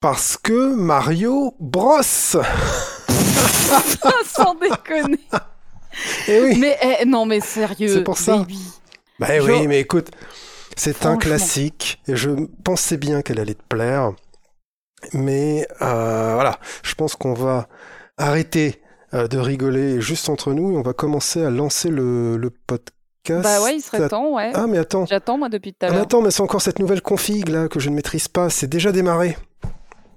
Parce que Mario brosse Sans déconner. Eh oui Mais eh, non, mais sérieux. C'est pour ça. baby. Bah Genre- oui, mais écoute, c'est un classique, et je pensais bien qu'elle allait te plaire, mais euh, voilà, je pense qu'on va arrêter euh, de rigoler juste entre nous, et on va commencer à lancer le, le podcast. Bah ouais, il serait temps, ouais. Ah, mais attends, J'attends moi depuis tout à Ah, mais l'heure. attends, mais c'est encore cette nouvelle config là que je ne maîtrise pas, c'est déjà démarré.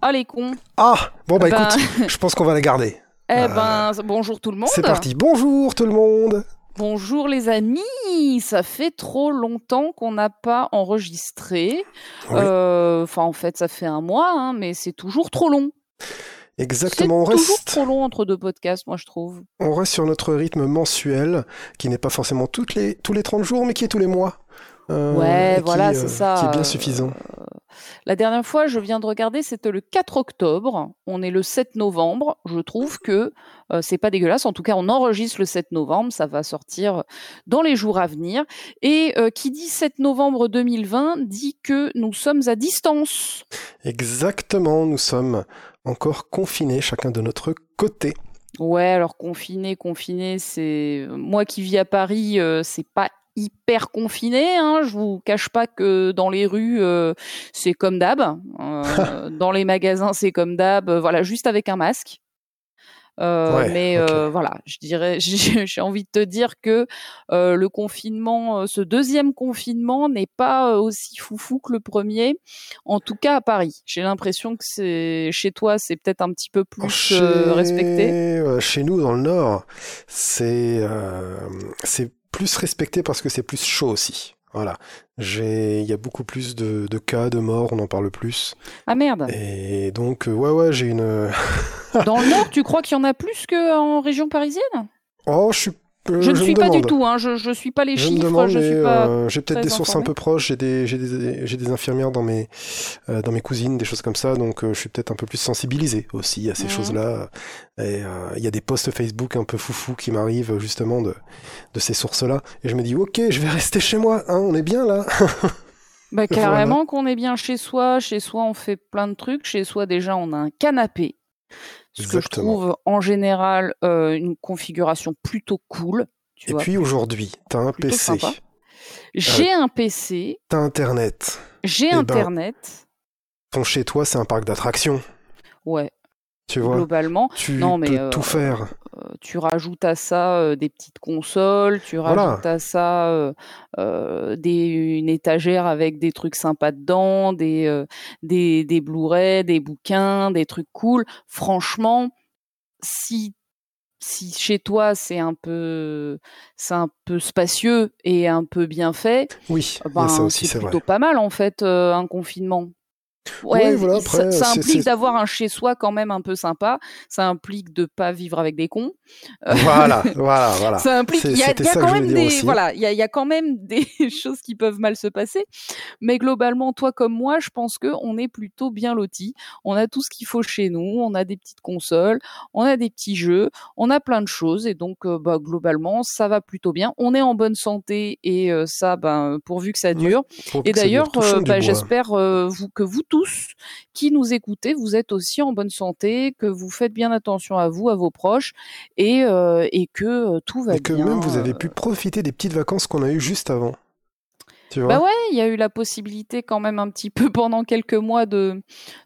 Ah les cons. Ah, bon bah Ben, écoute, je pense qu'on va la garder. Eh ben, bonjour tout le monde. C'est parti, bonjour tout le monde Bonjour les amis. Ça fait trop longtemps qu'on n'a pas enregistré. Oui. Euh, Enfin, en fait, ça fait un mois, hein, mais c'est toujours trop long. Exactement, on C'est toujours reste, trop long entre deux podcasts, moi je trouve. on reste sur notre rythme mensuel, qui n'est pas forcément toutes les, tous les 30 jours, mais qui est tous les mois. Euh, Ouais, qui, voilà, euh, c'est ça. Qui est bien euh, suffisant. La dernière fois, je viens de regarder, c'était le 4 octobre. On est le 7 novembre. Je trouve que euh, c'est pas dégueulasse. En tout cas, on enregistre le 7 novembre. Ça va sortir dans les jours à venir. Et euh, qui dit 7 novembre 2020 dit que nous sommes à distance. Exactement, nous sommes encore confinés, chacun de notre côté. Ouais, alors confiné, confiné, c'est moi qui vis à Paris, euh, c'est pas hyper confiné. Hein. Je vous cache pas que dans les rues, euh, c'est comme d'hab. Euh, dans les magasins, c'est comme d'hab. Euh, Voilà, juste avec un masque. Euh, Ouais, mais euh, voilà, je dirais, j'ai envie de te dire que euh, le confinement, ce deuxième confinement n'est pas aussi foufou que le premier, en tout cas à Paris. J'ai l'impression que c'est chez toi, c'est peut-être un petit peu plus chez... euh, respecté. chez nous, dans le Nord, c'est euh, c'est plus respecté parce que c'est plus chaud aussi. Voilà. J'ai, il y a beaucoup plus de, de cas, de morts, on en parle plus. Ah merde. Et donc, euh, ouais, ouais, j'ai une. Dans le Nord, tu crois qu'il y en a plus qu'en région parisienne? Oh, je suis. Euh, Je ne suis pas du tout, hein. je ne suis pas les Je chiffres, demande, je suis pas... euh, j'ai peut-être des sources un peu proches. J'ai des, j'ai des, j'ai des infirmières dans mes, euh, dans mes cousines, des choses comme ça. Donc, je suis peut-être un peu plus sensibilisé aussi à ces Mhm. choses-là. Et il y a des posts Facebook un peu foufou qui m'arrivent justement de, de ces sources-là. Et je me dis, ok, je vais rester chez moi. Hein, on est bien là. Bah, Voilà. carrément qu'on est bien chez soi, chez soi on fait plein de trucs, chez soi déjà on a un canapé, ce que je trouve en général euh, une configuration plutôt cool. Tu Et vois. puis aujourd'hui, t'as un Plutôt PC, sympa. J'ai un PC, t'as Internet. j'ai Eh ben, Internet, Ton chez toi, c'est un parc d'attractions. ouais, Tu vois, globalement. tu Non, mais, peux euh, tout faire. Euh, tu rajoutes à ça euh, des petites consoles, tu Voilà. rajoutes à ça des, une étagère avec des trucs sympas dedans, des, des, des Blu-ray, des bouquins, des trucs cool. Franchement, si si chez toi c'est un peu c'est un peu spacieux et un peu bien fait, Oui, ben, c'est vrai. plutôt pas mal en fait euh, un confinement. Oui, voilà, il- ça- après, ça, c'est- implique d'avoir un chez soi quand même un peu sympa. Ça implique de pas vivre avec des cons. Voilà, voilà, voilà. Ça implique, il y a, y ça quand même des, aussi. voilà, il y a, il y a quand même des choses qui peuvent mal se passer. Mais globalement, toi comme moi, je pense que on est plutôt bien lotis. On a tout ce qu'il faut chez nous. On a des petites consoles, on a des petits jeux, on a plein de choses et donc, euh, bah, globalement, ça va plutôt bien. On est en bonne santé et euh, ça, ben, pourvu que ça dure. Et ça d'ailleurs, euh, bah, j'espère euh, vous, que vous tous qui nous écoutez, vous êtes aussi en bonne santé, que vous faites bien attention à vous, à vos proches, et, euh, et que euh, tout va Et que bien. même vous avez euh. pu profiter des petites vacances qu'on a eues juste avant. Tu vois Bah ouais, il y a eu la possibilité quand même un petit peu pendant quelques mois de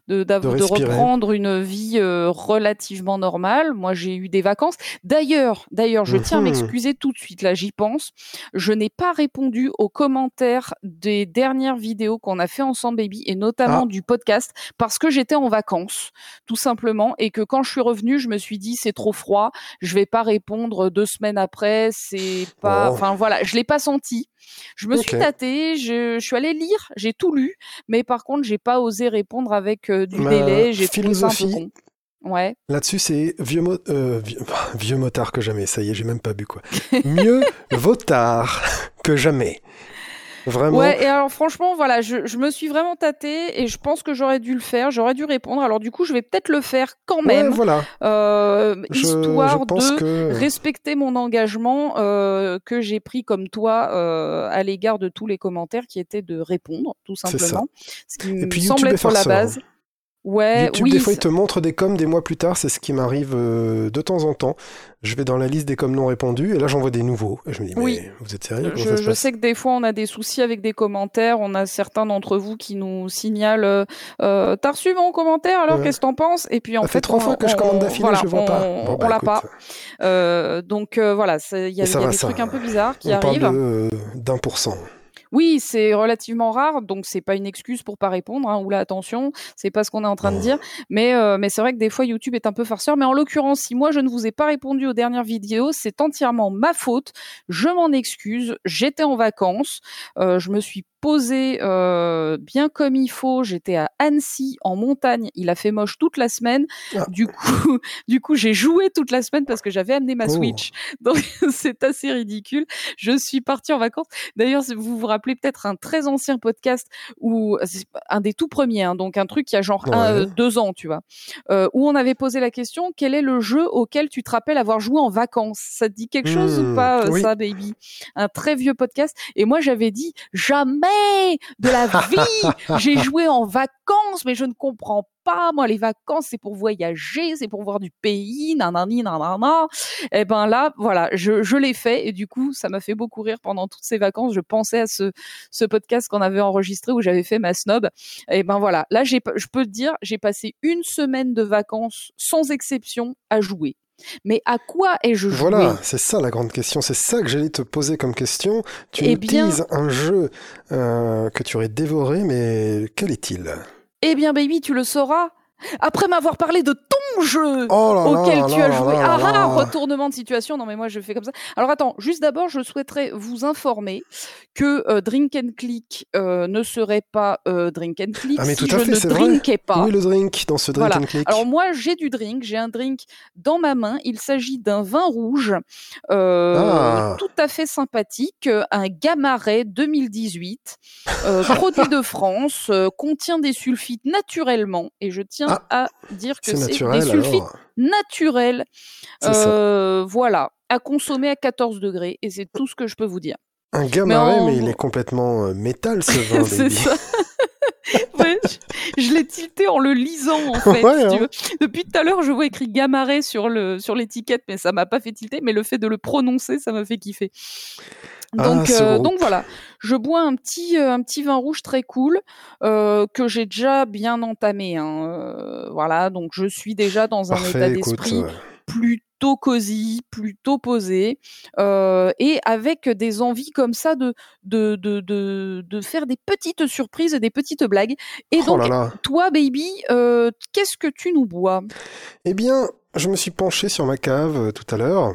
de, De reprendre une vie euh, relativement normale. Moi, j'ai eu des vacances. D'ailleurs, d'ailleurs, je tiens à Mhm. m'excuser tout de suite. Là, j'y pense. Je n'ai pas répondu aux commentaires des dernières vidéos qu'on a fait ensemble, baby, et notamment Ah. du podcast, parce que j'étais en vacances, tout simplement, et que quand je suis revenue, je me suis dit c'est trop froid. Je vais pas répondre deux semaines après. C'est pas. Oh. Enfin voilà, je l'ai pas senti. Je me suis tâtée, je, je suis allée lire, j'ai tout lu, mais par contre, j'ai pas osé répondre avec euh, du Ma délai. J'ai trouvé ça un peu philosophie- con. Ouais. Là-dessus, c'est vieux, mo- euh, vieux, vieux motard que jamais. Ça y est, j'ai même pas bu quoi. Mieux vaut tard que jamais. Vraiment. Ouais, et alors franchement, voilà, je, je me suis vraiment tâtée et je pense que j'aurais dû le faire, j'aurais dû répondre. Alors du coup, je vais peut-être le faire quand Ouais, même, voilà. euh, Je, histoire je pense de que respecter mon engagement euh, que j'ai pris comme toi euh, à l'égard de tous les commentaires qui étaient de répondre, tout simplement. Ce qui Et me puis semble YouTube être la farceur. base. Ouais, YouTube, oui. des fois, il te montre des coms des mois plus tard, c'est ce qui m'arrive euh, de temps en temps. Je vais dans la liste des coms non répondus, et là, j'en vois des nouveaux. Et je me dis, mais vous êtes sérieux Je, ça se je passe? sais que des fois on a des soucis avec des commentaires. On a certains d'entre vous qui nous signalent euh, euh, T'as reçu mon commentaire alors Ouais. qu'est-ce que t'en penses? Et puis en Ça fait fait, trois on- fois que je commande d'affilée, voilà, je vois pas. on- Bon, on bah, l'a pas. Euh, donc voilà, il y a, y va, des ça trucs un peu bizarres qui On arrivent. d'un pour cent. Oui, c'est relativement rare, donc c'est pas une excuse pour pas répondre. Hein, ou là, attention, c'est pas ce qu'on est en train de dire. Mais euh, mais c'est vrai que des fois YouTube est un peu farceur. Mais en l'occurrence, si moi je ne vous ai pas répondu aux dernières vidéos, c'est entièrement ma faute. Je m'en excuse. J'étais en vacances. Euh, je me suis posée euh, bien comme il faut. J'étais à Annecy en montagne. Il a fait moche toute la semaine. Ah. Du coup, du coup, j'ai joué toute la semaine parce que j'avais amené ma Oh. Switch. Donc c'est assez ridicule. Je suis partie en vacances. D'ailleurs, si vous vous rappelez peut-être un très ancien podcast c'est un des tout premiers, hein, donc un truc qui a genre un, Ouais. euh, deux ans, tu vois, euh, où on avait posé la question quel est le jeu auquel tu te rappelles avoir joué en vacances? Ça te dit quelque chose Hmm, ou pas, euh, oui. ça, baby? Un très vieux podcast. Et moi, j'avais dit jamais de la vie j'ai joué en vacances, mais je ne comprends pas. Moi, les vacances, c'est pour voyager, c'est pour voir du pays, nanani, nanana. Et ben là, voilà, je, je l'ai fait et du coup, ça m'a fait beaucoup rire pendant toutes ces vacances. Je pensais à ce, ce podcast qu'on avait enregistré où j'avais fait ma snob. Et ben voilà, là, j'ai, je peux te dire, j'ai passé une semaine de vacances sans exception à jouer. Mais à quoi ai-je joué? Voilà, c'est ça la grande question. C'est ça que j'allais te poser comme question. Tu Eh bien- teases un jeu euh, que tu aurais dévoré, mais quel est-il? Eh bien, baby, tu le sauras. Après m'avoir parlé de ton jeu. Oh là auquel là tu as là joué. Ah, ah, retournement de situation. Non, mais moi, je fais comme ça. Alors, attends, juste d'abord, je souhaiterais vous informer que euh, Drink and Click euh, ne serait pas euh, Drink and Click Ah, mais si tout à je fait, ne c'est vrai. drinkais pas. Est le drink dans ce drink Voilà. and click Alors moi j'ai du drink, j'ai un drink dans ma main. Il s'agit d'un vin rouge Ah. tout à fait sympathique, un Gamaret 2018, euh, produit de France, contient des sulfites naturellement et je tiens Ah. à dire que C'est des alors. C'est ça. Euh, voilà, à consommer à 14 degrés et c'est tout ce que je peux vous dire. Un gamaret, en- mais il est complètement euh, métal ce vin, c'est ça. Ouais, je je l'ai tilté en le lisant en fait. Ouais, si tu hein. Depuis tout à l'heure, je vois écrit Gamaret sur le sur l'étiquette, mais ça m'a pas fait tilter. Mais le fait de le prononcer, ça m'a fait kiffer. Ah, Donc, euh, donc voilà, je bois un petit euh, un petit vin rouge très cool euh, que j'ai déjà bien entamé. hein. Euh, voilà, donc je suis déjà dans un état d'esprit plutôt cosy, plutôt posé, euh, et avec des envies comme ça de, de, de, de, de faire des petites surprises et des petites blagues. Et Oh donc, là là. toi, baby, euh, qu'est-ce que tu nous bois? Eh bien, je me suis penché sur ma cave tout à l'heure.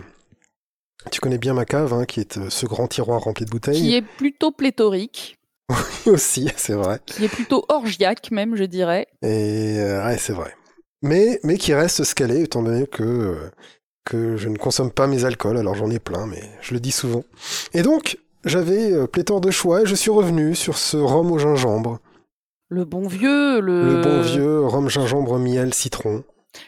Tu connais bien ma cave, hein, qui est euh, ce grand tiroir rempli de bouteilles. Qui est plutôt pléthorique, aussi, c'est vrai. qui est plutôt orgiaque même, je dirais. Et euh, ouais, c'est vrai. Mais, mais qui reste ce qu'elle est, étant donné que, euh, que je ne consomme pas mes alcools. Alors j'en ai plein, mais je le dis souvent. Et donc, j'avais pléthore de choix et je suis revenu sur ce rhum au gingembre. Le bon vieux, le... Le bon vieux rhum gingembre miel citron.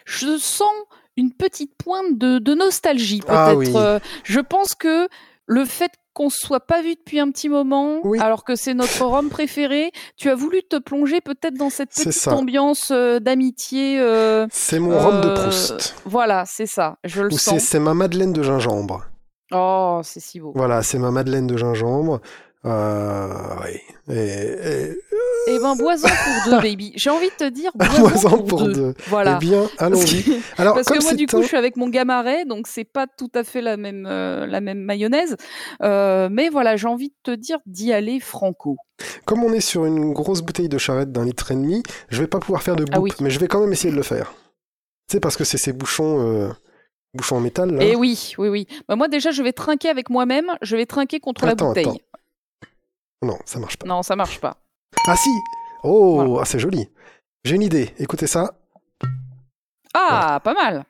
Je sens une petite pointe de, de nostalgie, peut-être. Ah oui. Euh, je pense que le fait qu'on se soit pas vu depuis un petit moment, Oui. alors que c'est notre rhum préféré, tu as voulu te plonger peut-être dans cette petite ambiance euh, d'amitié. euh, C'est mon rhum de Proust. Voilà, c'est ça, je le Ou sens. c'est ma madeleine de gingembre. Oh, c'est si beau. Voilà, c'est ma madeleine de gingembre. Euh, oui. Et, et- Eh ben, boison pour deux, baby. J'ai envie de te dire boison, pour, pour deux. deux. Voilà. Eh bien, Parce allons-y. Alors, Parce que moi, c'est du coup, un- je suis avec mon gamaret, donc c'est pas tout à fait la même, euh, la même mayonnaise. Euh, mais voilà, j'ai envie de te dire d'y aller franco. Comme on est sur une grosse bouteille de charrette d'un litre et demi, je vais pas pouvoir faire de Ah oui. mais je vais quand même essayer de le faire. Sais, parce que c'est ces bouchons, euh, bouchons en métal, là. Et Eh oui, oui, oui. Bah, moi, déjà, je vais trinquer avec moi-même. Je vais trinquer contre Attends, la bouteille. attends. Non, ça marche pas. Non, ça marche pas. Ah si Oh, Voilà. ah, c'est joli. J'ai une idée. Écoutez ça. Ah, pas mal.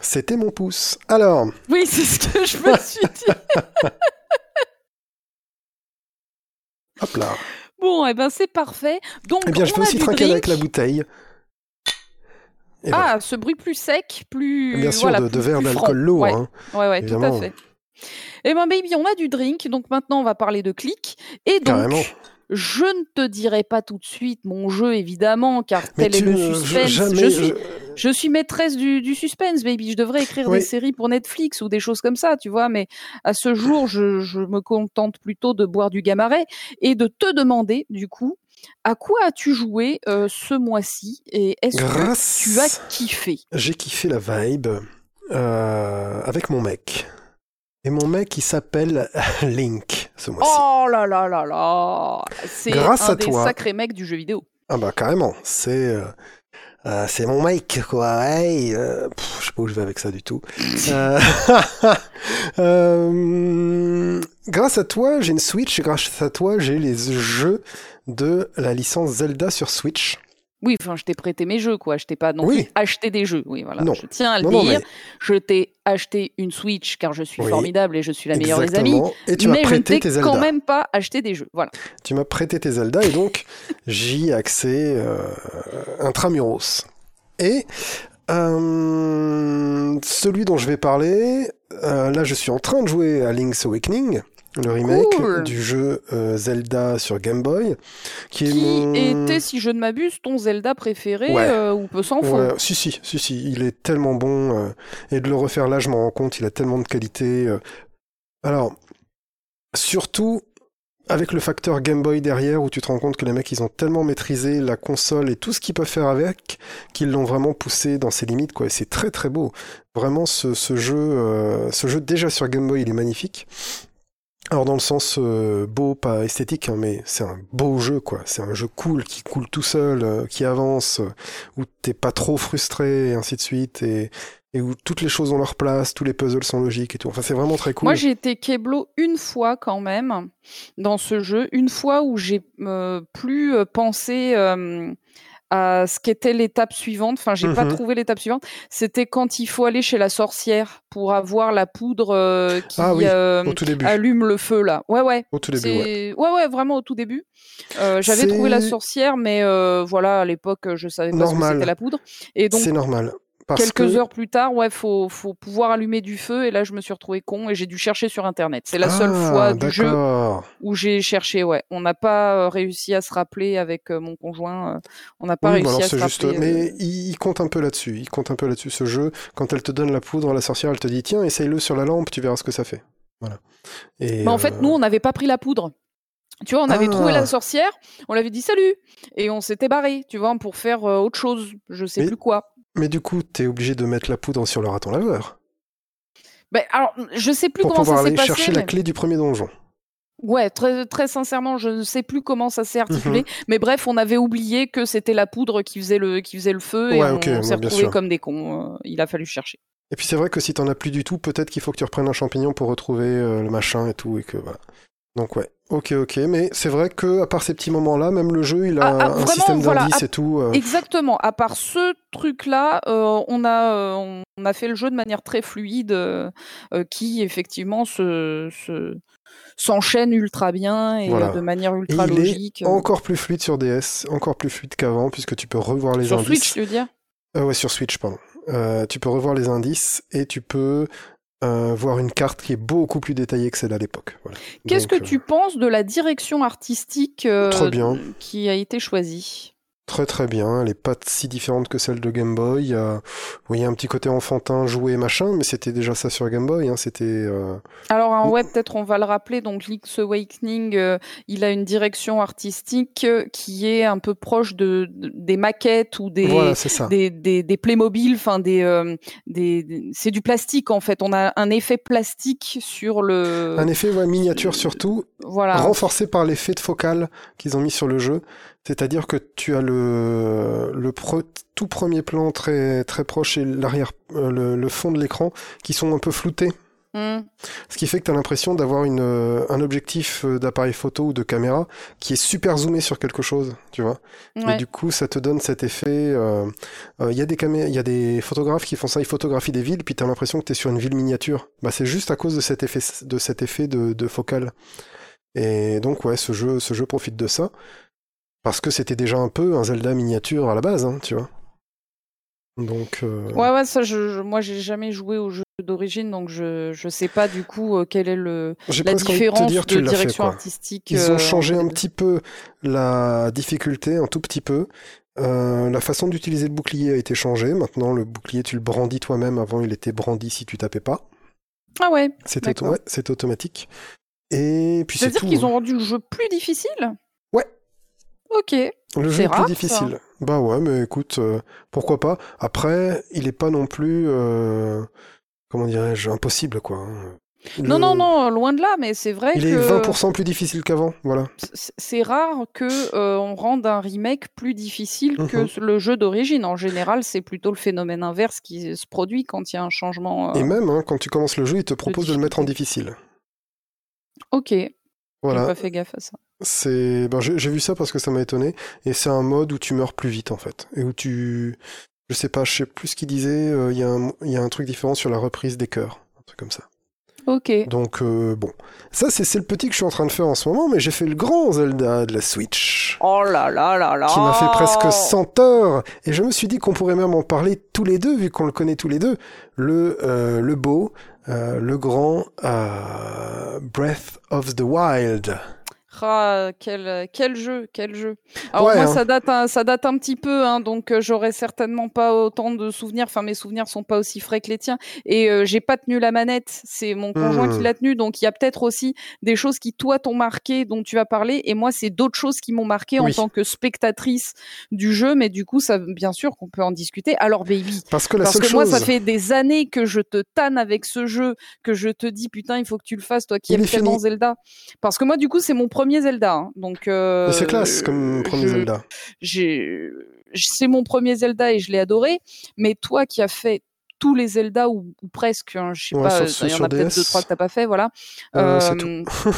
C'était mon pouce. Alors, Oui, c'est ce que je me suis dit. hop là. Bon, eh ben, c'est parfait. Donc, Eh bien, je on a aussi drink. avec la bouteille. Et Ah, voilà. ce bruit plus sec, plus. Bien sûr, voilà, de, de verre d'alcool lourd. Ouais, hein. ouais, ouais, tout à fait. Eh ben, baby, on a du drink. Donc, maintenant, on va parler de clic. Et donc, Carrément. Je ne te dirai pas tout de suite mon jeu, évidemment, car Mais tel est le suspense. jamais- je, suis, je- je suis maîtresse du, du suspense, baby. Je devrais écrire Oui. des séries pour Netflix ou des choses comme ça, tu vois. Mais à ce jour, je, je me contente plutôt de boire du gamaret et de te demander, du coup, à quoi as-tu joué euh, ce mois-ci et est-ce que tu as kiffé? J'ai kiffé la vibe euh, avec mon mec. Et mon mec, il s'appelle Link ce mois-ci. Oh là là là là C'est Grâce un à des toi. sacrés mecs du jeu vidéo. Ah bah carrément, c'est euh, euh, c'est mon mec quoi. Euh, pff, je sais pas où je vais avec ça du tout. Grâce à toi, j'ai une Switch. Grâce à toi, j'ai les jeux de la licence Zelda sur Switch. Oui, enfin, je t'ai prêté mes jeux, quoi. Je t'ai pas non Oui. acheté des jeux. Oui, voilà. Non. Je tiens à le Non, non, dire. mais- Je t'ai acheté une Switch car je suis Oui. formidable et je suis la meilleure des amies. Et tu m'as mais je ne prêté t'ai tes Zelda. quand même pas acheté des jeux. Voilà. Tu m'as prêté tes Zelda et donc j'y ai accès euh, intramuros. Et euh, celui dont je vais parler, euh, là je suis en train de jouer à Link's Awakening, le remake Cool. du jeu euh, Zelda sur Game Boy, qui est Qui mon... était, si je ne m'abuse, ton Zelda préféré Ouais. euh, ou peu s'en Ouais, si, si, si, si, il est tellement bon. euh, et de le refaire là, je m'en rends compte, il a tellement de qualité. Alors, surtout avec le facteur Game Boy derrière, où tu te rends compte que les mecs, ils ont tellement maîtrisé la console et tout ce qu'ils peuvent faire avec, qu'ils l'ont vraiment poussé dans ses limites, quoi. Et c'est très très beau. Vraiment, ce, ce jeu, ce jeu déjà sur Game Boy, il est magnifique. Alors dans le sens euh, beau, pas esthétique, hein, mais c'est un beau jeu, quoi. C'est un jeu cool, qui coule tout seul, euh, qui avance, euh, où t'es pas trop frustré, et ainsi de suite, et, et où toutes les choses ont leur place, tous les puzzles sont logiques et tout. Enfin, c'est vraiment très cool. Moi, j'ai été Keblo une fois quand même dans ce jeu, une fois où j'ai euh, plus pensé à ce qu'était l'étape suivante. Enfin, j'ai pas Mhm. trouvé l'étape suivante. C'était quand il faut aller chez la sorcière pour avoir la poudre euh, qui Ah oui, euh, allume le feu là. Ouais, ouais. Au tout début, ouais. Ouais, ouais, vraiment au tout début. Euh, J'avais trouvé la sorcière, mais voilà, à l'époque, je savais pas ce que Normal. c'était la poudre. Et donc, C'est normal. Parce quelques que... heures plus tard, ouais, faut, faut pouvoir allumer du feu. Et là, je me suis retrouvé con et j'ai dû chercher sur Internet. C'est la seule Ah, fois du jeu où j'ai cherché. Ouais, on n'a pas euh, réussi à se rappeler avec euh, mon conjoint. euh, on n'a pas Oui, réussi bah alors à se juste. rappeler. Mais il, compte un peu là-dessus. Il compte un peu là-dessus. Ce jeu, quand elle te donne la poudre, la sorcière, elle te dit tiens, essaye-le sur la lampe, tu verras ce que ça fait. Voilà. Et Mais en fait, nous, on n'avait pas pris la poudre. Tu vois, on avait trouvé Ah. la sorcière, on l'avait dit salut, et on s'était barré, tu vois, pour faire autre chose, je sais Mais- plus quoi. Mais du coup, t'es obligé de mettre la poudre sur le raton laveur Ben, alors, je sais plus pour comment pouvoir ça s'est aller passé. chercher la clé du premier donjon. Ouais, très, très sincèrement, je ne sais plus comment ça s'est articulé. Mhm. Mais bref, on avait oublié que c'était la poudre qui faisait le, qui faisait le feu et Ouais, on, ok, on ouais, s'est bien retrouvés comme des cons. euh, il a fallu chercher. Et puis c'est vrai que si t'en as plus du tout, peut-être qu'il faut que tu reprennes un champignon pour retrouver euh, le machin et tout, et que voilà. Donc ouais, ok, ok, mais c'est vrai que à part ces petits moments-là, même le jeu, il a Ah, ah, un vraiment, système voilà, d'indices à- et tout. euh, Exactement. À part ce truc-là, euh, on a euh, on a fait le jeu de manière très fluide, euh, qui effectivement se se- s'enchaîne ultra bien et Voilà. de manière Et ultra il est logique. euh. encore plus fluide sur DS, encore plus fluide qu'avant, puisque tu peux revoir les Sur indices. Switch, tu veux dire? Ouais, sur Switch, pardon. Euh, tu peux revoir les indices et tu peux euh, voir une carte qui est beaucoup plus détaillée que celle à l'époque. Voilà. Qu'est-ce que euh, tu penses de la direction artistique euh, bien. qui a été choisie? Très très bien, elle est pas si différente que celle de Game Boy. Il y a un petit côté enfantin, joué, machin, mais c'était déjà ça sur Game Boy. Hein. C'était euh, Alors, Ou- ouais, peut-être on va le rappeler. Donc, Link's Awakening, euh, il a une direction artistique euh, qui est un peu proche de, de- des maquettes ou des, voilà, des, des, des Playmobil. Enfin, des, euh, des, des- c'est du plastique en fait. On a un effet plastique sur le. Un effet ouais, miniature surtout, voilà. renforcé par l'effet de focale qu'ils ont mis sur le jeu. C'est-à-dire que tu as le, tout premier plan très, très proche et l'arrière, euh, le, le fond de l'écran qui sont un peu floutés. Hmm. Ce qui fait que tu as l'impression d'avoir une, euh, un objectif euh, d'appareil photo ou de caméra qui est super zoomé sur quelque chose, tu vois. Et du coup, ça te donne cet effet. euh, euh, Il y a des camé- y a des photographes qui font ça, ils photographient des villes, puis tu as l'impression que tu es sur une ville miniature. Bah, c'est juste à cause de cet effet, de cet effet de, de focale. Et donc, ouais, ce jeu, ce jeu profite de ça. Parce que c'était déjà un peu un Zelda miniature à la base, hein, tu vois. Donc, euh, Ouais, ouais, ça, je, je- moi, j'ai jamais joué au jeu d'origine, donc je je sais pas du coup euh, quelle est le la différence dire, de fait, direction artistique. Ils euh, ont changé entre un petit peu la difficulté, un tout petit peu. Euh, la façon d'utiliser le bouclier a été changée. Maintenant, le bouclier, tu le brandis toi-même. Avant, il était brandi si tu tapais pas. Ah ouais. C'était ouais, automatique. Et puis c'est C'est-à-dire tout. qu'ils hein. ont rendu le jeu plus difficile? Ok. Le jeu est plus difficile. Bah ouais, mais écoute, euh, pourquoi pas. Après, il est pas non plus, euh, comment dirais-je, impossible, quoi. hein. Non, non, non, loin de là, mais c'est vrai Il que est 20% plus difficile qu'avant, voilà. c'est rare que euh, on rende un remake plus difficile que le jeu d'origine. En général, c'est plutôt le phénomène inverse qui se produit quand il y a un changement. euh, Et même, hein, quand tu commences le jeu, il te propose de le mettre en difficile. Ok. J'ai Voilà. pas fait gaffe à ça. C'est, ben, j'ai j'ai vu ça parce que ça m'a étonné. Et c'est un mode où tu meurs plus vite en fait, et où tu, je sais pas, je sais plus ce qu'il disait. euh, Il y a un, il y a un truc différent sur la reprise des cœurs, un truc comme ça. Ok. Donc euh, bon, ça c'est le petit que je suis en train de faire en ce moment, mais j'ai fait le grand Zelda de la Switch. Oh là là là là. Qui m'a fait presque 100 heures, et je me suis dit qu'on pourrait même en parler tous les deux, vu qu'on le connaît tous les deux. Le, euh, le beau, euh, le grand euh, Breath of the Wild. Ah, quel, quel jeu, quel jeu. Alors Ouais, moi, hein. ça, date un, ça date un petit peu, hein, donc euh, j'aurais certainement pas autant de souvenirs. Enfin, mes souvenirs sont pas aussi frais que les tiens. Et euh, j'ai pas tenu la manette, c'est mon conjoint Hmm. qui l'a tenu. Donc il y a peut-être aussi des choses qui, toi, t'ont marqué, dont tu vas parler. Et moi, c'est d'autres choses qui m'ont marqué en tant que spectatrice du jeu. Mais du coup, ça, bien sûr qu'on peut en discuter. Alors, baby, Parce que la parce seule que moi, chose... ça fait des années que je te tanne avec ce jeu, que je te dis putain, il faut que tu le fasses, toi qui aimes tellement Zelda. Parce que moi, du coup, c'est mon premier Zelda. hein. Donc, euh, c'est classe comme premier je- Zelda. j'ai- C'est mon premier Zelda et je l'ai adoré. Mais toi qui as fait tous les Zelda ou, ou presque, hein, je sais Ouais, pas, il y en a peut-être deux trois que t'as pas fait, voilà. Euh, Euh,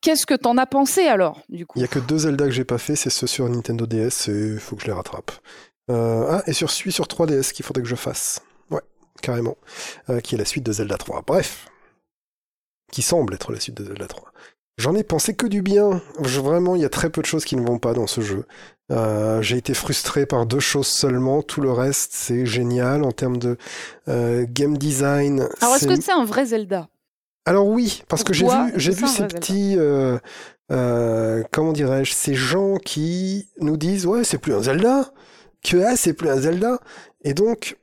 Qu'est-ce que t'en as pensé alors, du coup? Il y a que deux Zelda que j'ai pas fait, c'est ceux sur Nintendo DS, et il faut que je les rattrape. Euh, ah, et sur celui sur 3DS qu'il faudrait que je fasse. Ouais, carrément. Euh, qui est la suite de Zelda 3. Bref. Qui semble être la suite de Zelda 3. J'en ai pensé que du bien. Je- vraiment, il y a très peu de choses qui ne vont pas dans ce jeu. Euh, j'ai été frustré par deux choses seulement. Tout le reste, c'est génial en termes de euh, game design. Alors, est-ce que c'est un vrai Zelda? Alors oui, parce que j'ai vu, j'ai ces petits, euh, comment dirais-je, ces gens qui nous disent ouais c'est plus un Zelda, que ah, c'est plus un Zelda, et donc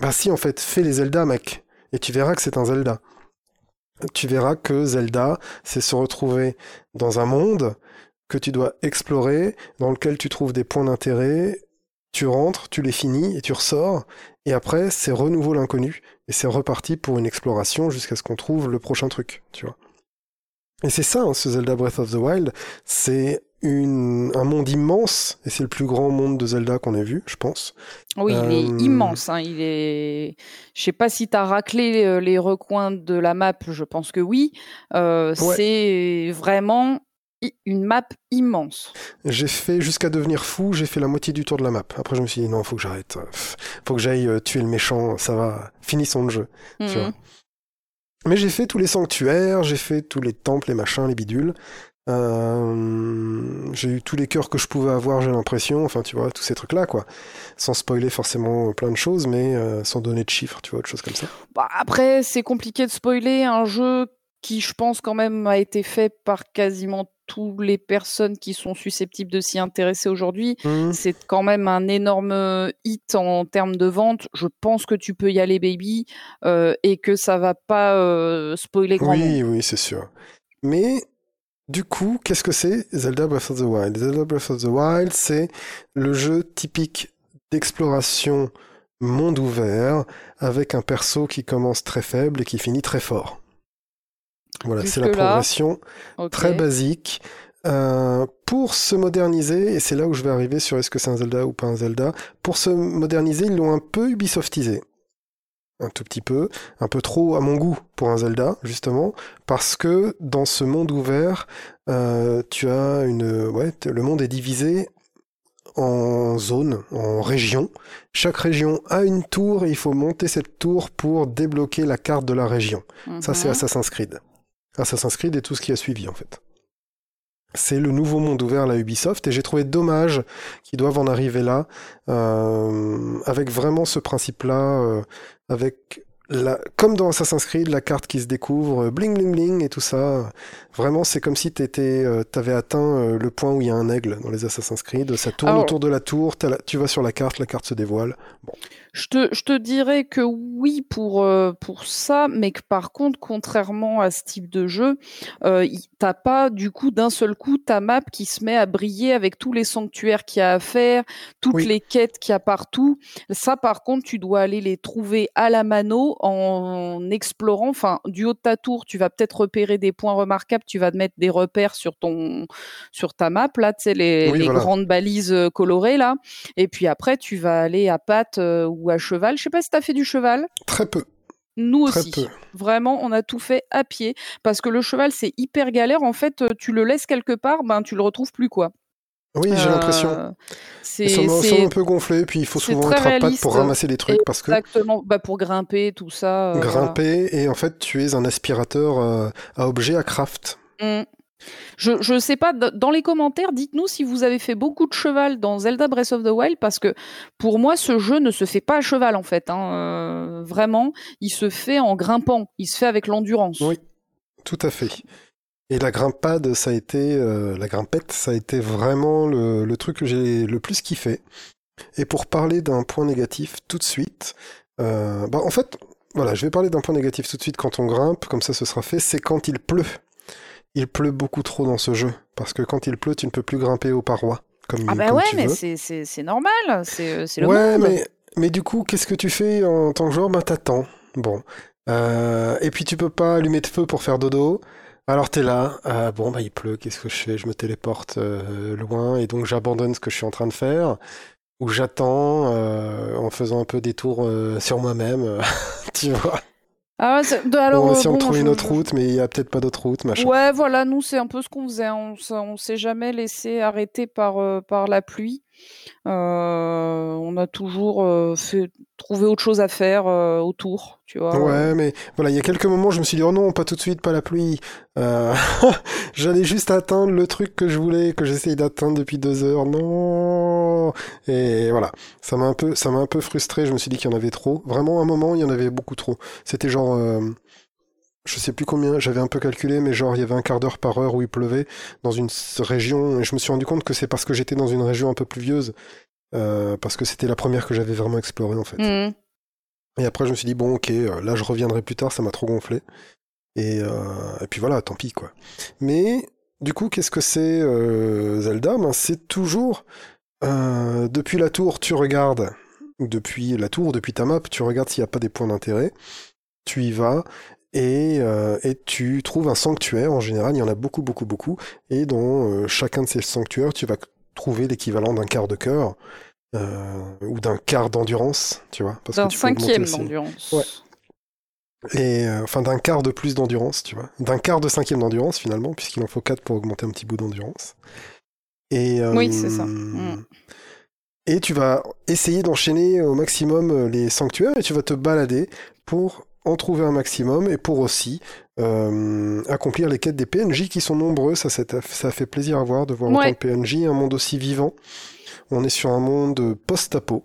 bah si en fait fais les Zelda mec, et tu verras que c'est un Zelda. Tu verras que Zelda, c'est se retrouver dans un monde que tu dois explorer, dans lequel tu trouves des points d'intérêt, tu rentres, tu les finis et tu ressors, et après c'est renouveau l'inconnu, et c'est reparti pour une exploration jusqu'à ce qu'on trouve le prochain truc, tu vois. Et c'est ça, hein, ce Zelda Breath of the Wild, c'est une, un monde immense, et c'est le plus grand monde de Zelda qu'on ait vu, je pense. Oui, il Euh, est immense. Hein, il est. Je sais pas si t'as raclé euh, les recoins de la map. Je pense que oui. Euh, Ouais. C'est vraiment une map immense. J'ai fait, jusqu'à devenir fou, j'ai fait la moitié du tour de la map. Après je me suis dit non, faut que j'arrête, euh, faut que j'aille euh, tuer le méchant, ça va, finissons le jeu. Tu Mhm. vois. Mais j'ai fait tous les sanctuaires, j'ai fait tous les temples, les machins, les bidules. Euh, j'ai eu tous les cœurs que je pouvais avoir, j'ai l'impression. Enfin, tu vois, tous ces trucs-là, quoi. Sans spoiler forcément plein de choses, mais euh, sans donner de chiffres, tu vois, autre chose comme ça. Bah, après, c'est compliqué de spoiler un jeu qui, je pense, quand même, a été fait par quasiment toutes les personnes qui sont susceptibles de s'y intéresser aujourd'hui. Hmm. C'est quand même un énorme hit en termes de vente. Je pense que tu peux y aller, baby, euh, et que ça va pas euh, spoiler grand monde. Oui, oui, c'est sûr. Mais du coup, qu'est-ce que c'est Zelda Breath of the Wild? Zelda Breath of the Wild, c'est le jeu typique d'exploration monde ouvert avec un perso qui commence très faible et qui finit très fort. Voilà, c'est la progression très basique. Euh, pour se moderniser, et c'est là où je vais arriver sur est-ce que c'est un Zelda ou pas un Zelda, pour se moderniser, ils l'ont un peu Ubisoftisé. Un tout petit peu, un peu trop à mon goût pour un Zelda, justement, parce que dans ce monde ouvert, euh, tu as une... Ouais, le monde est divisé en zones, en régions. Chaque région a une tour et il faut monter cette tour pour débloquer la carte de la région. Ça, c'est Mhm. Assassin's Creed. Assassin's Creed et tout ce qui a suivi, en fait. C'est le nouveau monde ouvert, la Ubisoft, et j'ai trouvé dommage qu'ils doivent en arriver là, euh, avec vraiment ce principe-là, euh, avec la, comme dans Assassin's Creed, la carte qui se découvre, euh, bling bling bling et tout ça. Vraiment, c'est comme si t'étais, euh, t'avais atteint euh, le point où il y a un aigle dans les Assassin's Creed. Ça tourne Alors- autour de la tour, la- tu vas sur la carte, la carte se dévoile. Bon. Je te, je te dirais que oui pour, euh, pour ça, mais que par contre, contrairement à ce type de jeu, euh, t'as pas du coup d'un seul coup ta map qui se met à briller avec tous les sanctuaires qu'il y a à faire, toutes Oui. les quêtes qu'il y a partout. Ça, par contre, tu dois aller les trouver à la mano en explorant. Enfin, du haut de ta tour, tu vas peut-être repérer des points remarquables. Tu vas te mettre des repères sur ton, sur ta map là, tu sais les, Oui, les voilà. grandes balises euh, colorées là. Et puis après, tu vas aller à patte euh, ou à cheval. Je sais pas si tu as fait du cheval. Très peu, Nous très aussi. peu. Vraiment, on a tout fait à pied. Parce que le cheval, c'est hyper galère. En fait, euh, tu le laisses quelque part, ben, tu le retrouves plus, quoi. Oui, j'ai Euh, l'impression. Ça c'est m'a un peu gonflé, puis il faut souvent être à patte réaliste. pour ramasser des trucs parce que exactement bah, pour grimper, tout ça. euh, voilà. grimper et en fait tu es un aspirateur euh, à objets à craft. Mm. Je je sais pas dans les commentaires dites-nous si vous avez fait beaucoup de cheval dans Zelda Breath of the Wild parce que pour moi ce jeu ne se fait pas à cheval en fait hein. Euh, vraiment il se fait en grimpant il se fait avec l'endurance Oui. Tout à fait. Et la grimpade, ça a été, euh, la grimpette, ça a été vraiment le, le truc que j'ai le plus kiffé. Et pour parler d'un point négatif tout de suite, euh, bah en fait, voilà, je vais parler d'un point négatif tout de suite quand on grimpe, comme ça ce sera fait, c'est quand il pleut. Il pleut beaucoup trop dans ce jeu, parce que quand il pleut, tu ne peux plus grimper aux parois, comme, ah bah comme ouais tu mais c'est normal c'est c'est le Ouais, monde mais, mais du coup, qu'est-ce que tu fais en tant que joueur? Ben t'attends. Bon. Euh, et puis tu peux pas allumer de feu pour faire dodo. Alors t'es là, euh, bon bah il pleut, qu'est-ce que je fais? Je me téléporte euh, loin et donc j'abandonne ce que je suis en train de faire. Ou j'attends euh, en faisant un peu des tours euh, sur moi-même, tu vois. Ah ouais, c'est- de- alors en euh, essayant de trouver une autre route, mais il y a peut-être pas d'autre route, machin. Ouais, voilà, nous c'est un peu ce qu'on faisait. On, on s'est jamais laissé arrêter par euh, par la pluie. Euh, on a toujours euh, fait trouvé autre chose à faire euh, autour, tu vois. Ouais, mais voilà, il y a quelques moments, je me suis dit, oh non, pas tout de suite, pas la pluie. J'allais juste atteindre le truc que je voulais, que j'essaye d'atteindre depuis deux heures. Non. Et voilà, ça m'a un peu, ça m'a un peu frustré. Je me suis dit qu'il y en avait trop. Vraiment, à un moment, il y en avait beaucoup trop. C'était genre, je sais plus combien, j'avais un peu calculé, mais genre, il y avait un quart d'heure par heure où il pleuvait dans une région. Et je me suis rendu compte que c'est parce que j'étais dans une région un peu pluvieuse. Euh, parce que c'était la première que j'avais vraiment explorée en fait. Mhm. Et après, je me suis dit, bon, ok, euh, là, je reviendrai plus tard, ça m'a trop gonflé. Et, euh, et puis voilà, tant pis, quoi. Mais, du coup, qu'est-ce que c'est euh, Zelda? Ben, C'est toujours, depuis la tour, tu regardes, depuis la tour, depuis ta map, tu regardes s'il n'y a pas des points d'intérêt, tu y vas, et, euh, et tu trouves un sanctuaire, en général, il y en a beaucoup, beaucoup, beaucoup, et dans euh, chacun de ces sanctuaires, tu vas trouver l'équivalent d'un quart de cœur, euh, ou d'un quart d'endurance, tu vois. parce que D'un cinquième d'endurance. Ouais. Et enfin d'un quart de plus d'endurance, tu vois. D'un quart de cinquième d'endurance finalement, puisqu'il en faut quatre pour augmenter un petit bout d'endurance. Et, Oui, c'est ça. Mm. Et tu vas essayer d'enchaîner au maximum les sanctuaires et tu vas te balader pour en trouver un maximum et pour aussi euh, accomplir les quêtes des PNJ qui sont nombreux. Ça, ça fait plaisir à voir de voir Ouais. autant de PNJ, un monde aussi vivant. On est sur un monde post-apo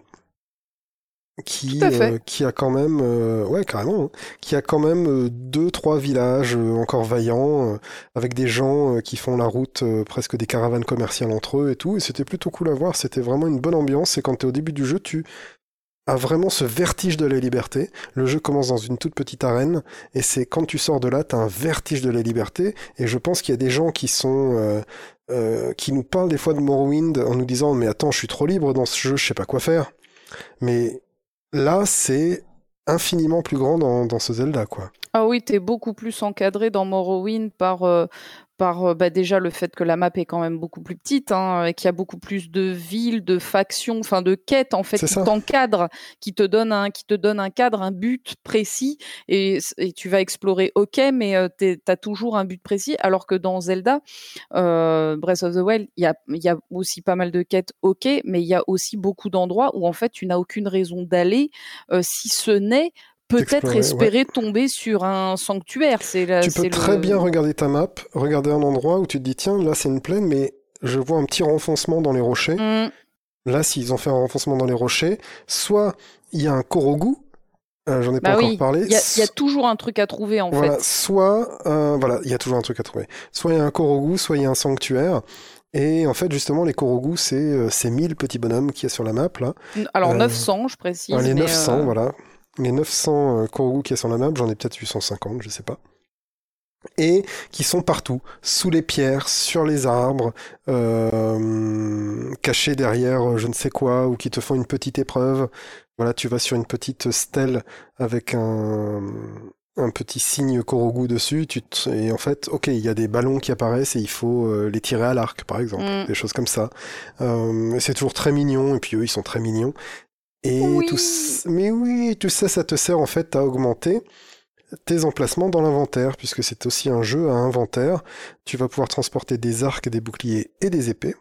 qui, euh, qui a quand même, euh, ouais carrément, hein, qui a quand même euh, deux trois villages encore vaillants avec des gens qui font la route presque des caravanes commerciales entre eux et tout. Et c'était plutôt cool à voir. C'était vraiment une bonne ambiance. Et quand tu es au début du jeu, tu as vraiment ce vertige de la liberté. Le jeu commence dans une toute petite arène et c'est quand tu sors de là, tu as un vertige de la liberté. Et je pense qu'il y a des gens qui sont euh, euh, qui nous parlent des fois de Morrowind en nous disant mais attends, je suis trop libre dans ce jeu, je sais pas quoi faire. Mais là, c'est infiniment plus grand dans, dans ce Zelda, quoi. Ah oui, t'es beaucoup plus encadré dans Morrowind par, euh, par euh, bah, déjà le fait que la map est quand même beaucoup plus petite, hein, et qu'il y a beaucoup plus de villes, de factions, enfin de quêtes en fait qui t'encadrent, qui te donnent un, qui te donnent un cadre, un but précis, et, et tu vas explorer, ok, mais euh, toujours un but précis, alors que dans Zelda, euh, Breath of the Wild, il y a, il y a aussi pas mal de quêtes, ok, mais il y a aussi beaucoup d'endroits où en fait tu n'as aucune raison d'aller, euh, si ce n'est peut-être ouais. espérer tomber sur un sanctuaire. La- tu c'est peux très le- bien regarder ta map, regarder un endroit où tu te dis tiens, là c'est une plaine, mais je vois un petit renfoncement dans les rochers. Mm, Là, s'ils ont fait un renfoncement dans les rochers, soit il y a un Korogu, Euh, J'en ai Bah pas oui, encore parlé. il y, a- il y a toujours un truc à trouver en Voilà, fait. soit, euh, voilà, il y a toujours un truc à trouver. Soit il y a un Korogu, soit il y a un sanctuaire. Et en fait, justement, les Korogu, c'est euh, ces 1000 petits bonhommes qu'il y a sur la map, là. Alors Euh, 900, je précise. Les mais, 900, euh, voilà. Les 900 euh, Korogu qu'il y a sur la map, j'en ai peut-être 850, je sais pas. Et qui sont partout, sous les pierres, sur les arbres, euh, cachés derrière euh, je ne sais quoi, ou qui te font une petite épreuve. Voilà, tu vas sur une petite stèle avec un, un petit signe Korogu dessus, tu te- et en fait, ok, il y a des ballons qui apparaissent et il faut les tirer à l'arc, par exemple, Mm. des choses comme ça. Euh, c'est toujours très mignon, et puis eux, ils sont très mignons. Et Oui. tout, mais oui, tout ça, ça te sert en fait à augmenter tes emplacements dans l'inventaire, puisque c'est aussi un jeu à inventaire. Tu vas pouvoir transporter des arcs, des boucliers et des épées.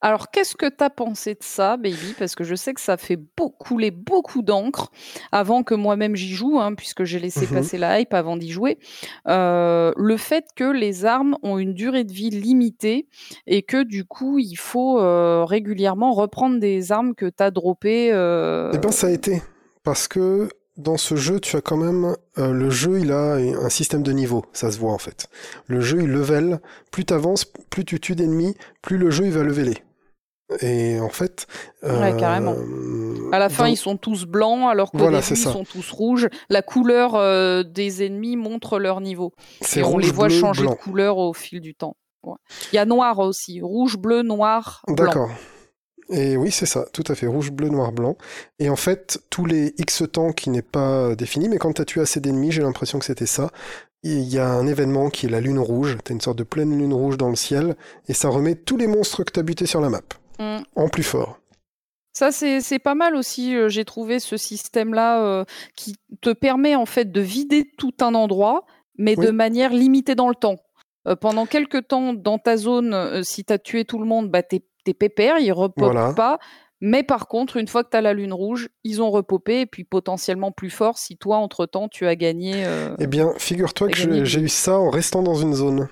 Alors, qu'est-ce que t'as pensé de ça, Baby? Parce que je sais que ça fait beaucoup, couler beaucoup d'encre avant que moi-même j'y joue, hein, puisque j'ai laissé Mhm. passer la hype avant d'y jouer. Euh, le fait que les armes ont une durée de vie limitée et que du coup, il faut euh, régulièrement reprendre des armes que t'as droppées. euh, Eh bien, ça a été. Parce que dans ce jeu, tu as quand même. euh, le jeu, il a un système de niveau. Ça se voit, en fait. Le jeu, il level. Plus tu avances, plus tu tues d'ennemis, plus le jeu, il va leveler. Et en fait. Ouais, carrément. À la fin, ils sont tous blancs, alors qu'au Voilà, début, ils sont tous rouges. La couleur euh, des ennemis montre leur niveau. c'est Et on les voit bleu, changer blanc. de couleur au fil du temps. Ouais. Il y a noir aussi. Rouge, bleu, noir, blanc. D'accord. Et oui, c'est ça, tout à fait, rouge, bleu, noir, blanc. Et en fait, tous les X temps qui n'est pas défini, mais quand tu as tué assez d'ennemis, j'ai l'impression que c'était ça, il y a un événement qui est la lune rouge, tu as une sorte de pleine lune rouge dans le ciel, et ça remet tous les monstres que tu as butés sur la map, Mm. en plus fort. Ça, c'est pas mal aussi. euh, J'ai trouvé ce système-là euh, qui te permet en fait de vider tout un endroit, mais Oui. de manière limitée dans le temps. Euh, pendant quelques temps, dans ta zone, euh, si tu as tué tout le monde, bah, t'es t'es pépère, ils repopent Voilà. pas. Mais par contre, une fois que tu as la lune rouge, ils ont repopé, et puis potentiellement plus fort si toi, entre-temps, tu as gagné. euh, Eh bien, figure-toi que j'ai eu ça en restant dans une zone.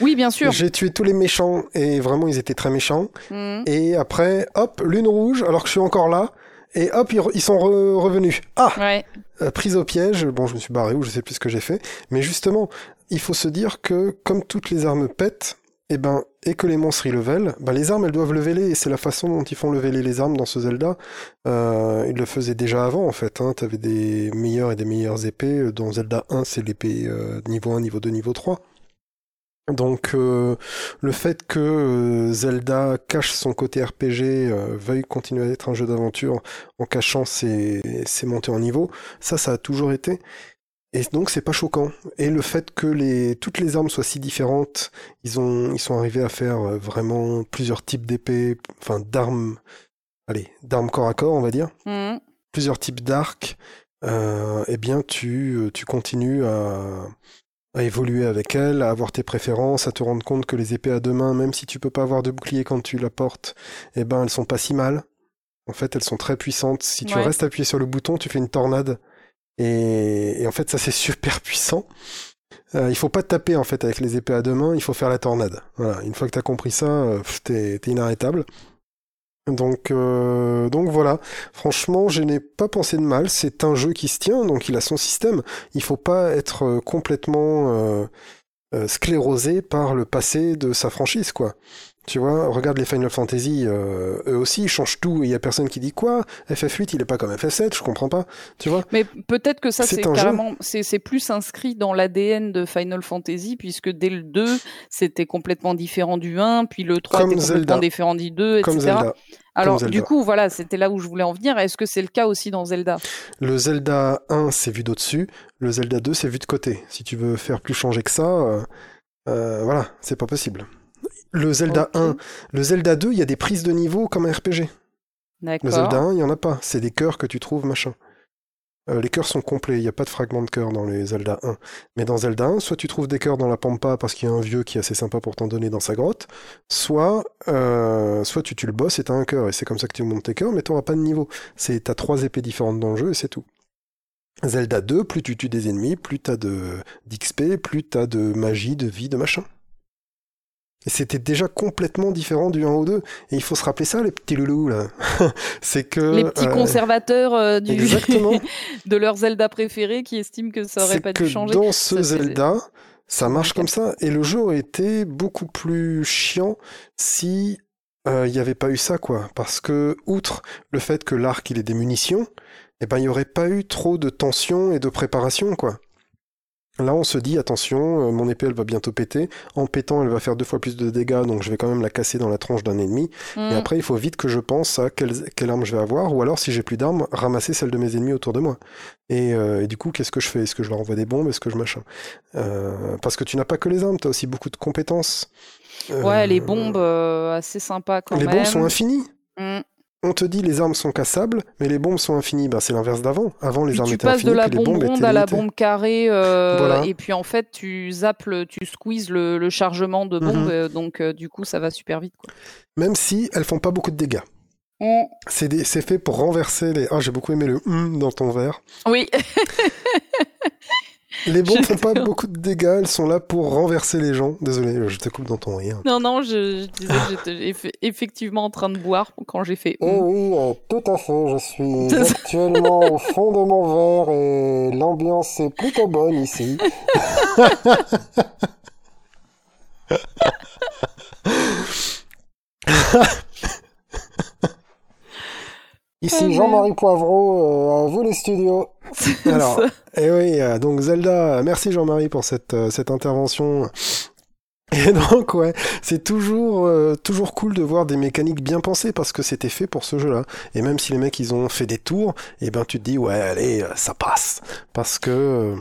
Oui, bien sûr. J'ai tué tous les méchants, et vraiment, ils étaient très méchants. Mm. Et après, hop, lune rouge, alors que je suis encore là, et hop, ils, sont re- revenus. Ah Ouais. Euh, prise au piège, bon, je me suis barré ou je sais plus ce que j'ai fait, mais justement, il faut se dire que comme toutes les armes pètent, et ben, et que les monstres y level, ben, les armes elles doivent leveler, et c'est la façon dont ils font leveler les armes dans ce Zelda. Euh, ils le faisaient déjà avant en fait, hein. t'avais des meilleures et des meilleures épées. Dans Zelda 1, c'est l'épée euh, niveau 1, niveau 2, niveau 3. Donc euh, le fait que euh, Zelda cache son côté RPG, euh, veuille continuer à être un jeu d'aventure en cachant ses, ses montées en niveau, ça, ça a toujours été. Et donc c'est pas choquant. Et le fait que les, toutes les armes soient si différentes, ils, ont, ils sont arrivés à faire euh, vraiment plusieurs types d'épées, enfin d'armes, allez, d'armes corps à corps, on va dire, Mm. plusieurs types d'arcs, euh, eh bien tu, tu continues à, à évoluer avec elles, à avoir tes préférences, à te rendre compte que les épées à deux mains, même si tu peux pas avoir de bouclier quand tu la portes, eh ben elles sont pas si mal. En fait, elles sont très puissantes. Si tu Ouais. restes appuyé sur le bouton, tu fais une tornade. Et, en fait, ça c'est super puissant. Euh, il faut pas taper en fait avec les épées à deux mains, il faut faire la tornade. Voilà, une fois que t'as compris ça, euh, t'es inarrêtable. Donc, euh, donc voilà. Franchement, je n'ai pas pensé de mal. C'est un jeu qui se tient, donc il a son système. Il faut pas être complètement sclérosé par le passé de sa franchise, quoi. Tu vois, regarde les Final Fantasy, euh, eux aussi, ils changent tout. Il y a personne qui dit quoi FF8, il est pas comme FF7, je comprends pas. Tu vois Mais peut-être que ça, C'est carrément, c'est plus inscrit dans l'ADN de Final Fantasy, puisque dès le 2, c'était complètement différent du 1, puis le 3 Comme était complètement Zelda. différent du 2, Comme etc. Zelda. Alors, du coup, voilà, c'était là où je voulais en venir. Est-ce que c'est le cas aussi dans Zelda? Le Zelda 1, c'est vu d'au-dessus. Le Zelda 2, c'est vu de côté. Si tu veux faire plus changer que ça, euh, euh, voilà, c'est pas possible. Le Zelda Ok. 1, le Zelda 2, il y a des prises de niveau comme un RPG. Le Zelda 1, il y en a pas. C'est des cœurs que tu trouves, machin. Euh, les cœurs sont complets, il n'y a pas de fragments de cœur dans les Zelda 1. Mais dans Zelda 1, soit tu trouves des cœurs dans la pampa parce qu'il y a un vieux qui est assez sympa pour t'en donner dans sa grotte, soit, euh, soit tu tues le boss et t'as un cœur, et c'est comme ça que tu montes tes cœurs, mais t'auras pas de niveau. C'est, t'as trois épées différentes dans le jeu et c'est tout. Zelda 2, plus tu tues des ennemis, plus t'as de, d'XP, plus t'as de magie, de vie, de machin. Et c'était déjà complètement différent du 1 au 2. Et il faut se rappeler ça, les petits loulous, là. c'est que. Les petits euh, conservateurs euh, du... De leur Zelda préféré qui estiment que ça aurait pas que dû changer. Dans ce Ça, Zelda, ça marche comme ça. Et le jeu aurait été beaucoup plus chiant si euh, il n'y avait pas eu ça, quoi. Parce que, outre le fait que l'arc il ait des munitions, eh ben, il n'y aurait pas eu trop de tension et de préparation, quoi. Là, on se dit, attention, euh, mon épée, elle va bientôt péter. En pétant, elle va faire deux fois plus de dégâts, donc je vais quand même la casser dans la tronche d'un ennemi. Et Mm. après, il faut vite que je pense à quelle, quelle arme je vais avoir, ou alors, si j'ai plus d'armes, ramasser celle de mes ennemis autour de moi. Et, euh, et du coup, qu'est-ce que je fais? Est-ce que je leur envoie des bombes? Est-ce que je machin? Euh, Parce que tu n'as pas que les armes, tu as aussi beaucoup de compétences. Ouais, les Euh, bombes, euh, assez sympa quand Les même. bombes sont infinies. Mm. On te dit les armes sont cassables, mais les bombes sont infinies. Bah, c'est l'inverse d'avant. Avant, les Puis armes tu étaient passes infinies, de la puis bombe bombes ronde à la bombe carrée, euh, Voilà. et puis en fait tu zappes, le- tu squeezes le, le chargement de bombe, Mhm. euh, donc euh, du coup ça va super vite. Quoi. Même si elles font pas beaucoup de dégâts. Mm. C'est fait pour renverser les. Ah, j'ai beaucoup aimé le hum dans ton verre. Oui, Les bombes font pas beaucoup de dégâts, elles sont là pour renverser les gens. Désolé, je te coupe dans ton rire. non, non, je, je disais que j'étais eff- effectivement en train de boire quand j'ai fait. Oh mm. oui, euh, tout à fait. Je suis actuellement au fond de mon verre et l'ambiance est plutôt bonne ici. Ici Oh, Jean-Marie Poivreau, euh, à vous les studios. Alors. Et oui, euh, donc Zelda, merci Jean-Marie pour cette, euh, cette intervention. Et donc, ouais, c'est toujours, toujours cool de voir des mécaniques bien pensées parce que c'était fait pour ce jeu-là. Et même si les mecs, ils ont fait des tours, et ben tu te dis, ouais, allez, ça passe. Parce que...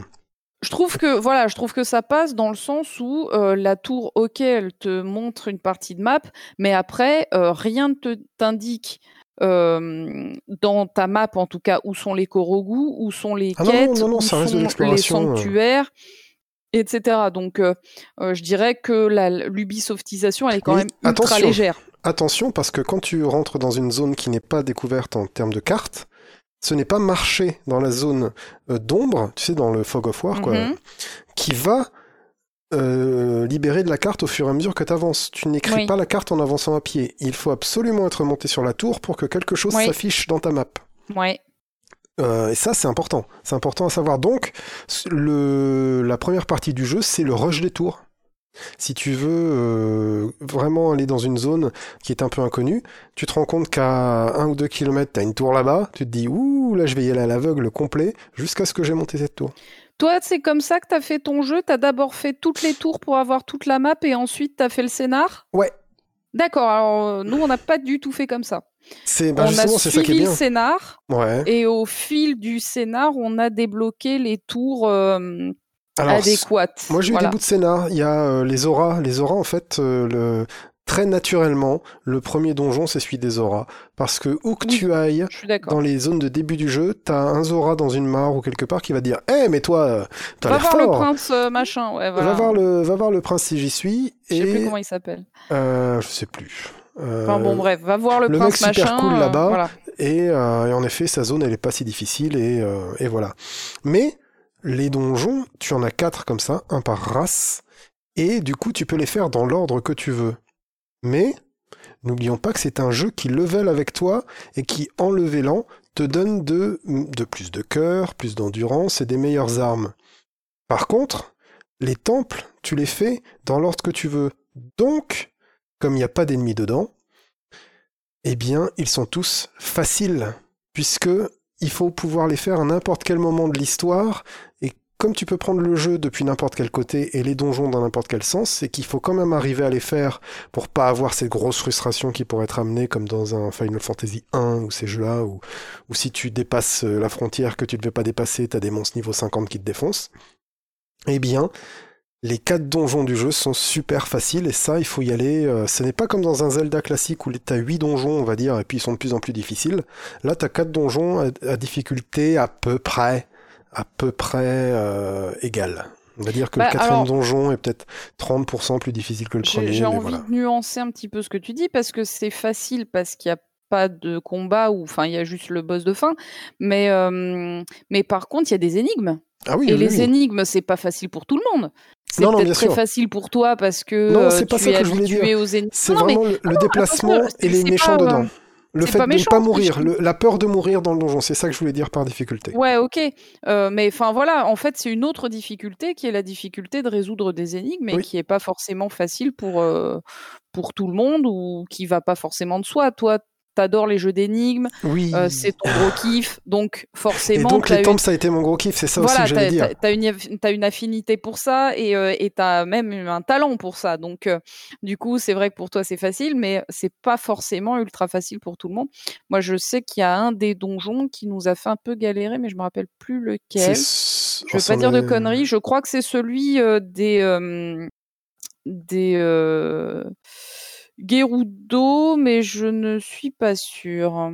Je trouve que voilà, je trouve que ça passe dans le sens où euh, la tour, ok, elle te montre une partie de map, mais après euh, rien ne te t'indique euh, dans ta map en tout cas où sont les Korogu, où sont les Ah quêtes, non, non, où sont les euh. sanctuaires, etc. Donc euh, je dirais que la l'Ubisoftisation elle est quand même ultra attention. légère. Attention, parce que quand tu rentres dans une zone qui n'est pas découverte en termes de carte, ce n'est pas marcher dans la zone d'ombre, tu sais, dans le Fog of War, quoi, Mhm. qui va euh, libérer de la carte au fur et à mesure que tu avances. Tu n'écris Oui. pas la carte en avançant à pied. Il faut absolument être monté sur la tour pour que quelque chose Oui. s'affiche dans ta map. Ouais. Euh, et ça, c'est important. C'est important à savoir. Donc, le, la première partie du jeu, c'est le rush des tours. Si tu veux euh, vraiment aller dans une zone qui est un peu inconnue, tu te rends compte qu'à un ou deux kilomètres, t'as une tour là-bas, tu te dis, ouh, là, je vais y aller à l'aveugle complet, jusqu'à ce que j'ai monté cette tour. Toi, c'est comme ça que t'as fait ton jeu? T'as d'abord fait toutes les tours pour avoir toute la map et ensuite t'as fait le scénar? Ouais. D'accord. Alors euh, nous, on n'a pas du tout fait comme ça. C'est, bah, on a c'est ça qui est suivi le bien. scénar Ouais. et au fil du scénar, on a débloqué les tours euh, Alors, adéquates. Moi, j'ai eu Voilà. des bouts de scénar. Il y a euh, les auras. Les auras, en fait, euh, le... très naturellement, le premier donjon, c'est celui des auras. Parce que où que Oui. tu ailles, dans les zones de début du jeu, t'as un Zora dans une mare ou quelque part qui va dire Eh, mais toi, t'as Va l'air voir le fort prince euh, machin. Ouais, voilà. va, voir le, va voir le prince si j'y suis. Je sais plus Et comment il s'appelle. euh, je sais plus. Euh, Enfin bon, bref, va voir le, le mec prince super machin. cool là-bas. voilà. et, euh, et en effet, sa zone, elle est pas si difficile et, et voilà. Mais les donjons, tu en as quatre comme ça, un par race, et du coup, tu peux les faire dans l'ordre que tu veux. Mais n'oublions pas que c'est un jeu qui level avec toi et qui, en levelant, te donne de, plus de cœur, plus d'endurance et des meilleures armes. Par contre, les temples, tu les fais dans l'ordre que tu veux. Donc, comme il n'y a pas d'ennemis dedans, eh bien, ils sont tous faciles, puisque il faut pouvoir les faire à n'importe quel moment de l'histoire, comme tu peux prendre le jeu depuis n'importe quel côté et les donjons dans n'importe quel sens, c'est qu'il faut quand même arriver à les faire pour pas avoir cette grosse frustration qui pourrait être amenée comme dans un Final Fantasy 1 ou ces jeux-là, où, si tu dépasses euh, la frontière que tu ne devais pas dépasser, t'as des monstres niveau 50 qui te défoncent. Eh bien, les quatre donjons du jeu sont super faciles et ça, il faut y aller. euh, ce n'est pas comme dans un Zelda classique où tu as huit donjons, on va dire, et puis ils sont de plus en plus difficiles. Là, tu as quatre donjons à difficulté à peu près, à peu près euh, égale. On va dire que Bah, le quatrième alors- donjon est peut-être 30% plus difficile que le premier. j'ai envie voilà. de nuancer un petit peu ce que tu dis parce que c'est facile parce qu'il n'y a pas de combat ou enfin il y a juste le boss de fin. Mais euh, mais par contre il y a des énigmes Ah oui, et oui, les oui. énigmes c'est pas facile pour tout le monde. c'est peut-être très facile pour toi parce que non, c'est pas tu ça es que je voulais habitué dire. aux énigmes. C'est mais vraiment le, déplacement et les méchants pas, euh, dedans. Le fait pas de ne pas mourir, le- la peur de mourir dans le donjon, c'est ça que je voulais dire par difficulté. Ouais, ok. Euh, mais enfin voilà, en fait, c'est une autre difficulté qui est la difficulté de résoudre des énigmes et Oui. qui est pas forcément facile pour euh, pour tout le monde ou qui va pas forcément de soi. Toi, t'adores les jeux d'énigmes, Oui. euh, c'est ton gros kiff, donc Et forcément, donc t'as les une- tempes, ça a été mon gros kiff, c'est ça aussi que j'allais t'as, dire. t'as- t'as une, t'as une affinité pour ça et euh, et t'as même un talent pour ça. Donc, euh, du coup, c'est vrai que pour toi, c'est facile, mais c'est pas forcément ultra facile pour tout le monde. Moi, je sais qu'il y a un des donjons qui nous a fait un peu galérer, mais je me rappelle plus lequel. Je oh, veux ça pas dire de conneries. Je crois que c'est celui euh, des des Gerudo, mais je ne suis pas sûre.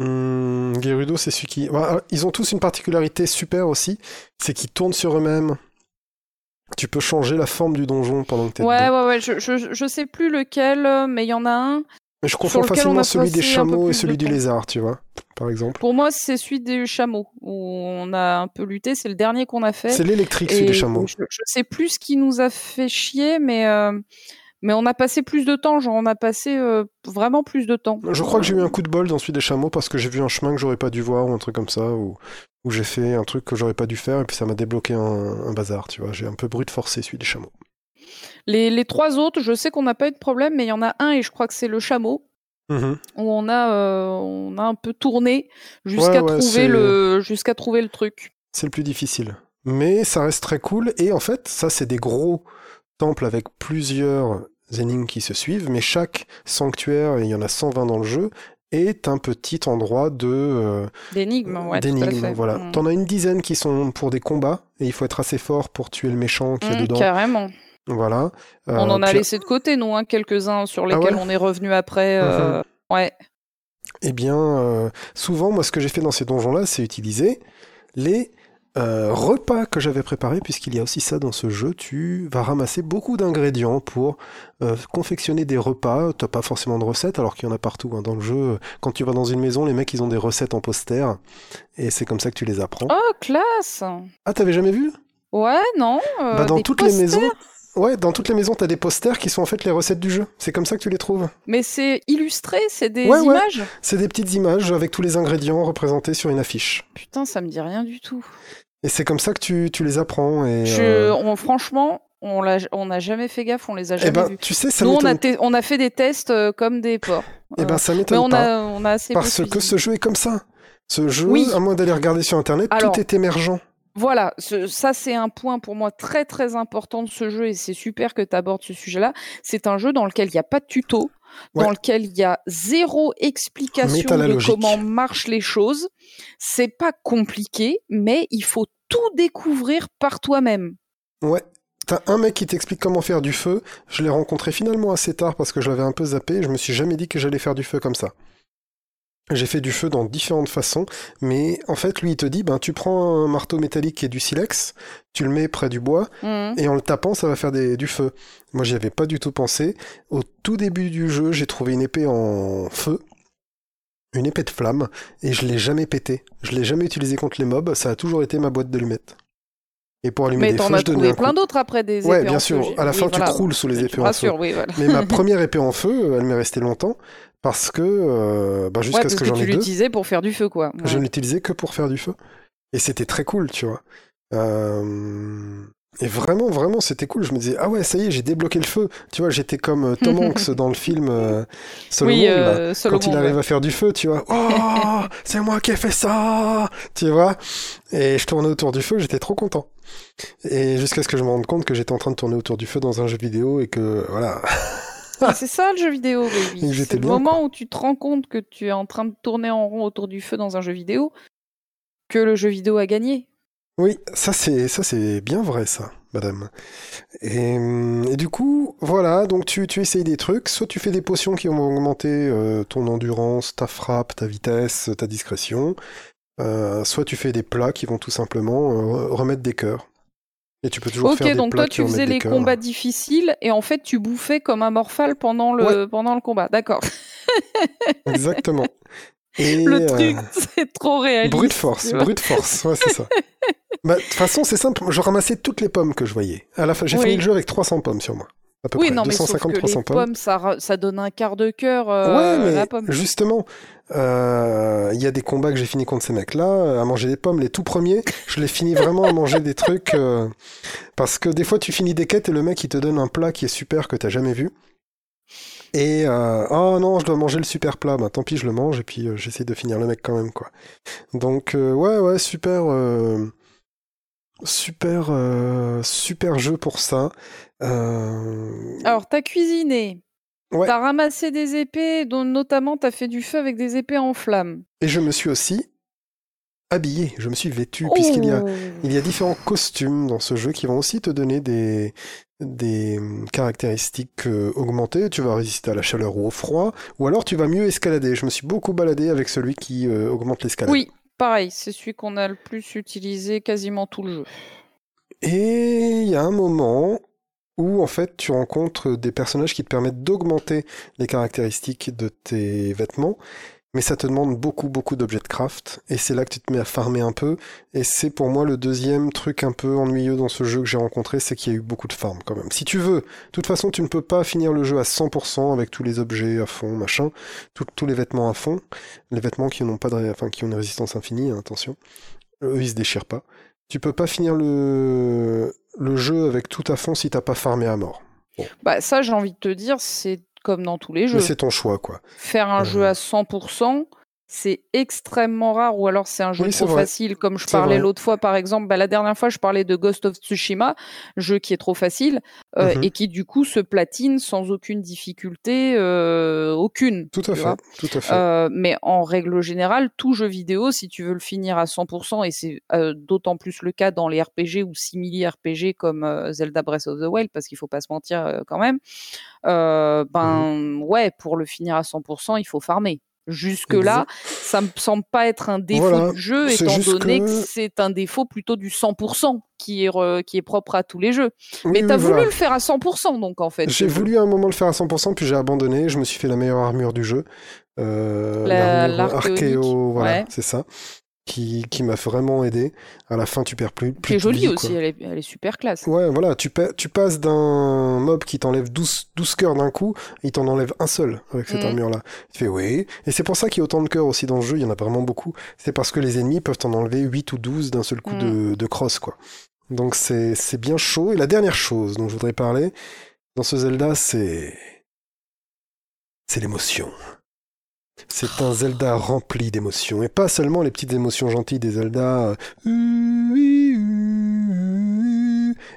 Hum, Gerudo, c'est celui qui. Bah, ils ont tous une particularité super aussi, c'est qu'ils tournent sur eux-mêmes. Tu peux changer la forme du donjon pendant que t'es Ouais, dedans. ouais, ouais. Je, je, je sais plus lequel, euh, mais il y en a un. Mais je confonds facilement a celui des chameaux et celui du temps. lézard, tu vois, par exemple. Pour moi, c'est celui des chameaux où on a un peu lutté. C'est le dernier qu'on a fait. C'est l'électrique, celui des chameaux. Je, je sais plus ce qui nous a fait chier, mais euh, mais on a passé plus de temps. Genre, on a passé euh, vraiment plus de temps. Je crois que j'ai eu un coup de bol dans celui des chameaux parce que j'ai vu un chemin que j'aurais pas dû voir ou un truc comme ça, ou j'ai fait un truc que j'aurais pas dû faire et puis ça m'a débloqué un, un bazar, tu vois. J'ai un peu brut forcé celui des chameaux. Les, les trois autres, je sais qu'on n'a pas eu de problème, mais il y en a un et je crois que c'est le chameau Mhm. où on a euh, on a un peu tourné jusqu'à Ouais, ouais, c'est- trouver le jusqu'à trouver le truc. C'est le plus difficile. Mais ça reste très cool. Et en fait, ça, c'est des gros temples avec plusieurs énigmes qui se suivent. Mais chaque sanctuaire, et il y en a 120 dans le jeu, est un petit endroit de euh, D'énigmes, ouais. Voilà. Mm. T'en as une dizaine qui sont pour des combats. Et il faut être assez fort pour tuer le méchant qui est Mm, dedans. carrément. Voilà. On Euh, en a puis- laissé de côté, nous, hein, quelques-uns sur Ah lesquels ouais on est revenu après. euh, Ouais. Eh bien, euh, souvent, moi, ce que j'ai fait dans ces donjons-là, c'est utiliser les euh, repas que j'avais préparés, puisqu'il y a aussi ça dans ce jeu. Tu vas ramasser beaucoup d'ingrédients pour euh, confectionner des repas. T'as pas forcément de recettes, alors qu'il y en a partout hein, dans le jeu. Quand tu vas dans une maison, les mecs, ils ont des recettes en poster, et c'est comme ça que tu les apprends. Oh, classe Ah, t'avais jamais vu? Ouais, non euh, Bah, Dans des toutes les maisons. Ouais, dans toutes les maisons, t'as des posters qui sont en fait les recettes du jeu. C'est comme ça que tu les trouves. Mais c'est illustré, c'est des Ouais, ouais. images? C'est des petites images avec tous les ingrédients représentés sur une affiche. Putain, ça me dit rien du tout. Et c'est comme ça que tu, tu les apprends. Et, Je, euh, on, franchement, on n'a jamais fait gaffe, on les a eh jamais ben, vus. tu sais, ça Nous, on a, on fait des tests euh, comme des porcs. Eh ben, Euh, ça m'étonne on pas. a, on a assez Parce que ce jeu est comme ça. Ce jeu, Oui. à moins d'aller regarder sur Internet, Alors, tout est émergent. Voilà, ce- ça c'est un point pour moi très très important de ce jeu et c'est super que tu abordes ce sujet-là. C'est un jeu dans lequel il n'y a pas de tuto, Ouais. dans lequel il y a zéro explication de comment marchent les choses. C'est pas compliqué, mais il faut tout découvrir par toi-même. Ouais. T'as un mec qui t'explique comment faire du feu. Je l'ai rencontré finalement assez tard parce que je l'avais un peu zappé. Je me suis jamais dit que j'allais faire du feu comme ça. J'ai fait du feu dans différentes façons, mais en fait, lui, il te dit, ben, tu prends un marteau métallique et du silex, tu le mets près du bois, Mhm. et en le tapant, ça va faire des- du feu. Moi, j'y avais pas du tout pensé. Au tout début du jeu, j'ai trouvé une épée en feu, une épée de flamme, et je l'ai jamais pété. Je l'ai jamais utilisé contre les mobs, ça a toujours été ma boîte d'allumettes. Et pour allumer Mais des feux, je donnais plein d'autres après des Ouais, épées bien en sûr. feu. À la Oui, fin, tu croules sous les épées en feu. rassure, oui, voilà. Mais ma première épée en feu, elle m'est restée longtemps, parce que, euh, bah, jusqu'à ce que que j'en tu ai deux, l'utilisais pour faire du feu, quoi. je Ouais. l'utilisais que pour faire du feu. Et c'était très cool, tu vois. Euh, Et vraiment, vraiment, c'était cool. Je me disais, ah ouais, ça y est, j'ai débloqué le feu. Tu vois, j'étais comme euh, Tom Hanks dans le film euh, Solomon, oui, là. euh, Solomon, quand il arrive ouais. à faire du feu, tu vois, oh, c'est moi qui ai fait ça, tu vois. Et je tournais autour du feu, j'étais trop content. Et jusqu'à ce que je me rende compte que j'étais en train de tourner autour du feu dans un jeu vidéo et que, voilà. C'est ça le jeu vidéo, baby. C'est le moment où tu te rends compte que tu es en train de tourner en rond autour du feu dans un jeu vidéo que le jeu vidéo a gagné. Oui, ça c'est ça c'est bien vrai ça, madame. Et, hum, et du coup, voilà, donc tu, tu essayes des trucs, soit tu fais des potions qui vont augmenter euh, ton endurance, ta frappe, ta vitesse, ta discrétion, euh, soit tu fais des plats qui vont tout simplement euh, remettre des cœurs. Et tu peux toujours Ok, faire des donc plats toi tu faisais les combats difficiles et en fait tu bouffais comme un morphal pendant le, pendant le combat. D'accord. Exactement. Et, Le euh, truc, c'est trop réaliste. brute force, brute force, ouais c'est ça. Bah, de toute façon, c'est simple. Je ramassais toutes les pommes que je voyais. À la fin, j'ai Oui. fini le jeu avec 300 pommes sur moi. À peu Oui, près. non, mais sauf 250, que 300 les pommes. pommes, ça, donne un quart de cœur euh, ouais, mais la pomme. justement, euh, il y a des combats que j'ai fini contre ces mecs-là, euh, à manger des pommes. Les tout premiers, je les finis vraiment à manger des trucs. euh, parce que des fois, tu finis des quêtes et le mec, il te donne un plat qui est super que t'as jamais vu. Et euh, oh non, je dois manger le super plat. Bah tant pis, je le mange et puis euh, j'essaie de finir le mec quand même quoi. Donc euh, ouais ouais super super super jeu pour ça. Euh, Alors, t'as cuisiné, Ouais. t'as ramassé des épées, dont notamment t'as fait du feu avec des épées en flammes. Et je me suis aussi habillé, je me suis vêtu puisqu'il y a Oh. il y a différents costumes dans ce jeu qui vont aussi te donner des des hum, caractéristiques euh, augmentées. Tu vas résister à la chaleur ou au froid, ou alors tu vas mieux escalader. Je me suis beaucoup baladé avec celui qui euh, augmente l'escalade. Oui, pareil, c'est celui qu'on a le plus utilisé quasiment tout le jeu. Et il y a un moment où en fait tu rencontres des personnages qui te permettent d'augmenter les caractéristiques de tes vêtements, mais ça te demande beaucoup beaucoup d'objets de craft, et c'est là que tu te mets à farmer un peu, et c'est pour moi le deuxième truc un peu ennuyeux dans ce jeu que j'ai rencontré, c'est qu'il y a eu beaucoup de farm quand même. Si tu veux, de toute façon tu ne peux pas finir le jeu à 100% avec tous les objets à fond, machin, tous les vêtements à fond, les vêtements qui n'ont pas de, enfin qui ont une résistance infinie, hein, attention, eux ils se déchirent pas. Tu peux pas finir le, le jeu avec tout à fond si t'as pas farmé à mort. Bah, ça, j'ai envie de te dire, c'est comme dans tous les jeux. Mais c'est ton choix, quoi. Faire un Euh. jeu à 100%, c'est extrêmement rare, ou alors c'est un jeu Oui, trop facile, comme je parlais l'autre fois, par exemple. Bah, la dernière fois, je parlais de Ghost of Tsushima, jeu qui est trop facile, euh, Mhm. et qui du coup se platine sans aucune difficulté, euh, aucune. Tout à fait. Tout à fait. Euh, mais en règle générale, tout jeu vidéo, si tu veux le finir à 100%, et c'est d'autant plus le cas dans les RPG ou simili RPG comme Zelda Breath of the Wild, parce qu'il faut pas se mentir quand même, euh, ben Mhm. ouais, pour le finir à 100%, il faut farmer. Jusque-là, ça me semble pas être un défaut Voilà, du jeu, étant donné que, que- c'est un défaut plutôt du 100% qui est, re- qui est propre à tous les jeux. Oui, Mais oui, t'as voulu voilà. le faire à 100%, donc en fait. J'ai voulu à un moment le faire à 100%, puis j'ai abandonné. Je me suis fait la meilleure armure du jeu. Euh, La- l'armure l'archéonique, Archéo, voilà, ouais. c'est ça. Qui, qui m'a vraiment aidé. À la fin, tu perds plus. Plus est de jolie vie, aussi, elle est, elle est super classe. Ouais, voilà, tu, pa- tu passes d'un mob qui t'enlève 12, 12 cœurs d'un coup, il t'en enlève un seul avec cette Mm. armure-là. Tu fais oui. Et c'est pour ça qu'il y a autant de cœurs aussi dans le jeu, il y en a vraiment beaucoup. C'est parce que les ennemis peuvent t'en enlever 8 ou 12 d'un seul coup de, de cross, quoi. Donc c'est, c'est bien chaud. Et la dernière chose dont je voudrais parler dans ce Zelda, c'est. C'est l'émotion. C'est un Zelda rempli d'émotions. Et pas seulement les petites émotions gentilles des Zelda. euh,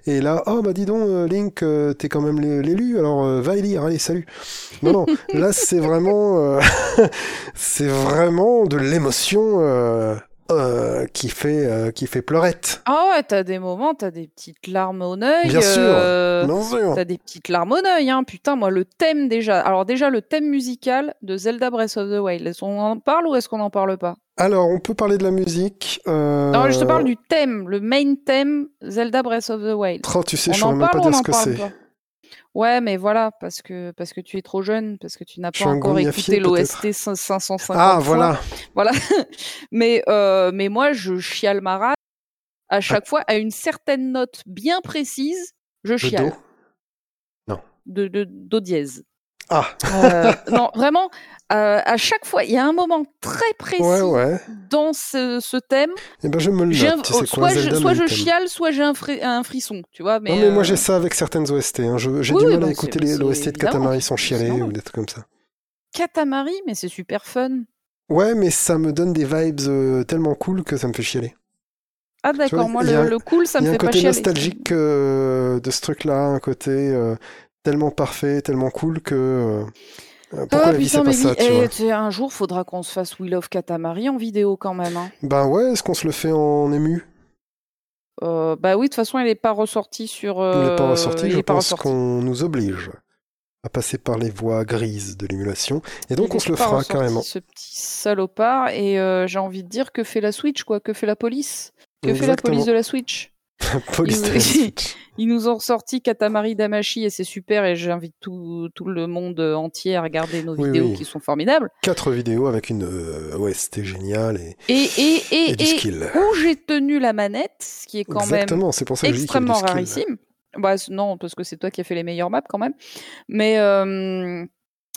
Et là, oh bah dis donc, euh, Link, euh, t'es quand même l'é- l'élu, alors euh, va élire, allez, salut. Non, non, là c'est vraiment, euh, c'est vraiment de l'émotion euh, qui fait, euh, qui fait pleurette. Ah ouais, t'as des moments, t'as des petites larmes au œil. Bien sûr, euh, Bien sûr. T'as des petites larmes au œil, hein. Putain, moi, le thème déjà. Alors, déjà, le thème musical de Zelda Breath of the Wild. Est-ce qu'on en parle ou est-ce qu'on n'en parle pas? Alors, on peut parler de la musique. Euh... Non, je te parle du thème, le main thème Zelda Breath of the Wild. Oh, tu sais, on je en même pas dire ce en que c'est. Ouais, mais voilà, parce que, parce que tu es trop jeune, parce que tu n'as pas encore écouté l'OST 550 Ah, fois. voilà. Voilà. mais, euh, mais moi, je chiale ma race. Ah. À chaque fois, à une certaine note bien précise, je Le chiale. dos. De, de, do dièse. Ah, Euh, non, vraiment, euh, à chaque fois, il y a un moment très précis ouais, ouais. dans ce, ce thème. Eh ben, je me le un- note. Sais soit je, soit je chiale, soit j'ai un, fri- un frisson, tu vois. Mais, non, mais moi euh, j'ai ça avec certaines OST. hein. J'ai oui, du mal à écouter l'OST de Katamari sans chialer ou des trucs comme ça. Katamari, mais c'est super fun. Ouais, mais ça me donne des vibes tellement cool que ça me fait chialer. Ah d'accord, moi il y a le, un- le cool, ça Il y me a un fait pas côté chialer. nostalgique euh, de ce truc-là, un côté euh, tellement parfait, tellement cool que. euh, euh, pourquoi Ah la vie putain, pas mais ça, tu eh, vois un jour, faudra qu'on se fasse Will of Katamari en vidéo quand même. Hein. Ben ouais, est-ce qu'on se le fait en ému? Euh, bah oui, de toute façon, il n'est pas ressorti sur. Il n'est pas euh, ressorti, il je pense qu'on nous oblige à passer par les voies grises de l'émulation. Et donc Il on se le fera carrément. Ce petit salopard. Et euh, j'ai envie de dire que fait la Switch, quoi Que fait la police? Que fait la police de la Switch? Switch. Ils nous ont ressorti Katamari Damashi et c'est super et j'invite tout, tout le monde entier à regarder nos Oui, vidéos oui. qui sont formidables. Quatre vidéos avec une euh, OST géniale et, Et, et, et, et du et skill. où j'ai tenu la manette, ce qui est quand même Exactement, c'est pour ça que je dis qu'il y a du extrêmement rarissime. Bah, non, parce que c'est toi qui as fait les meilleures maps quand même. Mais, euh,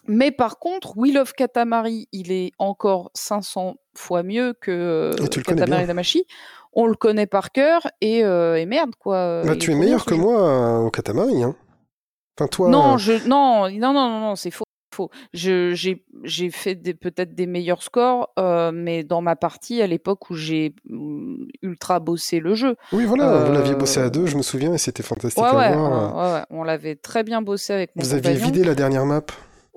mais par contre, Wheel of Katamari, il est encore 500 fois mieux que connais Katamari. Damashi. On le connaît par cœur et, euh, et merde quoi. Bah, tu es meilleur que moi euh, au Katamari, hein. Enfin, toi. Non, euh, je, non, non, non, non, non, c'est faux. j'ai, fait peut-être des meilleurs scores, euh, mais dans ma partie, à l'époque où j'ai mm, ultra bossé le jeu. Oui, voilà, vous l'aviez bossé à deux, je me souviens, et c'était fantastique Ouais, à ouais, voir. ouais, ouais, on l'avait très bien bossé avec mon Vous aviez vidé la dernière map.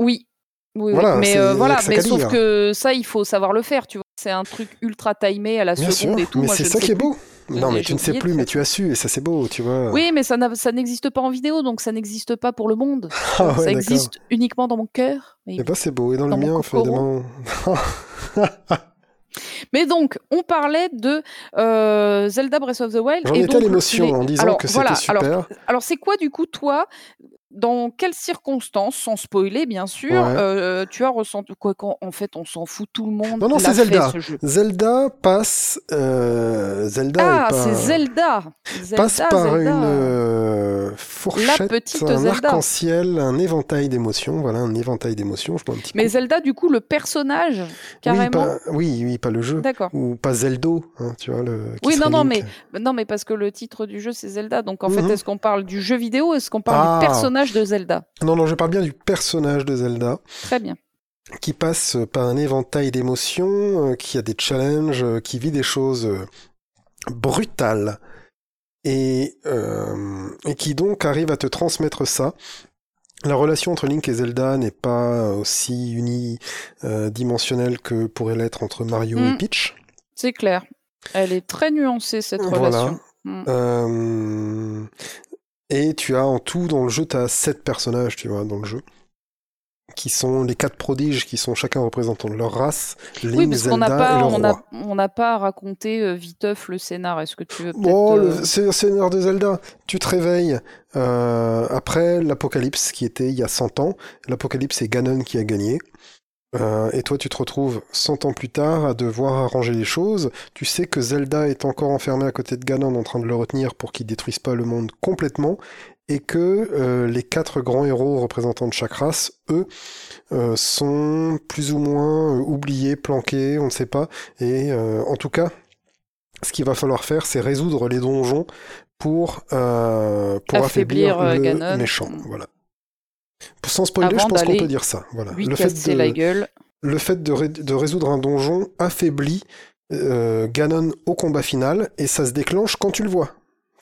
Oui. Oui. Voilà, mais euh, voilà, mais qu'à sauf dire. que ça, il faut savoir le faire, tu vois. C'est un truc ultra timé à la Bien sûr, seconde et tout. mais c'est ça qui est beau. Non, mais tu ne sais plus, mais tu as su, et ça c'est beau, tu vois. Oui, mais ça, n'existe pas en vidéo, donc ça n'existe pas pour le monde. Ah ouais, ça existe uniquement dans mon cœur. Mais, Eh ben c'est beau, et dans, Dans le mien, évidemment. mais donc, on parlait de euh, Zelda Breath of the Wild. J'en et étais à l'émotion en disant Alors, que c'était voilà, super. Alors, alors c'est quoi, du coup, toi, dans quelles circonstances, sans spoiler, bien sûr, Ouais. euh, tu as ressenti quoi qu'en- En fait, on s'en fout, tout le monde Non, non, c'est fait, Zelda. ce jeu. Zelda passe. euh, Zelda Ah, c'est Zelda. passe par Zelda. une euh, fourchette, petite un arc-en-ciel, un éventail d'émotions. Voilà, un éventail d'émotions. Je prends un petit Mais coup. Zelda, du coup, le personnage, oui, carrément. pas, oui, oui, pas le jeu. D'accord. Ou pas Zeldo, hein, tu vois. Le, Oui, non, non, Link. Non, mais parce que le titre du jeu, c'est Zelda. Donc, en fait, Mhm. est-ce qu'on parle du jeu vidéo? Est-ce qu'on parle Ah. du personnage de Zelda Non, non, je parle bien du personnage de Zelda. Très bien. qui passe par un éventail d'émotions, euh, qui a des challenges, euh, qui vit des choses euh, brutales, et, euh, et qui donc arrive à te transmettre ça. La relation entre Link et Zelda n'est pas aussi unidimensionnelle que pourrait l'être entre Mario et Mm. Peach. C'est clair. Elle est très nuancée, cette Voilà. relation. Mm. Euh, et tu as en tout dans le jeu, tu as sept personnages, tu vois, dans le jeu, qui sont les quatre prodiges, qui sont chacun représentant leur race, Link, Oui, parce qu'on n'a pas, on on pas raconté euh, viteuf le scénar. Est-ce que tu veux Bon, euh, le- Seigneur de Zelda. Tu te réveilles euh, après l'apocalypse qui était il y a 100 ans. L'apocalypse, c'est Ganon qui a gagné. Euh, et toi, tu te retrouves 100 ans plus tard à devoir arranger les choses. Tu sais que Zelda est encore enfermé à côté de Ganon en train de le retenir pour qu'il détruise pas le monde complètement. Et que euh, les quatre grands héros représentants de chaque race, eux, euh, sont plus ou moins oubliés, planqués, on ne sait pas. Et euh, en tout cas, ce qu'il va falloir faire, c'est résoudre les donjons pour, euh, pour Affaiblir, affaiblir, le Ganon. méchant. Voilà. Sans spoiler, je pense qu'on peut dire ça. Voilà. lui Le fait, de, la gueule le fait de, ré- de résoudre un donjon affaiblit euh, Ganon au combat final et ça se déclenche quand tu le vois.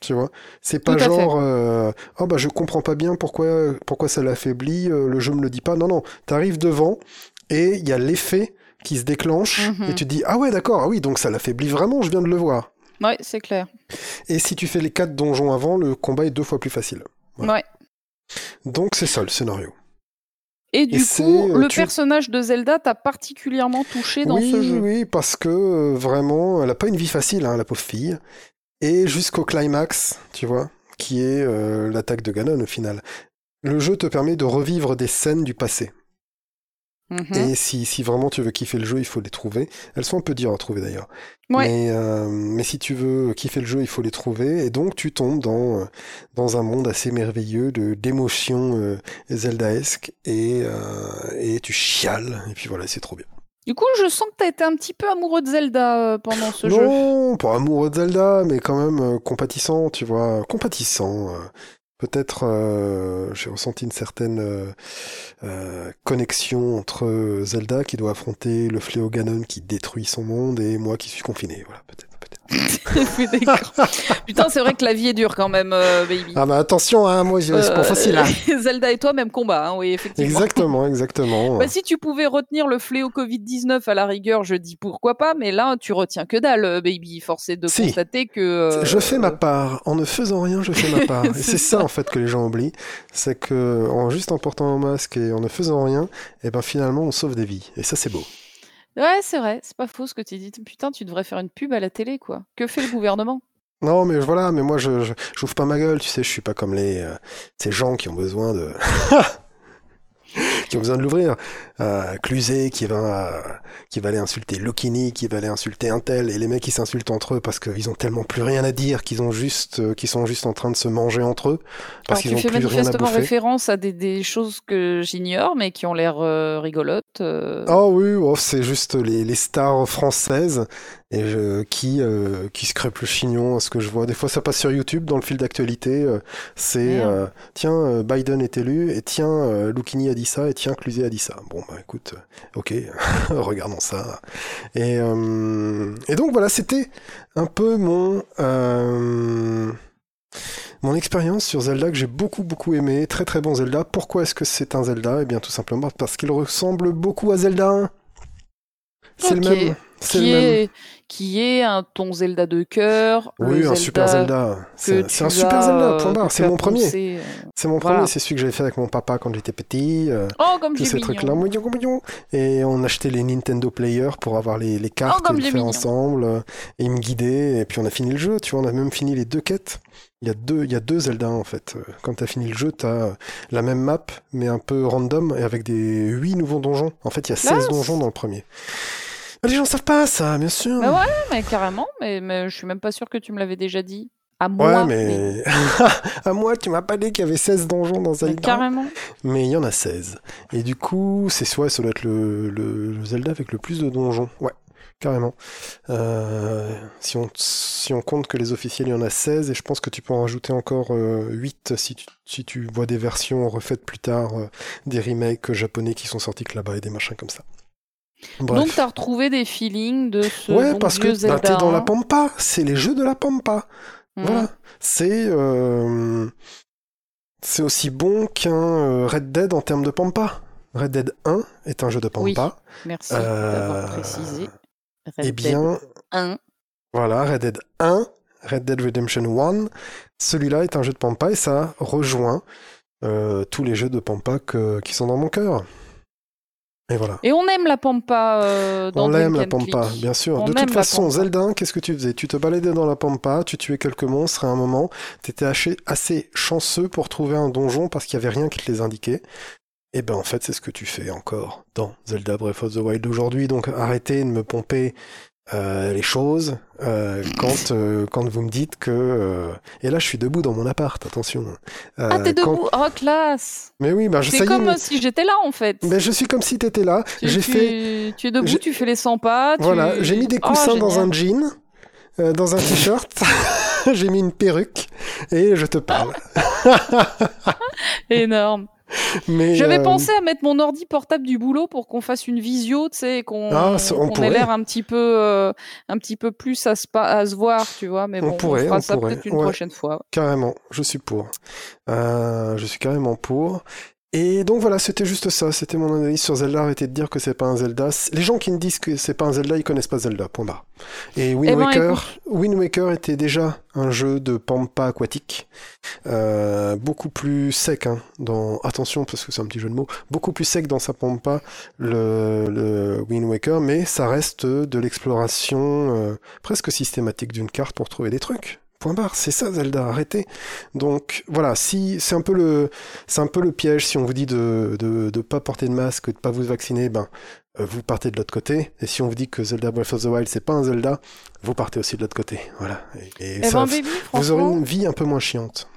Tu vois, c'est pas genre euh, oh bah je comprends pas bien pourquoi pourquoi ça l'affaiblit, euh, le jeu me le dit pas. Non non, t'arrives devant et il y a l'effet qui se déclenche Mhm. et tu te dis ah ouais d'accord ah oui donc ça l'affaiblit vraiment je viens de le voir. Ouais, c'est clair. Et si tu fais les quatre donjons avant, le combat est deux fois plus facile. Voilà. Ouais. Donc c'est ça le scénario. Et du coup, euh, le tu- personnage de Zelda t'a particulièrement touché dans oui, ce jeu. oui, parce que euh, vraiment, elle a pas une vie facile, hein, la pauvre fille. Et jusqu'au climax, tu vois, qui est euh, l'attaque de Ganon au final. Le jeu te permet de revivre des scènes du passé. Mhm. Et si, si vraiment tu veux kiffer le jeu, il faut les trouver. Elles sont un peu dures à trouver d'ailleurs. Ouais. Mais, euh, mais si tu veux kiffer le jeu, il faut les trouver. Et donc tu tombes dans, euh, dans un monde assez merveilleux de d'émotions euh, zeldaesques et, euh, et tu chiales. Et puis voilà, c'est trop bien. Du coup, je sens que t'as été un petit peu amoureux de Zelda pendant ce jeu. non, pas amoureux de Zelda, mais quand même compatissant, tu vois, compatissant. Peut-être euh, j'ai ressenti une certaine euh, euh, connexion entre Zelda qui doit affronter le fléau Ganon qui détruit son monde et moi qui suis confiné. Voilà, peut-être. Putain, c'est vrai que la vie est dure quand même, euh, baby. Ah bah attention, hein, moi c'est pas Euh, facile. Hein. Zelda et toi, même combat, hein, oui, effectivement. Exactement, exactement. Bah, si tu pouvais retenir le fléau Covid-19 à la rigueur, je dis pourquoi pas, mais là, tu retiens que dalle, euh, baby. Force est de Si. constater que. euh, Je fais ma part. En ne faisant rien, je fais ma part. Et C'est ça, en fait, que les gens oublient. C'est que, en juste en portant un masque et en ne faisant rien, eh ben, finalement, on sauve des vies. Et ça, c'est beau. Ouais, c'est vrai, c'est pas faux ce que tu dis. Putain, tu devrais faire une pub à la télé, quoi. Que fait le gouvernement? Non, mais voilà, mais moi, je, j'ouvre pas ma gueule, tu sais, je suis pas comme les euh, ces gens qui ont besoin de qui ont besoin de l'ouvrir. Euh, Cluzet qui va qui va aller insulter Lokini, qui va aller insulter Intel, et les mecs qui s'insultent entre eux parce qu'ils ont tellement plus rien à dire, qu'ils ont juste, euh, qu'ils sont juste en train de se manger entre eux parce qu'ils tu ont plus rien à manifestement bouffer. référence à des, des choses que j'ignore, mais qui ont l'air euh, rigolotes. euh. Oh oui, oh, c'est juste les, les stars françaises et je- qui euh, qui se crêpent le chignon à ce que je vois. Des fois, ça passe sur YouTube dans le fil d'actualité. euh, c'est euh, tiens, euh, Biden est élu et tiens, euh, Loukini a dit ça et tiens, Cluzet a dit ça. Bon bah écoute, ok, regardons ça. Et euh, et donc voilà, c'était un peu mon euh, mon expérience sur Zelda que j'ai beaucoup beaucoup aimé, très très bon Zelda. Pourquoi est-ce que c'est un Zelda? Eh bien tout simplement parce qu'il ressemble beaucoup à Zelda 1. C'est le même. C'est le qui est, qui est un ton Zelda de cœur. Oui, le un super Zelda. C'est un super Zelda, euh, point barre. tu C'est mon premier. euh. C'est mon Voilà. premier, c'est celui que j'avais fait avec mon papa quand j'étais petit. euh, Oh, comme tous ces trucs-là. Et on achetait les Nintendo Player pour avoir les, les cartes Oh, et le j'ai faire mignon. ensemble. euh, Et il me guidait. Et puis on a fini le jeu. Tu vois, on a même fini les deux quêtes. Il y a deux, il y a deux Zelda en fait. Euh, Quand t'as fini le jeu, t'as euh, la même map, mais un peu random et avec des huit nouveaux donjons. En fait, il y a 16 Classe. donjons dans le premier. Ah, Les gens savent pas ça, bien sûr. Bah ouais, mais carrément, mais, mais je suis même pas sûre que tu me l'avais déjà dit. À Ouais, moi. mais à moi, tu m'as pas dit qu'il y avait 16 donjons dans mais Zelda. carrément. Mais il y en a 16. Et du coup, c'est soit ça doit être le, le, le Zelda avec le plus de donjons. Ouais, carrément. Euh, si, on, si on compte que les officiels, il y en a 16, et je pense que tu peux en rajouter encore euh, 8 si tu, si tu vois des versions refaites plus tard, euh, des remakes japonais qui sont sortis que là-bas et des machins comme ça. Bref. Donc t'as retrouvé des feelings de ce ouais, bon parce que bah, t'es dans la pampa, c'est les jeux de la pampa. Voilà. C'est euh, c'est aussi bon qu'un euh, Red Dead en termes de Pampa. Red Dead 1 est un jeu de Oui. Pampa. Merci Euh, d'avoir précisé. Red Eh Dead bien, 1. voilà, Red Dead 1, Red Dead Redemption 1, celui-là est un jeu de Pampa et ça rejoint euh, tous les jeux de Pampa que- qui sont dans mon cœur. Et voilà. Et on aime la pampa euh, dans On l'aime la Pampa, Click. bien sûr. On de toute façon. Zelda 1, qu'est-ce que tu faisais? Tu te baladais dans la Pampa, tu tuais quelques monstres à un moment, t'étais assez, assez chanceux pour trouver un donjon parce qu'il y avait rien qui te les indiquait. Et ben en fait, c'est ce que tu fais encore dans Zelda Breath of the Wild aujourd'hui. Donc arrêtez de me pomper euh, les choses euh, quand euh, quand vous me dites que euh, et là je suis debout dans mon appart. Attention. Euh, Ah, t'es quand- debout? Oh, classe Mais oui, ben je C'est comme mais- si j'étais là, en fait. ben, je suis comme si t'étais là. J'ai fait tu es debout, tu fais les 100 pas. tu- Voilà, j'ai mis des Oh, coussins dans un jean, euh, dans un t-shirt, j'ai mis une perruque et je te parle. Énorme. Mais J'avais euh, pensé à mettre mon ordi portable du boulot pour qu'on fasse une visio, tu sais, et qu'on Ah, on qu'on ait l'air un petit peu, euh, un petit peu plus à se, pa- à se voir, tu vois. Mais On bon, pourrait, on fera on ça pourrait, peut-être une ouais. prochaine fois. carrément, je suis pour. Euh, je suis carrément pour. Et donc voilà, c'était juste ça. C'était mon analyse sur Zelda. Arrêtez de dire que c'est pas un Zelda. Les gens qui me disent que c'est pas un Zelda, ils connaissent pas Zelda. Point barre. Et Wind Eh ben, Waker, Wind Waker était déjà un jeu de pampa aquatique, euh, beaucoup plus sec. Hein, dans attention parce que c'est un petit jeu de mots. Beaucoup plus sec dans sa pampa le, le Wind Waker, mais ça reste de l'exploration euh, presque systématique d'une carte pour trouver des trucs. Point barre, c'est ça Zelda, arrêtez. Donc voilà, si c'est un peu le c'est un peu le piège si on vous dit de de, de pas porter de masque, de pas vous vacciner, ben euh, vous partez de l'autre côté. Et si on vous dit que Zelda Breath of the Wild c'est pas un Zelda, vous partez aussi de l'autre côté. Voilà. Et, et Eh ça, ben, baby, vous aurez une vie un peu moins chiante.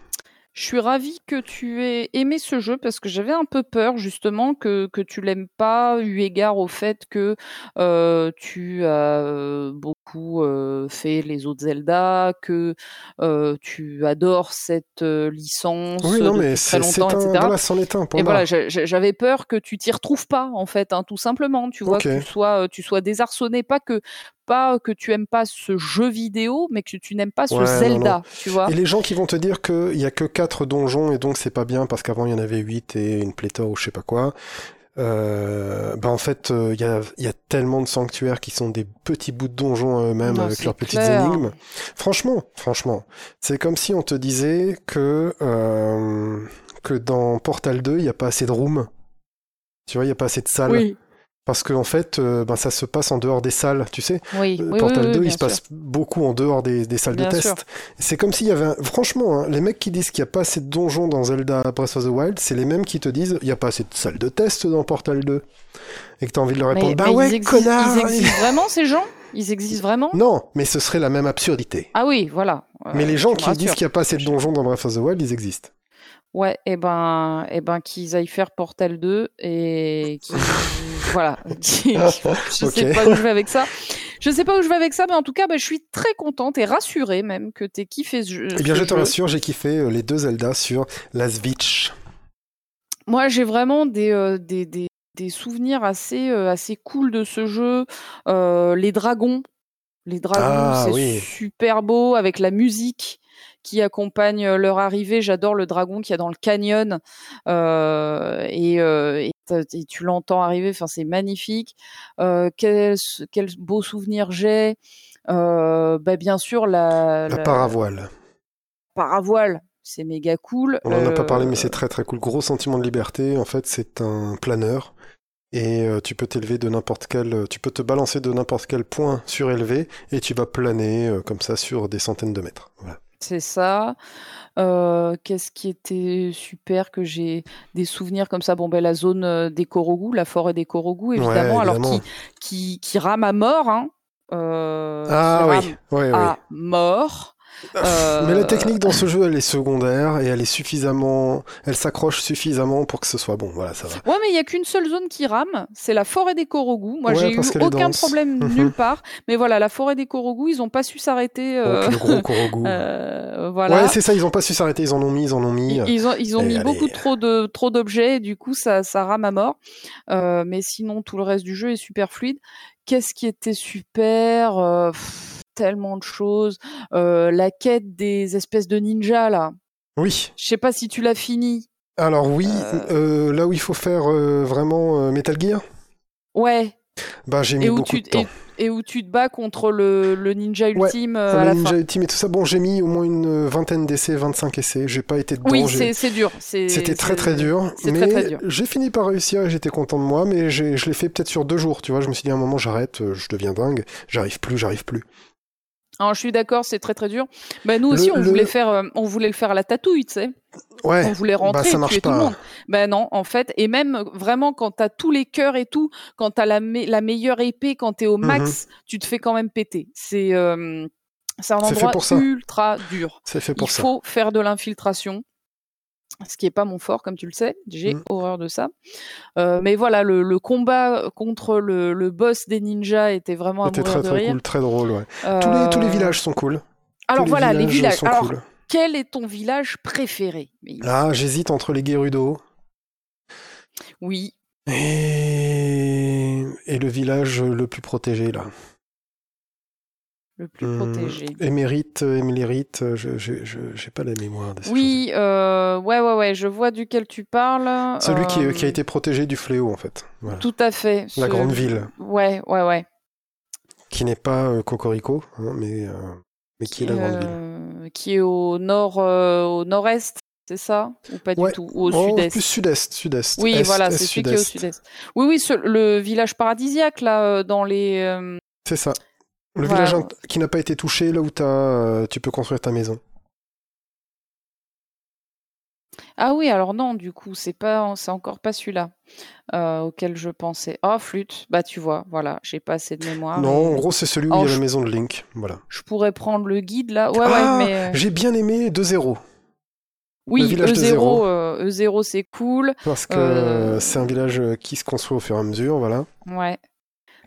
Je suis ravie que tu aies aimé ce jeu parce que j'avais un peu peur justement que, que tu l'aimes pas, eu égard au fait que euh, tu as euh, beaucoup euh, fait les autres Zelda, que euh, tu adores cette licence Oui, non mais très longtemps, un etc. voilà, c'en est un. Et voilà, j'avais peur que tu t'y retrouves pas, en fait, hein, tout simplement. Tu vois, que tu sois, tu sois désarçonné, pas que, pas que tu aimes pas ce jeu vidéo, mais que tu n'aimes pas ce Ouais, non, Zelda, tu vois. Et les gens qui vont te dire qu'il y a que 4 donjons et donc c'est pas bien parce qu'avant il y en avait 8 et une pléthore ou je sais pas quoi. Euh, bah en fait, euh, il y, a, y a tellement de sanctuaires qui sont des petits bouts de donjons à eux-mêmes avec leurs petites clair. énigmes. Franchement, franchement, c'est comme si on te disait que euh, que dans Portal 2 il y a pas assez de rooms. Tu vois, il y a pas assez de salles. Oui. Parce qu'en en fait, euh, ben, ça se passe en dehors des salles, tu sais. Oui, oui, Portal oui, 2, oui, il bien se passe sûr. beaucoup en dehors des, des salles Bien de sûr. test. C'est comme s'il y avait... un- Franchement, hein, les mecs qui disent qu'il n'y a pas assez de donjons dans Zelda Breath of the Wild, c'est les mêmes qui te disent il n'y a pas assez de salles de test dans Portal 2. Et que tu as envie de leur répondre Mais, bah mais ouais, ils, existent, connard ils existent vraiment ces gens? Ils existent vraiment? Non, mais ce serait la même absurdité. Ah oui, voilà. mais Euh, les gens qui disent qu'il n'y a pas assez de donjons dans Breath of the Wild, ils existent. Ouais, et ben, et ben qu'ils aillent faire Portal 2 et qu'ils- voilà. je sais pas où je vais avec ça. Je sais pas où je vais avec ça, mais en tout cas, bah, je suis très contente et rassurée même que t'aies kiffé ce jeu. Eh bien, je te rassure, j'ai kiffé euh, les deux Zelda sur la Switch. Moi, j'ai vraiment des, euh, des, des, des souvenirs assez, euh, assez cool de ce jeu. Euh, les dragons. Les dragons, Ah, c'est oui. super beau avec la musique qui accompagne euh, leur arrivée. J'adore le dragon qu'il y a dans le canyon euh, et, euh, et, tu l'entends arriver. Enfin, c'est magnifique. Quel, quel beau souvenir j'ai. Bah, bien sûr, la, La la paravoile. paravoile, c'est méga cool. On n'en a pas parlé, mais c'est très très cool. Gros sentiment de liberté. En fait, c'est un planeur. Et tu peux t'élever de n'importe quel. Tu peux te balancer de n'importe quel point surélevé. Et tu vas planer comme ça sur des centaines de mètres. Voilà. C'est ça. Euh, Qu'est-ce qui était super que j'ai des souvenirs comme ça? Bon, ben la zone euh, des Korogu, la forêt des Korogu, évidemment, alors évidemment. qui, qui, qui rame à mort. Hein. Euh, Ah oui. à mort. Euh, Mais la technique dans ce jeu, elle est secondaire et elle est suffisamment, elle s'accroche suffisamment pour que ce soit bon. Voilà, ça va. Ouais, mais il y a qu'une seule zone qui rame, c'est la forêt des Korogu. Moi, Ouais, j'ai eu aucun problème nulle part. Mais voilà, la forêt des Korogu, ils ont pas su s'arrêter. euh, le gros Korogu. euh, voilà. Ouais, c'est ça. Ils ont pas su s'arrêter. Ils en ont mis, ils en ont mis. Ils, ils ont, ils ont Et mis allez. beaucoup trop de trop d'objets, et du coup ça, ça rame à mort. Euh, mais sinon tout le reste du jeu est super fluide. Qu'est-ce qui était super pff, Tellement de choses. Euh, la quête des espèces de ninjas là. Oui. Je sais pas si tu l'as fini. Alors oui, Euh. euh, là où il faut faire vraiment Metal Gear, Ouais. bah j'ai mis Et où beaucoup tu de temps. et, et où tu te bats contre le, le ninja ultime euh, à le la Ninja fin. Ultime et tout ça, bon, j'ai mis au moins une vingtaine d'essais, 25 essais. J'ai pas été dedans. Oui, c'est dur. C'était très très dur, mais j'ai fini par réussir et j'étais content de moi, mais je l'ai fait peut-être sur deux jours, tu vois, je me suis dit à un moment j'arrête, je deviens dingue, j'arrive plus, j'arrive plus. Alors, je suis d'accord, c'est très très dur. Bah, nous aussi, Le- on le- voulait faire, euh, on voulait le faire à la tatouille, tu sais. on Ouais, voulait rentrer bah ça et marche tuer tout le pas. monde. Ben non, en fait, et même vraiment quand t'as tous les cœurs et tout, quand t'as la, me- la meilleure épée, quand t'es au max, tu te fais quand même péter. C'est euh, c'est un Mhm. Fait endroit pour ça. ultra dur. C'est fait pour Il ça. faut faire de l'infiltration. Ce qui est pas mon fort, comme tu le sais, j'ai Mm. horreur de ça. Euh, mais voilà, le, le combat contre le, le boss des ninjas était vraiment à mourir très de très rire. cool, très drôle, ouais. Tous, les, tous les Euh, villages sont cool. Alors Tous voilà, les villages. sont Alors, cool. quel est ton village préféré Ah, j'hésite entre les Gerudo Oui, et... et le village le plus protégé, là. Le plus Hum, protégé. Émérite, euh, Émérite, euh, je j'ai pas la mémoire de ces. Oui, euh, ouais, ouais, ouais, je vois duquel tu parles. Celui qui, Euh, qui a été protégé du fléau, en fait. Voilà. Tout à fait. La Ce- grande ville. Ouais, ouais, ouais. Qui n'est pas euh, Cocorico, hein, mais, euh, mais qui est la grande ville. Euh, Qui est au nord, euh, au nord-est, c'est ça? Ou pas Ouais. du tout? Ou au Oh, sud-est? plus sud-est, sud-est. Oui, Est, voilà, est, c'est celui qui est au sud-est. Oui, oui, ce- le village paradisiaque, là, euh, dans les... euh, C'est ça. Le Voilà. village qui n'a pas été touché, là où t'as, euh, tu peux construire ta maison. Ah oui, alors non, du coup, c'est pas, c'est encore pas celui-là euh, auquel je pensais. Oh, flûte, bah tu vois, voilà, j'ai pas assez de mémoire. non, en gros, c'est celui où Oh, il y a je- la maison de Link. Voilà. Je pourrais prendre le guide, là. Ouais, Ah, ouais, mais... euh, J'ai bien aimé 2-0. Oui, village de E0, zéro. euh, E0 c'est cool. Parce que Euh, c'est un village qui se construit au fur et à mesure, voilà. Ouais.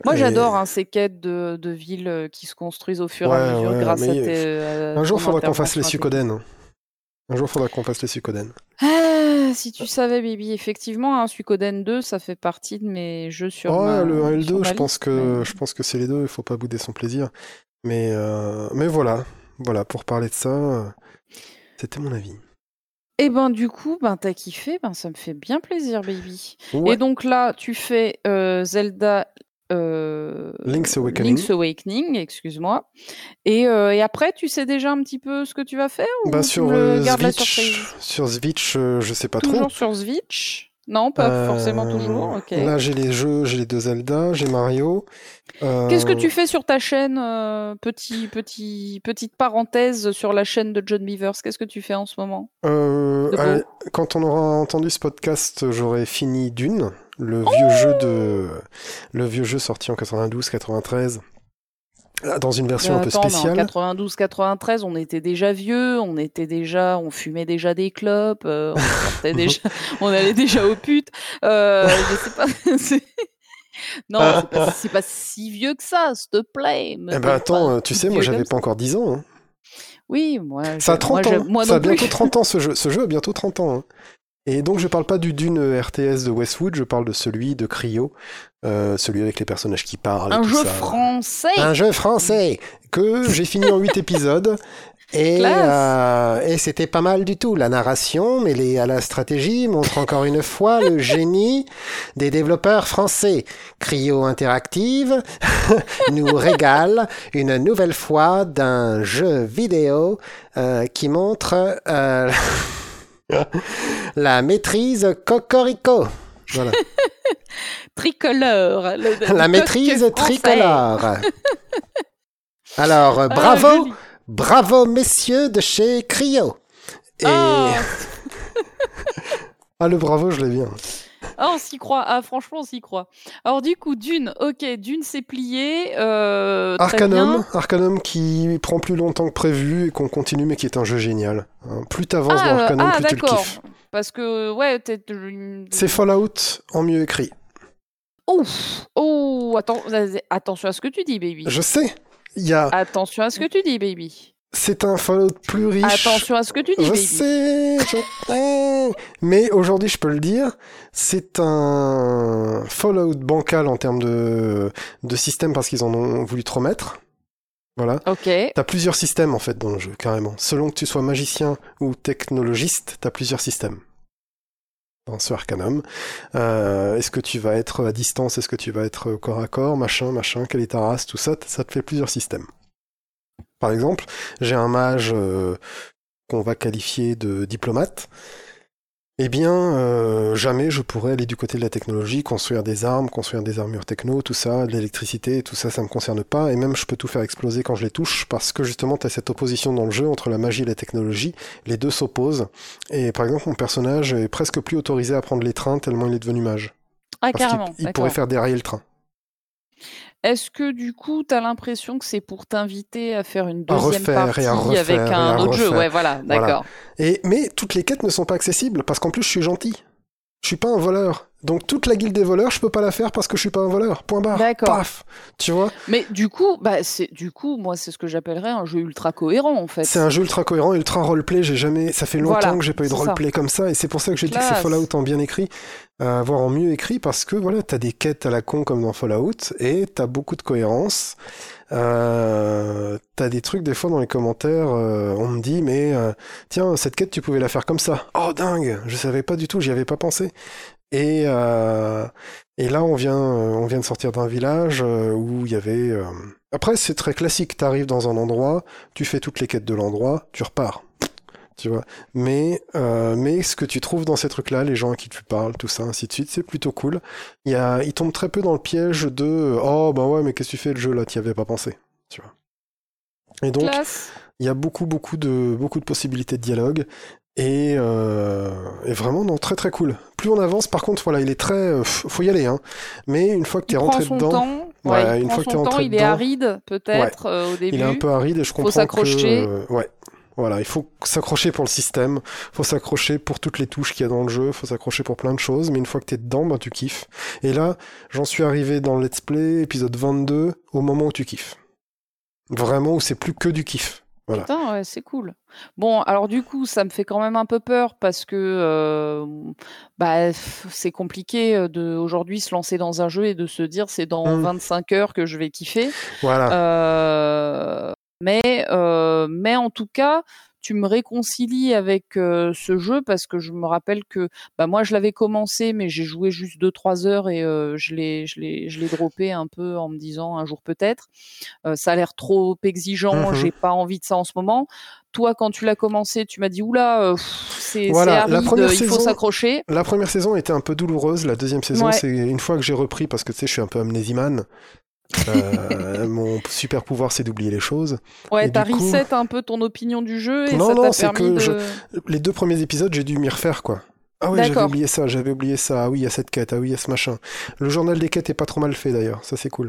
Moi j'adore hein, ces quêtes de, de villes euh, qui se construisent au fur et à mesure ouais, grâce à tes. à Un jour, faudra qu'on fasse les hein. Un jour, faudra qu'on fasse les Suikoden. Ah, si tu savais, baby, effectivement, hein, Suikoden 2, ça fait partie de mes jeux sur Oh, ma, le 1 et le sur 2, ma je pense que, je pense que c'est les deux, il faut pas bouder son plaisir. Mais, euh, mais voilà, voilà, pour parler de ça, euh, c'était mon avis. Et ben du coup, ben t'as kiffé, ben ça me fait bien plaisir, baby. Ouais. Et donc là, tu fais euh, Zelda. Euh, Link's Awakening. Link's Awakening, excuse-moi. Et, euh, et après, tu sais déjà un petit peu ce que tu vas faire ou Bah, tu sur me euh, gardes la sur Switch, euh, je sais pas Toujours trop. sur Switch Non, pas forcément toujours. Là, j'ai les jeux, j'ai les deux Zelda, j'ai Mario. Qu'est-ce que tu fais sur ta chaîne petit, petit, Petite parenthèse sur la chaîne de John Beavers? Qu'est-ce que tu fais en ce moment? Quand on aura entendu ce podcast, j'aurai fini Dune, le vieux jeu de, le vieux jeu sorti en 92-93 dans une version un peu spéciale. En 92-93, on était déjà vieux, on était déjà, on fumait déjà des clopes, euh, on, déjà, on allait déjà aux putes. Euh, je sais pas. non, c'est pas, pas, si vieux que ça, s'il te plaît. Eh ben attends, tu sais, moi j'avais pas encore 10 ans. Hein. Oui, moi. Ça a 30 ans. Moi, ça a bientôt 30 ans ce jeu. Ce jeu a bientôt 30 ans. Hein. Et donc je parle pas du Dune RTS de Westwood, je parle de celui de Cryo, euh, celui avec les personnages qui parlent. Un jeu français. Un jeu français que j'ai fini en 8 épisodes. Et, euh, et c'était pas mal du tout. La narration, mêlée à la stratégie, montre encore une fois le génie des développeurs français. Cryo Interactive nous régale une nouvelle fois d'un jeu vidéo euh, qui montre... La maîtrise cocorico. Voilà. tricolore. la maîtrise tricolore. Alors, ah, bravo, bravo messieurs de chez Cryo. Et... Oh. ah, le bravo, je l'ai bien. Ah, on s'y croit. Ah, franchement, on s'y croit. Alors, du coup, Dune, ok, Dune s'est plié. Euh, Arcanum, Arcanum qui prend plus longtemps que prévu et qu'on continue, mais qui est un jeu génial. Hein, plus t'avances dans ah, Arcanum, ah, plus tu le kiffes. Parce que, ouais, C'est Fallout en mieux écrit. Ouf Oh, attention à ce que tu dis, baby. Je sais. Y a... Attention à ce que tu dis, baby. C'est un Fallout plus riche. Attention à ce que tu dis, je Sais, je sais. Mais aujourd'hui, je peux le dire, c'est un Fallout bancal en termes de, de système parce qu'ils en ont voulu trop mettre. Voilà. Ok. T'as plusieurs systèmes en fait dans le jeu, carrément. Selon que tu sois magicien ou technologiste, t'as plusieurs systèmes dans ce Arcanum. Euh, est-ce que tu vas être à distance, est-ce que tu vas être corps à corps, machin, machin, quelle est ta race, tout ça, ça te fait plusieurs systèmes. Par exemple, j'ai un mage euh, qu'on va qualifier de diplomate. Eh bien, euh, jamais je pourrais aller du côté de la technologie, construire des armes, construire des armures techno, tout ça, de l'électricité, tout ça, ça me concerne pas. Et même, je peux tout faire exploser quand je les touche, parce que justement, tu as cette opposition dans le jeu entre la magie et la technologie. Les deux s'opposent. Et par exemple, mon personnage est presque plus autorisé à prendre les trains tellement il est devenu mage. Ah, carrément. il pourrait faire dérailler le train. Est-ce que du coup, tu as l'impression que c'est pour t'inviter à faire une deuxième partie avec un autre jeu? Ouais, voilà, d'accord. Et mais toutes les quêtes ne sont pas accessibles parce qu'en plus je suis gentil. Je suis pas un voleur. Donc toute la guilde des voleurs, je peux pas la faire parce que je suis pas un voleur. Point barre. D'accord. Paf. Tu vois? Mais du coup, bah c'est du coup, moi c'est ce que j'appellerais un jeu ultra cohérent en fait. C'est un jeu ultra cohérent, ultra roleplay. J'ai jamais, ça fait longtemps que j'ai pas eu de roleplay comme ça, et c'est pour ça que j'ai dit que c'est Fallout en bien écrit, euh, voire en mieux écrit, parce que voilà, t'as des quêtes à la con comme dans Fallout, et t'as beaucoup de cohérence. Euh, t'as des trucs des fois dans les commentaires, euh, on me dit mais euh, tiens cette quête tu pouvais la faire comme ça. Oh dingue, je savais pas du tout, j'y avais pas pensé. Et euh, et là on vient on vient de sortir d'un village où il y avait. Après c'est très classique, t'arrives dans un endroit, tu fais toutes les quêtes de l'endroit, tu repars tu vois. Mais, euh, mais ce que tu trouves dans ces trucs-là, les gens à qui tu parles, tout ça, ainsi de suite, c'est plutôt cool. Il, y a, il tombe très peu dans le piège de oh bah ouais, mais qu'est-ce que tu fais le jeu là, t'y avais pas pensé, tu vois. Et donc, il y a beaucoup, beaucoup de, beaucoup de possibilités de dialogue. Et, euh, et vraiment non très très cool. Plus on avance, par contre, voilà, il est très, euh, faut y aller, hein. Mais une fois que t'es rentré dedans, temps. Ouais, une fois que t'es rentré il est aride peut-être euh, au début. Il est un peu aride et je comprends faut s'accrocher. ouais, voilà, il faut s'accrocher pour le système, faut s'accrocher pour toutes les touches qu'il y a dans le jeu, faut s'accrocher pour plein de choses, mais une fois que t'es dedans, bah tu kiffes. Et là, j'en suis arrivé dans le let's play, épisode 22, au moment où tu kiffes. Vraiment où c'est plus que du kiff. Voilà. Putain, ouais, c'est cool. Bon, alors du coup, ça me fait quand même un peu peur parce que euh, bah, c'est compliqué euh, de aujourd'hui se lancer dans un jeu et de se dire c'est dans 25 mmh. heures que je vais kiffer. Voilà. Euh, mais, euh, mais en tout cas, tu me réconcilies avec euh, ce jeu parce que je me rappelle que bah moi je l'avais commencé mais j'ai joué juste deux trois heures et euh, je l'ai je l'ai je l'ai droppé un peu en me disant un jour peut-être. Euh, ça a l'air trop exigeant, Mhm. j'ai pas envie de ça en ce moment. Toi, quand tu l'as commencé, tu m'as dit oula, c'est Voilà, la première il faut saison- s'accrocher. La première saison était un peu douloureuse. La deuxième saison, Ouais. c'est une fois que j'ai repris, parce que tu sais, je suis un peu amnésimane. Euh, mon super pouvoir, c'est d'oublier les choses. Ouais, t'as coup- reset un peu ton opinion du jeu et Non, ça non, t'a c'est permis que de. je- Les deux premiers épisodes, j'ai dû m'y refaire, quoi. Ah ouais, j'avais oublié ça, j'avais oublié ça. Ah oui, il y a cette quête, ah oui, il y a ce machin. Le journal des quêtes est pas trop mal fait d'ailleurs, ça c'est cool.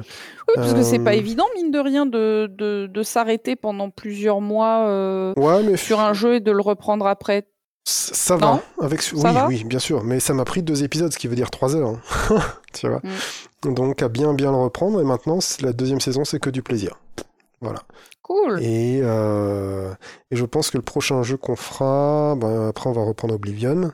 Oui, parce que c'est pas Euh, évident, mine de rien, de, de, de s'arrêter pendant plusieurs mois euh, Ouais, mais sur un jeu et de le reprendre après. ça Non? Va. Avec... Ça oui, va? oui, bien sûr, mais ça m'a pris deux épisodes, ce qui veut dire trois heures. hein. tu vois? Mm. Donc à bien bien le reprendre, et maintenant, la deuxième saison, c'est que du plaisir. Voilà. Cool. Et, euh, et je pense que le prochain jeu qu'on fera, ben, après on va reprendre Oblivion.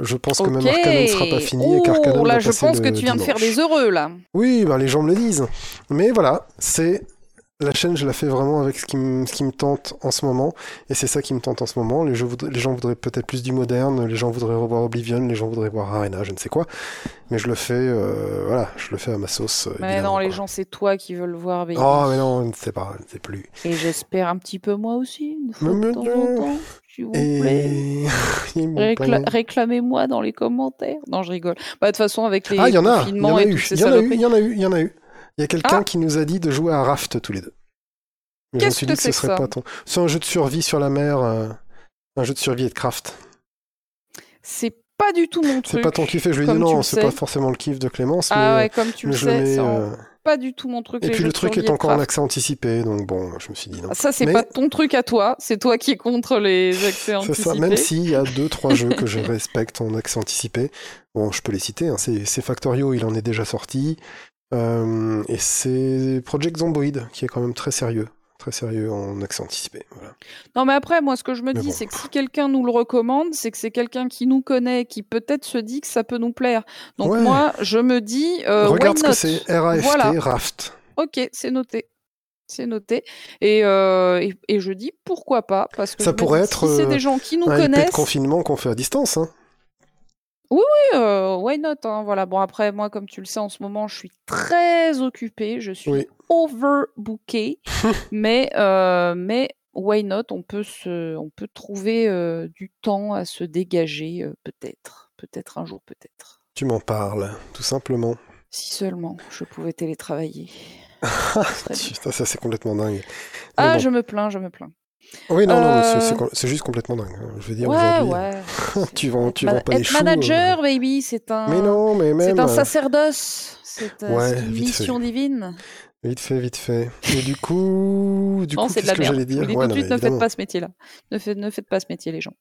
Je pense que même. Arcanum sera pas fini et Oh, qu'Arcanum là, va je pense que tu viens de faire des heureux, là. Oui, ben, les gens me le disent. Mais voilà, c'est la chaîne, je la fais vraiment avec ce qui, me, ce qui me tente en ce moment. Et c'est ça qui me tente en ce moment. Les, jeux les gens voudraient peut-être plus du moderne, les gens voudraient revoir Oblivion, les gens voudraient voir Arena, je ne sais quoi. Mais je le fais, euh, voilà, je le fais à ma sauce. Mais non, les quoi. gens, c'est toi qui veux le voir. Oh, mais non, je ne sais pas, je ne sais plus. Et j'espère un petit peu moi aussi, une fois Mais de temps en temps, s'il vous plaît. Récla-. Réclamez-moi dans les commentaires. Non, je rigole. Bah, de toute façon, avec les Ah, il y en a, il y confinements en a et eu, toutes ces il y en a eu, il y en a eu, il y en a eu. Il y a quelqu'un Ah. qui nous a dit de jouer à Raft tous les deux. Mais je me suis dit que ce c'est serait pas ton. C'est un jeu de survie sur la mer, euh, un jeu de survie et de craft. C'est pas du tout mon C'est truc. pas ton kiff et je lui ai dit non, c'est pas forcément le kiff de Clémence, Ah mais, ouais, comme tu mais le sais, mets. c'est euh, pas du tout mon truc. Et puis le truc est encore en accès anticipé, donc bon, je me suis dit non. Ah, Ça, c'est Mais- pas ton truc à toi, c'est toi qui es contre les accès C'est anticipés. ça, même s'il y a deux, trois jeux que je respecte en accès anticipé. Bon, je peux les citer, hein. c'est c'est Factorio, il en est déjà sorti. Euh, et c'est Project Zomboid, qui est quand même très sérieux. Très sérieux en accès anticipé. Voilà. Non, mais après, moi, ce que je me Mais dis, bon. c'est que si quelqu'un nous le recommande, c'est que c'est quelqu'un qui nous connaît, qui peut-être se dit que ça peut nous plaire. Donc Ouais. moi, je me dis, euh, Regarde ce que not? c'est, RAFT, Voilà. Raft. Ok, c'est noté. C'est noté. Et, euh, et, et je dis pourquoi pas, parce que Ça pourrait dis, être, si c'est des gens qui nous Un IP de connaissent, confinement qu'on fait à distance. Hein. Euh, why not hein, Voilà. Bon après, moi, comme tu le sais, en ce moment, je suis très occupée, je suis Oui. overbookée, mais euh, mais why not On peut se, on peut trouver euh, du temps à se dégager, peut-être, peut-être un jour, peut-être. Tu m'en parles, tout simplement. Si seulement je pouvais télétravailler. bien. Putain, ça c'est complètement dingue. Mais Ah, bon. je me plains, je me plains. Oui, non, non, Euh, c'est juste complètement dingue. hein. Je veux dire, Ouais, aujourd'hui, ouais. tu vends, tu vends pas des être choux. manager, baby, c'est un. euh, Mais non, mais même. C'est un euh, sacerdoce. C'est euh, Ouais, une mission divine. Vite fait, vite fait. Et du coup, du non, coup, c'est de qu'est-ce la que j'allais dire? Ouais, tout de suite, ne faites pas ce métier-là. Ne, faites- ne faites pas ce métier, les gens.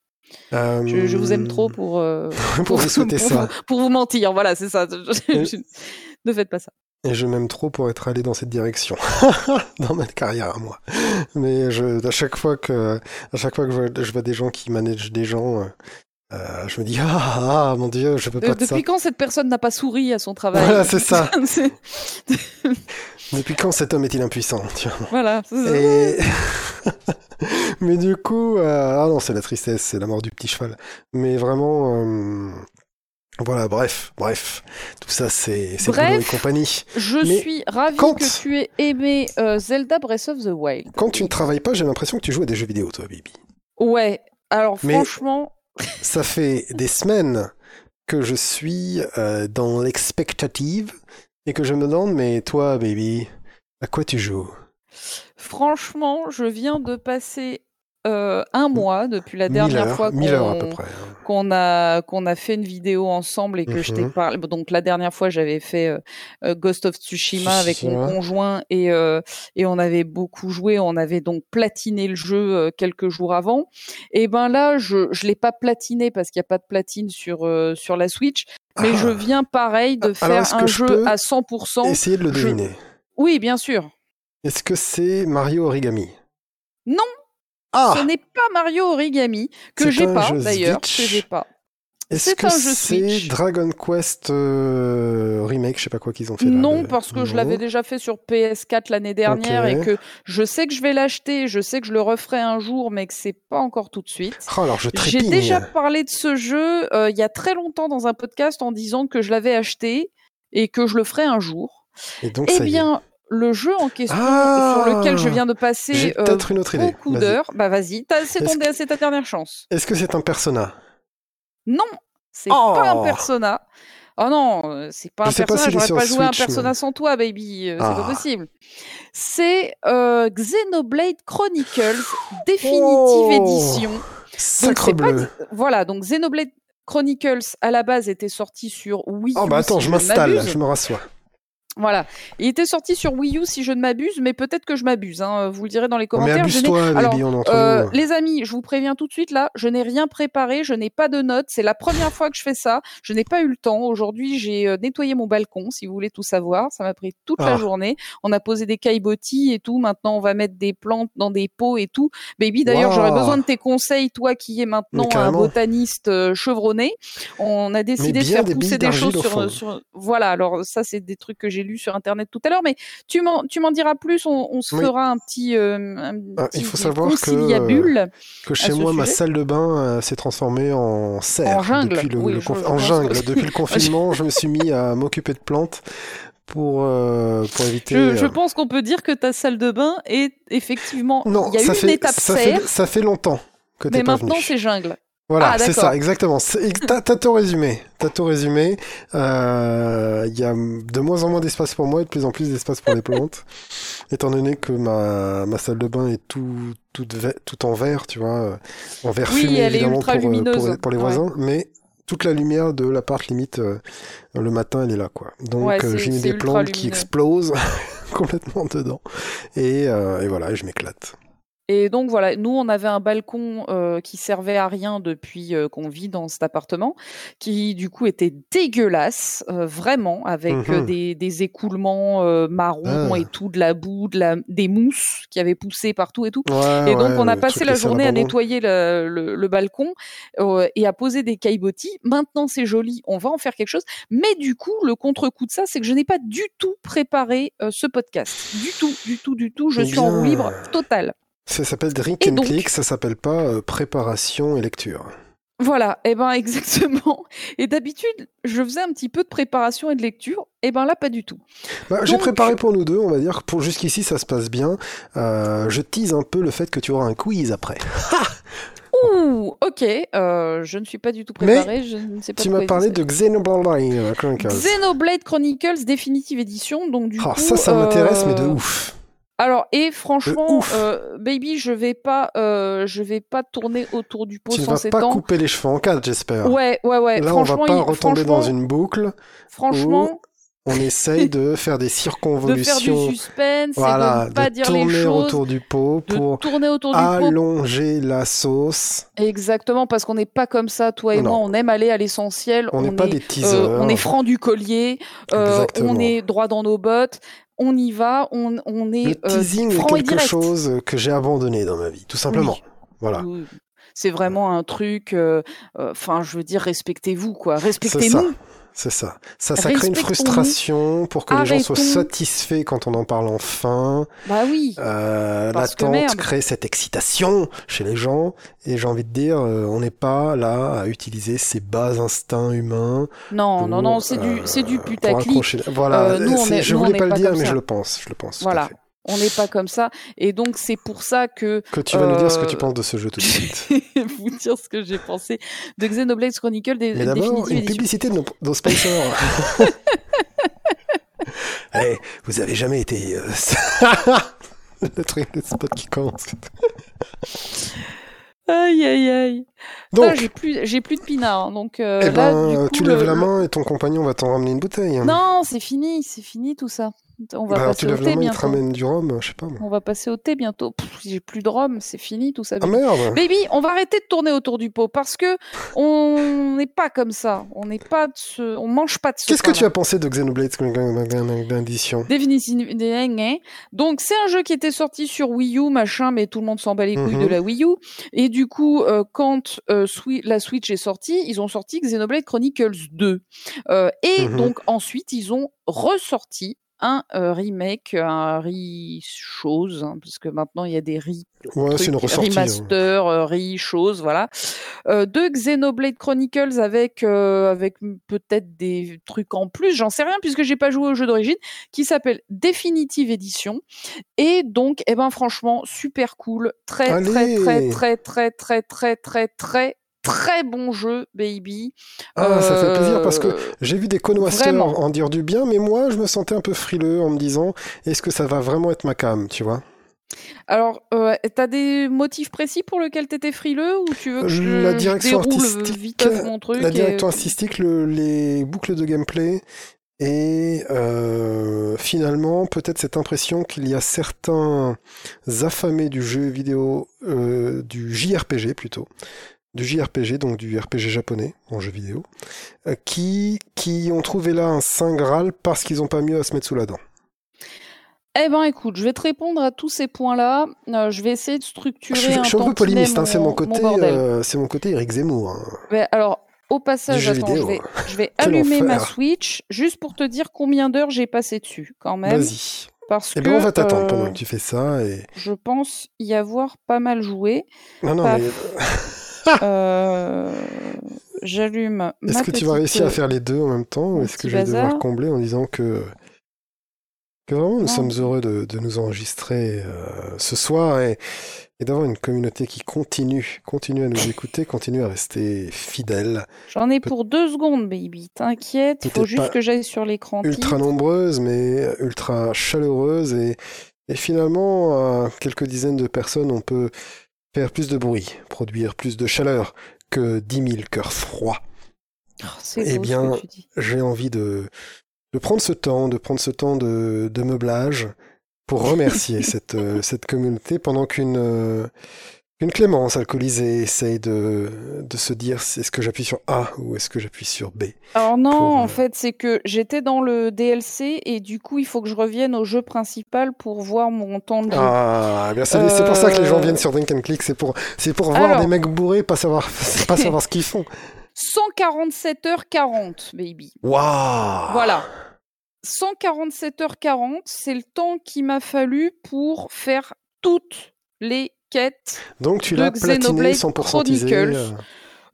Euh, Je, je vous aime trop pour, euh, pour vous souhaiter pour ça. vous- pour vous mentir. Voilà, c'est ça. Ne faites pas ça. Et je m'aime trop pour être allé dans cette direction dans ma carrière à moi. Mais je, à chaque fois que, à chaque fois que je vois, je vois des gens qui managent des gens, euh, euh, je me dis ah, ah mon dieu, je peux Euh, pas de depuis quand cette personne n'a pas souri à son travail Voilà, c'est ça. Depuis quand cet homme est-il impuissant tu vois? Voilà. c'est ça. Et... Mais du coup, euh, ah non, c'est la tristesse, c'est la mort du petit cheval. Mais vraiment, euh, voilà, bref, bref, tout ça c'est. Bruno et compagnie. Je Mais suis ravie quand- que tu aies aimé euh, Zelda Breath of the Wild. Quand tu ne travailles pas, j'ai l'impression que tu joues à des jeux vidéo, toi, Bibi. Ouais. Alors Mais- franchement, Ça fait des semaines que je suis euh, dans l'expectative et que je me demande, mais toi, baby, à quoi tu joues? Franchement, je viens de passer euh, un mois depuis la 1000 dernière heures, fois 1000 heures à peu qu'on près. hein. qu'on a qu'on a fait une vidéo ensemble et que je t'ai Mhm. parlé. Donc la dernière fois, j'avais fait euh, euh, Ghost of Tsushima avec mon conjoint et euh, et on avait beaucoup joué. On avait donc platiné le jeu quelques jours avant. Et ben là, je je l'ai pas platiné parce qu'il y a pas de platine sur sur la Switch. Mais Ah. je viens pareil de faire un je jeu à 100%. Essayez de le je- deviner? Oui, bien sûr. Est-ce que c'est Mario Origami? Non. Ah Ce n'est pas Mario Origami que j'ai pas d'ailleurs, que j'ai pas. Est-ce que c'est. Dragon Quest euh, remake, je sais pas quoi qu'ils ont fait là, Non, parce que je l'avais déjà fait sur PS4 l'année dernière et que je sais que je vais l'acheter, je sais que je le referai un jour, mais que c'est pas encore tout de suite. Oh, alors je J'ai déjà parlé de ce jeu euh, il y a très longtemps dans un podcast en disant que je l'avais acheté et que je le ferai un jour. Et donc Eh bien, le jeu en question Ah sur lequel je viens de passer euh, une autre idée. beaucoup d'heures, bah vas-y, c'est ta dernière chance. Est-ce que c'est un Persona? Non, c'est Oh pas un persona. Oh non, euh, c'est pas Je un sais pas persona. est J'aurais pas joué un persona mais- sans toi, baby. euh, C'est Ah. pas possible. C'est euh, Xenoblade Chronicles Definitive Oh, Edition. Donc, Sacre bleu. Voilà, donc Xenoblade Chronicles à la base était sorti sur Wii U. Oh bah attends, si je m'installe, je me rassois. Voilà, il était sorti sur Wii U si je ne m'abuse, mais peut-être que je m'abuse. hein, Vous le direz dans les mais commentaires. Abuse-toi, Alors, baby, on euh, les amis, je vous préviens tout de suite là, je n'ai rien préparé, je n'ai pas de notes, c'est la première fois que je fais ça, je n'ai pas eu le temps. Aujourd'hui, j'ai euh, nettoyé mon balcon, si vous voulez tout savoir, ça m'a pris toute Ah. la journée. On a posé des caillebotis et tout, maintenant on va mettre des plantes dans des pots et tout. Baby, d'ailleurs, Wow. j'aurais besoin de tes conseils, toi qui es Mais maintenant un botaniste euh, chevronné. On a décidé de faire des pousser des choses sur, sur... Voilà, alors ça c'est des trucs que j'ai lus sur internet tout à l'heure, mais tu m'en tu m'en diras plus, on, on se Oui. fera un petit, euh, un Ah, petit il faut savoir que, chez moi, ma salle de bain euh, s'est transformée en serre. En jungle. Depuis le, Oui, le je- conf- je en pense jungle. que- Depuis le confinement, je me suis mis à m'occuper de plantes pour, euh, pour éviter. Je, je euh, pense qu'on peut dire que ta salle de bain est effectivement. Non, il y a eu ça une fait, étape ça serre, fait, ça fait longtemps que mais maintenant c'est jungle. Voilà, Ah, c'est ça, exactement. T'as tout résumé. T'as tout résumé. Euh, Il y a de moins en moins d'espace pour moi et de plus en plus d'espace pour les plantes. Étant donné que ma, ma salle de bain est tout, toute tout en vert, tu vois, euh, en Oui, fumé évidemment pour, euh, pour, les- Ouais. voisins, mais toute la lumière de l'appart limite euh, le matin elle est là quoi. Donc Ouais, euh, j'ai mis des plantes qui explosent complètement dedans et, euh, et voilà, et je m'éclate. Et donc voilà, nous on avait un balcon euh, qui servait à rien depuis euh, qu'on vit dans cet appartement, qui du coup était dégueulasse, euh, vraiment, avec euh, Mhm. des, des écoulements marrons Ah. et tout, de la boue, de la, des mousses qui avaient poussé partout et tout. Ouais, Et donc, ouais, on a passé la journée à nettoyer le, le- le balcon et à poser des caillebotis. Maintenant, c'est joli, on va en faire quelque chose. Mais du coup, le contre-coup de ça, c'est que je n'ai pas du tout préparé ce podcast. Du tout, du tout, du tout. Je Eh suis en roue bien. libre totale. Ça s'appelle Drink Et and donc- Click, ça s'appelle pas euh, préparation et lecture. Voilà, et ben exactement. Et d'habitude, je faisais un petit peu de préparation et de lecture. Et ben là, pas du tout. Bah, J'ai préparé pour nous deux, on va dire que pour jusqu'ici ça se passe bien. Euh, je tease un peu le fait que tu auras un quiz après. Ouh, ok. euh, je ne suis pas du tout Mais préparée. je ne sais pas Tu m'as parlé de Xenoblade Chronicles. Xenoblade Chronicles Definitive Edition. Donc du Ah, coup, ça, ça m'intéresse, mais de ouf. Alors et franchement, euh, baby, je vais pas, euh, je vais pas tourner autour du pot Tu ne sans vas pas s'étendre. couper les cheveux en quatre, j'espère. Ouais, ouais, ouais. Là, on va pas il- retomber dans une boucle. franchement, On essaye de faire des de faire du circonvolutions. suspense Voilà, et de pas de dire les tourner choses, autour du pot pour tourner autour du pot. allonger la sauce. Exactement, parce qu'on n'est pas comme ça, toi et Non. moi. On aime aller à l'essentiel. On n'est pas est, des euh, teasers. on est franc du collier. euh, on est droit dans nos bottes. On y va. On, on est Le euh, teasing est et quelque direct. chose que j'ai abandonné dans ma vie, tout simplement. Oui. Voilà. Oui. C'est vraiment un truc. euh, euh, Enfin, je veux dire, respectez-vous, quoi. Respectez-nous. C'est ça. Ça, ça crée une frustration pour que les gens soient satisfaits quand on en parle enfin. Bah oui. Euh, L'attente crée cette excitation chez les gens. Et j'ai envie de dire, euh, on n'est pas là à utiliser ces bas instincts humains. Non, non, non, c'est euh, du, c'est du putaclic. Voilà. Euh, nous, on est- je nous, on voulais pas le pas dire, mais ça. je le pense. Je le pense. tout à Voilà. fait. On n'est pas comme ça. Et donc, c'est pour ça que Que tu vas nous dire ce que Euh, tu penses de ce jeu tout de suite. vous dire ce que j'ai pensé de Xenoblade Chronicle des Mais d'abord, une publicité de nos, nos sponsors. Allez, vous avez jamais été. euh, le truc, le spot qui commence. Aïe, aïe, aïe. Donc, j'ai plus, j'ai plus de pinard. hein, donc eh euh, là, ben, du coup, tu le- lèves la main et ton compagnon va t'en ramener une bouteille. Non, c'est fini, c'est fini tout ça. On va Bah, passer tu au thé bientôt. ramène du rhum, je sais pas moi. On va passer au thé bientôt. J'ai plus de rhum, c'est fini tout ça. Ah merde Baby, on va arrêter de tourner autour du pot parce que on n'est pas comme ça. On n'est pas de ce... on mange pas de ce Qu'est-ce que tu as pensé de Xenoblade Edition des hein. Donc c'est un jeu qui était sorti sur Wii U, machin, mais tout le monde s'en bat les couilles Mhm. de la Wii U. Et du coup, euh, quand euh, la Switch est sortie, ils ont sorti Xenoblade Chronicles 2. Euh, et Mhm. donc ensuite, ils ont ressorti un euh, remake, un re-chose, hein, parce que maintenant il y a des re Ouais, c'est une hein. remaster, euh, re-chose, voilà. Euh, de Xenoblade Chronicles avec euh, avec peut-être des trucs en plus, j'en sais rien puisque j'ai pas joué au jeu d'origine, qui s'appelle Definitive Edition. Et donc, eh ben franchement, super cool, très très Allez très très très très très très très très bon jeu, baby. Ah, ça fait plaisir parce que Euh, j'ai vu des connoisseurs en dire du bien, mais moi, je me sentais un peu frileux en me disant est-ce que ça va vraiment être ma cam, tu vois? Alors, euh, t'as des motifs précis pour lesquels t'étais frileux ou tu veux que je, La direction artistique, vite mon truc La et- direction artistique, le- les boucles de gameplay et euh, finalement peut-être cette impression qu'il y a certains affamés du jeu vidéo, euh, du JRPG plutôt, du JRPG, donc du RPG japonais en jeu vidéo, euh, qui, qui ont trouvé là un saint graal parce qu'ils n'ont pas mieux à se mettre sous la dent. Eh ben écoute, je vais te répondre à tous ces points-là. Euh, je vais essayer de Je structurer suis, un je suis un peu polémiste, hein, c'est mon côté, euh, c'est mon côté Eric Zemmour. hein. Mais alors, au passage, attends, je vais, je vais Quel allumer ma. Switch juste pour te dire combien d'heures j'ai passé dessus, quand même. Vas-y. Parce Eh que ben, on va t'attendre euh, pendant que tu fais ça et. je pense y avoir pas mal joué. Non, non, paf. mais Euh, J'allume. Est-ce que tu vas réussir à faire les deux en même temps ou est-ce que je vais devoir combler en disant que, que vraiment nous sommes heureux de, de nous enregistrer euh, ce soir et, et d'avoir une communauté qui continue, continue à nous écouter, continue à rester fidèle, J'en ai pour deux secondes, baby. T'inquiète, il faut juste que j'aille sur l'écran. ultra nombreuse mais ultra chaleureuse et, et finalement à quelques dizaines de personnes on peut faire plus de bruit, produire plus de chaleur que 10 000 cœurs froids. Oh, C'est Eh beau bien, j'ai envie de, de prendre ce temps, de prendre ce temps de, de meublage pour remercier cette, euh, cette communauté pendant qu'une qu'une Clémence alcoolisée essaye de, de se dire est-ce que j'appuie sur A ou est-ce que j'appuie sur B. Alors non, pour, en euh, fait, c'est que j'étais dans le DLC et du coup, il faut que je revienne au jeu principal pour voir mon temps de jeu. Ah, eh bien c'est c'est pour ça que les gens Euh, viennent sur Drink and Click, c'est pour, c'est pour voir Alors. des mecs bourrés, pas savoir, pas savoir ce qu'ils font. 147h40, baby. Waouh Voilà. 147h40, c'est le temps qu'il m'a fallu pour faire toutes les quête. Donc tu l'as platiné 100% Chronicles. Teasé, euh...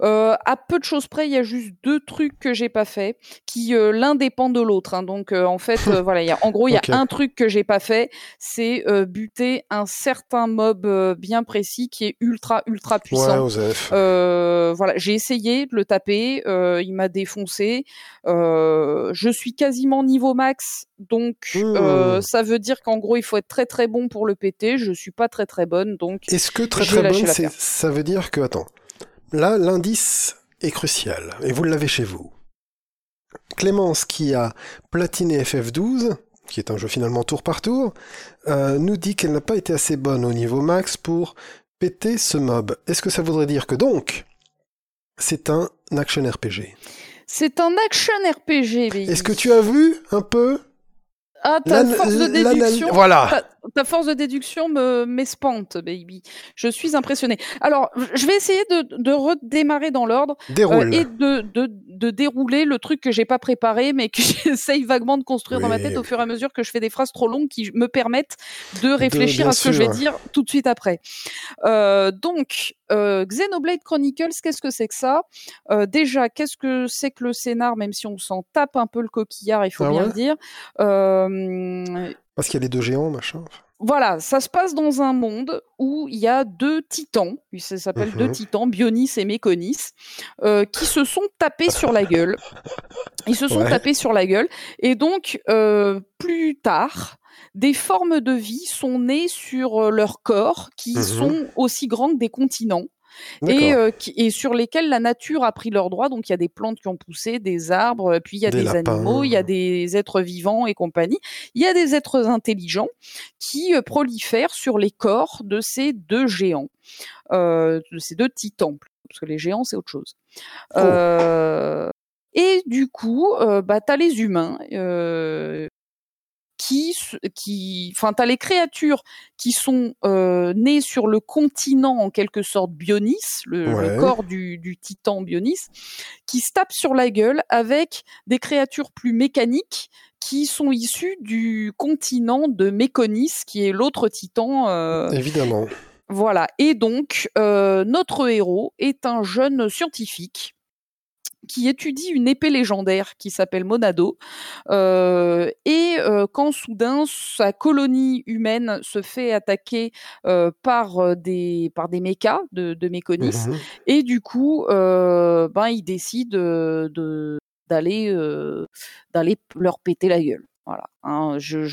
Euh, à peu de choses près, il y a juste deux trucs que j'ai pas fait, qui euh, l'un dépend de l'autre. hein. Donc euh, en fait, euh, voilà, il y a, en gros, il y a un truc que j'ai pas fait, c'est euh, buter un certain mob euh, bien précis qui est ultra ultra Ouais, puissant. Euh, voilà, j'ai essayé de le taper, euh, il m'a défoncé. Euh, je suis quasiment niveau max, donc Mmh. ça veut dire qu'en gros il faut être très très bon pour le péter. Je suis pas très très bonne, donc Est-ce que très très bonne, ça veut dire que, attends, là, l'indice est crucial, et vous l'avez chez vous. Clémence, qui a platiné FF12, qui est un jeu finalement tour par tour, euh, nous dit qu'elle n'a pas été assez bonne au niveau max pour péter ce mob. Est-ce que ça voudrait dire que donc, c'est un action RPG c'est un action RPG. Est-ce que tu as vu un peu ah ta l'an- force de l'anal- déduction Voilà. Ta, force de déduction me m'espante, baby. Je suis impressionnée. Alors, je vais essayer de, de redémarrer dans l'ordre. Euh, et de, de, de dérouler le truc que j'ai pas préparé, mais que j'essaye vaguement de construire dans ma tête au fur et à mesure que je fais des phrases trop longues qui me permettent de réfléchir à ce que je vais dire tout de suite après. Euh, donc, euh, Xenoblade Chronicles, qu'est-ce que c'est que ça? Euh, Déjà, qu'est-ce que c'est que le scénar, même si on s'en tape un peu le coquillard, il faut Ah bien ouais? le dire? Parce qu'il y a les deux géants, machin. voilà, ça se passe dans un monde où il y a deux titans, ça s'appelle deux Mhm. titans, Bionis et Méconis, euh, qui se sont tapés sur la gueule. Ils se sont Ouais. tapés sur la gueule. Et donc, euh, plus tard, des formes de vie sont nées sur euh, leur corps qui Mhm. sont aussi grands que des continents. Et, et sur lesquels la nature a pris leurs droits. Donc il y a des plantes qui ont poussé, des arbres, puis il y a des, animaux, il y a des êtres vivants et compagnie. Il y a des êtres intelligents qui prolifèrent sur les corps de ces deux géants, de ces deux titans, parce que les géants c'est autre chose. Oh. Et du coup, euh, bah, tu as les humains euh, qui, qui, enfin, t'as les créatures qui sont euh, nées sur le continent en quelque sorte Bionis, le, corps du, du, titan Bionis, qui se tapent sur la gueule avec des créatures plus mécaniques qui sont issues du continent de Méconis, qui est l'autre titan. Euh, Évidemment. Voilà. Et donc, euh, notre héros est un jeune scientifique qui étudie une épée légendaire qui s'appelle Monado. Euh, et euh, quand soudain sa colonie humaine se fait attaquer euh, par des par des mechas de, de Méconis, mmh et du coup, ben il décide de d'aller d'aller leur péter la gueule. Voilà. Hein, je,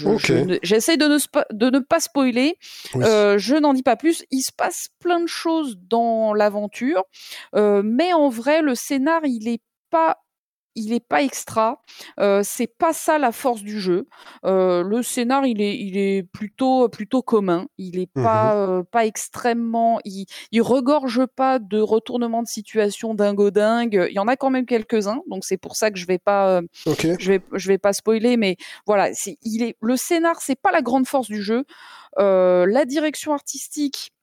j'essaie de, ne, de ne pas spoiler. je n'en dis pas plus. Il se passe plein de choses dans l'aventure, mais en vrai, le scénar, il est pas il est pas extra. Euh, c'est pas ça la force du jeu. Euh, le scénar, il est, il est plutôt, plutôt commun. Il est pas, mmh euh, pas extrêmement. Il, il regorge pas de retournements de situation dingo dingue. Il y en a quand même quelques uns, donc c'est pour ça que je vais pas, je vais, je vais pas spoiler. Mais voilà, c'est, il est, le scénar, c'est pas la grande force du jeu. la direction artistique,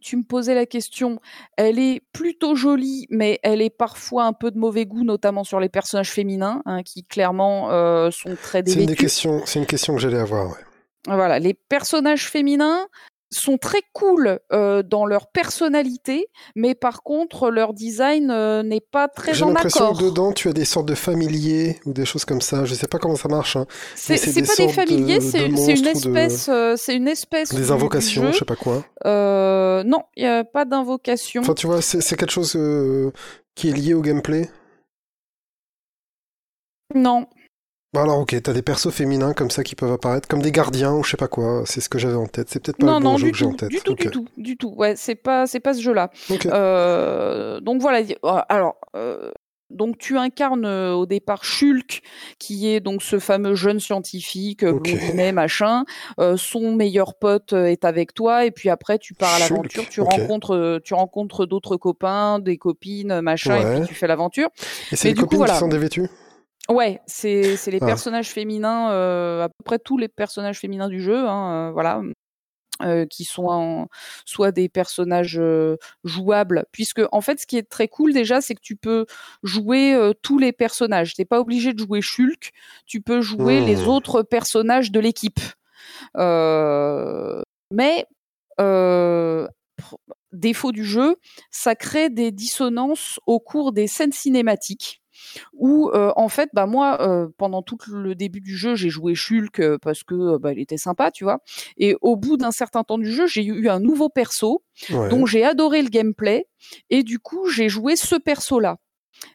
tu me posais la question, elle est plutôt jolie, mais elle est parfois un peu de mauvais goût, notamment sur les personnages féminins, hein, qui clairement euh, sont très dévêtus. C'est une, questions, c'est une question que j'allais avoir. Ouais. Voilà, les personnages féminins, sont très cool euh, dans leur personnalité, mais par contre leur design euh, n'est pas très en accord. J'ai l'impression que dedans tu as des sortes de familiers ou des choses comme ça. Je sais pas comment ça marche. Hein. C'est pas des familiers, c'est une espèce, euh, c'est une espèce. Des invocations, je sais pas quoi. non, il y a pas d'invocation. Enfin, tu vois, c'est quelque chose qui est lié au gameplay? Non. Bon alors ok, t'as des persos féminins comme ça qui peuvent apparaître, comme des gardiens ou je sais pas quoi. C'est ce que j'avais en tête. C'est peut-être pas le bon jeu que j'ai en tête. Du tout, du tout, du tout. Ouais, c'est pas, c'est pas ce jeu-là. Euh, donc voilà. Euh, alors. Euh, donc tu incarnes au départ Shulk, qui est donc ce fameux jeune scientifique, okay. machin. son meilleur pote est avec toi, et puis après tu pars à l'aventure, tu rencontres, tu rencontres d'autres copains, des copines, machin, et puis tu fais l'aventure. Et c'est les copines coup, qui sont dévêtues? Ouais, c'est les ah. personnages féminins, euh, à peu près tous les personnages féminins du jeu, hein, euh, voilà, euh, qui sont soit des personnages jouables, puisque en fait, ce qui est très cool déjà, c'est que tu peux jouer tous les personnages. T'es pas obligé de jouer Shulk, tu peux jouer les mmh. autres personnages de l'équipe. mais défaut du jeu, ça crée des dissonances au cours des scènes cinématiques où euh, en fait bah moi euh, pendant tout le début du jeu j'ai joué Shulk euh, parce que bah, il était sympa tu vois. Et au bout d'un certain temps du jeu j'ai eu un nouveau perso dont j'ai adoré le gameplay. Et du coup j'ai joué ce perso là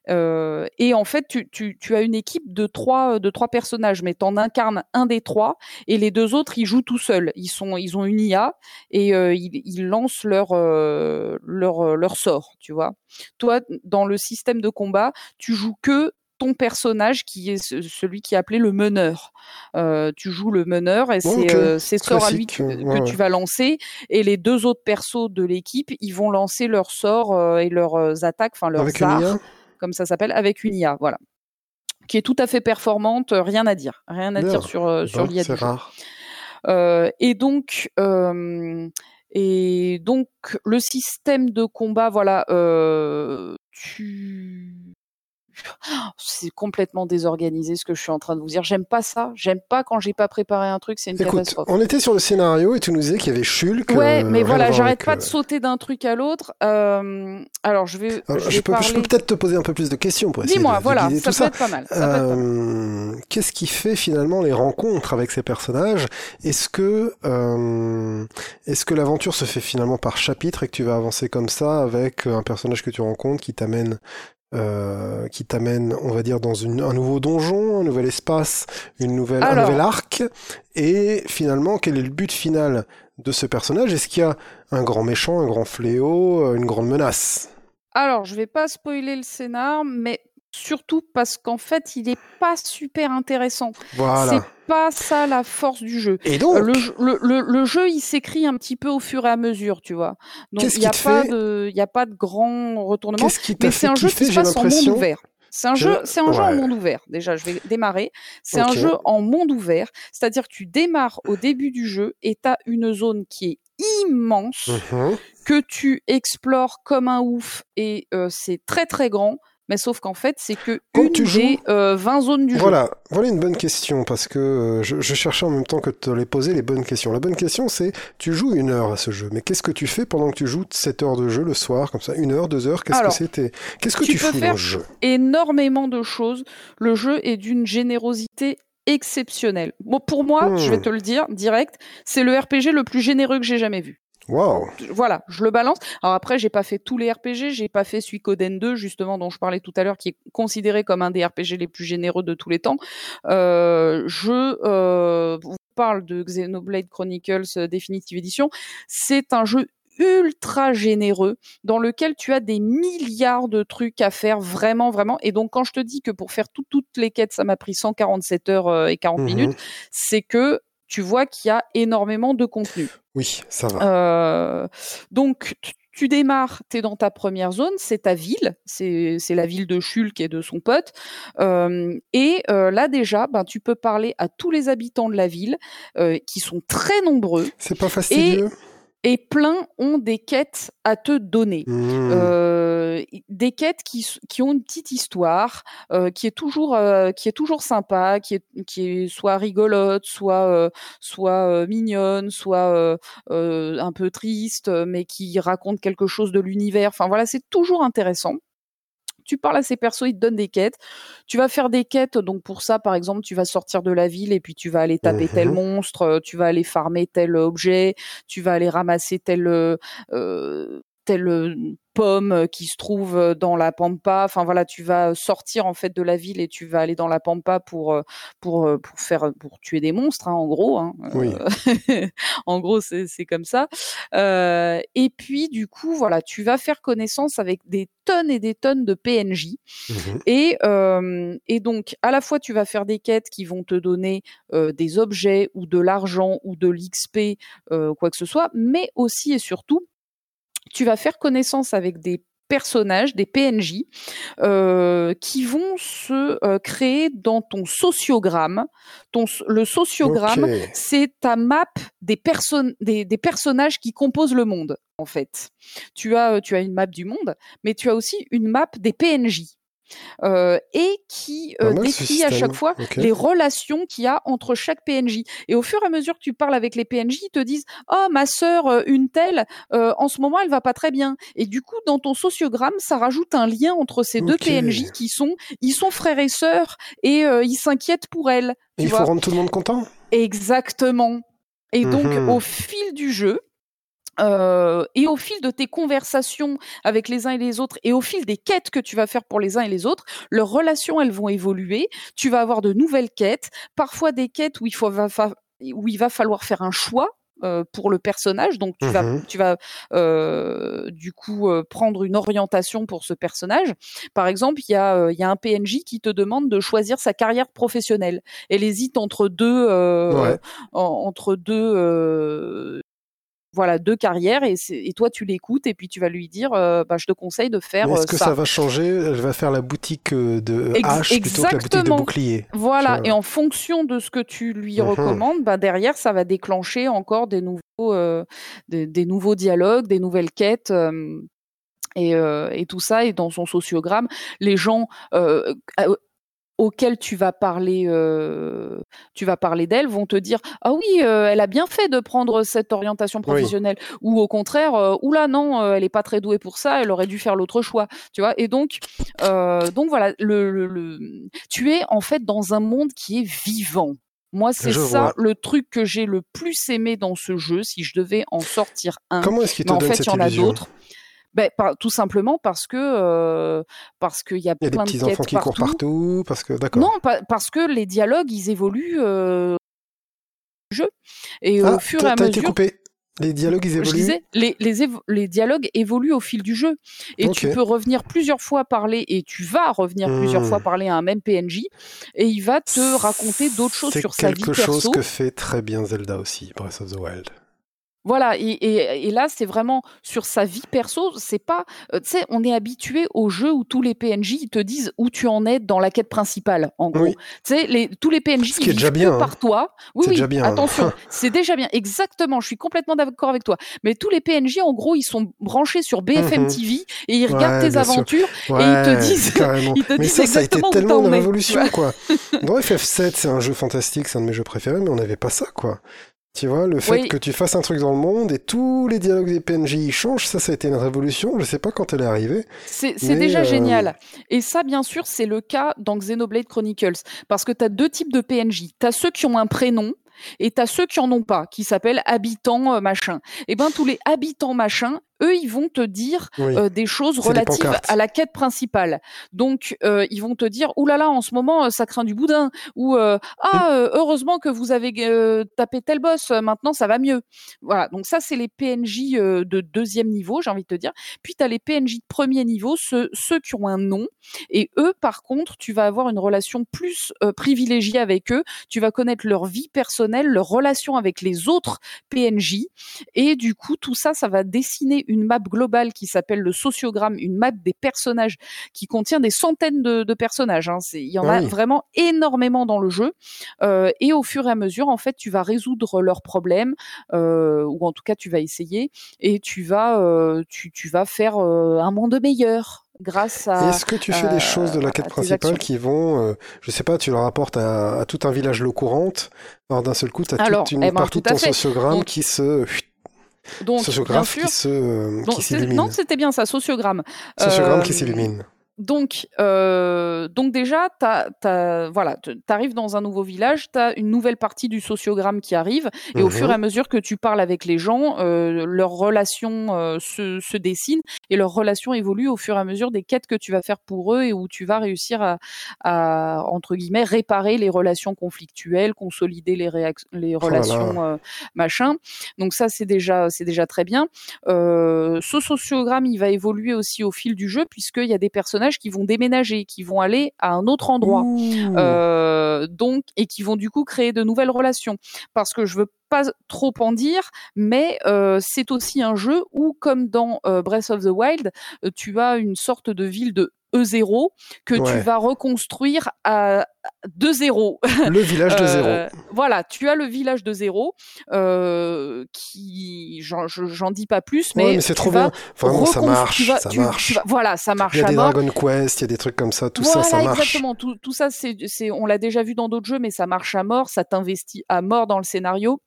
euh, et en fait, tu, tu, tu, as une équipe de trois, de trois personnages, mais tu en incarnes un des trois, et les deux autres, ils jouent tout seuls. Ils, sont, ils ont une IA, et euh, ils, ils, lancent leur, euh, leur, leur sort, tu vois. Toi, dans le système de combat, tu joues que ton personnage qui est celui qui est appelé le meneur. Euh, tu joues le meneur et c'est euh, sort à lui que, tu vas lancer et les deux autres persos de l'équipe ils vont lancer leurs sorts et leurs attaques, enfin leurs arts comme ça s'appelle, avec une IA, voilà, qui est tout à fait performante, rien à dire, rien à dire sur euh, sur l'IA. C'est rare. Euh, et donc euh, et donc le système de combat, voilà, tu c'est complètement désorganisé ce que je suis en train de vous dire. J'aime pas ça. J'aime pas quand j'ai pas préparé un truc, c'est une Écoute, catastrophe. On était sur le scénario et tu nous disais qu'il y avait Shulk. Ouais, mais voilà, j'arrête pas de sauter d'un truc à l'autre. Euh, alors je vais. je, peux, peut-être te poser un peu plus de questions pour essayer Dis-moi, voilà, ça, peut Être pas mal. Euh, qu'est-ce qui fait finalement les rencontres avec ces personnages? Est-ce que euh, est-ce que l'aventure se fait finalement par chapitre et que tu vas avancer comme ça avec un personnage que tu rencontres qui t'amène euh, qui t'amène, on va dire, dans une, un nouveau donjon, un nouvel espace, une nouvelle, un nouvel arc. Et finalement, quel est le but final de ce personnage? Est-ce qu'il y a un grand méchant, un grand fléau, euh, une grande menace? Alors, je vais pas spoiler le scénar, mais surtout parce qu'en fait, il est pas super intéressant. Voilà. C'est pas ça la force du jeu. Et donc, Le, jeu- le, le- le jeu, il s'écrit un petit peu au fur et à mesure, tu vois. Donc, il n'y a, pas de- il y a pas de grand retournement. qui Mais c'est un jeu qui se passe en monde ouvert. C'est un Je- jeu, c'est un jeu en monde ouvert. Déjà, je vais démarrer. C'est un jeu en monde ouvert, c'est-à-dire que tu démarres au début du jeu et tu as une zone qui est immense Mhm. que tu explores comme un ouf et euh, c'est très très grand. Mais sauf qu'en fait, c'est que Quand une tu joues- des euh, 20 zones du jeu. Voilà, voilà une bonne question parce que euh, je, je cherchais en même temps que de te les poser les bonnes questions. La bonne question c'est tu joues une heure à ce jeu, mais qu'est-ce que tu fais pendant que tu joues cette heure de jeu le soir comme ça, une heure, deux heures Qu'est-ce que c'était Qu'est-ce que tu faire- dans ce jeu? énormément de choses. Le jeu est d'une générosité exceptionnelle. Bon, pour moi, Hmm. je vais te le dire direct, c'est le RPG le plus généreux que j'ai jamais vu. Waouh Voilà, je le balance. Alors après, j'ai pas fait tous les RPG, j'ai pas fait Suikoden 2 justement dont je parlais tout à l'heure, qui est considéré comme un des RPG les plus généreux de tous les temps. Euh, je euh, vous parle de Xenoblade Chronicles euh, Definitive Edition. C'est un jeu ultra généreux dans lequel tu as des milliards de trucs à faire vraiment vraiment et donc quand je te dis que pour faire tout- toutes les quêtes ça m'a pris 147 heures euh, et 40 Mhm. minutes c'est que tu vois qu'il y a énormément de contenu Oui, ça va. euh, donc, tu- démarres, tu es dans ta première zone, c'est ta ville, c'est la ville de Shulk et de son pote. Euh, et euh, là déjà, ben, tu peux parler à tous les habitants de la ville, euh, qui sont très nombreux, C'est pas fastidieux? Et plein ont des quêtes à te donner. Mhm. Euh, des quêtes qui, qui ont une petite histoire, euh, qui est toujours euh, qui est toujours sympa, qui est qui est soit rigolote, soit euh, soit euh, mignonne, soit euh, euh, un peu triste, mais qui raconte quelque chose de l'univers. Enfin voilà, c'est toujours intéressant. Tu parles à ces persos, ils te donnent des quêtes. Tu vas faire des quêtes, donc pour ça, par exemple, tu vas sortir de la ville et puis tu vas aller taper tel Mhm. monstre, euh, tu vas aller farmer tel objet, tu vas aller ramasser tel euh, euh, telle euh, pomme euh, qui se trouve euh, dans la pampa. Enfin voilà, tu vas sortir en fait de la ville et tu vas aller dans la pampa pour euh, pour euh, pour faire pour tuer des monstres hein, en gros. Hein. Oui. Euh, en gros, c'est c'est comme ça. Euh, et puis du coup, voilà, tu vas faire connaissance avec des tonnes et des tonnes de PNJ. Mhm. Et, euh, et donc, à la fois, tu vas faire des quêtes qui vont te donner euh, des objets ou de l'argent ou de l'XP, euh, quoi que ce soit, mais aussi et surtout, tu vas faire connaissance avec des personnages, des PNJ, euh, qui vont se euh, créer dans ton sociogramme. Ton, le sociogramme, c'est ta map des, personnes, des, des personnages qui composent le monde, en fait. Tu as, tu as une map du monde, mais tu as aussi une map des PNJ. Euh, et qui euh, mal, décrit à chaque fois les relations qu'il y a entre chaque PNJ. Et au fur et à mesure que tu parles avec les PNJ, ils te disent "Oh, ma sœur, euh, une telle, euh, en ce moment, elle va pas très bien." Et du coup, dans ton sociogramme, ça rajoute un lien entre ces deux. PNJ qui sont, ils sont frères et sœurs et ils s'inquiètent pour elle. Il faut rendre tout le monde content? Exactement. Et donc, Mhm. au fil du jeu, euh, et au fil de tes conversations avec les uns et les autres, et au fil des quêtes que tu vas faire pour les uns et les autres, leurs relations, elles vont évoluer. Tu vas avoir de nouvelles quêtes, parfois des quêtes où il, faut, où il va falloir faire un choix. euh, pour le personnage, donc tu vas, Mhm. tu vas euh, du coup euh, prendre une orientation pour ce personnage. Par exemple, il y, a, y a un PNJ qui te demande de choisir sa carrière professionnelle. Elle hésite entre deux, Ouais. entre deux, voilà, deux carrières, et, toi tu l'écoutes et puis tu vas lui dire, euh, bah, je te conseille de faire Est-ce euh, que ça. ça. va changer? Elle va faire la boutique euh, de hache plutôt que la boutique de bouclier. Voilà, et en fonction de ce que tu lui Mhm. recommandes, bah derrière, ça va déclencher encore des nouveaux, euh, des, des nouveaux dialogues, des nouvelles quêtes. euh, et, et tout ça, et dans son sociogramme, les gens auxquels tu vas parler, euh, tu vas parler d'elle, vont te dire ah oui, euh, elle a bien fait de prendre cette orientation professionnelle, ou au contraire, euh, oula non, euh, elle est pas très douée pour ça, elle aurait dû faire l'autre choix, tu vois. Et donc, euh, donc voilà, le, le, le- tu es en fait dans un monde qui est vivant. Moi, c'est ça vois. le truc que j'ai le plus aimé dans ce jeu. Si je devais en sortir un, Comment est-ce qu'il te mais en donne fait, cette il y en a d'autres. Ben, par- tout simplement parce que euh, parce qu'il y a Il y a des plein petits enfants qui partout. courent partout, parce que d'accord. Non, parce que les dialogues, ils évoluent euh, du jeu. Et Ah, au fur et à t'as été mesure. coupé. Les dialogues, ils Je évoluent. disais, les, les, évo- les dialogues évoluent au fil du jeu. Et tu peux revenir plusieurs fois parler, et tu vas revenir plusieurs Hmm. fois parler à un même PNJ, et il va te raconter d'autres choses C'est sur sa vie quelque chose perso. que fait très bien Zelda aussi, Breath of the Wild. Voilà, et, et, et là, c'est vraiment sur sa vie perso. C'est pas, euh, tu sais, on est habitué au jeu où tous les PNJ ils te disent où tu en es dans la quête principale. En gros, Oui. tu sais, les, tous les PNJ qui déjà bien, que hein. par toi. Oui, oui. déjà bien, hein. Attention, c'est déjà bien. Exactement. Je suis complètement d'accord avec toi. Mais tous les PNJ, en gros, ils sont branchés sur BFM Mhm. TV et ils regardent Ouais, tes aventures. Ouais, ils te disent- carrément. ils te mais disent ça, ça a été tellement une révolution, quoi. Dans FF7, c'est un jeu fantastique, c'est un de mes jeux préférés, mais on n'avait pas ça, quoi. Tu vois, le fait Oui. que tu fasses un truc dans le monde et tous les dialogues des PNJ changent, ça, ça a été une révolution. Je sais pas quand elle est arrivée. C'est déjà euh, génial. Et ça, bien sûr, c'est le cas dans Xenoblade Chronicles. Parce que tu as deux types de PNJ. Tu as ceux qui ont un prénom et tu as ceux qui en ont pas, qui s'appellent habitants euh, machin. Et ben tous les habitants machin, eux, ils vont te dire Oui. euh, des choses relatives à la quête principale. Donc, euh, ils vont te dire, Ouh là là, en ce moment, euh, ça craint du boudin. Ou, euh, ah, euh, heureusement que vous avez euh, tapé tel boss, maintenant ça va mieux. Voilà, donc ça, c'est les PNJ euh, de deuxième niveau, j'ai envie de te dire. Puis, tu as les PNJ de premier niveau, ceux, ceux qui ont un nom. Et eux, par contre, tu vas avoir une relation plus euh, privilégiée avec eux. Tu vas connaître leur vie personnelle, leur relation avec les autres PNJ. Et du coup, tout ça, ça va dessiner une map globale qui s'appelle le sociogramme, une map des personnages qui contient des centaines de, de personnages. hein. Il y en Ah a vraiment énormément dans le jeu. Euh, et au fur et à mesure, en fait, tu vas résoudre leurs problèmes, euh, ou en tout cas, tu vas essayer, et tu vas, euh, tu, tu vas faire un monde meilleur grâce à. Est-ce que tu fais euh, des choses de la quête principale qui vont, euh, je sais pas, tu le rapportes à, à tout un village l'eau courante, alors d'un seul coup, tu as Alors, toute une eh ben, partie tout ton fait. sociogramme Donc, qui se... Donc, bien sociographe sûr. qui se euh, Donc, qui s'illumine. non, c'était bien ça, sociogramme. Sociogramme Euh, qui s'illumine. Donc, euh, donc déjà, t'as, t'as, voilà, tu arrives dans un nouveau village, tu as une nouvelle partie du sociogramme qui arrive, et au Mhm. fur et à mesure que tu parles avec les gens, euh, leurs relations euh, se, se dessinent et leurs relations évoluent au fur et à mesure des quêtes que tu vas faire pour eux et où tu vas réussir à, à, entre guillemets, réparer les relations conflictuelles, consolider les, réac- les Oh relations euh, machin. Donc ça, c'est déjà, c'est déjà très bien. Euh, ce sociogramme, il va évoluer aussi au fil du jeu puisqu'il y a des personnages qui vont déménager, qui vont aller à un autre endroit. Euh, donc et qui vont du coup créer de nouvelles relations parce que je veux pas trop en dire mais euh, c'est aussi un jeu où comme dans euh, Breath of the Wild tu as une sorte de ville de E0 que tu vas reconstruire à de zéro. Le village de zéro. Euh, voilà, tu as le village de zéro euh, qui, j'en je- j'en dis pas plus, mais, ouais, mais c'est trop bien. Vraiment, ça marche. vas- ça tu- marche. tu vas- voilà, ça marche Il y a des mort. Dragon Quest, il y a des trucs comme ça. Tout voilà, ça, ça marche. exactement. Tout, tout ça, c'est, on l'a déjà vu dans d'autres jeux, mais ça marche à mort, ça t'investit à mort dans le scénario.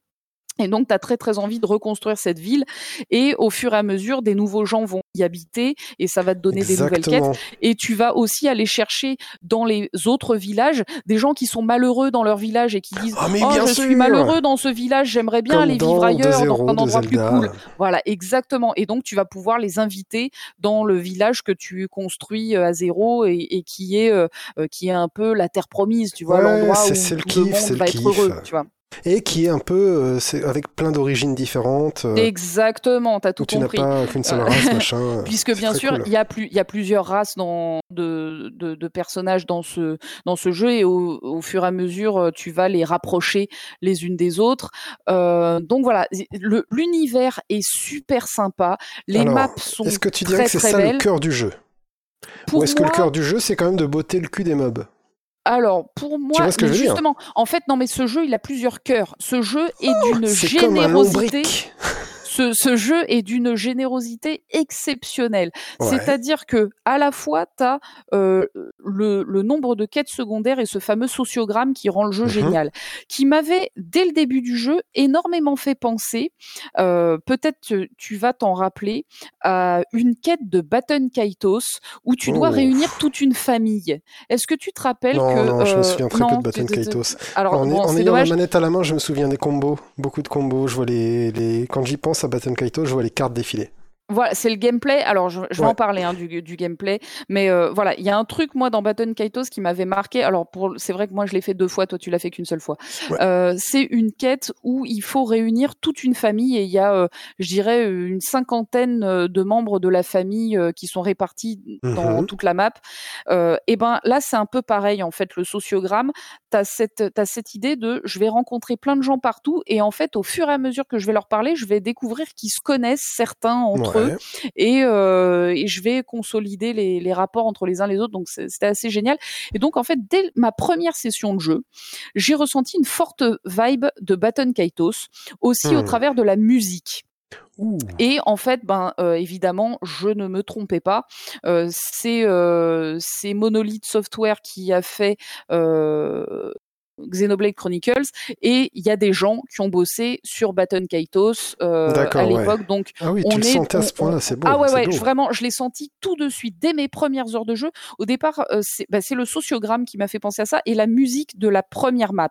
Et donc, tu as très très envie de reconstruire cette ville. Et au fur et à mesure, des nouveaux gens vont y habiter et ça va te donner des nouvelles quêtes. Et tu vas aussi aller chercher dans les autres villages des gens qui sont malheureux dans leur village et qui disent Ah, mais Oh, je sûr suis malheureux dans ce village, j'aimerais bien Comme aller dans vivre ailleurs, 2-0 dans un endroit plus cool. Voilà, exactement. Et donc, tu vas pouvoir les inviter dans le village que tu construis euh, à zéro et, et qui est euh, euh, qui est un peu la terre promise, tu vois, Ouais, l'endroit où c'est le kiff, monde va être heureux, tu vois. Et qui est un peu, euh, c'est avec plein d'origines différentes. euh, Exactement, t'as tout où tu n'as compris. pas qu'une seule race, machin. euh, Puisque bien sûr, cool. il y a plus, y a plusieurs races dans, de, de, de personnages dans ce dans ce jeu et au, au fur et à mesure, tu vas les rapprocher les unes des autres. Euh, donc voilà, l'univers est super sympa, les Alors, maps sont Est-ce que tu très dirais que c'est ça belles. le cœur du jeu? Pour Ou est-ce que moi, le cœur du jeu, c'est quand même de botter le cul des mobs? Alors, pour moi, ce que je justement, en fait, non, mais ce jeu, il a plusieurs cœurs. Ce jeu est d'une Oh, un générosité. Ce, ce jeu est d'une générosité exceptionnelle. Ouais. C'est-à-dire que à la fois, tu as le, le nombre de quêtes secondaires et ce fameux sociogramme qui rend le jeu Mhm. génial, qui m'avait, dès le début du jeu, énormément fait penser, euh, peut-être que tu vas t'en rappeler, à une quête de Baton Kaitos où tu dois Oh. réunir toute une famille. Est-ce que tu te rappelles Non, que... non, je me euh, souviens très peu de Baton Kaitos. Alors, en bon, en c'est ayant dommage. la manette à la main, je me souviens des combos, beaucoup de combos. Je vois les, les... quand j'y pense à Baton Kaitos, je vois les cartes défiler. Voilà, c'est le gameplay. Alors, je, vais en parler hein, du, du, gameplay, mais euh, voilà, il y a un truc moi dans Baton Kaitos qui m'avait marqué. Alors, pour, c'est vrai que moi je l'ai fait deux fois, toi tu l'as fait qu'une seule fois. Euh, c'est une quête où il faut réunir toute une famille et il y a, euh, je dirais, une cinquantaine de membres de la famille qui sont répartis dans mmh toute la map. et ben là, c'est un peu pareil en fait. Le sociogramme, t'as cette, as cette idée de, je vais rencontrer plein de gens partout et en fait, au fur et à mesure que je vais leur parler, je vais découvrir qu'ils se connaissent certains entre eux et, euh, et, je vais consolider les, les, rapports entre les uns les autres. Donc c'était assez génial. Et donc en fait, dès ma première session de jeu, j'ai ressenti une forte vibe de Baton Kaitos, aussi au hmm. travers de la musique. Et en fait, ben euh, évidemment, je ne me trompais pas. Euh, c'est euh, Monolith Software qui a fait Xenoblade Chronicles et il y a des gens qui ont bossé sur Baton Kaitos euh, à l'époque. Donc ah oui, tu le sentais à ce point-là c'est beau ah ouais ouais vraiment je l'ai senti tout de suite dès mes premières heures de jeu. Au départ euh, bah, c'est le sociogramme qui m'a fait penser à ça et la musique de la première map.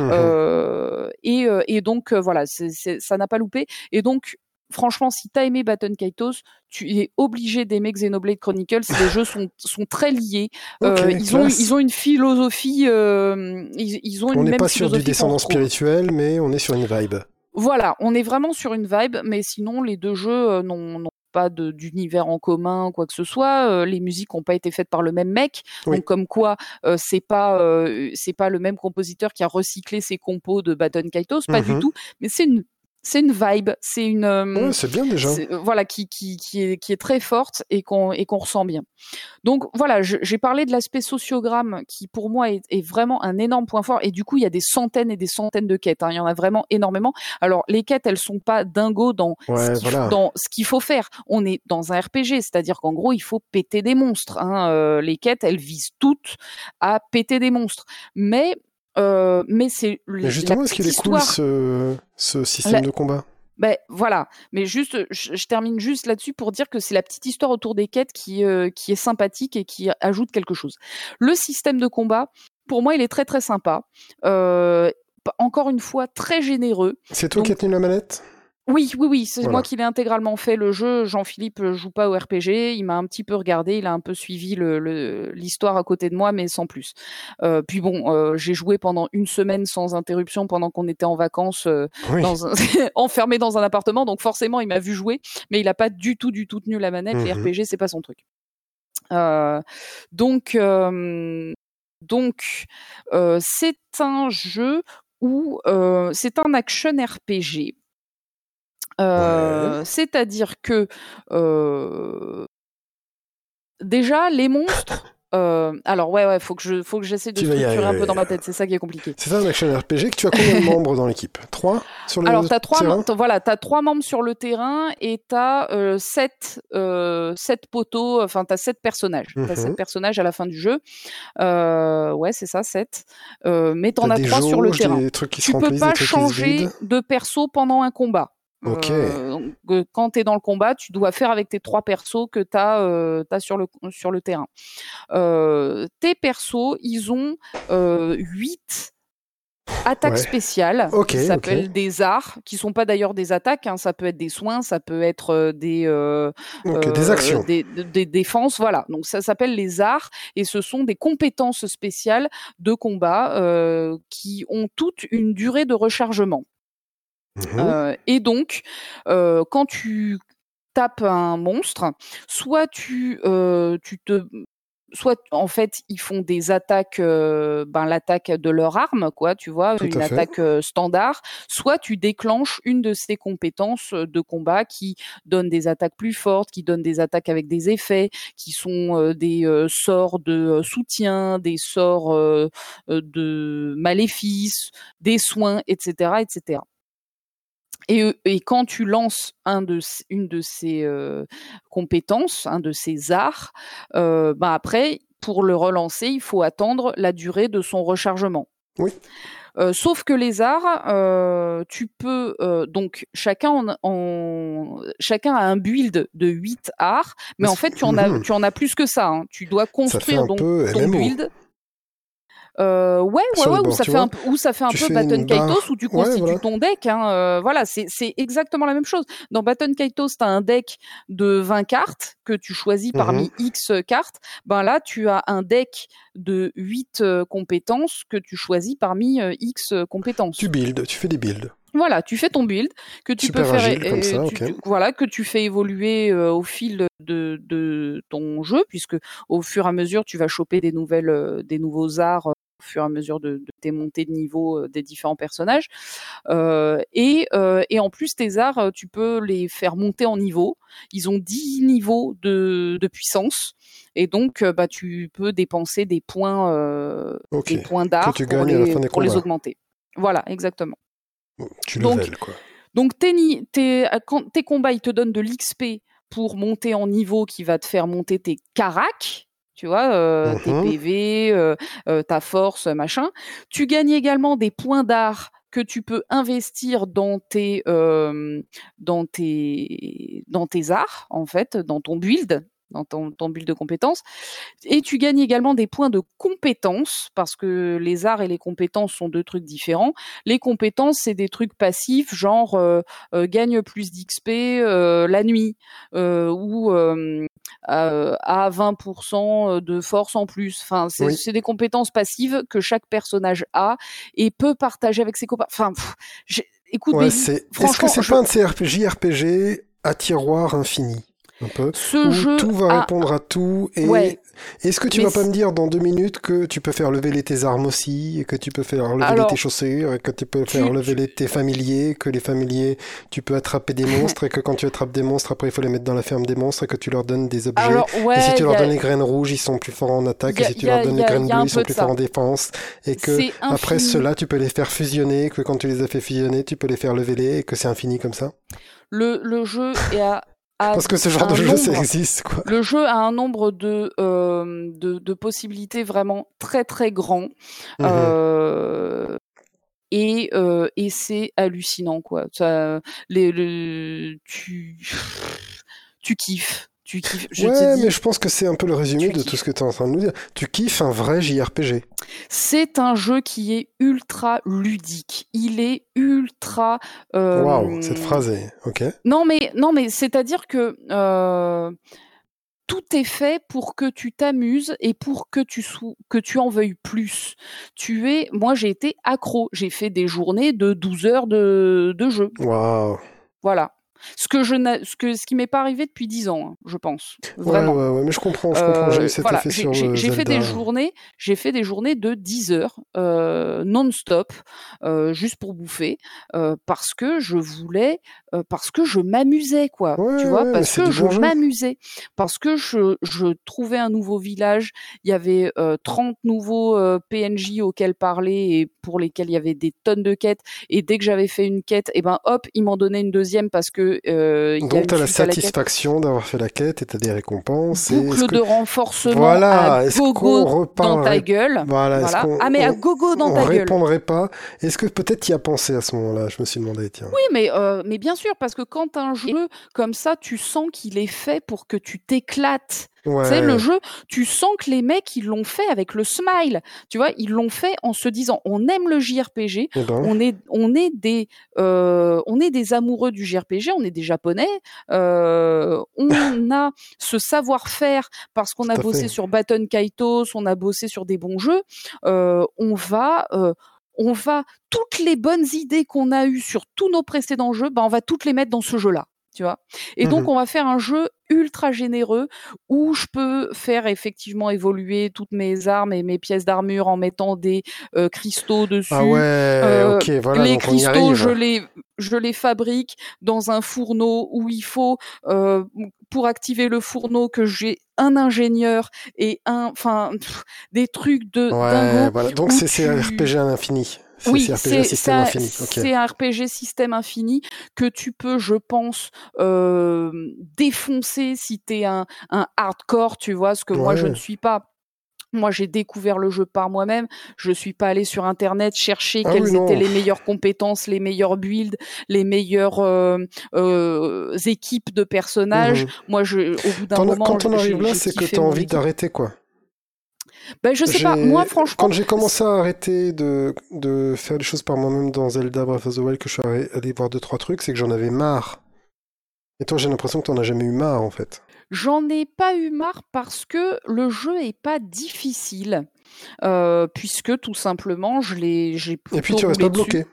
Euh, et, euh, et donc euh, voilà ça n'a pas loupé. Et donc franchement, si t'as aimé Baton Kaitos, tu es obligé d'aimer Xenoblade Chronicles. Les jeux sont, sont très liés. euh, ils, ont, ils ont une philosophie. Euh, ils, ils, ont on n'est pas sur du descendant spirituel, mais on est sur une vibe. Voilà, on est vraiment sur une vibe, mais sinon les deux jeux euh, n'ont pas d'univers en commun, quoi que ce soit. Euh, les musiques n'ont pas été faites par le même mec, donc comme quoi euh, c'est pas euh, c'est pas le même compositeur qui a recyclé ses compos de Baton Kaitos, pas du mhm. tout. Mais c'est une c'est une vibe, c'est une euh, c'est bien déjà. Euh, voilà qui, qui, qui, est, qui est très forte et qu'on et qu'on ressent bien. Donc voilà, j'ai parlé de l'aspect sociogramme qui pour moi est, est, vraiment un énorme point fort et du coup il y a des centaines et des centaines de quêtes. Hein. Il y en a vraiment énormément. Alors les quêtes elles sont pas dingos dans ce dans ce qu'il faut faire. On est dans un RPG, c'est-à-dire qu'en gros il faut péter des monstres. Hein. Euh, les quêtes elles visent toutes à péter des monstres, mais euh, mais c'est. Mais justement, est-ce qu'il est cool ce, ce système de combat? Ben voilà, mais juste, je, termine juste là-dessus pour dire que c'est la petite histoire autour des quêtes qui euh, qui est sympathique et qui ajoute quelque chose. Le système de combat, pour moi, il est très très sympa. Euh, encore une fois, très généreux. C'est toi qui as tenu la manette? Oui, oui, oui, c'est moi qui l'ai intégralement fait le jeu. Jean-Philippe joue pas au RPG, il m'a un petit peu regardé, il a un peu suivi l'histoire le, à côté de moi, mais sans plus. Euh, puis bon, euh, j'ai joué pendant une semaine sans interruption pendant qu'on était en vacances, euh, dans un... enfermé dans un appartement, donc forcément il m'a vu jouer, mais il a pas du tout, du tout tenu la manette. Les mmh RPG, c'est pas son truc. Euh, donc, donc, c'est un jeu où c'est un action RPG euh, c'est-à-dire que euh, déjà les monstres. Euh, alors ouais ouais faut que je faut que j'essaie de structurer un peu dans ma tête c'est ça qui est compliqué. C'est ça un action RPG que tu as combien de membres dans l'équipe? Trois sur le alors t'as trois voilà t'as trois membres sur le terrain et t'as euh, sept euh, sept poteaux enfin t'as sept personnages. T'as mm sept personnages à la fin du jeu. Ouais c'est ça sept. Mais t'en as, as trois sur le terrain. tu peux pas changer de perso pendant un combat euh, quand tu es dans le combat, tu dois faire avec tes trois persos que tu as, euh, sur, le, sur le terrain. Euh, tes persos, ils ont huit attaques spéciales qui s'appellent des arts, qui sont pas d'ailleurs des attaques, hein, ça peut être des soins, ça peut être des des actions, des, des, défenses, voilà. Donc ça s'appelle les arts et ce sont des compétences spéciales de combat qui ont toute une durée de rechargement. Mmh euh, et donc, euh, quand tu tapes un monstre, soit tu, euh, tu te soit en fait ils font des attaques ben l'attaque de leur arme quoi tu vois une attaque standard soit tu déclenches une de ces compétences de combat qui donne des attaques plus fortes qui donne des attaques avec des effets qui sont des sorts de soutien des sorts de maléfices des soins etc etc et, et, quand tu lances un de, une de ces euh, compétences, un de ces arts, euh, bah après, pour le relancer, il faut attendre la durée de son rechargement. Oui. Euh, sauf que les arts, tu peux donc chacun en, en, chacun a un build de 8 arts, mais en fait tu en as tu en as plus que ça. Hein. Tu dois construire donc ton build. Euh, ouais, ouais, ouais, où ça fait un, où ça fait un peu Baton Kaitos où tu constitues voilà. ton deck. Hein, euh, voilà, c'est exactement la même chose. Dans Baton Kaitos, tu as un deck de 20 cartes que tu choisis Mhm. parmi X cartes. Ben là, tu as un deck de 8 euh, compétences que tu choisis parmi euh, X compétences. Tu builds, tu fais des builds. Voilà, tu fais ton build que tu Super peux faire agile, euh, ça, tu- voilà que tu fais évoluer euh, au fil de, de ton jeu puisque au fur et à mesure tu vas choper des nouvelles euh, des nouveaux arts au fur et à mesure de, de tes montées de niveau euh, des différents personnages. Euh, et euh, et en plus tes arts tu peux les faire monter en niveau. Ils ont 10 niveaux de, de puissance. Et donc bah tu peux dépenser des points euh, des points d'art pour, les, pour les augmenter. Voilà exactement. Tu Donc, level, quoi. donc tes, tes combats, ils te donnent de l'XP pour monter en niveau qui va te faire monter tes caracs, tu vois, euh, tes Mhm. PV, euh, euh, ta force, machin. Tu gagnes également des points d'art que tu peux investir dans tes, euh, dans tes, dans tes arts, en fait, dans ton build, dans ton, ton build de compétences. Et tu gagnes également des points de compétences, parce que les arts et les compétences sont deux trucs différents. Les compétences, c'est des trucs passifs, genre euh, euh, gagne plus d'XP euh, la nuit, euh, ou euh, euh, à 20% de force en plus. Enfin, c'est Oui. c'est des compétences passives que chaque personnage a et peut partager avec ses copains. Enfin, pff, écoute, Ouais. Est-ce que c'est je- pas un de ces RP- JRPG à tiroir infini? Un peu ce où jeu tout va a- répondre à tout et Ouais. est-ce que tu Mais vas pas me dire dans deux minutes que tu peux faire lever tes armes aussi et que tu peux faire lever Alors, tes chaussures et que tu peux faire tu- lever tes familiers que les familiers tu peux attraper des monstres et que quand tu attrapes des monstres après il faut les mettre dans la ferme des monstres et que tu leur donnes des objets. Alors, ouais, et si tu leur a- donnes les graines rouges ils sont plus forts en attaque. A- et si tu leur donnes les graines bleues ils sont plus forts en défense. Et que après cela tu peux les faire fusionner que quand tu les as fait fusionner tu peux les faire lever et que c'est infini comme ça. Le, le jeu est à parce que ce genre de jeu ça existe quoi Le jeu a un nombre de, euh, de, de possibilités vraiment très très grand. Mhm. Euh, et euh, et c'est hallucinant quoi. Ça, les, le, tu, tu kiffes. Tu kiffes. Je ouais, mais je pense que c'est un peu le résumé de kiffes. tout ce que tu es en train de nous dire. Tu kiffes un vrai JRPG. c'est un jeu qui est ultra ludique. Il est ultra. euh, Waouh, cette phrase est. Ok. Non, mais non, mais c'est-à-dire que euh, tout est fait pour que tu t'amuses et pour que tu sou- que tu en veuilles plus. Tu es, moi, j'ai été accro. J'ai fait des journées de 12 heures de, de jeu. Waouh. Voilà. Ce que je ce que ce qui m'est pas arrivé depuis 10 ans, hein, je pense. Vraiment. ouais, ouais, mais je comprends, je comprends. J'ai voilà, fait des journées, j'ai fait des journées de 10 heures euh, non-stop, euh, juste pour bouffer, euh, parce que je voulais, euh, parce que je m'amusais quoi, Ouais, tu vois, ouais, parce que je m'amusais, parce que je, je trouvais un nouveau village, il y avait euh, 30 nouveaux euh, PNJ auxquels parler et pour lesquels il y avait des tonnes de quêtes, et dès que j'avais fait une quête, et ben hop, ils m'en donnaient une deuxième parce que euh, il a Donc t'as la à satisfaction d'avoir fait la quête et t'as des récompenses. et Boucle que- de renforcement Voilà, à est-ce qu'on gogo dans ta gueule. Voilà, Voilà. Ah mais à on- gogo dans on ta gueule. répondrait pas Est-ce que peut-être tu y as pensé à ce moment-là? Je me suis demandé, tiens. Oui, mais euh, mais bien sûr, parce que quand un jeu comme ça, tu sens qu'il est fait pour que tu t'éclates. Ouais. Tu sais, le jeu, tu sens que les mecs, ils l'ont fait avec le smile. Tu vois, ils l'ont fait en se disant, on aime le JRPG, ben, on est, on est des, euh, on est des amoureux du JRPG, on est des japonais, euh, on a ce savoir-faire parce qu'on a bossé fait. sur Baton Kaitos, on a bossé sur des bons jeux. Euh, on va, euh, on va toutes les bonnes idées qu'on a eues sur tous nos précédents jeux, ben on va toutes les mettre dans ce jeu-là. Tu vois. Et donc Mhm. on va faire un jeu ultra généreux où je peux faire effectivement évoluer toutes mes armes et mes pièces d'armure en mettant des euh, cristaux dessus. Ah ouais, Euh, ok, voilà, les donc on y cristaux, je les, je les fabrique dans un fourneau où il faut, euh, pour activer le fourneau, que j'ai un ingénieur et un, enfin, des trucs de Ouais, dingo. voilà. Donc c'est tu- RPG à l'infini. Oui, c'est RPG c'est à système ça- infini. Ok. c'est un RPG système infini que tu peux, je pense, euh, défoncer si t'es un, un hardcore, tu vois, ce que moi je ne suis pas. Moi, j'ai découvert le jeu par moi-même. Je suis pas allé sur Internet chercher Ah quelles oui, étaient les meilleures compétences, les meilleurs builds, les meilleures euh, euh, équipes de personnages. Mhm. Moi, je, au bout d'un moment, Quand on arrive là, c'est que t'as mon envie d'arrêter, quoi. Ben, je sais pas, moi franchement. Quand j'ai commencé à arrêter de, de faire les choses par moi-même dans Zelda Breath of the Wild, que je suis allé voir deux, trois trucs, c'est que j'en avais marre. Et toi, j'ai l'impression que t'en as jamais eu marre, en fait. J'en ai pas eu marre parce que le jeu est pas difficile. Euh, puisque tout simplement, je l'ai, Et puis tu restes pas bloqué.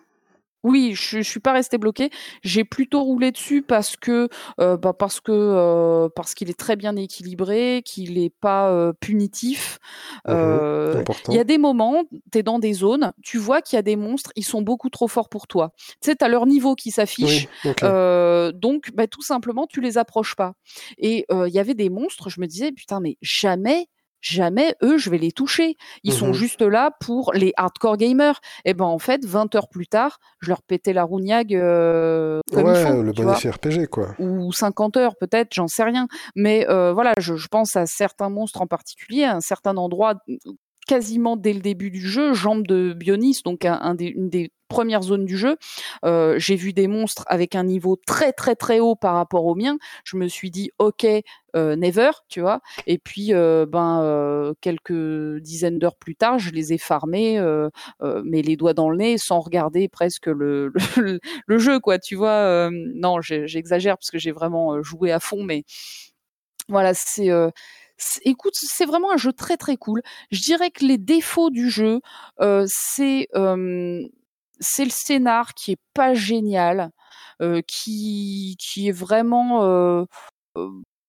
Oui, je, je suis pas resté bloqué. J'ai plutôt roulé dessus parce que euh, bah parce que euh, parce qu'il est très bien équilibré, qu'il est pas euh, punitif. Mhm, Euh. Il y a des moments, tu es dans des zones, tu vois qu'il y a des monstres, ils sont beaucoup trop forts pour toi. Tu sais, as leur niveau qui s'affiche. Oui. Euh, donc, bah, tout simplement, tu les approches pas. Et euh, il y avait des monstres, je me disais, putain, mais jamais, jamais, eux, je vais les toucher. Ils sont Mhm. juste là pour les hardcore gamers. Et ben, en fait, 20 heures plus tard, je leur pétais la rougnague euh, comme ouais, le bon RPG, quoi. ou 50 heures peut-être, j'en sais rien. Mais euh, voilà, je, je pense à certains monstres en particulier, à un certain endroit, quasiment dès le début du jeu, Jambe de Bionis, donc un, des, une des premières zones du jeu. Euh, J'ai vu des monstres avec un niveau très très très haut par rapport au mien. Je me suis dit, ok, euh, never, tu vois. Et puis, euh, ben, euh, quelques dizaines d'heures plus tard, je les ai farmés, euh, euh, mais les doigts dans le nez, sans regarder presque le, le, le jeu, quoi. Tu vois. non, j'exagère parce que j'ai vraiment joué à fond, mais voilà, c'est. Écoute, c'est vraiment un jeu très très cool. Je dirais que les défauts du jeu, euh, c'est euh, c'est le scénar qui est pas génial, euh, qui qui est vraiment euh,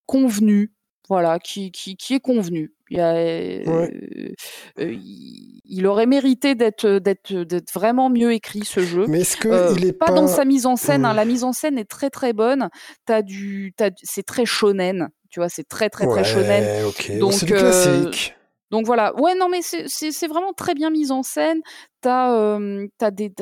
convenu, voilà, qui qui qui est convenu. Il, y a, il, il aurait mérité d'être d'être d'être vraiment mieux écrit ce jeu. Mais est-ce que il est pas, pas... dans sa mise en scène. hein. Hmm. La mise en scène est très très bonne. T'as du, t'as, du- c'est très shonen. Tu vois, c'est très très très ouais, shonen. ok. Donc, c'est du euh, classique. Donc voilà. Ouais, non, mais c'est, vraiment très bien mis en scène. T'as, euh, t'as des,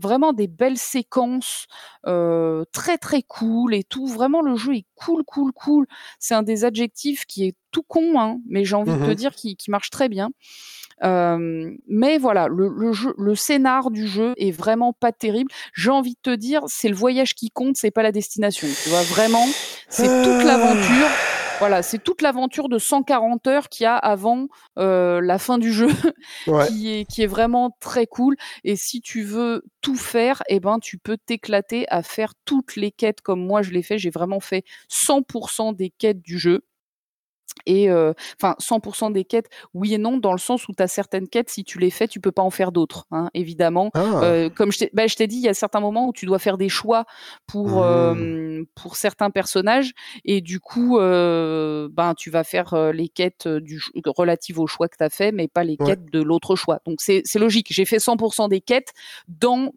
vraiment des belles séquences euh, très très cool et tout. Vraiment, le jeu est cool, cool, cool. C'est un des adjectifs qui est tout con, hein, mais j'ai envie de te Mhm. dire qui, qui marche très bien. Euh, mais voilà, le, le, jeu, le scénar du jeu est vraiment pas terrible. J'ai envie de te dire, c'est le voyage qui compte, c'est pas la destination. Tu vois, vraiment, c'est toute Ah. l'aventure. Voilà, c'est toute l'aventure de 140 heures qu'il y a avant euh, la fin du jeu, Ouais. qui est qui est vraiment très cool. Et si tu veux tout faire, eh ben tu peux t'éclater à faire toutes les quêtes comme moi je l'ai fait. J'ai vraiment fait 100% des quêtes du jeu et euh, enfin 100% des quêtes oui et non dans le sens où tu as certaines quêtes si tu les fais tu peux pas en faire d'autres hein, évidemment Ah, euh, comme je t'ai bah, dit il y a certains moments où tu dois faire des choix pour Mmh. euh, pour certains personnages et du coup euh, ben tu vas faire euh, les quêtes du relatives au choix que tu as fait mais pas les Ouais. quêtes de l'autre choix donc c'est c'est logique j'ai fait 100% des quêtes dans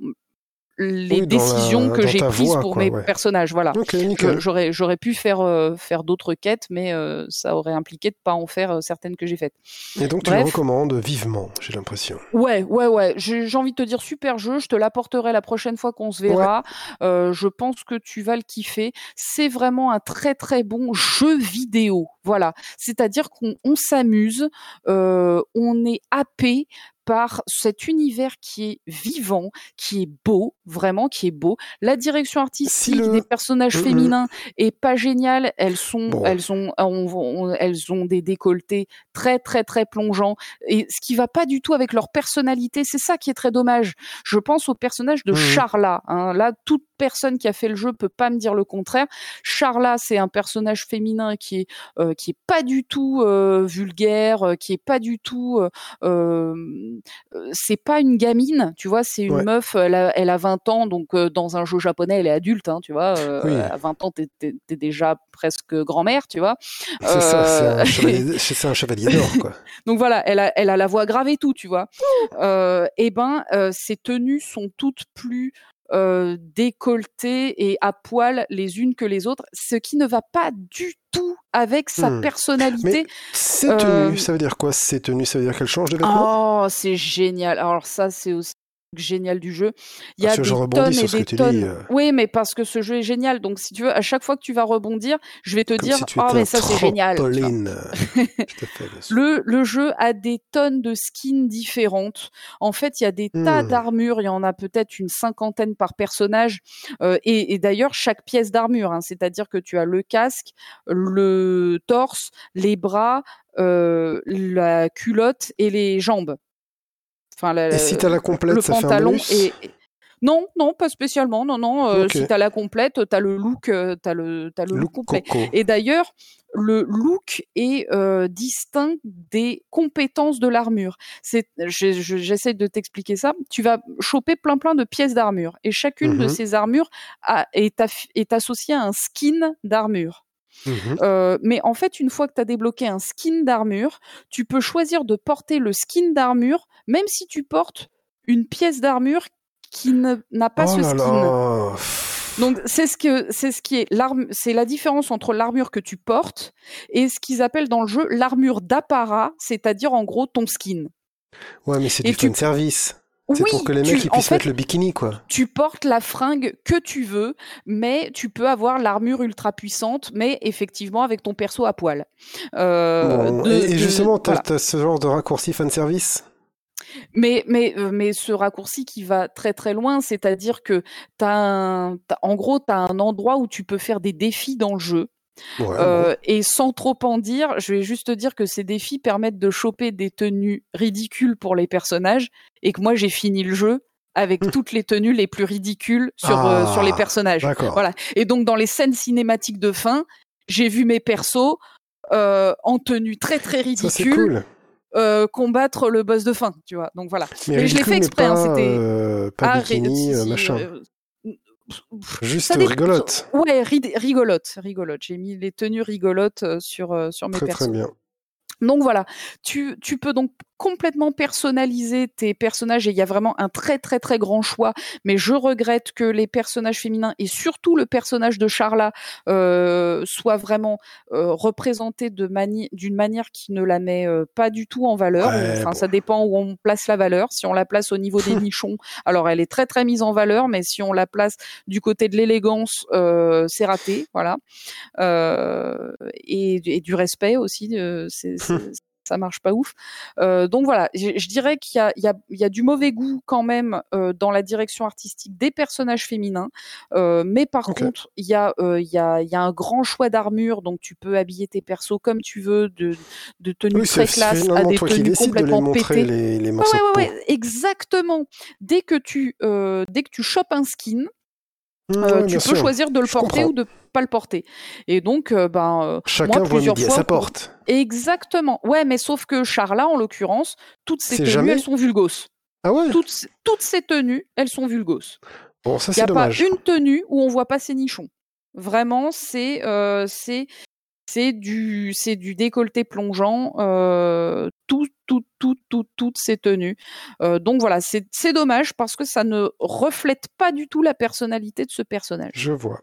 les Oui, décisions la- que j'ai prises pour quoi, mes ouais. personnages voilà ok, je- nickel. J'aurais j'aurais pu faire euh, faire d'autres quêtes, mais euh, ça aurait impliqué de pas en faire euh, certaines que j'ai faites. Et donc tu le recommandes vivement, j'ai l'impression. Ouais, ouais, ouais. J'ai envie de te dire super jeu. Je te l'apporterai la prochaine fois qu'on se verra. Euh, je pense que tu vas le kiffer. C'est vraiment un très très bon jeu vidéo. Voilà. C'est-à-dire qu'on on s'amuse, euh, on est happé par cet univers qui est vivant, qui est beau, vraiment qui est beau. La direction artistique le- des personnages Mhm. féminins est pas géniale. Elles sont, Bon. elles ont, on- on- elles ont des décolletés très très très plongeants et ce qui va pas du tout avec leur personnalité. C'est ça qui est très dommage. Je pense au personnage de Mhm. Charla. hein. Là, toute personne qui a fait le jeu peut pas me dire le contraire. Charla, c'est un personnage féminin qui est euh, qui est pas du tout euh, vulgaire, euh, qui est pas du tout. euh, euh, c'est pas une gamine, tu vois. C'est une Ouais. meuf. Elle a, elle a 20 ans, donc euh, dans un jeu japonais, elle est adulte, hein, tu vois. euh, Oui. À 20 ans, t'es t'es déjà presque grand-mère, tu vois. C'est ça, c'est Euh, un chevalier, d'or, quoi. donc voilà, elle a, elle a la voix grave et tout, tu vois. Euh, et ben, euh, ses tenues sont toutes plus euh, décolletées et à poil les unes que les autres, ce qui ne va pas du tout avec sa Hmm. personnalité. Ces Euh, tenues, ça veut dire quoi Ces tenues, ça veut dire qu'elles changent de vêtements? Oh, c'est génial. Alors ça, c'est aussi génial du jeu. Il y Ah, a des je tonnes et des tonnes. euh. Oui, mais parce que ce jeu est génial. Donc, si tu veux, à chaque fois que tu vas rebondir, je vais te Comme dire, si oh, mais ça c'est génial. Le, le jeu a des tonnes de skins différentes. En fait, il y a des tas Hmm. d'armures. Il y en a peut-être une cinquantaine par personnage. Euh, et et d'ailleurs, chaque pièce d'armure, hein, c'est-à-dire que tu as le casque, le torse, les bras, euh, la culotte et les jambes. Enfin, la- Et si t'as la complète, le ça fait un pantalon et et- non, non, pas spécialement. Non, non. euh, Ok. Si t'as la complète, t'as le look, euh, t'as le, t'as le look Look complet. Coco. Et d'ailleurs, le look est euh, distinct des compétences de l'armure. C'est, j'essaie de t'expliquer ça. Tu vas choper plein plein de pièces d'armure et chacune de Mhm. ces armures a- est, aff- est associée à un skin d'armure. Euh, mais en fait, une fois que tu as débloqué un skin d'armure, tu peux choisir de porter le skin d'armure, même si tu portes une pièce d'armure qui n'a pas oh ce skin. là. Donc c'est ce que c'est ce qui est l'arme, c'est la différence entre l'armure que tu portes et ce qu'ils appellent dans le jeu l'armure d'apparat, c'est-à-dire en gros ton skin. Ouais, mais c'est du fan service. C'est Oui, pour que les tu- mecs en puissent fait, mettre le bikini, quoi. tu portes la fringue que tu veux, mais tu peux avoir l'armure ultra puissante, mais effectivement avec ton perso à poil. Euh, Bon, de- et, justement, t'as voilà. t'as ce genre de raccourci fan service? Mais, mais, euh, mais ce raccourci qui va très très loin, c'est-à-dire que t'as un, t'as- en gros, tu as un endroit où tu peux faire des défis dans le jeu. Ouais, Euh, et sans trop en dire, je vais juste te dire que ces défis permettent de choper des tenues ridicules pour les personnages et que moi j'ai fini le jeu avec toutes les tenues les plus ridicules sur, euh, Ah, sur les personnages. D'accord. Voilà. Et donc dans les scènes cinématiques de fin, j'ai vu mes persos euh, en tenue très très Ça, ridicule cool. combattre le boss de fin, tu vois. Donc voilà. Mais, Mais je l'ai fait exprès, hein, pas, c'était- pas Ah, bikini, machin. Juste dépend- rigolote. Ouais, ri- rigolote, rigolote. J'ai mis les tenues rigolotes euh, sur euh, sur mes Très très bien. Donc voilà, tu, tu peux donc complètement personnaliser tes personnages et il y a vraiment un très très très grand choix. Mais je regrette que les personnages féminins et surtout le personnage de Charla euh, soient vraiment euh, représentés de mani- d'une manière qui ne la met euh, pas du tout en valeur. Ouais, enfin, bon. ça dépend où on place la valeur. Si on la place au niveau des nichons, alors elle est très très mise en valeur, mais si on la place du côté de l'élégance, euh, c'est raté. Voilà. Euh, et, et du respect aussi, euh, c'est- ça marche pas ouf. Euh, donc voilà, je, je dirais qu'il y a, il y, a, il y a du mauvais goût quand même euh, dans la direction artistique des personnages féminins, euh, mais par contre il y a, euh, il y a, il y a un grand choix d'armure, donc tu peux habiller tes persos comme tu veux, de, de tenues Oui, très classe à des tenues de les complètement montrer pétées. les, les Ouais, morceaux ouais, de ouais, peau. ouais, exactement. Dès que tu, dès que tu chopes un skin, Mmh, euh, tu peux sûr. choisir de le Je porter comprends. ou de pas le porter. Et donc, euh, ben, euh, Chacun moi, voit plusieurs midi à fois, sa pour- porte. exactement. Ouais, mais sauf que Charla, en l'occurrence, toutes ses C'est tenues, jamais elles sont vulgos. Ah ouais? Toutes, toutes ces tenues, elles sont vulgos. Bon, ça Il n'y c'est a pas dommage. une tenue où on voit pas ses nichons. Vraiment, c'est euh, c'est c'est du c'est du décolleté plongeant. Euh, tout, tout, tout, tout, toutes ces tenues. Euh, donc voilà, c'est c'est dommage parce que ça ne reflète pas du tout la personnalité de ce personnage. Je vois.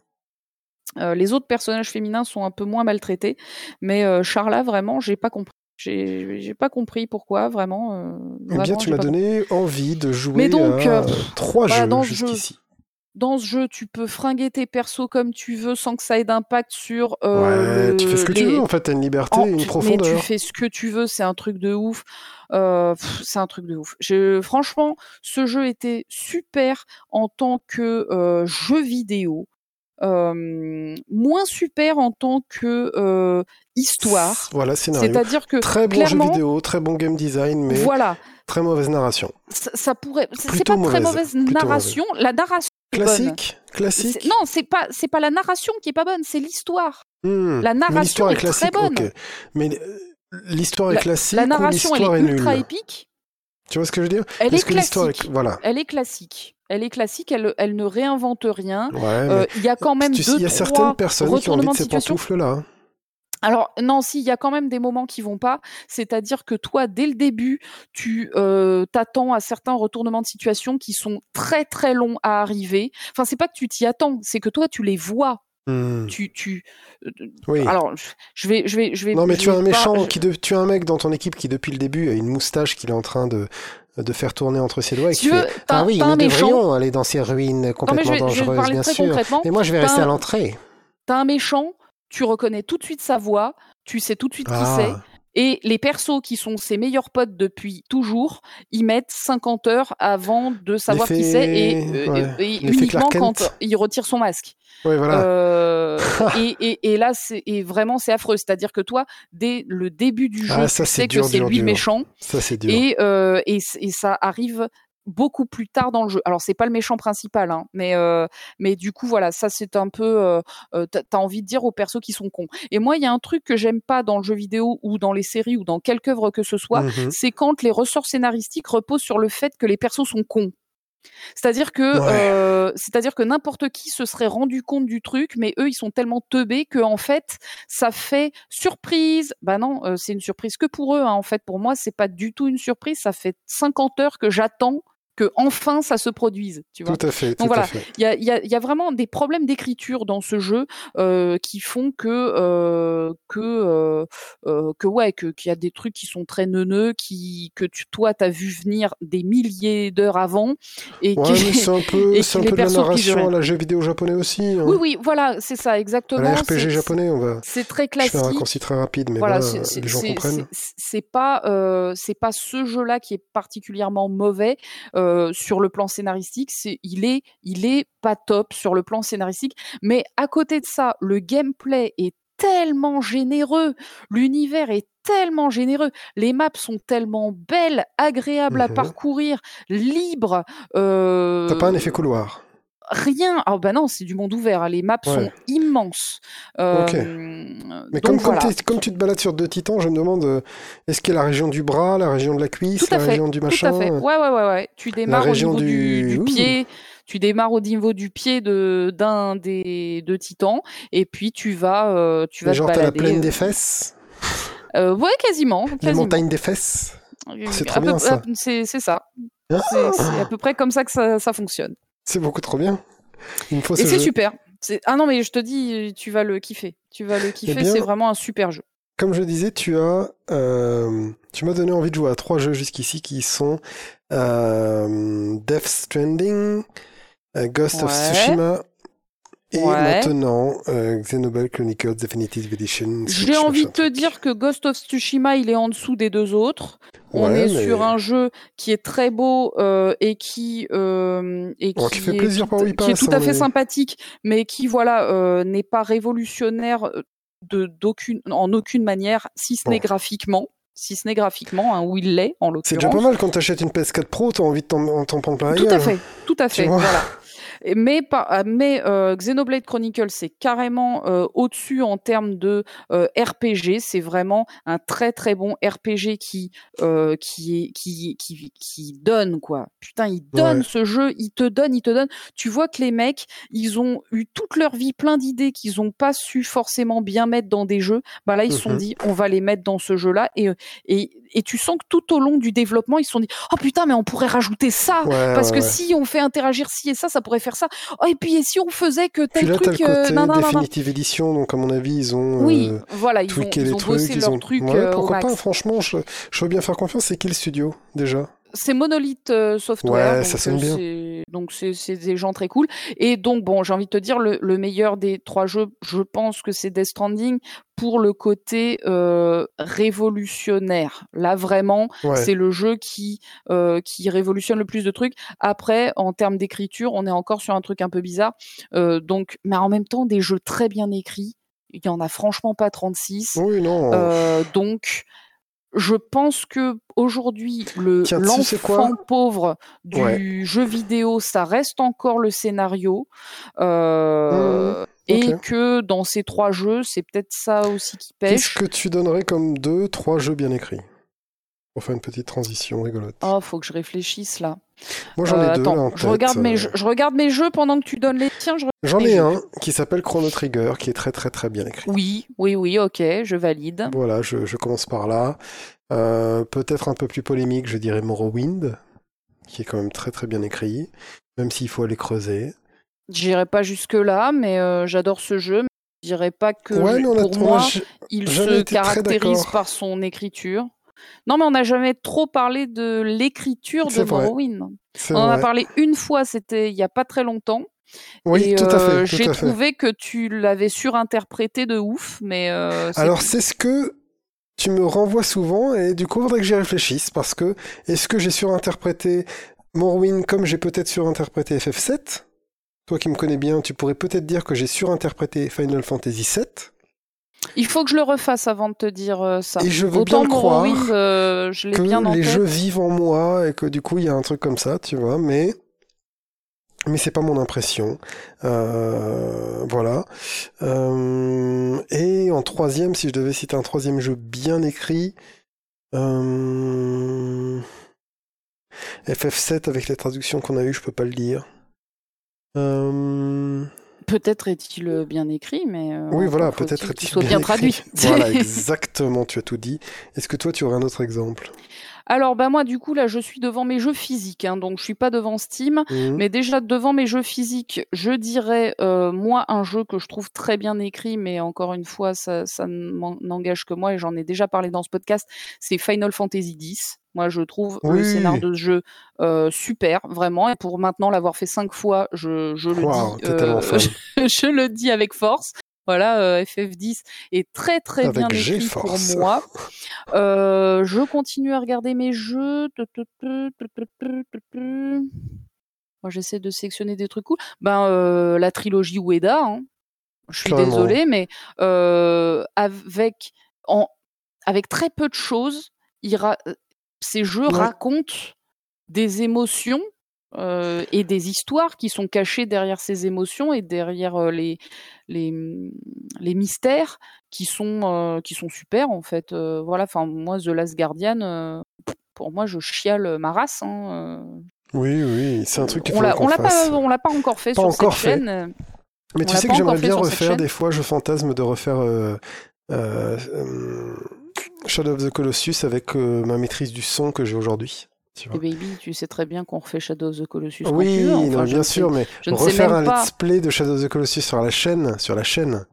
Euh, les autres personnages féminins sont un peu moins maltraités, mais euh, Charla, vraiment, j'ai pas compris. J'ai pas compris pourquoi, vraiment. Eh bien, tu m'as donné envie de jouer Mais donc, à trois voilà, jeux jusqu'ici. Dans ce jeu, tu peux fringuer tes persos comme tu veux sans que ça ait d'impact sur. euh, ouais, le- tu fais ce que tu veux en fait, t'as une liberté en- et une profondeur. Mais tu fais ce que tu veux, c'est un truc de ouf. Euh, c'est un truc de ouf. Je, franchement, ce jeu était super en tant que euh, jeu vidéo. Euh, moins super en tant que euh, histoire. Voilà, scénario. C'est-à-dire que Très bon jeu vidéo, très bon game design, mais voilà, très mauvaise narration. ça, ça pourrait. C'est pas très mauvaise, narration. La narration bonne. Classique, classique. Non, c'est pas c'est pas la narration qui est pas bonne, c'est l'histoire. Hmm, la narration est est très bonne. Mais euh, l'histoire est classique La ou narration elle l'histoire est, est, ultra épique. Tu vois ce que je veux dire? Elle Est-ce est que classique. est... Voilà. Elle est classique. Elle est classique. Elle, elle ne réinvente rien. Ouais, Euh, Il y a quand même tu deux il y a trois certaines personnes qui ont envie de de ces situation. pantoufles-là. Alors non, si il y a quand même des moments qui vont pas, c'est-à-dire que toi dès le début, tu euh, t'attends à certains retournements de situation qui sont très très longs à arriver. Enfin, c'est pas que tu t'y attends, c'est que toi tu les vois. Hmm, Tu tu euh, Oui. alors je vais je vais je vais Non, mais tu as un méchant, qui de- tu as un mec dans ton équipe qui depuis le début a une moustache qu'il est en train de de faire tourner entre ses doigts et tu veux, fait Ah oui, nous un méchant. devrions aller dans ces ruines Non, mais complètement je vais, je vais te dangereuses, bien très sûr. Mais moi, je vais rester à l'entrée. T'as un méchant, tu reconnais tout de suite sa voix, tu sais tout de suite qui Ah. c'est. Et les persos qui sont ses meilleurs potes depuis toujours, ils mettent 50 heures avant de savoir qui c'est et, euh, ouais, et l'effet uniquement quand il retire son masque. Voilà. Euh, et, là, c'est vraiment c'est affreux. C'est-à-dire que toi, dès le début du jeu, Ah, ça, tu sais dur, que c'est lui le méchant Ça, dur. euh, et ça arrive beaucoup plus tard dans le jeu. Alors c'est pas le méchant principal, hein, mais euh, mais du coup voilà, ça c'est un peu euh, euh, t'as envie de dire aux persos qui sont cons. Et moi il y a un truc que j'aime pas dans le jeu vidéo ou dans les séries ou dans quelque œuvre que ce soit, Mhm. c'est quand les ressorts scénaristiques reposent sur le fait que les persos sont cons. C'est-à-dire que, Ouais. euh, c'est-à-dire que n'importe qui se serait rendu compte du truc, mais eux ils sont tellement teubés que en fait ça fait surprise. Bah non, euh, c'est une surprise que pour eux. hein. En fait, pour moi c'est pas du tout une surprise. Ça fait 50 heures que j'attends que enfin ça se produise. Tu vois. Tout à fait, tout voilà. à. Il y a, y, a, y a vraiment des problèmes d'écriture dans ce jeu euh, qui font que euh, que euh, euh, que ouais que qu'il y a des trucs qui sont très neuneux qui que tu toi t'as vu venir des milliers d'heures avant et Ouais, c'est un peu, c'est un peu de la narration à la jeu vidéo japonais aussi. hein. oui oui voilà c'est ça à exactement la RPG japonais, on va. c'est très Je fais un classique raccourci très rapide, mais voilà, voilà, c'est- c'est- les gens comprennent. c'est- pas euh, c'est pas ce jeu-là qui est particulièrement mauvais euh, sur le plan scénaristique. C'est il est il est pas top sur le plan scénaristique, mais à côté de ça, le gameplay est tellement généreux, l'univers est tellement généreux, les maps sont tellement belles, agréables à Mhm. parcourir, libres. Euh, T'as pas un effet couloir. Rien. Ah bah non, c'est du monde ouvert. hein. Les maps Ouais. sont immenses. Euh. Mais comme, voilà. comme, t'es- comme tu te balades sur deux titans, je me demande, euh, est-ce qu'il y a la région du bras, la région de la cuisse, Tout la fait, région du Tout machin à fait. Ouais, ouais, ouais, ouais. Tu démarres au niveau du, du- du Ouh. pied. Tu démarres au niveau du pied de d'un des deux titans et puis tu vas euh, tu vas Mais genre, t'as la plaine des fesses, Euh, ouais, quasiment, les quasiment. montagnes des fesses. C'est trop peu- bien, ça. C'est ça. Ah, C'est c'est à peu près comme ça que ça, ça fonctionne. C'est beaucoup trop bien. Il me faut Et ce c'est super. C'est- Ah non mais je te dis, tu vas le kiffer. Tu vas le kiffer. Eh bien- C'est vraiment un super jeu. Comme je disais, tu as, euh, tu m'as donné envie de jouer à trois jeux jusqu'ici qui sont euh, Death Stranding, euh, Ghost of. Tsushima et Ouais. maintenant euh, Xenoblade Chronicles Definitive Edition. J'ai envie de te dire que Ghost of Tsushima, il est en dessous des deux autres. On Ouais, est mais- sur un jeu qui est très beau euh, et qui euh, et Bon, qui, qui fait est plaisir tout, il qui est passe, tout à hein, fait mais- sympathique, mais qui voilà euh, n'est pas révolutionnaire euh, de d'aucune en aucune manière, si ce n'est Bon. graphiquement, si ce n'est graphiquement, hein, où il l'est en C'est déjà pas l'occurrence. mal quand t'achètes une PS4 Pro, t'as envie de t'en prendre plein Tout à gueule. fait, tout à fait. Voilà. Mais, euh, mais euh, Xenoblade Chronicles, c'est carrément euh, au-dessus en termes de euh, RPG. C'est vraiment un très très bon RPG qui euh, qui est qui, qui qui donne quoi. Putain, il donne Ouais. ce jeu, il te donne, il te donne. Tu vois que les mecs, ils ont eu toute leur vie plein d'idées qu'ils ont pas su forcément bien mettre dans des jeux. Bah là, ils se sont Mhm. dit, on va les mettre dans ce jeu-là et et et tu sens que tout au long du développement, ils se sont dit, oh putain, mais on pourrait rajouter ça. Ouais, Parce ouais, que si on fait interagir ci et ça, ça pourrait faire ça. Oh, et puis et si on faisait que Puis tel là, truc, le euh, côté. Definitive Edition, donc à mon avis, ils ont Oui, euh, voilà, ils ont, ils les ont trucs. bossé ils leur ont... truc Ouais, euh, pourquoi pas, franchement, je, je veux bien faire confiance. C'est qui le studio, déjà? C'est Monolith euh, Software, Ouais, donc ça sonne euh, bien. c'est- donc c'est c'est des gens très cool. Et donc bon, j'ai envie de te dire le, le meilleur des trois jeux, je pense que c'est Death Stranding pour le côté euh, révolutionnaire. Là vraiment, Ouais. c'est le jeu qui euh, qui révolutionne le plus de trucs. Après, en termes d'écriture, on est encore sur un truc un peu bizarre. Euh, donc, mais en même temps, des jeux très bien écrits. Il y en a franchement pas 36. Oui, non. Euh, donc, je pense que aujourd'hui, le l'enfant pauvre du Ouais. jeu vidéo, ça reste encore le scénario. Euh, Et que dans ces trois jeux, c'est peut-être ça aussi qui Qu'est-ce pêche. que tu donnerais comme deux, trois jeux bien écrits? Pour faire une petite transition rigolote. Oh, faut que je réfléchisse là. Moi, j'en ai Euh, deux attends, là en je tête. regarde mes Euh, jeux, je regarde mes jeux pendant que tu donnes les tiens. Je... J'en ai jeux. un qui s'appelle Chrono Trigger, qui est très très très bien écrit. Oui, oui, oui, ok, je valide. Voilà, je, je commence par là. Euh, Peut-être un peu plus polémique, je dirais Morrowind, qui est quand même très très bien écrit, même s'il faut aller creuser. J'irai pas jusque là, mais euh, j'adore ce jeu. mais Je dirais pas que ouais, je- mais on a, pour moi, il se caractérise par son écriture. Non, mais on n'a jamais trop parlé de l'écriture de Morrowind. On en a parlé une fois, c'était il y a pas très longtemps. Oui, tout à fait. J'ai trouvé que tu l'avais surinterprété de ouf, mais. Alors c'est ce que tu me renvoies souvent et du coup, il faudrait que j'y réfléchisse parce que est-ce que j'ai surinterprété Morrowind comme j'ai peut-être surinterprété FF7 Toi qui me connais bien, tu pourrais peut-être dire que j'ai surinterprété Final Fantasy VII. Il faut que je le refasse avant de te dire euh, ça. Et je veux bien croire euh, je que bien les jeux vivent en moi et que du coup il y a un truc comme ça, tu vois. Mais mais c'est pas mon impression. Euh, voilà. Euh, et en troisième, si je devais citer un troisième jeu bien écrit, euh, FF7 avec les traductions qu'on a eues, je peux pas le dire. Peut-être est-il bien écrit, mais oui, voilà, peut-être est-il bien, bien traduit. voilà, exactement, tu as tout dit. Est-ce que toi, tu aurais un autre exemple? Alors bah moi du coup là je suis devant mes jeux physiques, hein, donc je suis pas devant Steam, mmh. mais déjà devant mes jeux physiques, je dirais euh, moi un jeu que je trouve très bien écrit, mais encore une fois ça, ça n'engage que moi et j'en ai déjà parlé dans ce podcast, c'est Final Fantasy X. Moi, je trouve le scénario de ce jeu euh, super, vraiment. Et pour maintenant l'avoir fait cinq fois, je, je le dis, euh, je, le dis avec force. Voilà, euh, FF10 est très très bien écrit pour moi. Euh, je continue à regarder mes jeux. Moi, j'essaie de sélectionner des trucs cool. Ben, euh, la trilogie Ueda. Hein. Je suis désolée, mais avec en avec très peu de choses, ces jeux racontent des émotions euh, et des histoires qui sont cachées derrière ces émotions et derrière euh, les, les, les, mystères qui sont, euh, qui sont super en fait. voilà, enfin moi The Last Guardian, pour moi je chiale ma race. Hein, oui, oui, c'est un truc qu'il faut on l'a, on l'a pas, on l'a pas encore fait sur cette chaîne. Mais tu sais que j'aimerais bien refaire des fois, je fantasme de refaire Shadow of the Colossus avec ma maîtrise du son que j'ai aujourd'hui. Tu Et baby, tu sais très bien qu'on refait Shadow of the Colossus. Oui, bien sûr, mais je refaire un let's play de Shadow of the Colossus sur la chaîne, sur la chaîne.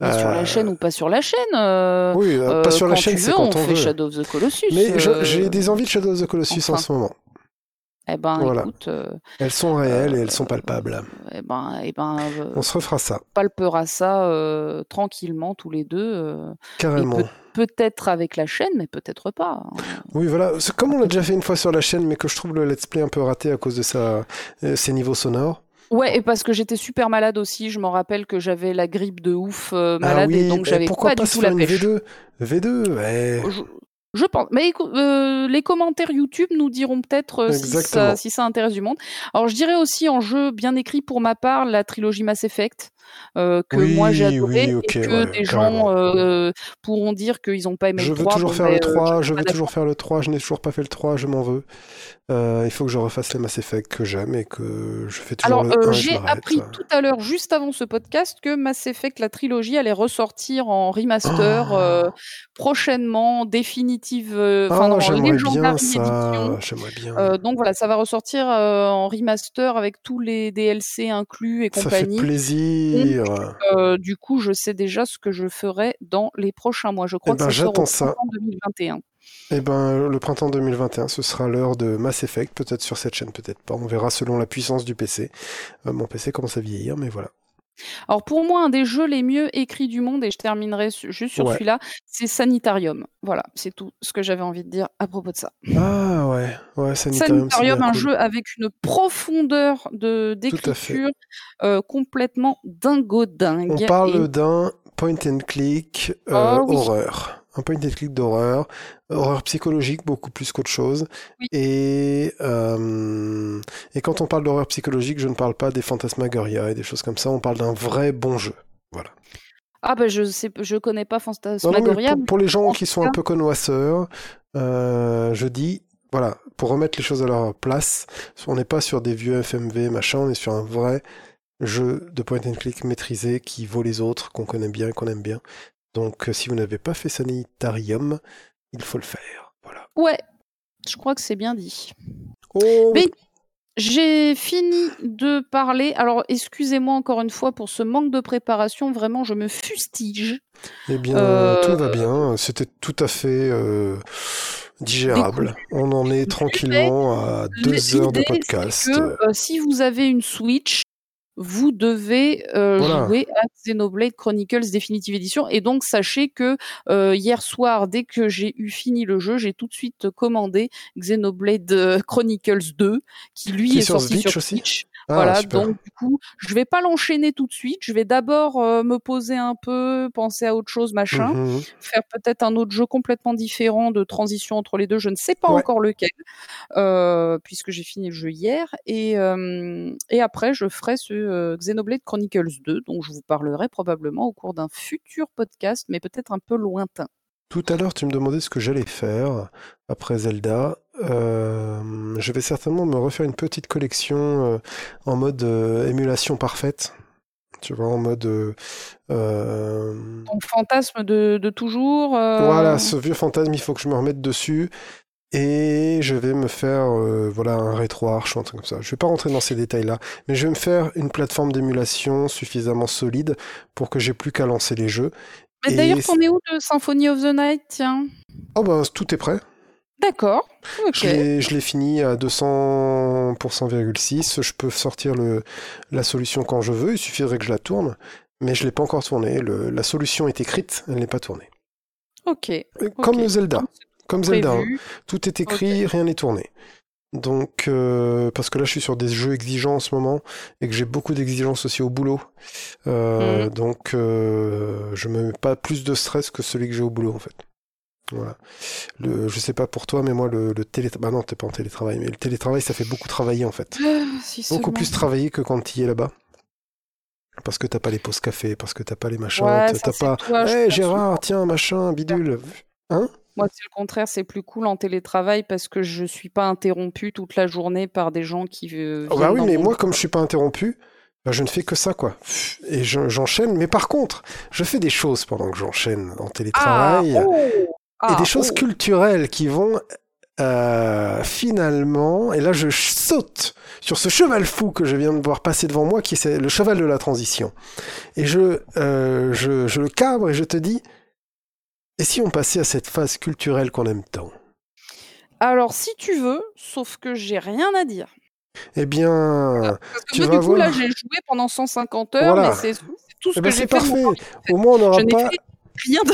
Sur la euh, chaîne ou pas sur la chaîne euh, Oui, euh, pas sur la chaîne, c'est quand on, on fait Shadow of the Colossus. Mais j'ai des envies de Shadow of the Colossus en ce moment. Eh ben, écoute, elles sont réelles et elles sont palpables. Eh ben, eh ben, on se refera ça. On palpera ça tranquillement tous les deux. Carrément peut-être avec la chaîne, mais peut-être pas. Hein. Oui, voilà. Comme on l'a déjà fait une fois sur la chaîne, mais que je trouve le let's play un peu raté à cause de sa, euh, ses niveaux sonores. Ouais, et parce que j'étais super malade aussi. Je m'en rappelle que j'avais la grippe de ouf euh, ah malade, et donc j'avais pas, du tout la pêche. V2 V2, ouais. Je, pense. Mais euh, les commentaires YouTube nous diront peut-être si ça, si ça intéresse du monde. Alors je dirais aussi en jeu bien écrit pour ma part la trilogie Mass Effect. Euh, que moi j'ai adoré et que des gens euh, pourront dire qu'ils n'ont pas aimé je le 3. Je veux toujours faire le 3, je veux toujours faire le 3, je n'ai toujours pas fait le 3, je m'en veux. Euh, il faut que je refasse les Mass Effect que j'aime et que je fais toujours Alors, euh, j'ai appris tout à l'heure, juste avant ce podcast, que Mass Effect, la trilogie, allait ressortir en remaster ah. prochainement, définitive, enfin, oh. J'aimerais bien. donc voilà, ça va ressortir en remaster avec tous les DLC inclus et compagnie. Ça fait plaisir. Donc, du coup, je sais déjà ce que je ferai dans les prochains mois. Je crois eh que ben, ça sort en 2021. Eh ben, le printemps 2021, ce sera l'heure de Mass Effect, peut-être sur cette chaîne, peut-être pas. On verra selon la puissance du PC. Euh, mon PC commence à vieillir, mais voilà. Alors pour moi, un des jeux les mieux écrits du monde, et je terminerai juste sur celui-là, c'est Sanitarium. Voilà, c'est tout ce que j'avais envie de dire à propos de ça. Ah ouais, ouais Sanitarium. Sanitarium, un jeu avec une profondeur de d'écriture euh, complètement dingo-dingue. On parle d'un point and click euh, ah horreur un point and click d'horreur, horreur psychologique beaucoup plus qu'autre chose. Et, euh, et quand on parle d'horreur psychologique, je ne parle pas des fantasmagoria et des choses comme ça, on parle d'un vrai bon jeu. Voilà. Ah ben je sais, je connais pas Fantasmagoria. pour, les gens qui sont un peu connoisseurs, euh, je dis voilà, pour remettre les choses à leur place, on n'est pas sur des vieux FMV machin, on est sur un vrai jeu de point and click maîtrisé qui vaut les autres, qu'on connaît bien, qu'on aime bien. Donc euh, si vous n'avez pas fait Sanitarium, il faut le faire. Voilà. Ouais, je crois que c'est bien dit. Oh. Mais j'ai fini de parler. Alors excusez-moi encore une fois pour ce manque de préparation. Vraiment, je me fustige. Eh bien, tout va euh, bien. C'était tout à fait. Euh, digérable. On en est tranquillement à deux heures de podcast. Que, euh, si vous avez une Switch, vous devez euh, jouer à Xenoblade Chronicles Definitive Edition. Et donc, sachez que euh, hier soir, dès que j'ai eu fini le jeu, j'ai tout de suite commandé Xenoblade euh, Chronicles 2, qui lui est, sorti sur Switch. Ah, voilà, donc du coup, je vais pas l'enchaîner tout de suite. Je vais d'abord me poser un peu, penser à autre chose, machin, mmh, mmh, faire peut-être un autre jeu complètement différent de transition entre les deux. Je ne sais pas encore lequel, puisque j'ai fini le jeu hier. Et, et après, je ferai ce euh, Xenoblade Chronicles 2, dont je vous parlerai probablement au cours d'un futur podcast, mais peut-être un peu lointain. Tout à l'heure, tu me demandais ce que j'allais faire après Zelda. Euh, je vais certainement me refaire une petite collection euh, en mode émulation parfaite. Tu vois, en mode. Ton fantasme de, de toujours. Voilà, ce vieux fantasme, il faut que je me remette dessus. Et je vais me faire euh, voilà un rétro-arch ou un truc comme ça. Je vais pas rentrer dans ces détails-là, mais je vais me faire une plateforme d'émulation suffisamment solide pour que j'ai plus qu'à lancer les jeux. Mais d'ailleurs, t'en es où de Symphony of the Night, tiens? Oh bah tout est prêt. D'accord. Je l'ai fini à 200,6. Je peux sortir le, la solution quand je veux. Il suffirait que je la tourne. Mais je l'ai pas encore tournée. la solution est écrite, elle n'est pas tournée. Ok. Comme Zelda. Comme Zelda, hein. tout est écrit, rien n'est tourné. Donc, euh, parce que là, je suis sur des jeux exigeants en ce moment et que j'ai beaucoup d'exigences aussi au boulot. Euh, mm. Donc, euh, je me mets pas plus de stress que celui que j'ai au boulot, en fait. Voilà. Le, je sais pas pour toi, mais moi, le, le télétravail. Bah non, t'es pas en télétravail, mais le télétravail, ça fait beaucoup travailler, en fait. Ah, beaucoup plus travailler que quand tu y es là-bas. Parce que t'as pas les pauses café, parce que t'as pas les machins, t'as pas. Hé Gérard, tiens, machin, bidule. Hein? Moi, c'est le contraire, c'est plus cool en télétravail parce que je suis pas interrompu toute la journée par des gens qui. Euh, oh bah oui, mais moi, comme je suis pas interrompu, bah, je ne fais que ça, quoi. Et j'enchaîne. Mais par contre, je fais des choses pendant que j'enchaîne en télétravail. Ah, oh, et ah, des choses oh. culturelles qui vont euh, finalement, et là je saute sur ce cheval fou que je viens de voir passer devant moi, qui est le cheval de la transition. Et je, euh, je, je le cabre et je te dis, et si on passait à cette phase culturelle qu'on aime tant? Alors, si tu veux, sauf que j'ai rien à dire. Eh bien, Parce que tu moi, du coup, là, j'ai joué pendant 150 heures, mais c'est tout ce eh que ben, j'ai c'est fait. parfait. Au moins, on n'aura pas. Fait rien de...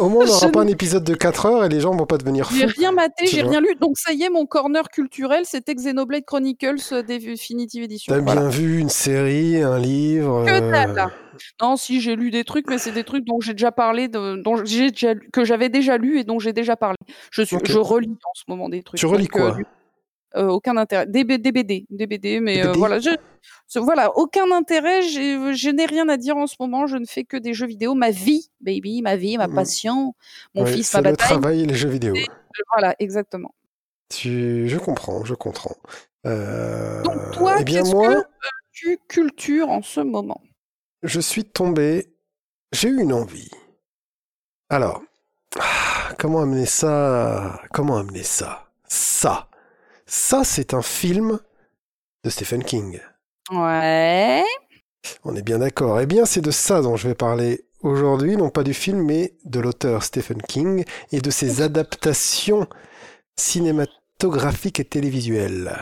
Au moins, on n'aura pas un épisode de 4 heures et les gens vont pas devenir J'ai fous. rien maté, j'ai rien lu. Donc, ça y est, mon corner culturel, c'était Xenoblade Chronicles euh, Definitive Edition. T'as Voilà. bien vu une série, un livre. Que euh, là. Non, si j'ai lu des trucs, mais c'est des trucs dont j'ai déjà parlé, de, dont j'ai déjà, que j'avais déjà lu et dont j'ai déjà parlé. Je suis, je relis en ce moment des trucs. Tu relis quoi? Euh, Aucun intérêt. Des, B- des BD, des BD, mais euh, voilà, je, voilà, aucun intérêt. Je n'ai rien à dire en ce moment. Je ne fais que des jeux vidéo. Ma vie, baby, ma vie, ma Mm. passion, mon ouais, fils, ma le bataille. travail et les jeux vidéo. Et- Voilà, exactement. Tu... Je comprends, je comprends. Euh, Donc toi, eh qu'est-ce moi, que euh, tu cultures en ce moment? Je suis tombé. J'ai eu une envie. Alors, ah, comment amener ça Comment amener ça? Ça, ça, c'est un film de Stephen King. Ouais. On est bien d'accord. Eh bien, c'est de ça dont je vais parler aujourd'hui, non pas du film, mais de l'auteur Stephen King et de ses adaptations cinématographiques et télévisuelles.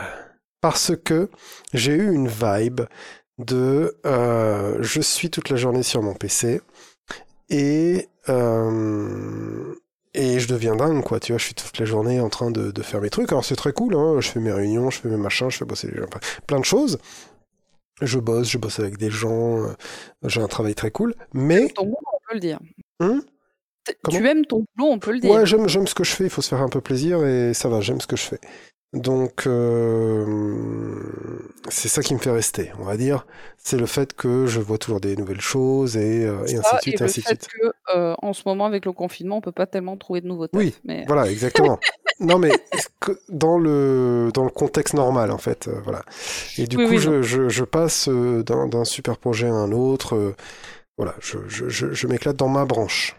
Parce que j'ai eu une vibe de euh, je suis toute la journée sur mon PC et euh, et je deviens dingue quoi tu vois je suis toute la journée en train de, de faire mes trucs. Alors c'est très cool hein, je fais mes réunions je fais mes machins je fais bosser les gens plein de choses. Je bosse je bosse avec des gens euh, j'ai un travail très cool mais Ton boulot, on peut le dire. Hum Comment? tu aimes ton boulot, on peut le dire. ouais j'aime j'aime ce que je fais il faut se faire un peu plaisir et ça va j'aime ce que je fais donc euh, c'est ça qui me fait rester on va dire c'est le fait que je vois toujours des nouvelles choses et, euh, et ainsi de suite et le ainsi de fait suite que euh, en ce moment avec le confinement, on peut pas tellement trouver de nouveaux taf. Oui, mais Voilà, exactement. non, mais dans le, dans le contexte normal, en fait. voilà. Et du Oui, coup, oui, je, je, je passe d'un super projet à un autre. voilà, je, je m'éclate dans ma branche.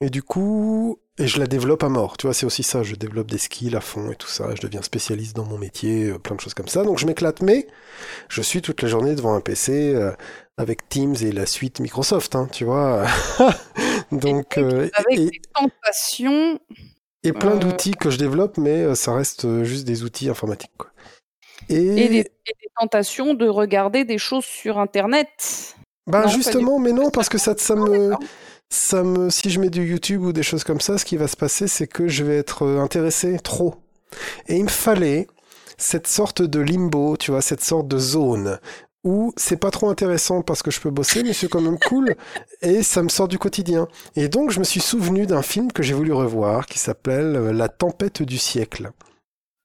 Et du coup, et je la développe à mort. Tu vois, c'est aussi ça. Je développe des skills à fond et tout ça. Je deviens spécialiste dans mon métier, euh, plein de choses comme ça. Donc, je m'éclate, mais je suis toute la journée devant un PC euh, avec Teams et la suite Microsoft, hein, tu vois. Donc, euh, avec et- des tentations Et plein Euh. d'outils que je développe, mais ça reste juste des outils informatiques. Quoi. Et, Et des, et des tentations de regarder des choses sur Internet. bah non, justement, mais non, parce que ça, ça me. Ça me, si je mets du YouTube ou des choses comme ça, ce qui va se passer, c'est que je vais être euh, intéressé trop. Et il me fallait cette sorte de limbo, tu vois, cette sorte de zone où c'est pas trop intéressant parce que je peux bosser, mais c'est quand même cool et ça me sort du quotidien. Et donc je me suis souvenu d'un film que j'ai voulu revoir qui s'appelle euh, La tempête du siècle.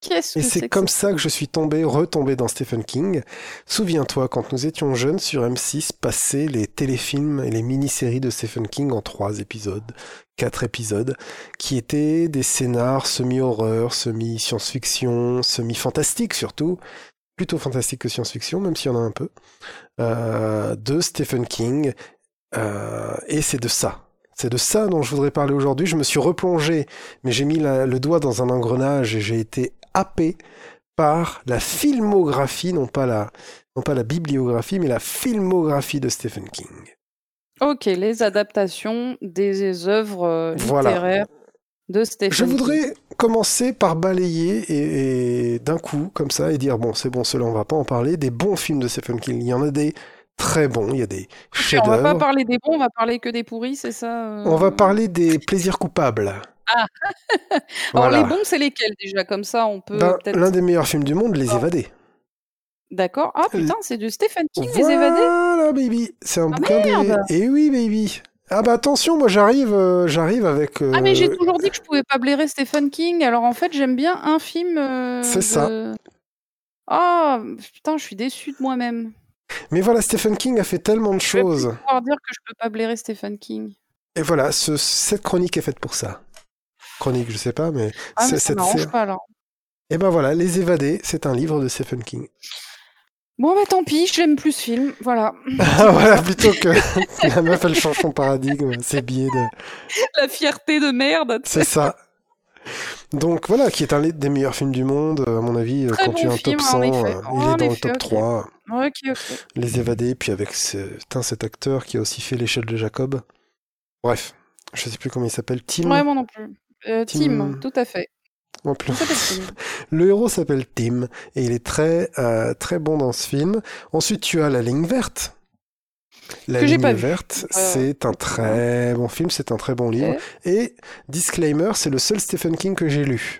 Qu'est-ce Et que c'est comme ça ça que je suis tombé, retombé dans Stephen King. Souviens-toi, quand nous étions jeunes sur M6, passaient les téléfilms et les mini-séries de Stephen King en trois épisodes, quatre épisodes, qui étaient des scénars semi-horreur, semi-science-fiction, semi-fantastique surtout, plutôt fantastique que science-fiction, même s'il y en a un peu, euh, de Stephen King. Euh, et c'est de ça. C'est de ça dont je voudrais parler aujourd'hui. Je me suis replongé, mais j'ai mis la- le doigt dans un engrenage et j'ai été happé par la filmographie, non pas la, non pas la bibliographie, mais la filmographie de Stephen King. Ok, les adaptations des œuvres euh, Voilà. littéraires de Stephen Je King. voudrais commencer par balayer et, et d'un coup, comme ça, et dire bon, c'est bon, cela on va pas en parler, des bons films de Stephen King. Il y en a des très bons, il y a des Ok, on va pas chefs-d'œuvre. parler des bons, on va parler que des pourris, c'est ça euh? On va parler des plaisirs coupables. Ah. Voilà. Alors les bons, c'est lesquels déjà? Comme ça, on peut Ben. L'un des meilleurs films du monde, Les Oh. Évadés. D'accord. Ah putain, c'est de Stephen King, voilà, Les Évadés? Baby. C'est un Ah, bouquin merde des. Et oui, baby. Ah bah attention, moi j'arrive, euh, j'arrive avec. euh, Ah mais j'ai toujours dit que je pouvais pas blairer Stephen King. Alors en fait, j'aime bien un film. euh, C'est de- ça. Ah putain, je suis déçue de moi-même. Mais voilà, Stephen King a fait tellement de Je vais plus choses. pouvoir dire que je peux pas blairer Stephen King. Et voilà, ce- cette chronique est faite pour ça. Chronique, je sais pas, mais. Ah mais ça m'arrange pas là. Et ben voilà, Les Évadés, c'est un livre de Stephen King. Bon bah tant pis, j'aime plus ce film. Voilà. Ah, voilà, plutôt que la meuf, elle change son paradigme, c'est billet de. La fierté de merde. C'est ça. Donc voilà, qui est un des meilleurs films du monde, à mon avis, Très quand tu as bon un top film, en 100, effet. euh, il est dans le top ok. 3. Ok ok. Les évadés, puis avec ce, putain, cet acteur qui a aussi fait l'échelle de Jacob. Bref, je sais plus comment il s'appelle. Tim. Ouais moi non plus. Euh, Tim- Tim, tout à fait. En plus. Tim. Le héros s'appelle Tim et il est très euh, très bon dans ce film. Ensuite, tu as La ligne verte. La Que ligne pas verte, Euh, c'est un très bon film, c'est un très bon livre. Et disclaimer, c'est le seul Stephen King que j'ai lu.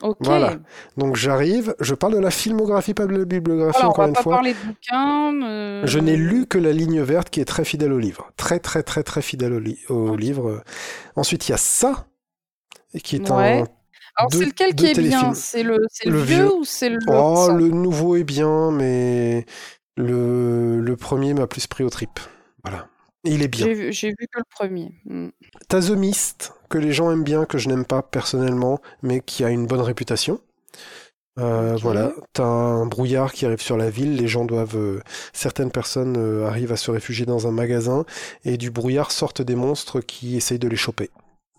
Ok. Voilà. Donc j'arrive, je parle de la filmographie, pas de la bibliographie on encore va une pas fois. parler de bouquins. euh, Je n'ai lu que la ligne verte qui est très fidèle au livre. Très très très très fidèle au, li- au livre. Ensuite, il y a ça, qui est Ouais. un Alors c'est lequel qui est bien? C'est le, c'est le, Le vieux, vieux. ou c'est le Oh, le nouveau est bien, mais le, le premier m'a plus pris au trip. Voilà. Il est bien. J'ai vu, que le premier. Hmm. T'as The Mist, que les gens aiment bien, que je n'aime pas personnellement, mais qui a une bonne réputation. Euh. Voilà, t'as un brouillard qui arrive sur la ville, les gens doivent, euh, certaines personnes euh, arrivent à se réfugier dans un magasin, et du brouillard sortent des monstres qui essayent de les choper.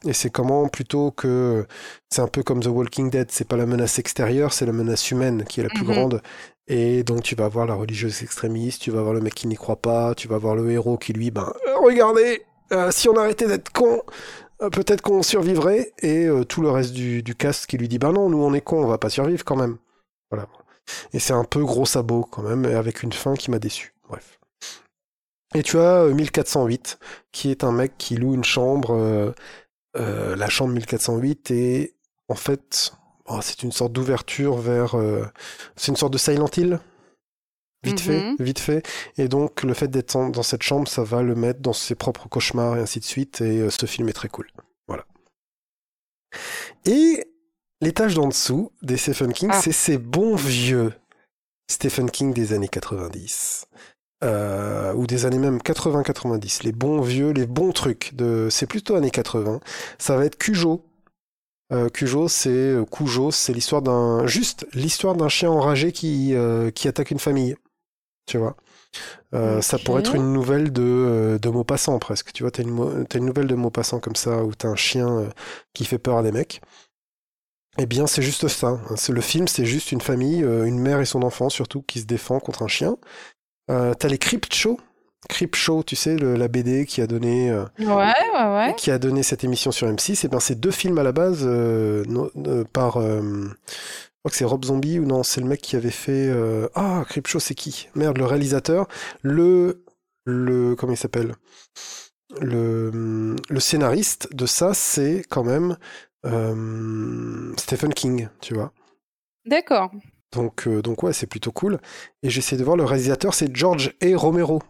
Et c'est comment plutôt que c'est un peu comme The Walking Dead, c'est pas la menace extérieure, c'est la menace humaine qui est la plus Mhm. grande. Et donc tu vas avoir la religieuse extrémiste, tu vas avoir le mec qui n'y croit pas, tu vas avoir le héros qui lui, ben euh, regardez, euh, si on arrêtait d'être con, euh, peut-être qu'on survivrait. Et euh, tout le reste du, du cast qui lui dit, ben non, nous on est con, on va pas survivre quand même. Voilà. Et c'est un peu gros sabot quand même, avec une fin qui m'a déçu. Bref. Et tu as euh, 1408, qui est un mec qui loue une chambre, euh, la chambre 1408, et en fait, oh, c'est une sorte d'ouverture vers... euh, c'est une sorte de Silent Hill Vite fait, Mhm. vite fait. Et donc, le fait d'être dans cette chambre, ça va le mettre dans ses propres cauchemars et ainsi de suite. Et euh, ce film est très cool. Voilà. Et l'étage d'en dessous des Stephen King, Ah. c'est ces bons vieux Stephen King des années 90. Euh, ou des années même 80-90. Les bons vieux, les bons trucs. De... C'est plutôt années 80. Ça va être Cujo. Euh, Cujo, c'est euh, Cujo, c'est l'histoire d'un juste l'histoire d'un chien enragé qui euh, qui attaque une famille. Tu vois? Ça pourrait être une nouvelle de de, Maupassant presque. Tu vois, t'as une une nouvelle de Maupassant comme ça où t'as un chien qui fait peur à des mecs. Eh bien, c'est juste ça. hein. C'est le film, c'est juste une famille, une mère et son enfant surtout qui se défend contre un chien. Euh, t'as les Crypt Show. Creepshow, tu sais, le- la BD qui a donné, euh, Ouais, ouais, ouais. qui a donné cette émission sur M6, et ben c'est deux films à la base euh, no- par, je crois que c'est Rob Zombie ou non, c'est le mec qui avait fait, ah Creepshow, c'est qui? Merde, le réalisateur, le, le, comment il s'appelle? Le, le scénariste de ça, c'est quand même euh, Stephen King, tu vois. D'accord. Donc, euh, donc ouais, c'est plutôt cool. Et j'essaie de voir le réalisateur, c'est George A. Romero.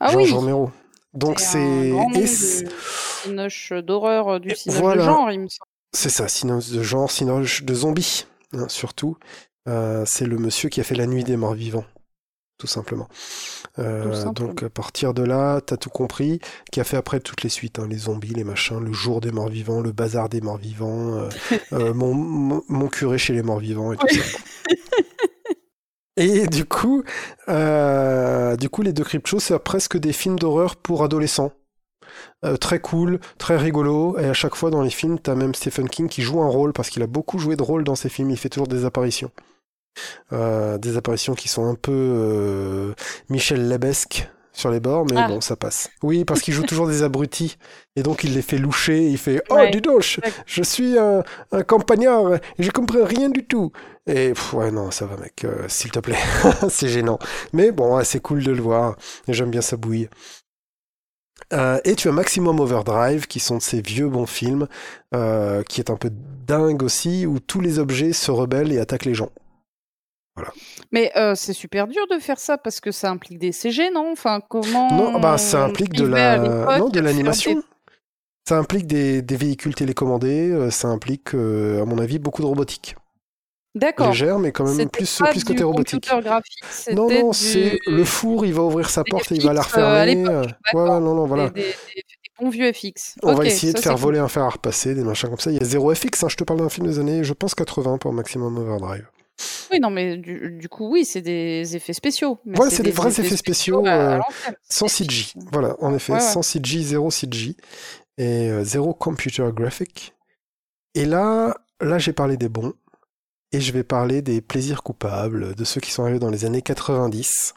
Ah George oui. Romero. Donc c'est et cinoche d'horreur, euh, du cinoche voilà. de genre, il me semble. c'est ça, Sinos de genre, Sinos de zombies, hein, surtout. Euh, c'est le monsieur qui a fait La Nuit des Morts Vivants, tout simplement. Euh, Tout simplement. donc à partir de là, t'as tout compris. Qui a fait après toutes les suites, hein, les zombies, les machins, le jour des morts vivants, le bazar des morts vivants, euh, euh, mon, mon, mon curé chez les morts vivants et tout Oui. ça. Et du coup, du coup, les deux Creepshow, c'est presque des films d'horreur pour adolescents. Euh, très cool, très rigolo, et à chaque fois dans les films, t'as même Stephen King qui joue un rôle, parce qu'il a beaucoup joué de rôle dans ses films, il fait toujours des apparitions. Euh, des apparitions qui sont un peu euh, Michel Lebesque sur les bords, mais Ah. bon, ça passe. Oui, parce qu'il joue toujours des abrutis, et donc il les fait loucher, il fait « Oh, Ouais. dis donc, je, suis un, un campagnard, et je comprends rien du tout !» Et pff, ouais, non, ça va, mec, euh, s'il te plaît, c'est gênant. Mais bon, ouais, c'est cool de le voir, et j'aime bien sa bouille. Euh, et tu as Maximum Overdrive, qui sont de ces vieux bons films, euh, qui est un peu dingue aussi, où tous les objets se rebellent et attaquent les gens. Mais euh, c'est super dur de faire ça parce que ça implique des CG, non? Enfin, comment Non, bah ça implique de la, non, de l'animation. des- Ça implique des, des véhicules télécommandés, euh, ça implique, euh, à mon avis, beaucoup de robotique. D'accord. Légère, mais quand même plus, pas plus côté du robotique. computer graphique, Non, non, du- c'est le four, il va ouvrir sa porte et il va la refermer. euh, ouais, non, non, voilà. des, bons vieux FX. On va essayer de faire cool. voler un fer à repasser, des machins comme ça. Il y a zéro FX, hein, je te parle d'un film des années, je pense 80 pour Maximum Overdrive. Oui, non, mais du, du coup, oui, c'est des effets spéciaux. mais Ouais, c'est des vrais effets spéciaux, à euh. Sans CG. Voilà, en effet, Ouais, ouais. sans CG, zéro CG. Et euh, zéro computer graphic. Et là, là j'ai parlé des bons. Et je vais parler des plaisirs coupables, de ceux qui sont arrivés dans les années 90.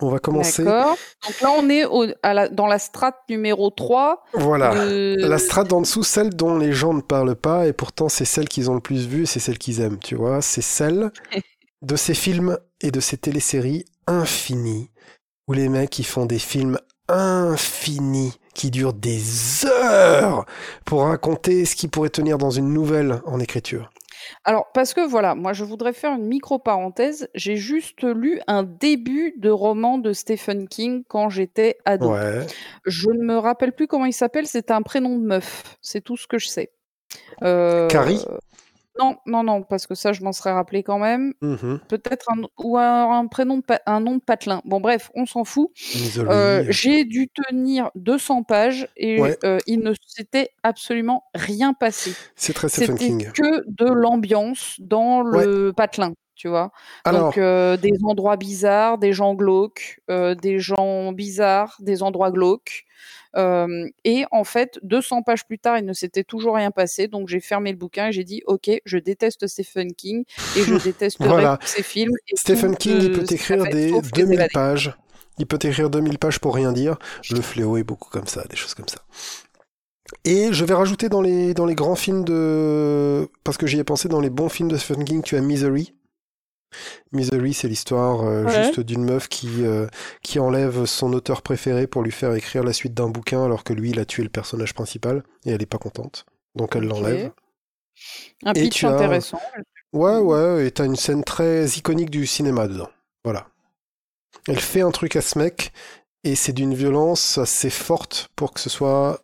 On va commencer. D'accord. Donc là, on est au- à la- dans la strate numéro 3. Voilà. de- La strate d'en dessous, celle dont les gens ne parlent pas, et pourtant c'est celle qu'ils ont le plus vue, c'est celle qu'ils aiment, tu vois. C'est celle de ces films et de ces téléséries infinies, où les mecs ils font des films infinis, qui durent des heures, pour raconter ce qui pourrait tenir dans une nouvelle en écriture. Alors, parce que voilà, moi, je voudrais faire une micro-parenthèse. J'ai juste lu un début de roman de Stephen King quand j'étais ado. Ouais. Je ne me rappelle plus comment il s'appelle, c'est un prénom de meuf. C'est tout ce que je sais. Euh, Carrie? Non, non, non, parce que ça, je m'en serais rappelé quand même. Mhm. Peut-être un, ou un, un prénom, de un nom de patelin. Bon, bref, on s'en fout. Euh, J'ai dû tenir 200 pages et Ouais. euh, il ne s'était absolument rien passé. c'est très Stephen King. que de l'ambiance dans le patelin, tu vois. Alors, Donc euh, des endroits bizarres, des gens glauques, euh, des gens bizarres, des endroits glauques. Et en fait, 200 pages plus tard, il ne s'était toujours rien passé. Donc j'ai fermé le bouquin et j'ai dit OK, je déteste Stephen King et je détesterai Voilà. ses films. et Stephen King, il peut écrire des sauf les 2000 évadés. pages. Il peut écrire 2000 pages pour rien dire. Le fléau est beaucoup comme ça, des choses comme ça. Et je vais rajouter dans les, dans les grands films de... Parce que j'y ai pensé, dans les bons films de Stephen King, tu as Misery. Misery, c'est l'histoire euh, Ouais. juste d'une meuf qui, euh, qui enlève son auteur préféré pour lui faire écrire la suite d'un bouquin alors que lui, il a tué le personnage principal et elle est pas contente. Donc elle l'enlève. Un Et pitch tu as- intéressant. Ouais, ouais, et t'as une scène très iconique du cinéma dedans. Voilà. Elle fait un truc à ce mec, et c'est d'une violence assez forte pour que ce soit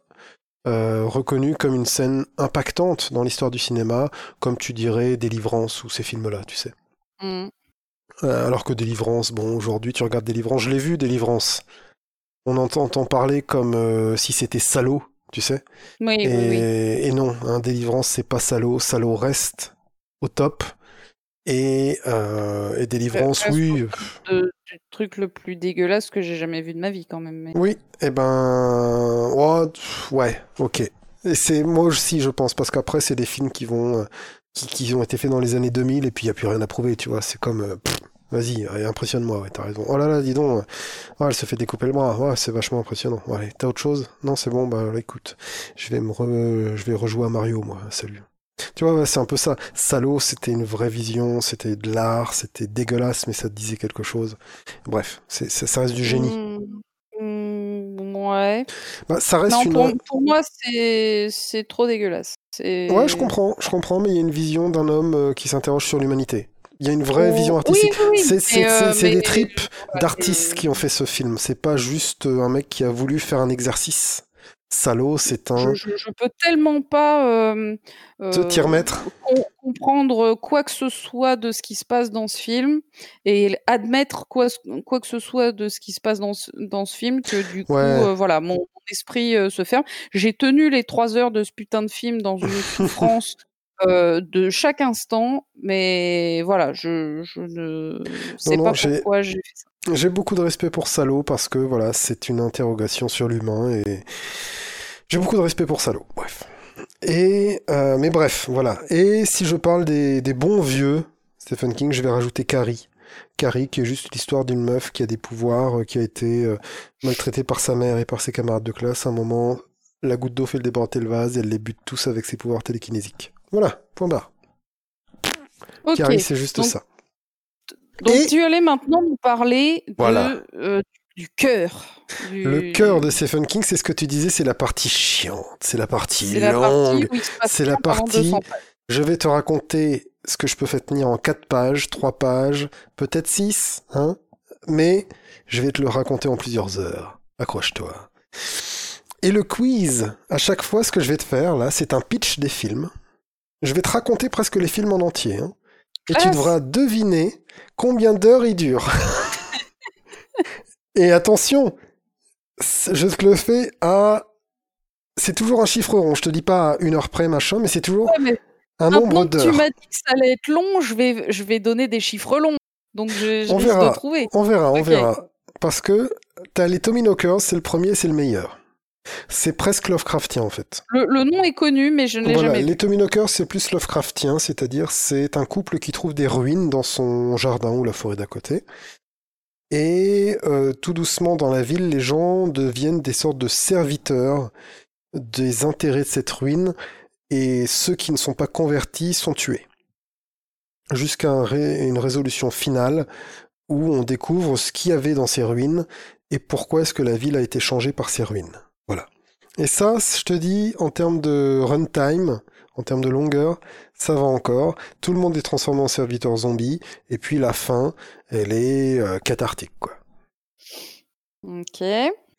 euh, reconnu comme une scène impactante dans l'histoire du cinéma, comme tu dirais Délivrance ou ces films-là, tu sais. Mm. Euh, alors que Délivrance, bon, aujourd'hui tu regardes Délivrance, je l'ai vu Délivrance. On entend, entend parler comme euh, si c'était salaud, tu sais. Oui, Et, oui, oui. et non, hein, Délivrance, c'est pas salaud. Salaud reste au top. Et, euh, et Délivrance, oui. De- du truc le plus dégueulasse que j'ai jamais vu de ma vie quand même. mais- Oui, et ben. ouais, pff, ouais, ok. Et c'est moi aussi, je pense, parce qu'après, c'est des films qui vont. Euh, Qui, ont été faits dans les années 2000 et puis il n'y a plus rien à prouver, tu vois. C'est comme. euh, Vas-y, impressionne-moi, ouais, t'as raison. Oh là là, dis donc, oh, elle se fait découper le bras. Ouais, c'est vachement impressionnant. Ouais, allez, t'as autre chose? Non, c'est bon, bah écoute, je vais me je vais rejouer à Mario, moi. Salut. Tu vois, c'est un peu ça. Salaud, c'était une vraie vision, c'était de l'art, c'était dégueulasse, mais ça te disait quelque chose. Bref, ça, reste du génie. Mm, mm, ouais. Bah, ça reste Non, une. pour, pour moi, c'est trop dégueulasse. Ouais, je comprends, je comprends, mais il y a une vision d'un homme euh, qui s'interroge sur l'humanité. Il y a une vraie Oh, vision artistique. oui, oui, C'est mais, c'est- euh, c'est- mais- des tripes d'artistes qui ont fait ce film. C'est pas juste euh, un mec qui a voulu faire un exercice. Salaud, c'est un. Je, je, je peux tellement pas euh, Te t'y euh, remettre com- comprendre quoi que ce soit de ce qui se passe dans ce film et admettre quoi, quoi que ce soit de ce qui se passe dans ce, dans ce film que du coup Ouais. euh, voilà mon, mon esprit euh, se ferme. J'ai tenu les trois heures de ce putain de film dans une souffrance euh, de chaque instant, mais voilà, je, je ne sais non, pas j'ai- pourquoi j'ai fait ça. J'ai beaucoup de respect pour Salaud parce que voilà, c'est une interrogation sur l'humain et j'ai beaucoup de respect pour Salaud. Bref. Et euh, mais bref, voilà. Et si je parle des, des bons vieux Stephen King, je vais rajouter Carrie. Carrie, qui est juste l'histoire d'une meuf qui a des pouvoirs, euh, qui a été euh, maltraitée par sa mère et par ses camarades de classe. À un moment, la goutte d'eau fait le déborder le vase et elle les bute tous avec ses pouvoirs télékinésiques. Voilà, point barre. Ok. Carrie, c'est juste donc- ça. Donc Et- tu allais maintenant nous parler de, Voilà. euh, du cœur. du- Le cœur de Stephen King, c'est ce que tu disais, c'est la partie chiante, c'est la partie C'est la longue. partie c'est la partie- 200 pages. Je vais te raconter ce que je peux faire tenir en 4 pages, 3 pages, peut-être 6, hein mais je vais te le raconter en plusieurs heures. Accroche-toi. Et le quiz, à chaque fois, ce que je vais te faire, là, c'est un pitch des films. Je vais te raconter presque les films en entier. hein. Et tu devras deviner combien d'heures il dure. Et attention, je te le fais à... C'est toujours un chiffre rond. Je te dis pas à une heure près, machin, mais c'est toujours Ouais, mais un nombre que tu d'heures. m'as dit que ça allait être long, je vais, je vais donner des chiffres longs. Donc je, je On verra. de trouver. On verra, on verra. Parce que t'as les Tommyknockers, c'est le premier, c'est le meilleur. C'est presque Lovecraftien en fait. Le, le nom est connu, mais je ne l'ai Voilà, jamais vu. les Tommyknockers, c'est plus Lovecraftien, c'est-à-dire c'est un couple qui trouve des ruines dans son jardin ou la forêt d'à côté. Et euh, tout doucement dans la ville, les gens deviennent des sortes de serviteurs des intérêts de cette ruine, et ceux qui ne sont pas convertis sont tués. Jusqu'à un ré- une résolution finale où on découvre ce qu'il y avait dans ces ruines et pourquoi est-ce que la ville a été changée par ces ruines. Et ça, je te dis, en termes de runtime, en termes de longueur, ça va encore. Tout le monde est transformé en serviteur zombie, et puis la fin, elle est euh, cathartique, quoi. Ok.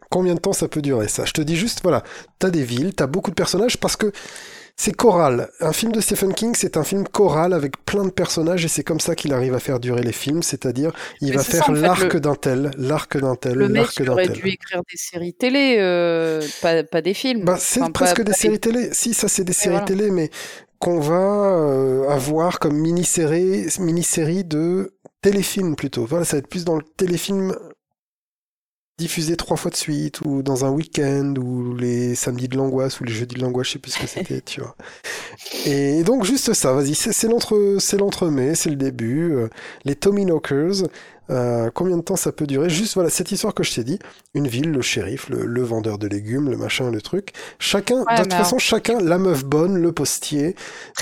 Combien de temps ça peut durer ça? Je te dis juste, voilà, t'as des villes, t'as beaucoup de personnages parce que c'est choral. Un film de Stephen King, c'est un film choral avec plein de personnages et c'est comme ça qu'il arrive à faire durer les films, c'est-à-dire il Mais va faire l'arc le- d'un tel, l'arc d'un tel, l'arc il d'un aurait tel. dû écrire des séries télé, euh, pas, pas des films. Bah, c'est Enfin, presque pas- des pas séries télé. Si, ça c'est des séries voilà. télé, mais qu'on va euh, avoir comme mini-série, mini-série de téléfilm plutôt. Voilà, ça va être plus dans le téléfilm diffusé trois fois de suite, ou dans un week-end, ou les samedis de l'angoisse, ou les jeudis de l'angoisse, je sais plus ce que c'était, tu vois. Et donc juste ça, vas-y, c'est l'entre, c'est l'entremets, c'est le début. euh, les Tommyknockers, euh, combien de temps ça peut durer? Juste voilà, cette histoire que je t'ai dit, une ville, le shérif, le, le vendeur de légumes, le machin, le truc. Chacun, Ouais, de toute façon, chacun, la meuf bonne, le postier,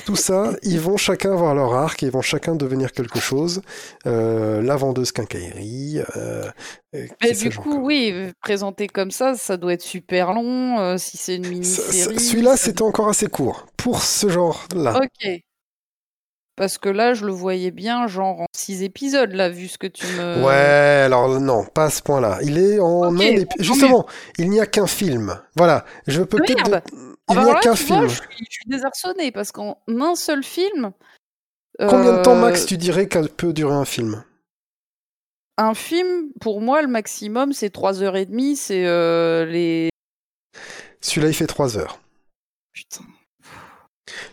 tout ça, ils vont chacun avoir leur arc, et ils vont chacun devenir quelque chose. Euh, la vendeuse quincaillerie. Euh, Mais du coup, oui, présenté comme ça, ça doit être super long. euh, si c'est une mini-série. Celui-là, c'était encore assez court pour ce genre-là. Ok. Parce que là, je le voyais bien, genre en six épisodes, là, vu ce que tu me. Ouais, alors non, pas à ce point-là. Il est en un épi- Justement, il n'y a qu'un film. Voilà, je peux peut-être. Il Ah bah n'y a qu'un vois, film. je suis, je suis désarçonnée parce qu'en un seul film. Combien de temps euh, max tu dirais qu'elle peut durer un film? Un film, pour moi, le maximum, c'est 3h30. C'est euh, les. Celui-là, il fait 3 heures. Putain.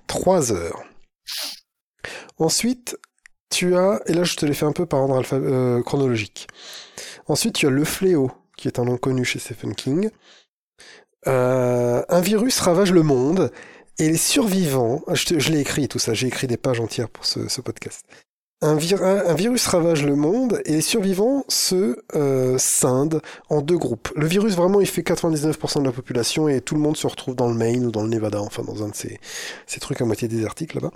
3 heures. Ensuite, tu as, et là je te l'ai fait un peu par ordre euh, chronologique. Ensuite, tu as Le Fléau, qui est un nom connu chez Stephen King. Euh, un virus ravage le monde, et les survivants, je, te- je l'ai écrit tout ça, j'ai écrit des pages entières pour ce, podcast. un- un virus ravage le monde et les survivants se euh, scindent en deux groupes. Le virus, vraiment, il fait 99% de la population et tout le monde se retrouve dans le Maine ou dans le Nevada, enfin dans un de ces, ces trucs à moitié désertiques là-bas.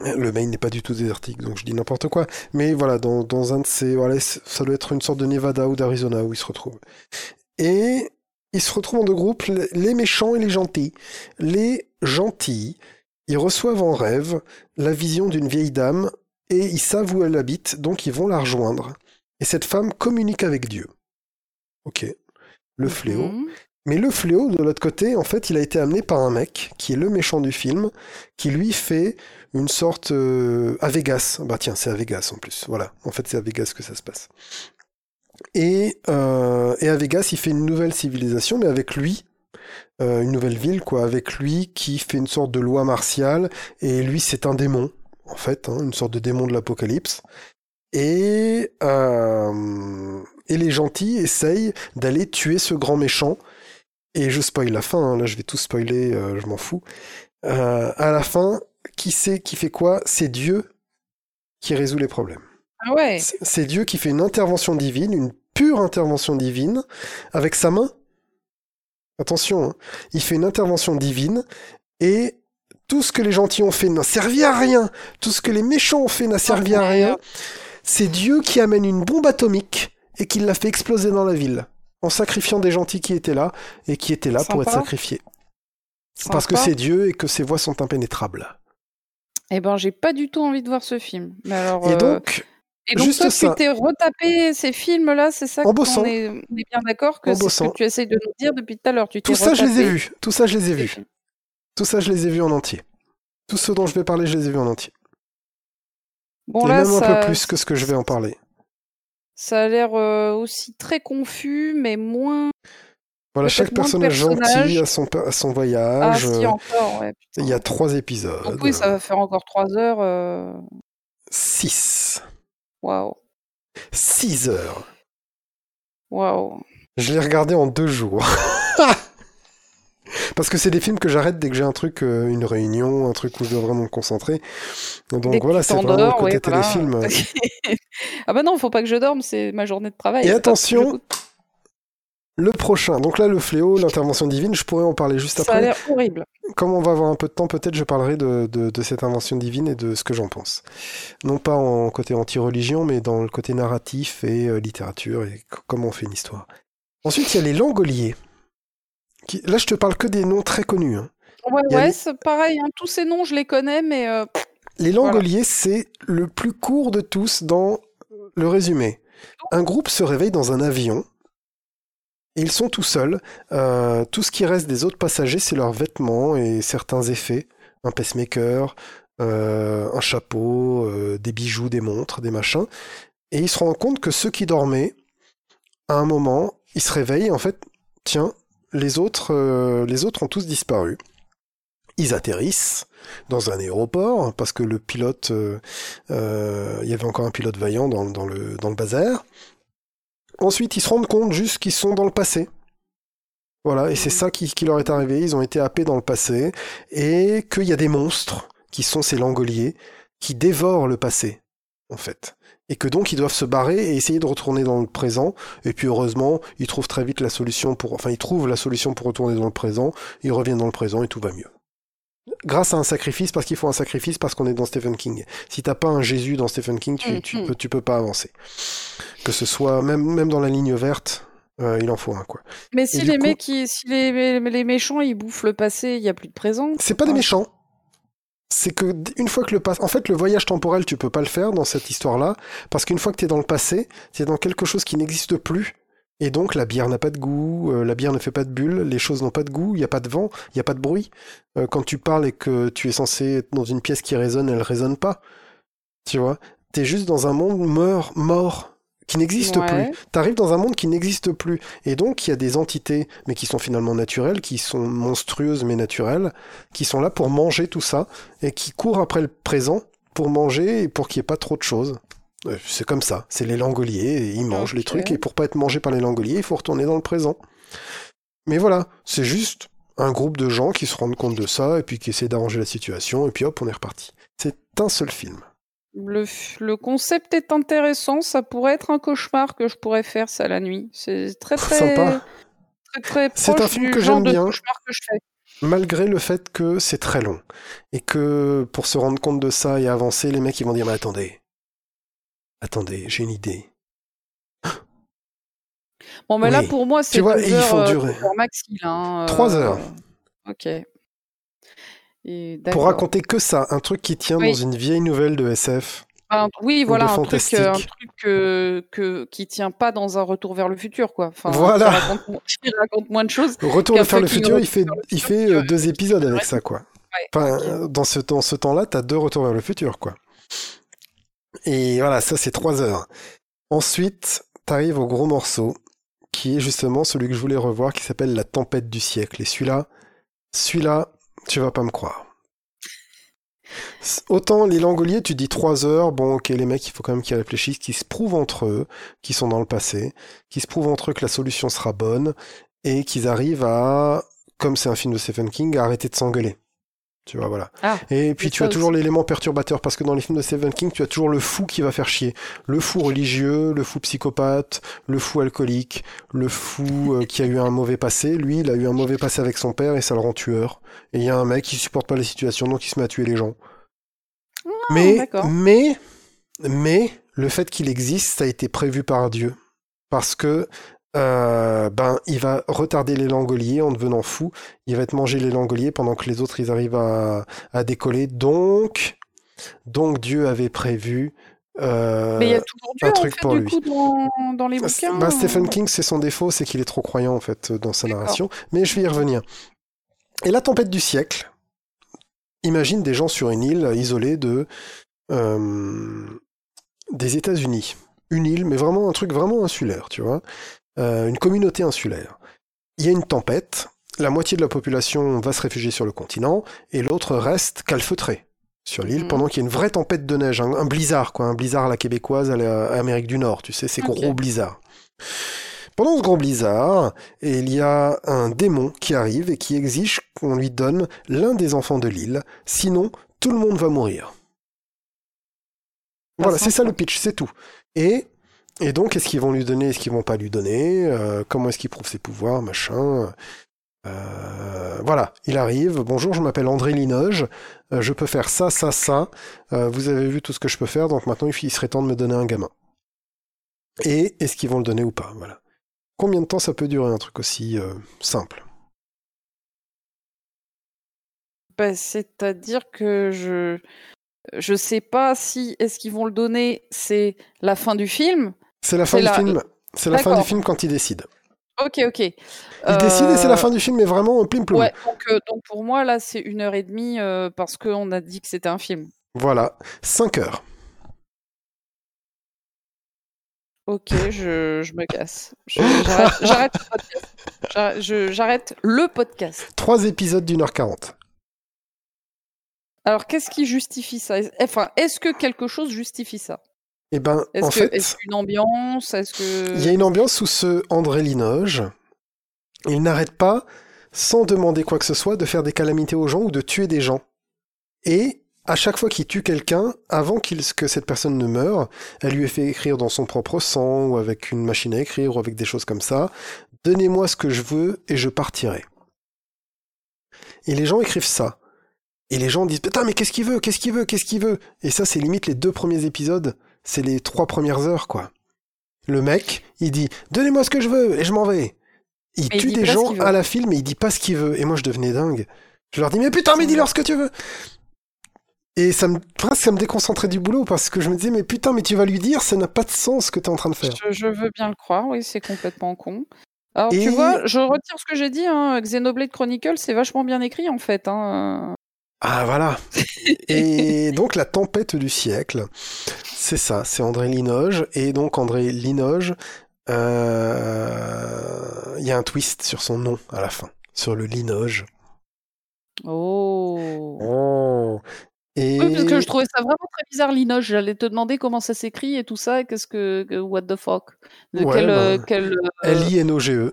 Le Maine n'est pas du tout désertique, donc je dis n'importe quoi. Mais voilà, dans, dans un de ces... Voilà, ça doit être une sorte de Nevada ou d'Arizona où ils se retrouvent. Et ils se retrouvent en deux groupes, les- méchants et les gentils. Les gentils, ils reçoivent en rêve la vision d'une vieille dame et ils savent où elle habite, donc ils vont la rejoindre. Et cette femme communique avec Dieu. Ok. Le fléau. Mhm. Mais le fléau, de l'autre côté, en fait, il a été amené par un mec, qui est le méchant du film, qui lui fait une sorte... euh, à Vegas. Bah tiens, c'est à Vegas en plus. Voilà. En fait, c'est à Vegas que ça se passe. Et, euh, et à Vegas, il fait une nouvelle civilisation, mais avec lui, euh, une nouvelle ville, quoi, avec lui qui fait une sorte de loi martiale, et lui, c'est un démon, en fait, hein, une sorte de démon de l'apocalypse. Et, et les gentils essayent d'aller tuer ce grand méchant. Et je spoil la fin, hein, là je vais tout spoiler, je m'en fous. À la fin, qui sait qui fait quoi? C'est Dieu qui résout les problèmes. Ah ouais. C'est- C'est Dieu qui fait une intervention divine, une pure intervention divine, avec sa main. Attention, hein. il fait une intervention divine, et tout ce que les gentils ont fait n'a servi à rien, tout ce que les méchants ont fait n'a servi à rien. C'est Dieu qui amène une bombe atomique et qui l'a fait exploser dans la ville, en sacrifiant des gentils qui étaient là, et qui étaient là pour être Sympa. sacrifiés. Parce que c'est Dieu et que ses voix sont impénétrables. Eh ben, j'ai pas du tout envie de voir ce film. Mais alors, Et euh, donc, et donc juste toi, ça. tu t'es retapé ces films-là, c'est ça En qu'on est, on est bien d'accord que c'est ce que tu essayes de nous dire depuis tout à l'heure. Tu tout ça, je les ai vus. Tout ça, je les ai vus. Tout ça, je les ai vus en entier. Tout ce dont je vais parler, je les ai vus en entier. Bon et là, même un ça, peu plus que ce que je vais en parler. ça a l'air euh, aussi très confus, mais moins. Voilà, chaque personnage gentil a son, à son Ah, voyage. si euh, encore, ouais. putain. Il y a trois épisodes. Donc oui, ça va faire encore trois heures. euh, Six. Waouh, Six heures. waouh. Je l'ai regardé en deux jours. Parce que c'est des films que j'arrête dès que j'ai un truc, euh, une réunion, un truc où je dois vraiment me concentrer. Donc Dès voilà, c'est vraiment le côté ouais, voilà. téléfilm. euh. ah bah non, faut pas que je dorme, c'est ma journée de travail. Et attention. Le prochain, donc là le fléau, l'intervention divine, je pourrais en parler juste ça a après. l'air horrible. Comme on va avoir un peu de temps, peut-être je parlerai de, de, de cette invention divine et de ce que j'en pense. Non pas en côté anti-religion, mais dans le côté narratif et euh, littérature et comment on fait une histoire. Ensuite, il y a les langoliers. Qui... Là, je te parle que des noms très connus. hein. Ouais, ouais, les- c'est pareil. hein, tous ces noms, je les connais, mais euh, Les langoliers, c'est le plus court de tous dans le résumé. Un groupe se réveille dans un avion. Et ils sont tout seuls. Euh, tout ce qui reste des autres passagers, c'est leurs vêtements et certains effets. Un pacemaker, euh, un chapeau, euh, des bijoux, des montres, des machins. Et ils se rendent compte que ceux qui dormaient, à un moment, ils se réveillent. En fait, tiens, les autres, les autres ont tous disparu. Ils atterrissent dans un aéroport parce que le pilote, il y avait encore un pilote vaillant le, dans le bazar. Ensuite, ils se rendent compte juste qu'ils sont dans le passé. Voilà, et c'est ça qui, leur est arrivé. Ils ont été happés dans le passé et qu'il y a des monstres qui sont ces langoliers qui dévorent le passé, en fait. Et que donc ils doivent se barrer et essayer de retourner dans le présent. Et puis heureusement, ils trouvent très vite la solution pour, enfin, ils trouvent la solution pour retourner dans le présent. Ils reviennent dans le présent et tout va mieux grâce à un sacrifice, parce qu'il faut un sacrifice, parce qu'on est dans Stephen King. Si t'as pas un Jésus dans Stephen King, tu, tu, Mhm. peux, tu peux pas avancer. Que ce soit, même, même dans la ligne verte, euh, il en faut un, quoi. mais si les coup- mecs, ils- si les, les méchants, ils bouffent le passé, il y a plus de présent. C'est pas des méchants. C'est que, une fois que le passé, en fait, le voyage temporel, tu peux pas le faire dans cette histoire-là, parce qu'une fois que t'es dans le passé, t'es dans quelque chose qui n'existe plus. Et donc, la bière n'a pas de goût, euh, la bière ne fait pas de bulles, les choses n'ont pas de goût, il n'y a pas de vent, il n'y a pas de bruit. Euh, quand tu parles et que tu es censé être dans une pièce qui résonne, elle résonne pas. Tu vois? T'es juste dans un monde mort, mort, qui n'existe Ouais. plus. T'arrives dans un monde qui n'existe plus. Et donc, il y a des entités, mais qui sont finalement naturelles, qui sont monstrueuses mais naturelles, qui sont là pour manger tout ça, et qui courent après le présent pour manger et pour qu'il n'y ait pas trop de choses. C'est comme ça, c'est les langoliers, et ils mangent les trucs, et pour pas être mangé par les langoliers, il faut retourner dans le présent. Mais voilà, c'est juste un groupe de gens qui se rendent compte de ça, et puis qui essaient d'arranger la situation, et puis hop, on est reparti. C'est un seul film. Le, concept est intéressant. Ça pourrait être un cauchemar que je pourrais faire ça la nuit. C'est très très Sympa. très très C'est un film que j'aime bien. cauchemar que je fais. Malgré le fait que c'est très long. Et que pour se rendre compte de ça et avancer, les mecs ils vont dire Mais attendez. Attendez, j'ai une idée. Bon, mais là pour moi c'est vois, deux et ils heures, font euh, durer. maxi là. hein, Trois euh, heures. Ok. Et Pour raconter que ça, un truc qui tient Oui. dans une vieille nouvelle de SF. Oui, voilà, un truc, euh, un truc euh, que, qui tient pas dans un retour vers le futur, quoi. Enfin, Voilà. Qui raconte, mo- qui raconte moins de choses. Retour vers le futur, il fait, il deux épisodes avec ça, quoi. Ouais, Enfin, dans ce, dans ce temps-là, t'as deux retours vers le futur, quoi. Et voilà, ça c'est trois heures. Ensuite, t'arrives au gros morceau, qui est justement celui que je voulais revoir, qui s'appelle La tempête du siècle. Et celui-là, celui-là, tu vas pas me croire. Autant les Langoliers, tu dis trois heures, bon ok, les mecs, il faut quand même qu'ils réfléchissent, qu'ils se prouvent entre eux, qu'ils sont dans le passé, qu'ils se prouvent entre eux que la solution sera bonne, et qu'ils arrivent à, comme c'est un film de Stephen King, à arrêter de s'engueuler. Tu vois, voilà. Ah, Et puis mais tu as toujours l'élément perturbateur, parce que dans les films de Stephen King, tu as toujours le fou qui va faire chier. Le fou religieux, le fou psychopathe, le fou alcoolique, le fou euh, qui a eu un mauvais passé. Lui, il a eu un mauvais passé avec son père et ça le rend tueur. Et il y a un mec qui supporte pas la situation, donc il se met à tuer les gens. mais, Ah, d'accord. mais, mais, le fait qu'il existe, ça a été prévu par Dieu. Parce que, euh, ben, il va retarder les langoliers en devenant fou. Il va te manger les langoliers pendant que les autres, ils arrivent à, à décoller. Donc, donc Dieu avait prévu, euh, Mais il y a toujours Dieu, un en truc fait, pour du lui. coup, dans, dans les bah, bouquins. bah, Stephen King, c'est son défaut, c'est qu'il est trop croyant, en fait, dans sa narration. Mais je vais y revenir. Et la tempête du siècle, imagine des gens sur une île isolée de, euh, des États-Unis. Une île, mais vraiment un truc vraiment insulaire, tu vois. Euh, une communauté insulaire. Il y a une tempête, la moitié de la population va se réfugier sur le continent, et l'autre reste calfeutré sur l'île Mhm. pendant qu'il y a une vraie tempête de neige, un, un blizzard, quoi, un blizzard à la québécoise, à l'Amérique du Nord, tu sais, ces gros blizzards. Pendant ce gros blizzard, il y a un démon qui arrive et qui exige qu'on lui donne l'un des enfants de l'île, sinon tout le monde va mourir. Voilà, c'est ça le pitch, c'est tout. Et, et donc, est-ce qu'ils vont lui donner, est-ce qu'ils vont pas lui donner euh, Comment est-ce qu'il prouve ses pouvoirs, machin euh, Voilà, il arrive. Bonjour, je m'appelle André Linoge. Euh, je peux faire ça, ça, ça. Vous avez vu tout ce que je peux faire, donc maintenant il serait temps de me donner un gamin. Et est-ce qu'ils vont le donner ou pas Voilà. Combien de temps ça peut durer un truc aussi simple? Bah, C'est-à-dire que je je sais pas si est-ce qu'ils vont le donner, c'est la fin du film. C'est la fin du la- film. C'est la fin du film quand il décide. Ok, ok. Il décide et c'est la Euh, fin du film, mais vraiment plim ploum. Ouais, donc, euh, donc pour moi là c'est une heure et demie euh, parce qu'on a dit que c'était un film. Voilà, 5 heures. Ok, je, je me casse. J'arrête j'arrête le le podcast. 3 épisodes d'une heure 40. Alors qu'est-ce qui justifie ça? Enfin, est-ce que quelque chose justifie ça? Eh ben, Est-ce en que fait, est-ce qu'une ambiance Est-ce que il y a une ambiance où ce André Linoge, il n'arrête pas, sans demander quoi que ce soit, de faire des calamités aux gens ou de tuer des gens. Et à chaque fois qu'il tue quelqu'un, avant qu'il, que cette personne ne meure, elle lui fait écrire dans son propre sang, ou avec une machine à écrire, ou avec des choses comme ça, Donnez-moi ce que je veux et je partirai. Et les gens écrivent ça. Et les gens disent Putain, mais qu'est-ce qu'il veut? Qu'est-ce qu'il veut? Qu'est-ce qu'il veut? Et ça, c'est limite les deux premiers épisodes. C'est les trois premières heures, quoi. Le mec, il dit Donnez-moi ce que je veux et je m'en vais. Il Mais tue des gens à la file, mais il dit pas ce qu'il veut. Et moi, je devenais dingue. Je leur dis Mais putain, mais dis-leur ce que tu veux Et ça me, presque, ça me déconcentrait du boulot parce que je me disais Mais putain, mais tu vas lui dire, ça n'a pas de sens ce que tu es en train de faire. je, je veux bien le croire, oui, c'est complètement con. Alors Et- tu vois, je retire ce que j'ai dit, hein, Xenoblade Chronicle, c'est vachement bien écrit en fait. Hein. Ah voilà. et donc la tempête du siècle, c'est ça, c'est André Linoge. Et donc André Linoge, euh, il y a un twist sur son nom à la fin, sur le Linoge. Oh. Oh. Et Oui, parce que je trouvais ça vraiment très bizarre, Linoge. J'allais te demander comment ça s'écrit et tout ça, et qu'est-ce que, what the fuck, de Ouais, quel, bah, quel, euh, L-I-N-O-G-E.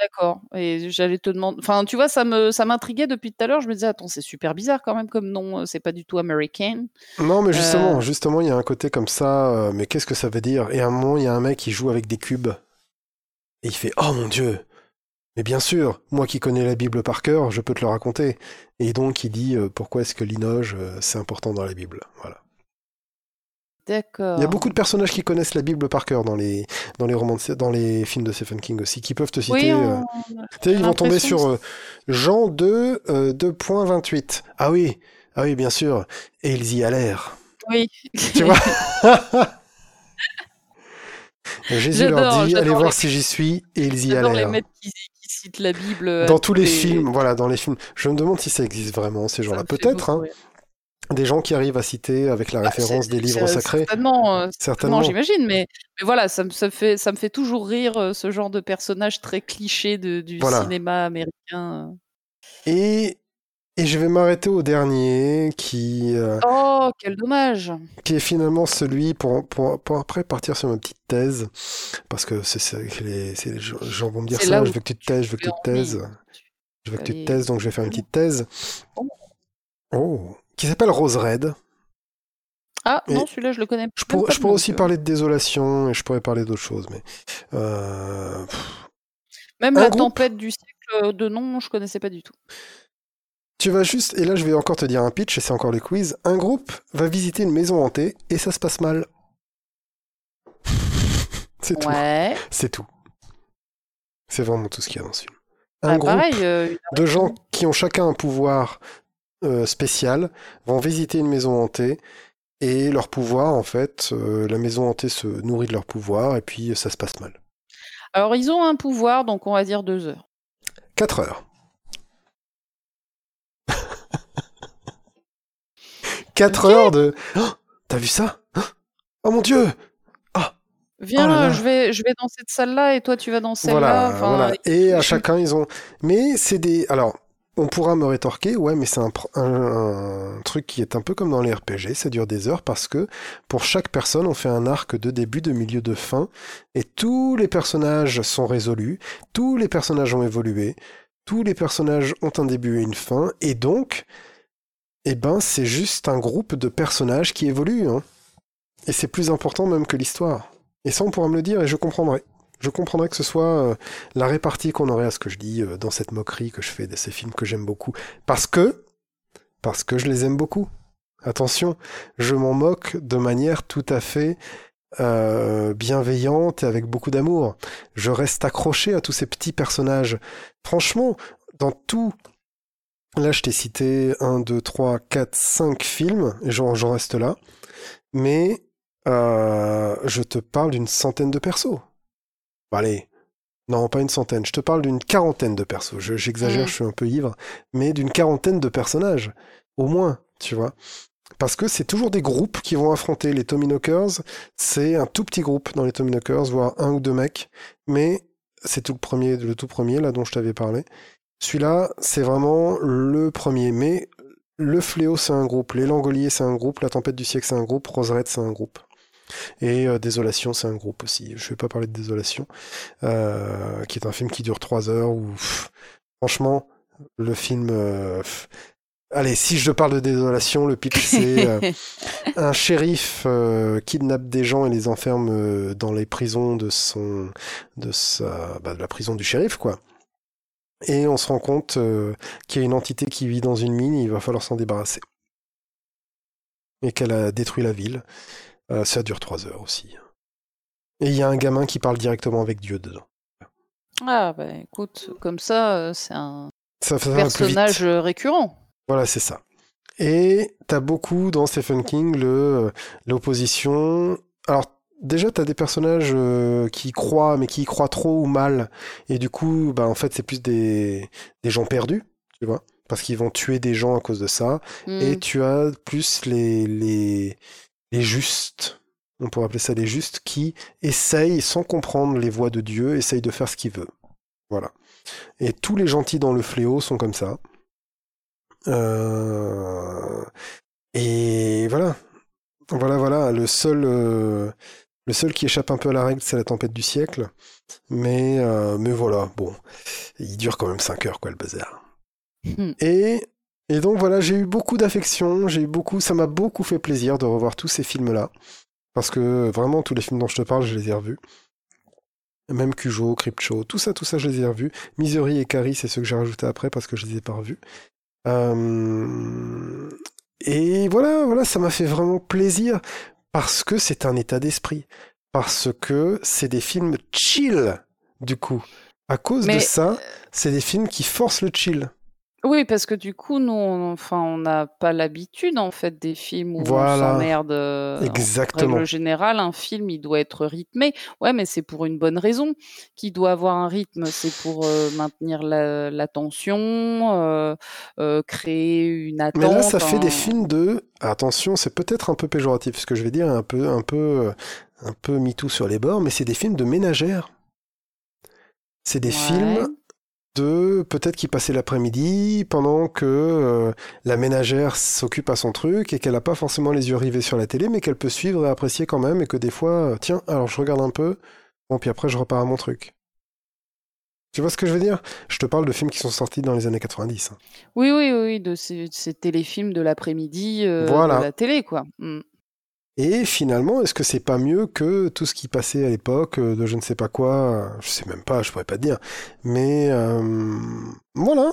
D'accord. Et j'allais te demander. Enfin, tu vois, ça me, ça m'intriguait depuis tout à l'heure. Je me disais, attends, c'est super bizarre quand même comme nom. C'est pas du tout américain. Non, mais justement, Euh. justement, il y a un côté comme ça. euh, mais qu'est-ce que ça veut dire? Et à un moment, il y a un mec qui joue avec des cubes. Et il fait Oh mon Dieu Mais bien sûr, moi qui connais la Bible par cœur, je peux te le raconter. Et donc, il dit euh, Pourquoi est-ce que Linoge, euh, c'est important dans la Bible? Voilà. D'accord. Il y a beaucoup de personnages qui connaissent la Bible par cœur dans les, dans les romans, de- dans les films de Stephen King aussi, qui peuvent te citer. Oui, euh, on- ils vont tomber sur euh, Jean 2, euh, 2.28. Ah oui, ah oui, bien sûr. Et ils y allèrent. oui. Tu vois Jésus leur dit, allez voir les- si j'y suis, et ils y les allèrent. mecs qui, qui citent la Bible. à Dans tous les les- films, voilà, dans les films. Je me demande si ça existe vraiment, ces gens-là. Peut-être, hein. Des gens qui arrivent à citer avec la Bah, référence des livres sacrés. Certainement, euh, Certainement. certainement, j'imagine, mais, mais voilà, ça me, ça, fait, ça me fait toujours rire euh, ce genre de personnage très cliché de, du Voilà. cinéma américain. Et, et je vais m'arrêter au dernier, qui, euh, Oh, quel dommage qui est finalement celui pour, pour, pour après partir sur ma petite thèse, parce que c'est les, les gens vont me dire ça, je veux que tu te taises, je veux que tu te taises, je veux que tu te taises, donc je vais faire une petite thèse. Oh. Qui s'appelle Rose Red. Ah, Et non, celui-là, je le connais Je, je pourrais aussi parler de désolation et je pourrais parler d'autres choses, mais euh, Même un la groupe. tempête du siècle euh, de nom, je connaissais pas du tout. tu vas juste et là je vais encore te dire un pitch et c'est encore le quiz. Un groupe va visiter une maison hantée et ça se passe mal. c'est tout. Ouais. C'est tout. C'est vraiment tout ce qu'il y a dans ce film. Un Ah, groupe pareil, euh, de gens qui ont chacun un pouvoir euh, spécial vont visiter une maison hantée et leur pouvoir, en fait, euh, la maison hantée se nourrit de leur pouvoir et puis ça se passe mal. Alors, ils ont un pouvoir, donc on va dire deux heures. 4 heures. 4 heures de... Oh, T'as vu ça? Oh mon dieu Viens Oh là je vais, je vais dans cette salle-là et toi tu vas dans Voilà, celle-là. Enfin, voilà. Et à chacun, ils ont... Mais c'est des... Alors, on pourra me rétorquer, ouais, mais c'est un, truc qui est un peu comme dans les RPG, ça dure des heures parce que pour chaque personne, on fait un arc de début, de milieu, de fin, et tous les personnages sont résolus, tous les personnages ont évolué, tous les personnages ont un début et une fin, et donc, eh ben, c'est juste un groupe de personnages qui évoluent, hein. Et c'est plus important même que l'histoire. Et ça, on pourra me le dire et je comprendrai. Je comprendrais que ce soit euh, la répartie qu'on aurait à ce que je dis euh, dans cette moquerie que je fais de ces films que j'aime beaucoup. Parce que, parce que je les aime beaucoup. Attention, je m'en moque de manière tout à fait euh, bienveillante et avec beaucoup d'amour. Je reste accroché à tous ces petits personnages. Franchement, dans tout... Là, je t'ai cité 1, 2, 3, 4, 5 films, et j'en reste là. Mais je te parle d'une centaine de persos. Allez, non, pas une centaine. Je te parle d'une quarantaine de persos. Je- J'exagère, Mm. je suis un peu ivre, mais d'une quarantaine de personnages, au moins, tu vois. Parce que c'est toujours des groupes qui vont affronter les Tommyknockers. C'est un tout petit groupe dans les Tommyknockers, voire un ou deux mecs. Mais c'est tout le premier, le tout premier là dont je t'avais parlé. Celui-là, c'est vraiment le premier. Mais le Fléau, c'est un groupe. Les Langoliers, c'est un groupe. La Tempête du siècle, c'est un groupe. Roserette, c'est un groupe. Et euh, Désolation, c'est un groupe aussi. Je vais pas parler de Désolation, euh, qui est un film qui dure trois heures. Où, pff, franchement, le film. euh, pff, Allez, si je parle de Désolation, le pitch c'est euh, un shérif euh, kidnappe des gens et les enferme euh, dans les prisons de son, de sa, bah, de la prison du shérif quoi. Et on se rend compte qu'il y a une entité qui vit dans une mine, et il va falloir s'en débarrasser. Et qu'elle a détruit la ville. Euh, ça dure trois heures aussi. Et il y a un gamin qui parle directement avec Dieu dedans. Ah, bah écoute, comme ça, euh, c'est un Ça, ça personnage euh, récurrent. Voilà, c'est ça. Et t'as beaucoup dans Stephen King le l'opposition. Alors déjà t'as des personnages qui y croient, mais qui y croient trop ou mal, et du coup, bah en fait c'est plus des des gens perdus, tu vois, parce qu'ils vont tuer des gens à cause de ça. Hmm. Et tu as plus les les les justes. On pourrait appeler ça les justes qui essayent, sans comprendre les voies de Dieu, essayent de faire ce qu'il veut. Voilà. Et tous les gentils dans le fléau sont comme ça. Euh, Et voilà. Voilà, voilà. Le seul, euh, Le seul qui échappe un peu à la règle, c'est la tempête du siècle. Mais, euh, mais voilà, bon. Il dure quand même 5 heures, quoi, le bazar. Hmm. Et, et donc voilà, j'ai eu beaucoup d'affection, j'ai eu beaucoup, ça m'a beaucoup fait plaisir de revoir tous ces films-là. Parce que vraiment, tous les films dont je te parle, je les ai revus. Même Cujo, Crypto, tout ça, tout ça, je les ai revus. Misery et Carrie, c'est ceux que j'ai rajoutés après parce que je les ai pas revus. Euh, Et voilà, voilà, ça m'a fait vraiment plaisir parce que c'est un état d'esprit. Parce que c'est des films chill, du coup. À cause de ça, c'est des films qui forcent le chill. Oui, parce que du coup, nous, on, enfin, on n'a pas l'habitude en fait des films où Voilà. on s'emmerde. euh, En Exactement. règle générale, un film, il doit être rythmé. Ouais, mais c'est pour une bonne raison qu'il doit avoir un rythme. C'est pour euh, maintenir la, la tension, euh, créer une attente. Mais là, ça fait des films de. Attention, c'est peut-être un peu péjoratif ce que je vais dire, un peu, un peu, un peu MeToo sur les bords, mais c'est des films de ménagères. C'est des Ouais. films de peut-être qui passaient l'après-midi pendant que euh, la ménagère s'occupe à son truc et qu'elle n'a pas forcément les yeux rivés sur la télé, mais qu'elle peut suivre et apprécier quand même et que des fois, euh, tiens, alors je regarde un peu, bon puis après je repars à mon truc. Tu vois ce que je veux dire? Je te parle de films qui sont sortis dans les années 90. hein. Oui, oui, oui, de ces, ces téléfilms de l'après-midi euh, Voilà. de la télé, quoi. Mm. Et finalement, est-ce que c'est pas mieux que tout ce qui passait à l'époque euh, de je ne sais pas quoi euh, Je sais même pas, je pourrais pas te dire. Mais euh, voilà.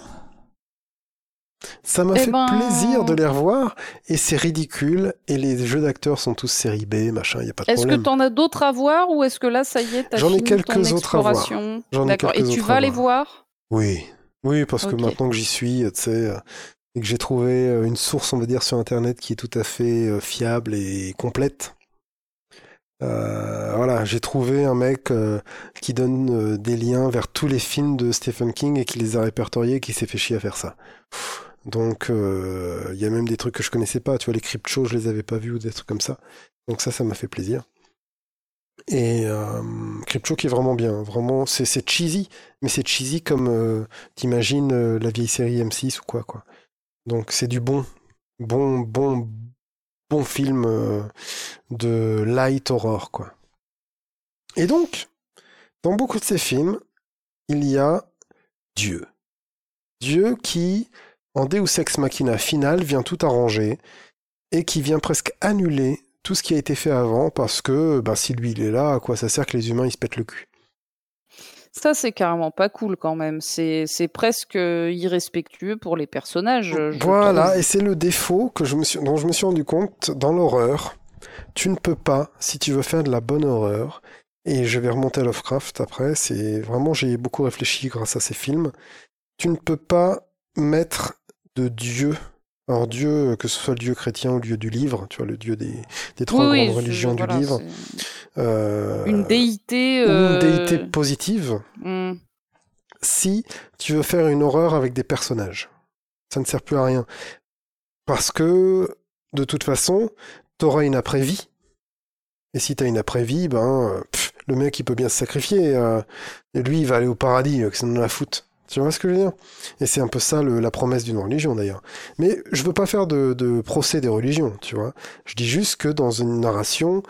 Ça m'a Eh fait ben- plaisir de les revoir et c'est ridicule et les jeux d'acteurs sont tous série B, machin, il y a pas de Est-ce que problème. tu en as d'autres à voir ou est-ce que là, ça y est, t'as J'en ai fini quelques ton autres à voir. D'accord. Et tu vas les voir. Oui, oui, parce que maintenant que j'y suis, tu sais, et que j'ai trouvé euh, une source, on va dire, sur Internet qui est tout à fait euh, fiable et complète. Euh, voilà, j'ai trouvé un mec qui donne des liens vers tous les films de Stephen King et qui les a répertoriés et qui s'est fait chier à faire ça. Donc, il y a même des trucs que je connaissais pas. Tu vois, les Crypto, je les avais pas vus ou des trucs comme ça. Donc ça, ça m'a fait plaisir. Et euh, Crypto qui est vraiment bien. Vraiment, c'est cheesy, mais c'est cheesy comme t'imagines la vieille série M6 ou quoi, quoi. Donc c'est du bon, bon, bon, bon film euh, de light horror, quoi. Et donc, dans beaucoup de ces films, il y a Dieu. Dieu qui, en Deus Ex Machina final, vient tout arranger et qui vient presque annuler tout ce qui a été fait avant parce que bah, si lui il est là, à quoi ça sert que les humains ils se pètent le cul? Ça, c'est carrément pas cool quand même. C'est presque irrespectueux pour les personnages. Voilà, et c'est le défaut dont je me suis rendu compte dans l'horreur. Tu ne peux pas, si tu veux faire de la bonne horreur, et je vais remonter à Lovecraft après, c'est vraiment, j'ai beaucoup réfléchi grâce à ces films, tu ne peux pas mettre de Dieu, alors Dieu, que ce soit le Dieu chrétien ou le Dieu du livre, tu vois, le Dieu des, des trois Oui, oui, grandes je- religions voilà, du livre, euh, Une déité. ou euh, une déité positive, hmm. si tu veux faire une horreur avec des personnages. Ça ne sert plus à rien. Parce que, de toute façon, t'auras une après-vie. Et si t'as une après-vie, ben, euh, pff, le mec, il peut bien se sacrifier. euh, et lui, il va aller au paradis, que ça nous la fout. Tu vois ce que je veux dire? Et c'est un peu ça le- la promesse d'une religion, d'ailleurs. Mais je veux pas faire de, de procès des religions, tu vois. Je dis juste que dans une narration,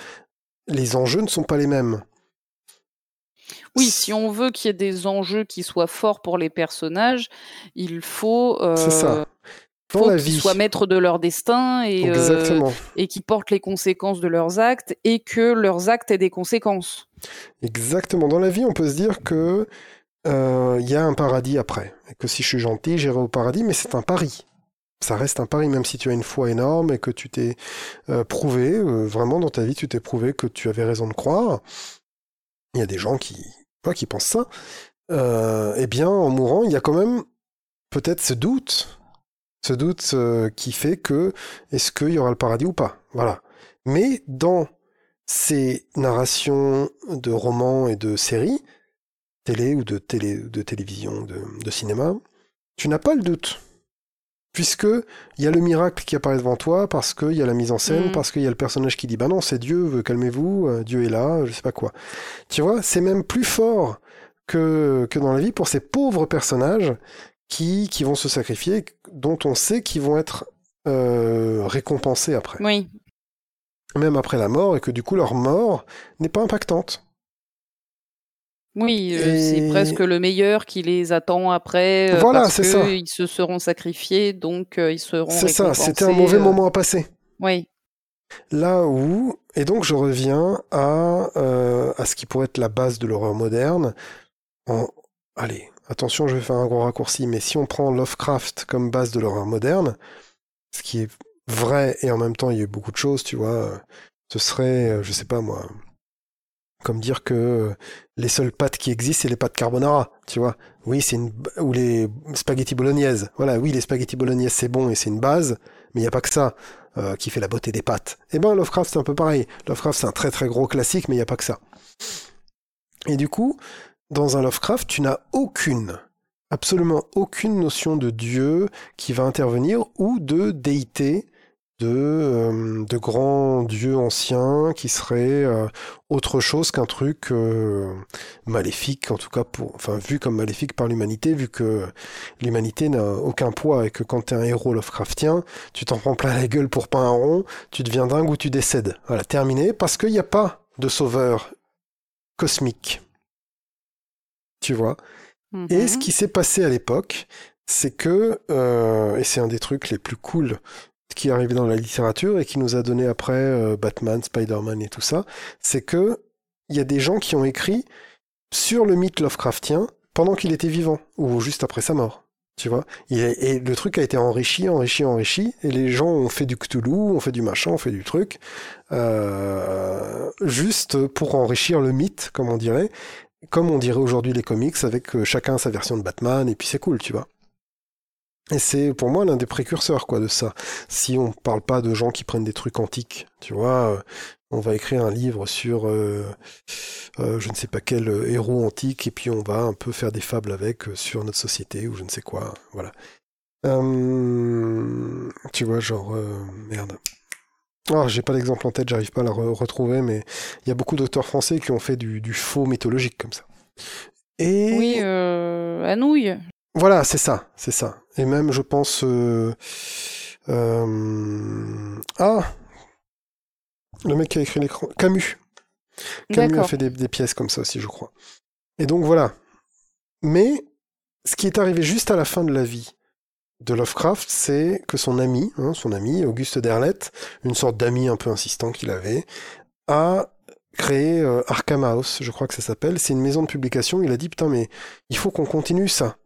les enjeux ne sont pas les mêmes. Oui, si on veut qu'il y ait des enjeux qui soient forts pour les personnages, il faut, euh, C'est ça. Dans faut la qu'ils soient maîtres de leur destin et, euh, et qu'ils portent les conséquences de leurs actes et que leurs actes aient des conséquences. Exactement. Dans la vie, on peut se dire que euh, il y a un paradis après, et que si je suis gentil, j'irai au paradis, mais c'est un pari. Ça reste un pari, même si tu as une foi énorme et que tu t'es euh, prouvé, euh, vraiment dans ta vie, tu t'es prouvé que tu avais raison de croire. Il y a des gens qui, qui pensent ça. Eh bien, en mourant, il y a quand même peut-être ce doute, ce doute qui fait que est-ce qu'il y aura le paradis ou pas? Voilà. Mais dans ces narrations de romans et de séries, télé ou de, télé, de télévision, de, de cinéma, tu n'as pas le doute. Puisque il y a le miracle qui apparaît devant toi, parce qu'il y a la mise en scène, Mm. parce qu'il y a le personnage qui dit bah non, c'est Dieu, euh, calmez-vous, euh, Dieu est là, je sais pas quoi. Tu vois, c'est même plus fort que, que dans la vie pour ces pauvres personnages qui, qui vont se sacrifier, dont on sait qu'ils vont être euh, récompensés après. Oui. même après la mort, et que du coup leur mort n'est pas impactante. Oui, euh, c'est presque le meilleur qui les attend après. Euh, voilà, c'est ça. Ils se seront sacrifiés, donc euh, ils seront. C'est ça, c'était un mauvais moment à passer. Oui. Là où, et donc je reviens à, à ce qui pourrait être la base de l'horreur moderne. En... Allez, attention, je vais faire un gros raccourci, mais si on prend Lovecraft comme base de l'horreur moderne, ce qui est vrai et en même temps il y a eu beaucoup de choses, tu vois, ce serait, je sais pas moi, comme dire que euh, les seules pâtes qui existent, c'est les pâtes carbonara, tu vois. Oui, c'est une ou les spaghettis bolognaises. Voilà, oui, les spaghettis bolognaises c'est bon et c'est une base, mais il n'y a pas que ça euh, qui fait la beauté des pâtes. Eh ben Lovecraft c'est un peu pareil. Lovecraft c'est un très très gros classique, mais il n'y a pas que ça. Et du coup, dans un Lovecraft, tu n'as aucune, absolument aucune notion de Dieu qui va intervenir ou de déité de, euh, de grands dieux anciens qui seraient euh, autre chose qu'un truc euh, maléfique, en tout cas pour, enfin vu comme maléfique par l'humanité, vu que l'humanité n'a aucun poids et que quand t'es un héros Lovecraftien, tu t'en prends plein la gueule pour pas un rond, tu deviens dingue ou tu décèdes. Voilà, terminé, parce qu'il n'y a pas de sauveur cosmique. Tu vois? Et ce mm-hmm. qui s'est passé à l'époque, c'est que, et c'est un des trucs les plus cool qui est arrivé dans la littérature et qui nous a donné après euh, Batman, Spider-Man et tout ça, c'est que il y a des gens qui ont écrit sur le mythe Lovecraftien pendant qu'il était vivant ou juste après sa mort. Tu vois Et le truc a été enrichi, enrichi, enrichi, et les gens ont fait du Cthulhu, ont fait du machin, ont fait du truc, euh, juste pour enrichir le mythe, comme on dirait, comme on dirait aujourd'hui les comics, avec euh, chacun sa version de Batman, et puis c'est cool, tu vois. Et c'est pour moi l'un des précurseurs quoi de ça. Si on parle pas de gens qui prennent des trucs antiques, tu vois, euh, on va écrire un livre sur euh, euh, je ne sais pas quel héros antique et puis on va un peu faire des fables avec sur notre société ou je ne sais quoi, voilà. tu vois, genre merde. Ah, j'ai pas d'exemple en tête, j'arrive pas à la retrouver, mais il y a beaucoup d'auteurs français qui ont fait du, faux mythologique comme ça. Oui, euh, Anouilh. Voilà, c'est ça, c'est ça. Et même, je pense... Euh, euh, ah Le mec qui a écrit l'écran... Camus. Camus a fait des, pièces comme ça aussi, je crois. Et donc voilà. Mais ce qui est arrivé juste à la fin de la vie de Lovecraft, c'est que son ami, hein, son ami Auguste Derleth, une sorte d'ami un peu insistant qu'il avait, a créé euh, Arkham House, je crois que ça s'appelle. C'est une maison de publication. Il a dit putain mais il faut qu'on continue ça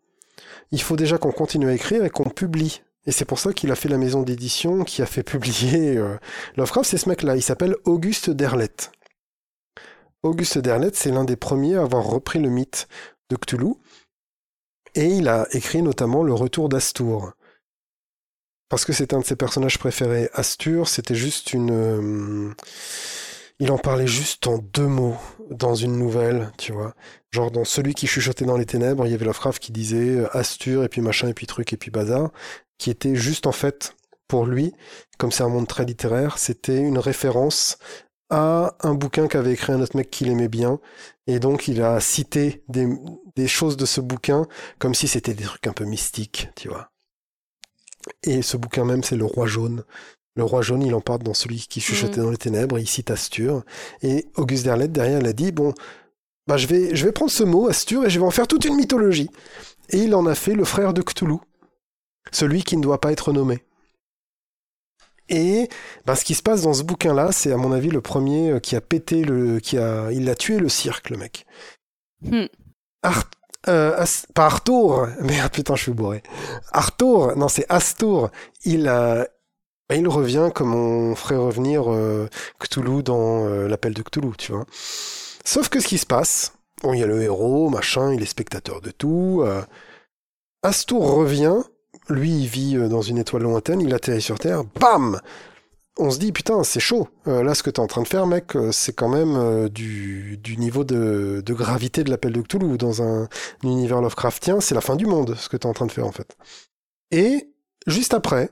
il faut déjà qu'on continue à écrire et qu'on publie. Et c'est pour ça qu'il a fait la maison d'édition qui a fait publier euh, Lovecraft, c'est ce mec-là. Il s'appelle Auguste Derleth. Auguste Derleth, c'est l'un des premiers à avoir repris le mythe de Cthulhu. Et il a écrit notamment Le Retour d'Astur. Parce que c'est un de ses personnages préférés. Astur, c'était juste une... Euh, il en parlait juste en deux mots dans une nouvelle, tu vois. Genre dans celui qui chuchotait dans les ténèbres, il y avait Lovecraft qui disait euh, Astur et puis machin et puis truc et puis bazar, qui était juste en fait pour lui, comme c'est un monde très littéraire, c'était une référence à un bouquin qu'avait écrit un autre mec qu'il aimait bien, et donc il a cité des, des choses de ce bouquin comme si c'était des trucs un peu mystiques, tu vois. Et ce bouquin même, c'est Le Roi Jaune, le roi jaune, il en parle dans celui qui chuchotait mm. dans les ténèbres, il cite Astur. Et Auguste Derleth, derrière, il a dit, bon, bah, je vais, je vais prendre ce mot, Astur, et je vais en faire toute une mythologie. Et il en a fait le frère de Cthulhu. Celui qui ne doit pas être nommé. Et bah, ce qui se passe dans ce bouquin-là, c'est à mon avis le premier euh, qui a pété le, qui a, il a tué le cirque, le mec. Hmm. Euh, pas Arthur, merde putain je suis bourré. Arthur, non c'est Astur. Il a, bah, il revient comme on ferait revenir euh, Cthulhu dans euh, l'appel de Cthulhu, tu vois. Sauf que ce qui se passe, bon, il y a le héros, machin, il est spectateur de tout. Euh, Astur revient, lui il vit dans une étoile lointaine, il atterrit sur Terre, bam on se dit putain c'est chaud. là ce que t'es en train de faire mec, c'est quand même du, niveau de, de gravité de l'appel de Cthulhu dans un, un univers Lovecraftien, c'est la fin du monde ce que t'es en train de faire en fait. Et juste après,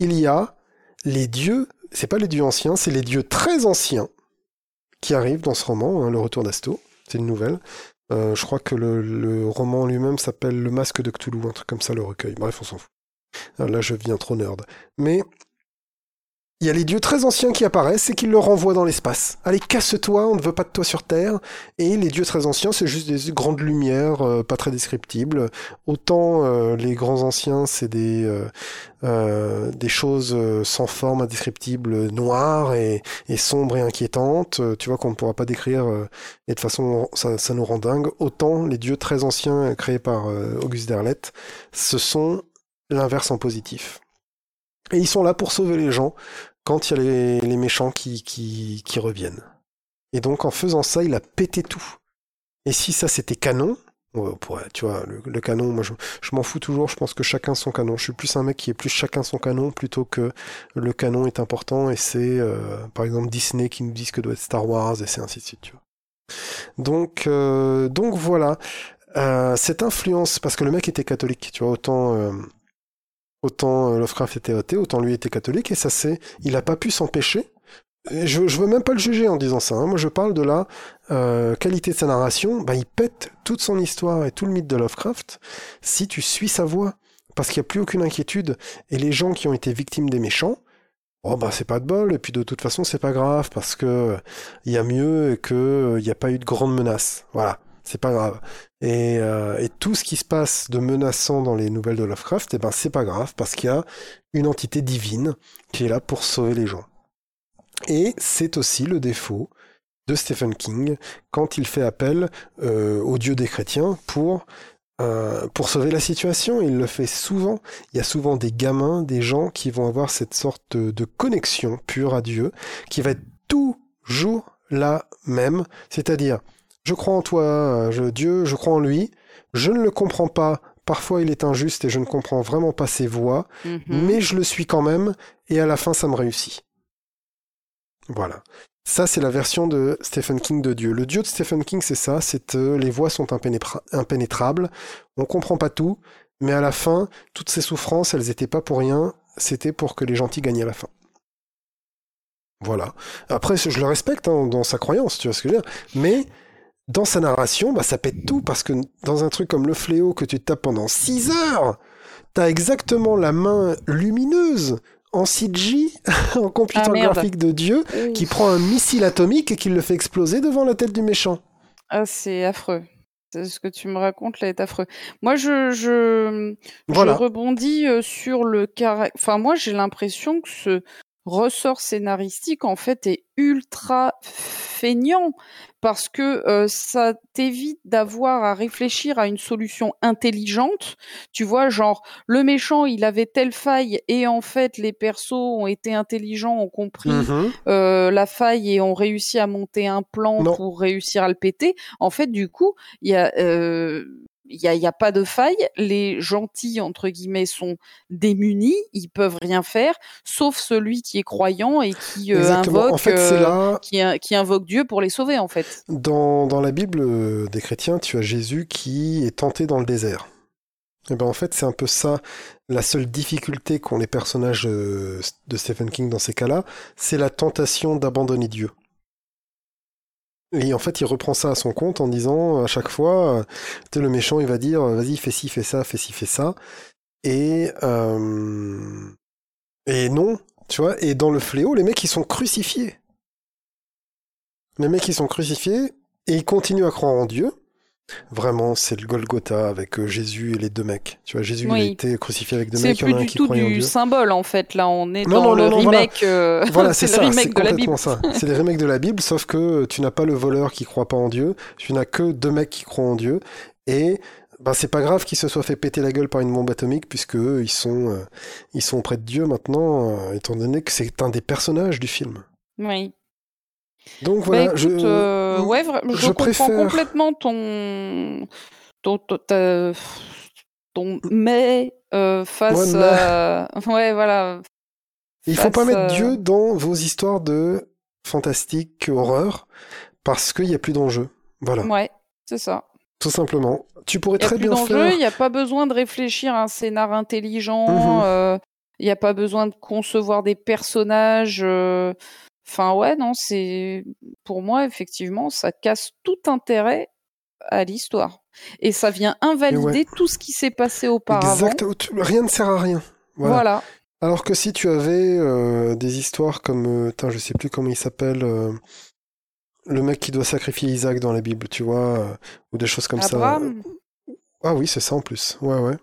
il y a les dieux, c'est pas les dieux anciens, c'est les dieux très anciens qui arrivent dans ce roman, hein, Le Retour d'Asto. C'est une nouvelle. Euh, je crois que le, roman lui-même s'appelle Le Masque de Cthulhu, un truc comme ça, le recueil. Bref, on s'en fout. Euh, là, je viens trop nerd. Mais il y a les dieux très anciens qui apparaissent et qui le renvoient dans l'espace. Allez, casse-toi, on ne veut pas de toi sur Terre. Et les dieux très anciens, c'est juste des grandes lumières, euh, pas très descriptibles. Autant euh, les grands anciens, c'est des euh, choses sans forme, indescriptibles, noires et, et sombres et inquiétantes. Tu vois qu'on ne pourra pas décrire. et de façon, ça, ça, nous rend dingue. Autant les dieux très anciens créés par Auguste Derleth, ce sont l'inverse en positif. Et ils sont là pour sauver les gens quand il y a les, méchants qui, reviennent. Et donc en faisant ça, il a pété tout. Et si ça c'était canon, tu vois, le, canon, moi je, m'en fous toujours, je pense que chacun son canon. Je suis plus un mec qui est plus chacun son canon plutôt que le canon est important et c'est euh, par exemple Disney qui nous dit ce que doit être Star Wars et c'est ainsi de suite, tu vois. Donc, euh, donc voilà, euh, cette influence, parce que le mec était catholique, tu vois, autant Autant euh, Lovecraft était athée, autant lui était catholique, et ça c'est, il n'a pas pu s'empêcher. Je, veux même pas le juger en disant ça. Hein. Moi, je parle de la euh, qualité de sa narration. Bah, il pète toute son histoire et tout le mythe de Lovecraft si tu suis sa voix, parce qu'il n'y a plus aucune inquiétude. Et les gens qui ont été victimes des méchants, oh bah c'est pas de bol. Et puis de toute façon, c'est pas grave parce que il y a mieux et que il n'y a pas eu de grandes menaces. Voilà c'est pas grave. Euh, et, tout ce qui se passe de menaçant dans les nouvelles de Lovecraft, eh ben c'est pas grave parce qu'il y a une entité divine qui est là pour sauver les gens. Et c'est aussi le défaut de Stephen King quand il fait appel euh, au Dieu des chrétiens pour euh, pour sauver la situation. Il le fait souvent. Il y a souvent des gamins, des gens qui vont avoir cette sorte de connexion pure à Dieu qui va être toujours la même, c'est-à-dire je crois en toi, je, Dieu, je crois en lui. Je ne le comprends pas. Parfois, il est injuste et je ne comprends vraiment pas ses voix, mhm. mais je le suis quand même, et à la fin, ça me réussit. Voilà. Ça, c'est la version de Stephen King de Dieu. Le Dieu de Stephen King, c'est ça, c'est euh, les voix sont impénétrables, on comprend pas tout, mais à la fin, toutes ces souffrances, elles étaient pas pour rien, c'était pour que les gentils gagnent à la fin. Voilà. Après, je le respecte hein, dans sa croyance, tu vois ce que je veux dire. Mais dans sa narration, bah, ça pète tout parce que dans un truc comme le fléau que tu tapes pendant 6 heures, t'as exactement la main lumineuse en CG, en computer ah, graphique de Dieu, qui prend un missile atomique et qui le fait exploser devant la tête du méchant. Ah, c'est affreux. Ce que tu me racontes là est affreux. Moi, je, je, je rebondis euh, sur le caractère. Enfin, moi, j'ai l'impression que ce ressort scénaristique, en fait, est ultra feignant parce que euh, ça t'évite d'avoir à réfléchir à une solution intelligente. Tu vois, genre le méchant, il avait telle faille et en fait les persos ont été intelligents, ont compris mmh euh, la faille et ont réussi à monter un plan pour réussir à le péter. En fait, du coup, il y a euh, il n'y a, y a, pas de faille. Les gentils, entre guillemets, sont démunis. Ils peuvent rien faire, sauf celui qui est croyant et qui euh, invoque, euh, qui, qui, invoque Dieu pour les sauver, en fait. Dans, dans la Bible euh, des chrétiens, tu as Jésus qui est tenté dans le désert. Et eh ben en fait, c'est un peu ça. La seule difficulté qu'ont les personnages de Stephen King dans ces cas-là, c'est la tentation d'abandonner Dieu. Et en fait, il reprend ça à son compte en disant à chaque fois, euh, le méchant, il va dire, vas-y, fais ci, fais ça, fais ci, fais ça. Et euh, et non, tu vois. Et dans le fléau, les mecs, ils sont crucifiés. Les mecs, ils sont crucifiés et ils continuent à croire en Dieu. Vraiment, c'est le Golgotha avec euh, Jésus et les deux mecs. Tu vois, Jésus il a été crucifié avec deux mecs. C'est plus du tout du symbole en fait. Là, on est dans le remake. Voilà, c'est ça. C'est complètement ça. C'est les remakes de la Bible, sauf que tu n'as pas le voleur qui croit pas en Dieu. Tu n'as que deux mecs qui croient en Dieu. Et ben c'est pas grave qu'ils se soient fait péter la gueule par une bombe atomique puisque eux, ils sont euh, ils sont près de Dieu maintenant, euh, étant donné que c'est un des personnages du film. Oui. Donc voilà, bah, je, euh, ouais, je, je comprends complètement ton ton ton, ton mais euh, face à... ouais voilà. Il faut pas mettre Dieu dans vos histoires de fantastique horreur parce qu'il n'y a plus d'enjeu. Voilà. Ouais, c'est ça. Tout simplement. Tu pourrais très bien faire. Il n'y a pas besoin de réfléchir à un scénar intelligent. Mhm. Euh, il n'y a pas besoin de concevoir des personnages. Euh, Enfin ouais, non, c'est pour moi effectivement, ça casse tout intérêt à l'histoire et ça vient invalider tout ce qui s'est passé auparavant. Exact, rien ne sert à rien. Voilà. Alors que si tu avais euh, des histoires comme, euh, je sais plus comment il s'appelle, euh, le mec qui doit sacrifier Isaac dans la Bible, tu vois, euh, ou des choses comme ça. Abraham, Ah oui, c'est ça en plus. Ouais, ouais.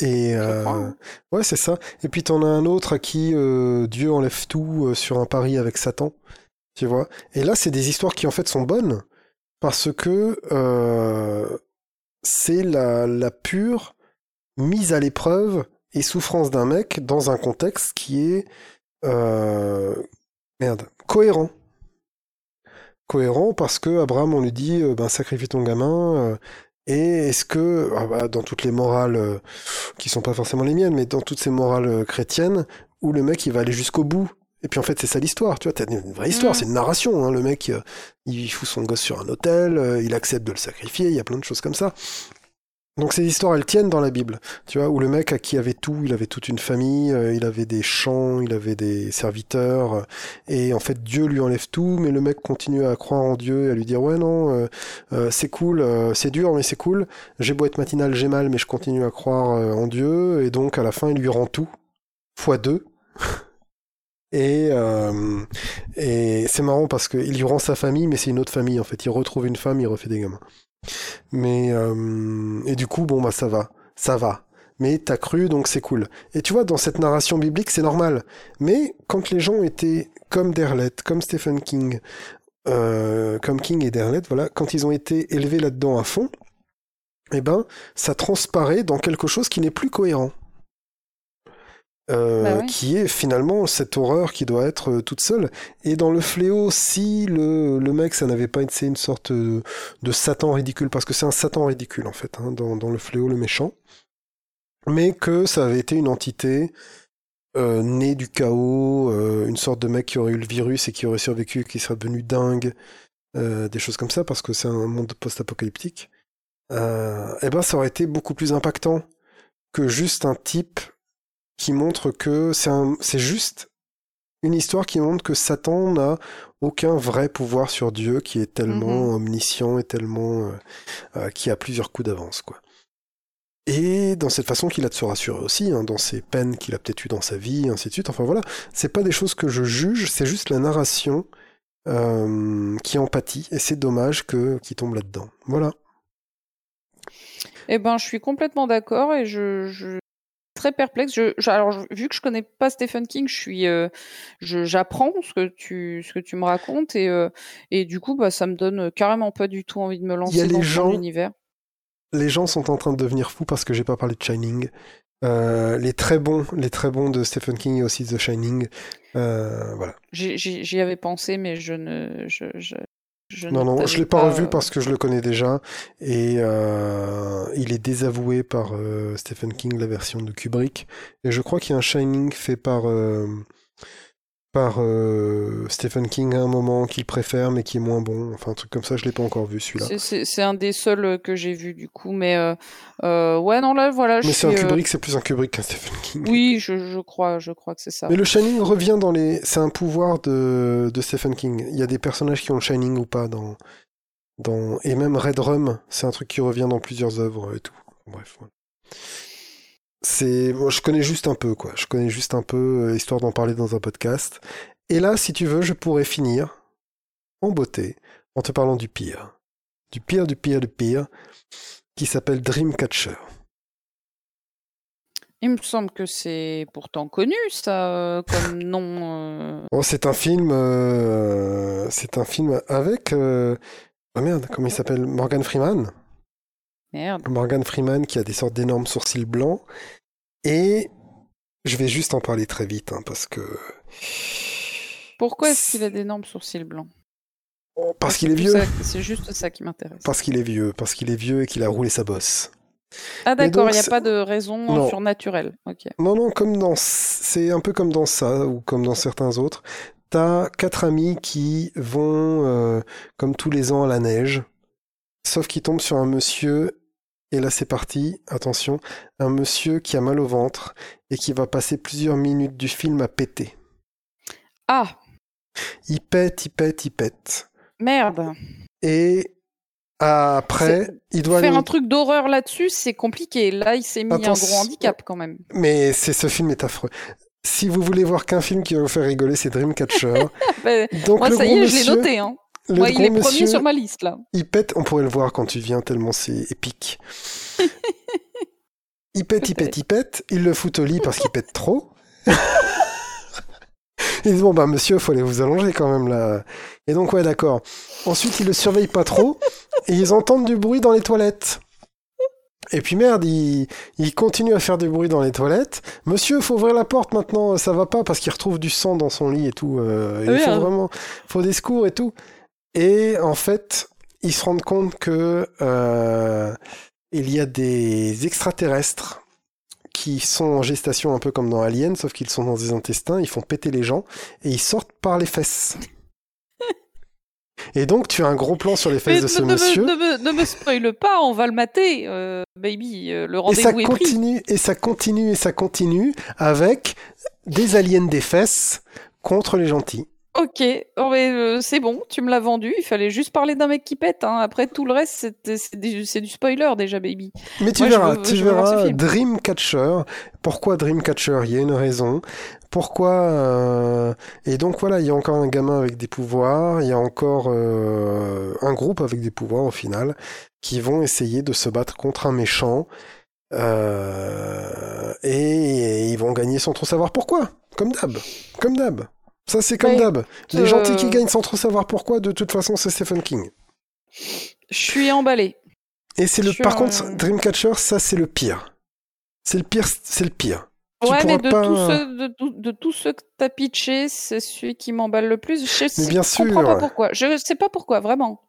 Et euh, hein. ouais, c'est ça. Et puis t'en as un autre à qui euh, Dieu enlève tout euh, sur un pari avec Satan, tu vois. Et là, c'est des histoires qui en fait sont bonnes parce que c'est la, la pure mise à l'épreuve et souffrance d'un mec dans un contexte qui est merde cohérent. Cohérent parce que Abraham, on lui dit, ben sacrifie ton gamin. Et est-ce que, ah bah, dans toutes les morales euh, qui sont pas forcément les miennes, mais dans toutes ces morales euh, chrétiennes, où le mec il va aller jusqu'au bout. Et puis en fait c'est ça l'histoire, tu vois, t'as une vraie histoire, Mm. c'est une narration. Hein, le mec, euh, il fout son gosse sur un hôtel, il accepte de le sacrifier, il y a plein de choses comme ça. Donc ces histoires, elles tiennent dans la Bible, tu vois, où le mec à qui avait tout, il avait toute une famille, euh, il avait des champs, il avait des serviteurs, euh, et en fait Dieu lui enlève tout, mais le mec continue à croire en Dieu et à lui dire ouais non, euh, c'est cool, c'est dur mais c'est cool, j'ai beau être matinal, j'ai mal, mais je continue à croire en Dieu, et donc à la fin il lui rend tout, fois deux. Et, et c'est marrant parce qu'il lui rend sa famille, mais c'est une autre famille en fait. Il retrouve une femme, il refait des gamins. Mais euh, et du coup, bon bah ça va, ça va. Mais t'as cru, donc c'est cool. Et tu vois, dans cette narration biblique, c'est normal. Mais quand les gens étaient comme Derleth, comme Stephen King, euh, comme King et Derleth, voilà, quand ils ont été élevés là-dedans à fond, eh ben, ça transparaît dans quelque chose qui n'est plus cohérent. Euh, Bah ouais. qui est finalement cette horreur qui doit être euh, toute seule. Et dans le fléau, si le, le mec, ça n'avait pas été une sorte de, de Satan ridicule, parce que c'est un Satan ridicule en fait, hein, dans, dans le fléau, le méchant, mais que ça avait été une entité euh, née du chaos, euh, une sorte de mec qui aurait eu le virus et qui aurait survécu, qui serait devenu dingue, euh, des choses comme ça, parce que c'est un monde post-apocalyptique, euh, eh ben ça aurait été beaucoup plus impactant que juste un type qui montre que c'est un, c'est juste une histoire qui montre que Satan n'a aucun vrai pouvoir sur Dieu, qui est tellement Mhm. omniscient et tellement euh, euh, qui a plusieurs coups d'avance, quoi. Et dans cette façon qu'il a de se rassurer aussi, hein, dans ses peines qu'il a peut-être eues dans sa vie, ainsi de suite. Enfin voilà, c'est pas des choses que je juge, c'est juste la narration euh, qui empathie, et c'est dommage que qu'il tombe là-dedans. Voilà. Eh ben, je suis complètement d'accord et je, je très perplexe. Je, je- alors, je- vu que je connais pas Stephen King, je suis, euh, j'apprends ce que tu, ce que tu me racontes et euh, et du coup, bah, ça me donne carrément pas du tout envie de me lancer les dans gens- son univers. les gens sont en train de devenir fous parce que j'ai pas parlé de Shining. Euh, les très bons, les très bons de Stephen King et aussi The Shining. Euh, voilà. J'y avais pensé, mais je ne, je, je, je Non, non, je l'ai pas revu euh, parce que je le connais déjà et euh, il est désavoué par euh, Stephen King, la version de Kubrick. Et je crois qu'il y a un Shining fait par euh, par euh, Stephen King à un moment qu'il préfère mais qui est moins bon. Enfin, un truc comme ça, je l'ai pas encore vu celui-là. C'est- un des seuls euh, que j'ai vu du coup, mais euh, euh, ouais, non là, voilà, Mais c'est un Kubrick, c'est plus un Kubrick qu'un Stephen King. Oui, je, je crois, je crois que c'est ça. Mais le Shining revient dans les. C'est un pouvoir de, de Stephen King. Il y a des personnages qui ont le Shining ou pas dans. dans... Et même Red Rum, c'est un truc qui revient dans plusieurs œuvres et tout. Bref. C'est. bon, je connais juste un peu, quoi. Je connais juste un peu, euh, histoire d'en parler dans un podcast. Et là, si tu veux, je pourrais finir en beauté en te parlant du pire. Du pire, du pire, du pire, qui s'appelle Dreamcatcher. Il me semble que c'est pourtant connu, ça, euh, comme nom. euh. Oh, c'est un film, euh, c'est un film avec, ah merde, comment il s'appelle, Morgan Freeman? Merde. Morgan Freeman qui a des sortes d'énormes sourcils blancs. Et je vais juste en parler très vite, hein, parce que Pourquoi est-ce qu'il a d'énormes sourcils blancs? Parce qu'il est vieux, C'est juste ça qui m'intéresse. parce qu'il est vieux, parce qu'il est vieux et qu'il a roulé sa bosse. Ah d'accord, il n'y a pas de raison Non. surnaturelle. Ok. Non, non, comme dans, c'est un peu comme dans ça ou comme dans certains autres. T'as quatre amis qui vont, euh, comme tous les ans, à la neige, sauf qu'ils tombent sur un monsieur. Et là, c'est parti. Attention, un monsieur qui a mal au ventre et qui va passer plusieurs minutes du film à péter. Ah Il pète, il pète, il pète. merde. Et Après, il doit Faire aller- un truc d'horreur là-dessus, c'est compliqué. Là, il s'est mis Attends, un gros handicap quand même. Mais c'est ce film est affreux. Si vous voulez voir qu'un film qui va vous faire rigoler, c'est Dreamcatcher. Donc moi, le ça y est, je l'ai noté. Hein. Le Moi, il est premier monsieur, sur ma liste là. il pète. On pourrait le voir quand tu viens tellement c'est épique. il pète, il pète, il pète. Il le fout au lit parce qu'il pète trop. Ils disent bon bah monsieur, faut aller vous allonger quand même là. Et donc ouais d'accord. Ensuite ils le surveillent pas trop et ils entendent du bruit dans les toilettes. Et puis merde, il, il continue à faire du bruit dans les toilettes. Monsieur, faut ouvrir la porte maintenant, ça va pas parce qu'il retrouve du sang dans son lit et tout. euh, il faut hein. vraiment, faut des secours et tout. Et en fait, ils se rendent compte que euh, il y a des extraterrestres qui sont en gestation un peu comme dans Alien, sauf qu'ils sont dans des intestins, ils font péter les gens et ils sortent par les fesses. Et donc tu as un gros plan sur les fesses Mais de ce ne, me- monsieur. ne me, ne me spoil pas, on va le mater, euh, baby. euh, le Et ça rendez-vous est pris. continue, et ça continue, et ça continue avec des aliens des fesses contre les gentils. Ok, oh, mais, euh, c'est bon, tu me l'as vendu. Il fallait juste parler d'un mec qui pète. Hein. Après tout le reste, c'est du, spoiler déjà, baby. Mais tu Moi, verras, veux- tu verras. Dreamcatcher. Pourquoi Dreamcatcher? Il y a une raison. Pourquoi euh, Et donc voilà, il y a encore un gamin avec des pouvoirs, il y a encore euh, un groupe avec des pouvoirs au final, qui vont essayer de se battre contre un méchant. euh, et ils vont gagner sans trop savoir pourquoi. Comme d'hab. Comme d'hab. Ça, c'est comme d'hab. Les euh, gentils qui gagnent sans trop savoir pourquoi, de toute façon, c'est Stephen King. Je suis emballé. Et c'est le, par contre, Dreamcatcher, ça, c'est le pire. C'est le pire, c'est le pire. Ouais, mais de, pas- tous ceux, de, tout- de ceux que t'as pitché, c'est celui qui m'emballe le plus. Je, Mais bien je comprends pas pourquoi. Je sais pas pourquoi, vraiment.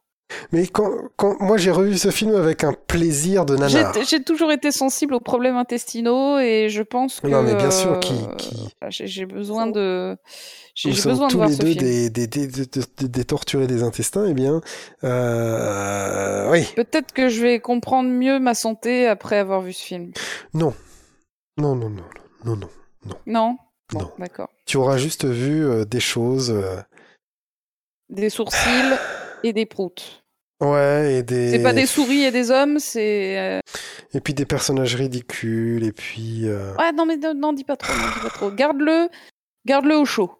Mais quand, quand moi j'ai revu ce film avec un plaisir de J'ai nanar. j'ai toujours été sensible aux problèmes intestinaux et je pense que Non, mais bien sûr, euh, qui- qui- j'ai besoin de j'ai besoin de tous voir les ce deux film. des, des, des, des, des- torturés des intestins, eh bien, euh, oui, Peut-être que je vais comprendre mieux ma santé après avoir vu ce film. non, non, non, non, non, non. Non? Bon, Non. D'accord. Tu auras juste vu euh, des choses, euh, Des sourcils et des proutes. ouais, et des, C'est pas des souris et des hommes, c'est. euh, et puis des personnages ridicules, et puis, euh, Ouais, non, mais non, non, dis pas trop, dis pas trop. Garde-le, garde-le au chaud.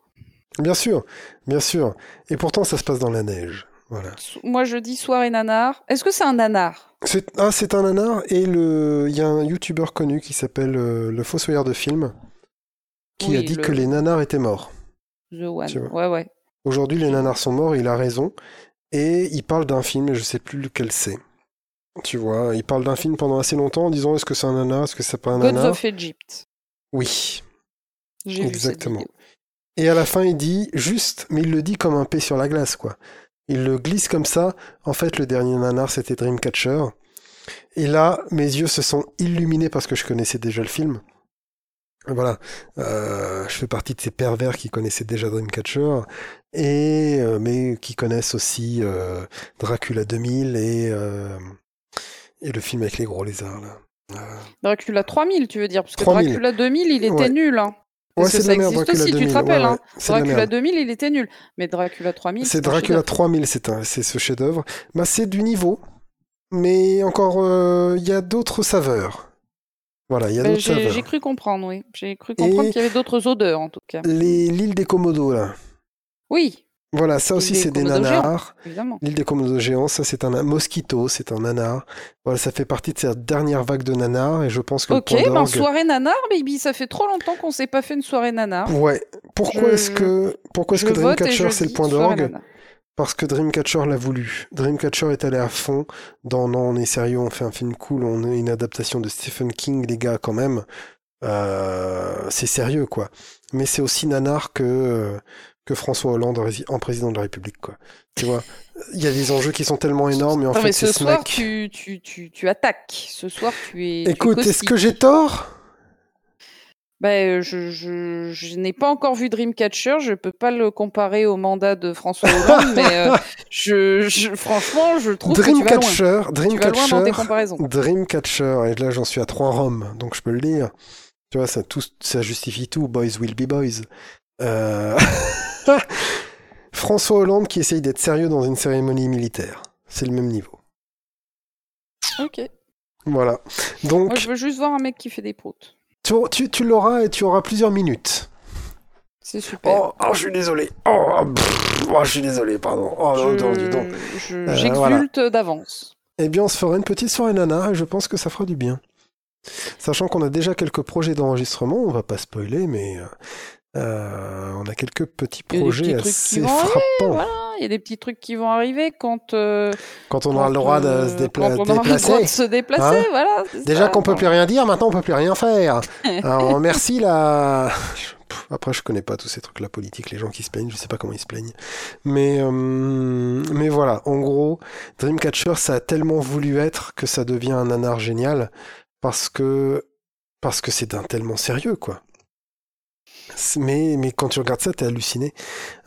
bien sûr, bien sûr. Et pourtant, ça se passe dans la neige, voilà. Moi, je dis soirée nanar. Est-ce que c'est un nanar? C'est, ah, c'est un nanar, et le, il y a un youtubeur connu qui s'appelle euh, le Fossoyeur de film, qui Oui, a dit le- que les nanars étaient morts. The One. Ouais, ouais. Aujourd'hui, les nanars sont morts, il a raison. Et il parle d'un film, et je sais plus lequel c'est. Tu vois, il parle d'un film pendant assez longtemps en disant est-ce que c'est un nanar, est-ce que c'est pas un Gods nanar of Egypt. Oui, J'ai vu cette exactement. Et à la fin, il dit juste, mais il le dit comme un P sur la glace, quoi. Il le glisse comme ça. En fait, le dernier nanar, c'était Dreamcatcher. Et là, mes yeux se sont illuminés parce que je connaissais déjà le film. Voilà, Euh, je fais partie de ces pervers qui connaissaient déjà Dreamcatcher, et euh, mais qui connaissent aussi euh, Dracula 2000 et euh, et le film avec les gros lézards là. Dracula 3000, tu veux dire Parce que 3000. Dracula 2000, il était Ouais. nul. Hein. Ouais, Parce que ça existe Dracula aussi, tu te 2000. rappelles. Ouais, hein. Dracula merde. 2000, il était nul. Mais Dracula 3000, C'est Dracula chef-d'œuvre. 3000, c'est un, c'est ce chef-d'œuvre. Bah, c'est du niveau, mais encore, il y a d'autres saveurs. Voilà, il y a d'autres saveurs. j'ai cru comprendre, oui. J'ai cru comprendre qu'il y avait d'autres odeurs, en tout cas. L'île des Komodo là. Oui, Voilà, ça aussi c'est des nanars. évidemment. L'île des Komodo géants, ça c'est un mosquito, c'est un nanar. Voilà, ça fait partie de cette dernière vague de nanars et je pense que Ok, ben soirée nanar, baby. Ça fait trop longtemps qu'on s'est pas fait une soirée nanar. Ouais. Pourquoi est-ce que pourquoi est-ce que Dreamcatcher c'est le point d'orgue. Parce que Dreamcatcher l'a voulu. Dreamcatcher est allé à fond dans non, on est sérieux, on fait un film cool, on est une adaptation de Stephen King, les gars, quand même. Euh, c'est sérieux, quoi. Mais c'est aussi nanar que, euh, que François Hollande en rési- en président de la République, quoi. Tu vois, il y a des enjeux qui sont tellement énormes, et en Non, fait, mais ce soir, tu, tu, tu, tu attaques. Ce soir, tu es. Écoute, est-ce que j'ai tort? Ben, je, je, je n'ai pas encore vu Dreamcatcher, je peux pas le comparer au mandat de François Hollande, mais euh, je, je, franchement, je trouve que. Dreamcatcher, tes Dreamcatcher. Dreamcatcher, et là j'en suis à trois roms, donc je peux le dire. Tu vois, ça, tout, ça justifie tout. Boys will be boys. Euh... François Hollande qui essaye d'être sérieux dans une cérémonie militaire. C'est le même niveau. Ok. Voilà. Donc, Moi, je veux juste voir un mec qui fait des proutes. Tu, tu, tu l'auras et tu auras plusieurs minutes. C'est super. Oh, oh, je suis désolé. Oh, pff, oh, je suis désolé, pardon. Oh, je- Euh, J'exulte d'avance. Eh bien, on se fera une petite soirée nana et je pense que ça fera du bien. Sachant qu'on a déjà quelques projets d'enregistrement, on va pas spoiler, mais euh, euh, on a quelques petits projets petits assez frappants. Voilà, il y a des petits trucs qui vont arriver quand. euh, Quand on aura le droit de euh, se dépla- quand on aura le droit déplacer. de se déplacer, Hein voilà. Déjà qu'on peut plus rien dire, maintenant on peut plus rien faire. Alors merci la. Après je connais pas tous ces trucs la politique, les gens qui se plaignent, je sais pas comment ils se plaignent. Mais euh, mais voilà, en gros, Dreamcatcher ça a tellement voulu être que ça devient un nanar génial parce que parce que c'est d'un tellement sérieux quoi. Mais mais quand tu regardes ça, t'es halluciné.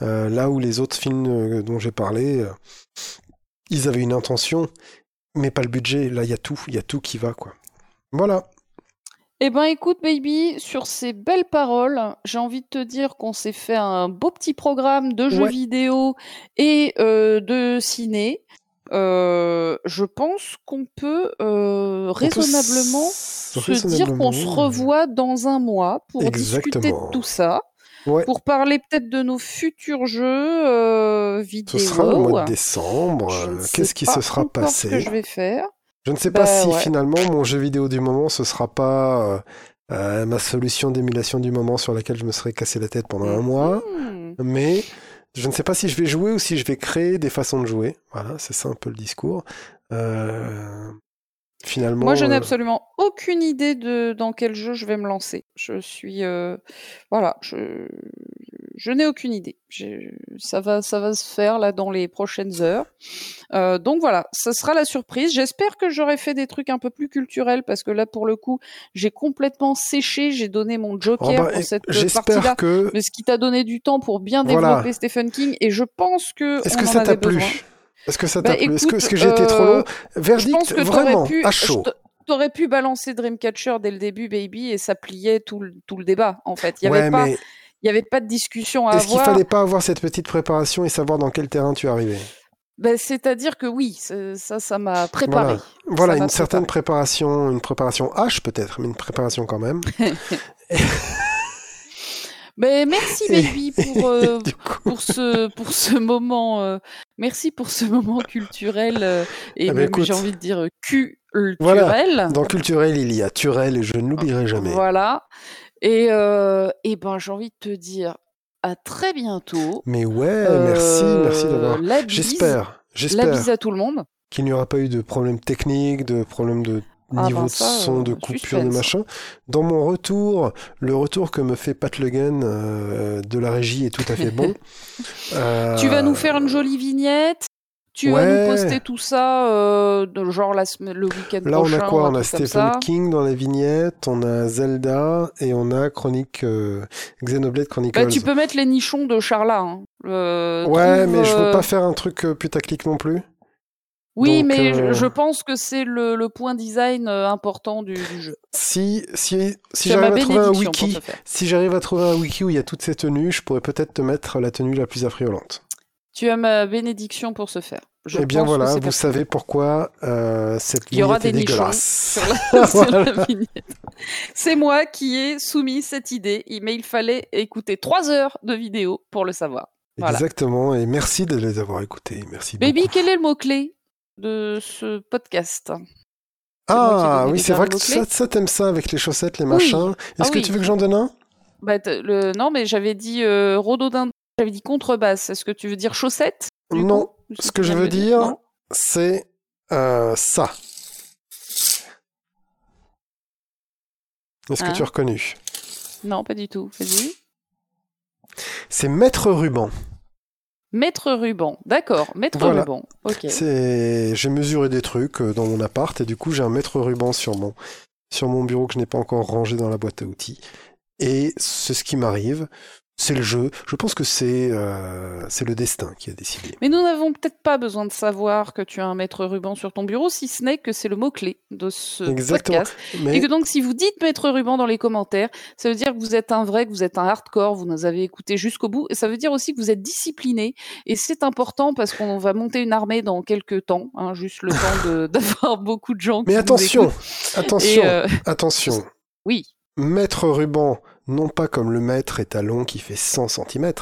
Euh, là où les autres films euh, dont j'ai parlé, euh, ils avaient une intention, mais pas le budget. Là, il y a tout, il y a tout qui va quoi. Voilà. Eh ben écoute baby, sur ces belles paroles, j'ai envie de te dire qu'on s'est fait un beau petit programme de jeux Ouais. vidéo et euh, de ciné. Euh, je pense qu'on peut euh, raisonnablement se dire qu'on se revoit dans un mois pour discuter de tout ça, Ouais. pour parler peut-être de nos futurs jeux euh, Ce vidéo. sera le mois de décembre. Qu'est-ce qui se sera ce que passé? je vais faire. Je ne sais pas Bah, si ouais. finalement mon jeu vidéo du moment ce sera pas ma solution d'émulation du moment sur laquelle je me serais cassé la tête pendant un mois, Hmm. mais je ne sais pas si je vais jouer ou si je vais créer des façons de jouer. Voilà, c'est ça un peu le discours. Euh, Finalement, Moi, je n'ai euh, absolument aucune idée de dans quel jeu je vais me lancer. Je suis, euh, voilà, je, je n'ai aucune idée. Ça va, ça va se faire là dans les prochaines heures. Euh, donc voilà, ça sera la surprise. J'espère que j'aurai fait des trucs un peu plus culturels parce que là, pour le coup, j'ai complètement séché. J'ai donné mon joker oh bah, pour cette partie-là. que. Mais ce qui t'a donné du temps pour bien Voilà. développer Stephen King, et je pense que Est-ce que ça t'a plu? Est-ce que ça Bah, t'a plu? Est-ce que, j'ai été trop euh, long Je Verdict vraiment pu, à chaud. t'aurais pu balancer Dreamcatcher dès le début, baby, et ça pliait tout le, tout le débat. En fait, il y avait ouais, pas, mais il y avait pas de discussion à est-ce qu'il avoir. fallait pas avoir cette petite préparation et savoir dans quel terrain tu arrivais Ben, c'est-à-dire que oui, ça, ça m'a préparé. Voilà, une certaine préparé. préparation, une préparation H peut-être, mais une préparation quand même. Mais merci Et- baby pour euh, coup, pour ce pour ce moment. euh, merci pour ce moment culturel euh, et Ah écoute. j'ai envie de dire culturel. Voilà. dans culturel, il y a Turel et je ne l'oublierai jamais. Voilà. Et, et ben, j'ai envie de te dire à très bientôt. Mais ouais, merci, merci d'avoir. Bise, J'espère, La j'espère bise à tout le monde. qu'il n'y aura pas eu de problème technique, de problème de Ah niveau de son, de euh, coupure, de machin. Dans mon retour, le retour que me fait Pat Le Guen euh, de la régie est tout à fait bon. Euh, Tu vas nous faire une jolie vignette? Tu vas nous poster tout ça, euh, de- genre la semaine, le week-end Là, on a quoi? On a Stephen. King dans la vignette, on a Zelda et on a Chronique euh, Xenoblade Chronicles. Bah, tu peux mettre les nichons de Charla. Hein. Euh, Ouais, trouve, mais je veux pas faire un truc putaclic non plus. Oui, donc, mais euh, je, pense que c'est le, le point design euh, important du, du jeu. Si si si j'arrive à trouver un wiki, si j'arrive à trouver un wiki où il y a toutes ces tenues, je pourrais peut-être te mettre la tenue la plus affriolante. Tu as ma bénédiction pour ce faire. Je Eh bien voilà, vous savez pourquoi euh, cette Il y aura des dégueulasse. sur la, Voilà. C'est moi qui ai soumis cette idée, mais il fallait écouter trois heures de vidéo pour le savoir. Voilà. Exactement, et merci de les avoir écoutés. Merci Baby, beaucoup. quel est le mot-clé? De ce podcast Ah oui, c'est vrai que ça, ça t'aimes ça avec les chaussettes, les Oui. machins. Est-ce Ah que oui. tu veux que j'en donne un? Bah, le... Non, mais j'avais dit euh, rhododendron, j'avais dit contrebasse. Est-ce que tu veux dire chaussette Non, ce que je veux dire, c'est euh, ça. Est-ce Hein? que tu as reconnu? Non, pas du tout. Vas-y. C'est Maître Ruban. Maître ruban. D'accord, maître Voilà. ruban. Ok. C'est, j'ai mesuré des trucs euh, dans mon appart et du coup j'ai un mètre ruban sur mon sur mon bureau que je n'ai pas encore rangé dans la boîte à outils. Et c'est ce qui m'arrive. C'est le jeu. Je pense que c'est euh, c'est le destin qui a décidé. Mais nous n'avons peut-être pas besoin de savoir que tu as un maître ruban sur ton bureau, si ce n'est que c'est le mot-clé de ce podcast. Et que donc, si vous dites maître ruban dans les commentaires, ça veut dire que vous êtes un vrai, que vous êtes un hardcore, vous nous avez écouté jusqu'au bout. Et ça veut dire aussi que vous êtes discipliné. Et c'est important parce qu'on va monter une armée dans quelques temps, hein, juste le temps d'avoir beaucoup de gens. Mais attention, attention, euh, attention. Oui. Maître ruban non pas comme le maître étalon qui fait 100 cm,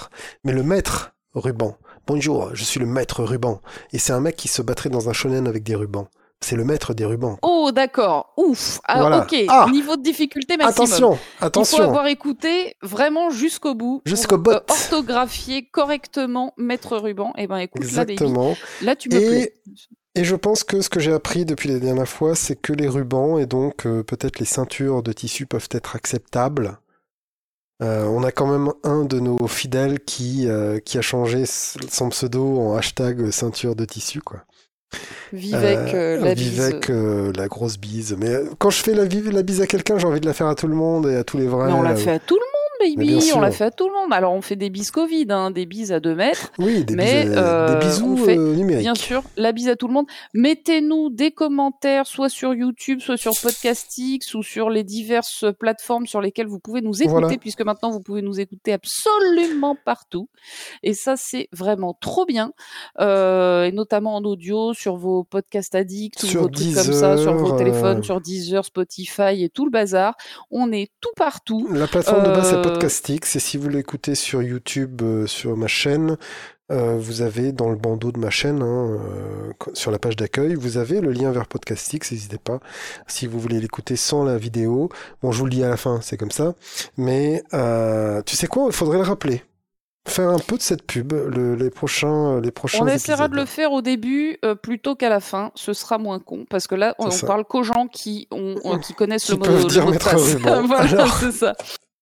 mais le maître ruban. Bonjour, je suis le maître ruban. Et c'est un mec qui se battrait dans un shonen avec des rubans. C'est le maître des rubans. Oh, d'accord. Ouf. Alors, ok. Ah. Niveau de difficulté maximum. Attention, attention. Il faut avoir écouté vraiment jusqu'au bout. Jusqu'au bout. Euh, orthographier correctement maître ruban. Eh ben, écoute, Exactement. là, tu me plais. Et je pense que ce que j'ai appris depuis les dernières fois, c'est que les rubans et donc euh, peut-être les ceintures de tissu peuvent être acceptables euh, on a quand même un de nos fidèles qui, euh, qui a changé son pseudo en hashtag ceinture de tissu, quoi. Vivek, euh, la Vivek, la grosse bise. Mais quand je fais la, la bise à quelqu'un, j'ai envie de la faire à tout le monde et à tous les vrais. Mais on l'a fait à tout le monde baby, on l'a fait à tout le monde. Alors on fait des bises Covid, hein, des bises à 2 mètres. Oui, des, mais, bises, des bisous on fait, numériques. Bien sûr, la bise à tout le monde. Mettez-nous des commentaires, soit sur YouTube, soit sur Podcastix, ou sur les diverses plateformes sur lesquelles vous pouvez nous écouter, puisque maintenant vous pouvez nous écouter absolument partout. Et ça, c'est vraiment trop bien. Euh, et notamment en audio, sur vos podcasts addicts, sur ou vos trucs comme ça, sur vos téléphones, sur Deezer, Spotify et tout le bazar. On est tout partout. La plateforme de base, c'est Podcastix. Et si vous l'écoutez sur YouTube, euh, sur ma chaîne, euh, vous avez dans le bandeau de ma chaîne, hein, euh, sur la page d'accueil, vous avez le lien vers Podcastix. N'hésitez pas si vous voulez l'écouter sans la vidéo. Bon, je vous le dis à la fin, c'est comme ça. Mais tu sais quoi Il faudrait le rappeler faire un peu de cette pub les prochains les prochains on essaiera de le faire au début plutôt qu'à la fin ce sera moins con parce que là on, parle qu'aux gens qui ont qui connaissent le mot, dire de voilà c'est ça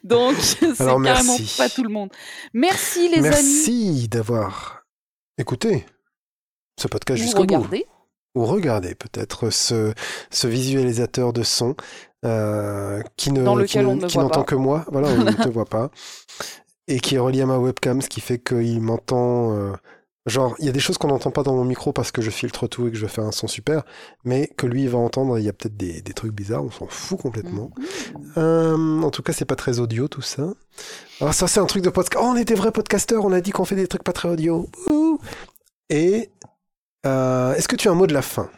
donc, c'est carrément pas tout le monde. Merci les amis. Merci d'avoir écouté ce podcast jusqu'au bout. Ou regardez peut-être ce, ce visualisateur de son euh, qui ne qui, n'entend que moi. Voilà, on ne te voit pas. Et qui est relié à ma webcam, ce qui fait qu'il m'entend euh, Genre, il y a des choses qu'on n'entend pas dans mon micro parce que je filtre tout et que je fais un son super, mais que lui il va entendre, il y a peut-être des, trucs bizarres, on s'en fout complètement. Euh, en tout cas, c'est pas très audio tout ça. Alors ça, c'est un truc de podcast. Oh, on est des vrais podcasteurs, on a dit qu'on fait des trucs pas très audio. Et euh, est-ce que tu as un mot de la fin?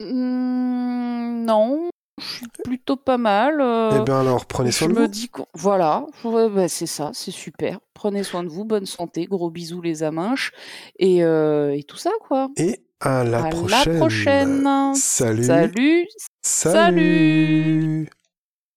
Mm, Non je suis plutôt pas mal. Euh, eh bien alors, prenez soin de vous. Je me dis voilà, bah, c'est ça, c'est super. Prenez soin de vous, bonne santé, gros bisous les aminches et, euh, et tout ça quoi. Et à la à prochaine. La prochaine. Salut. Salut. Salut.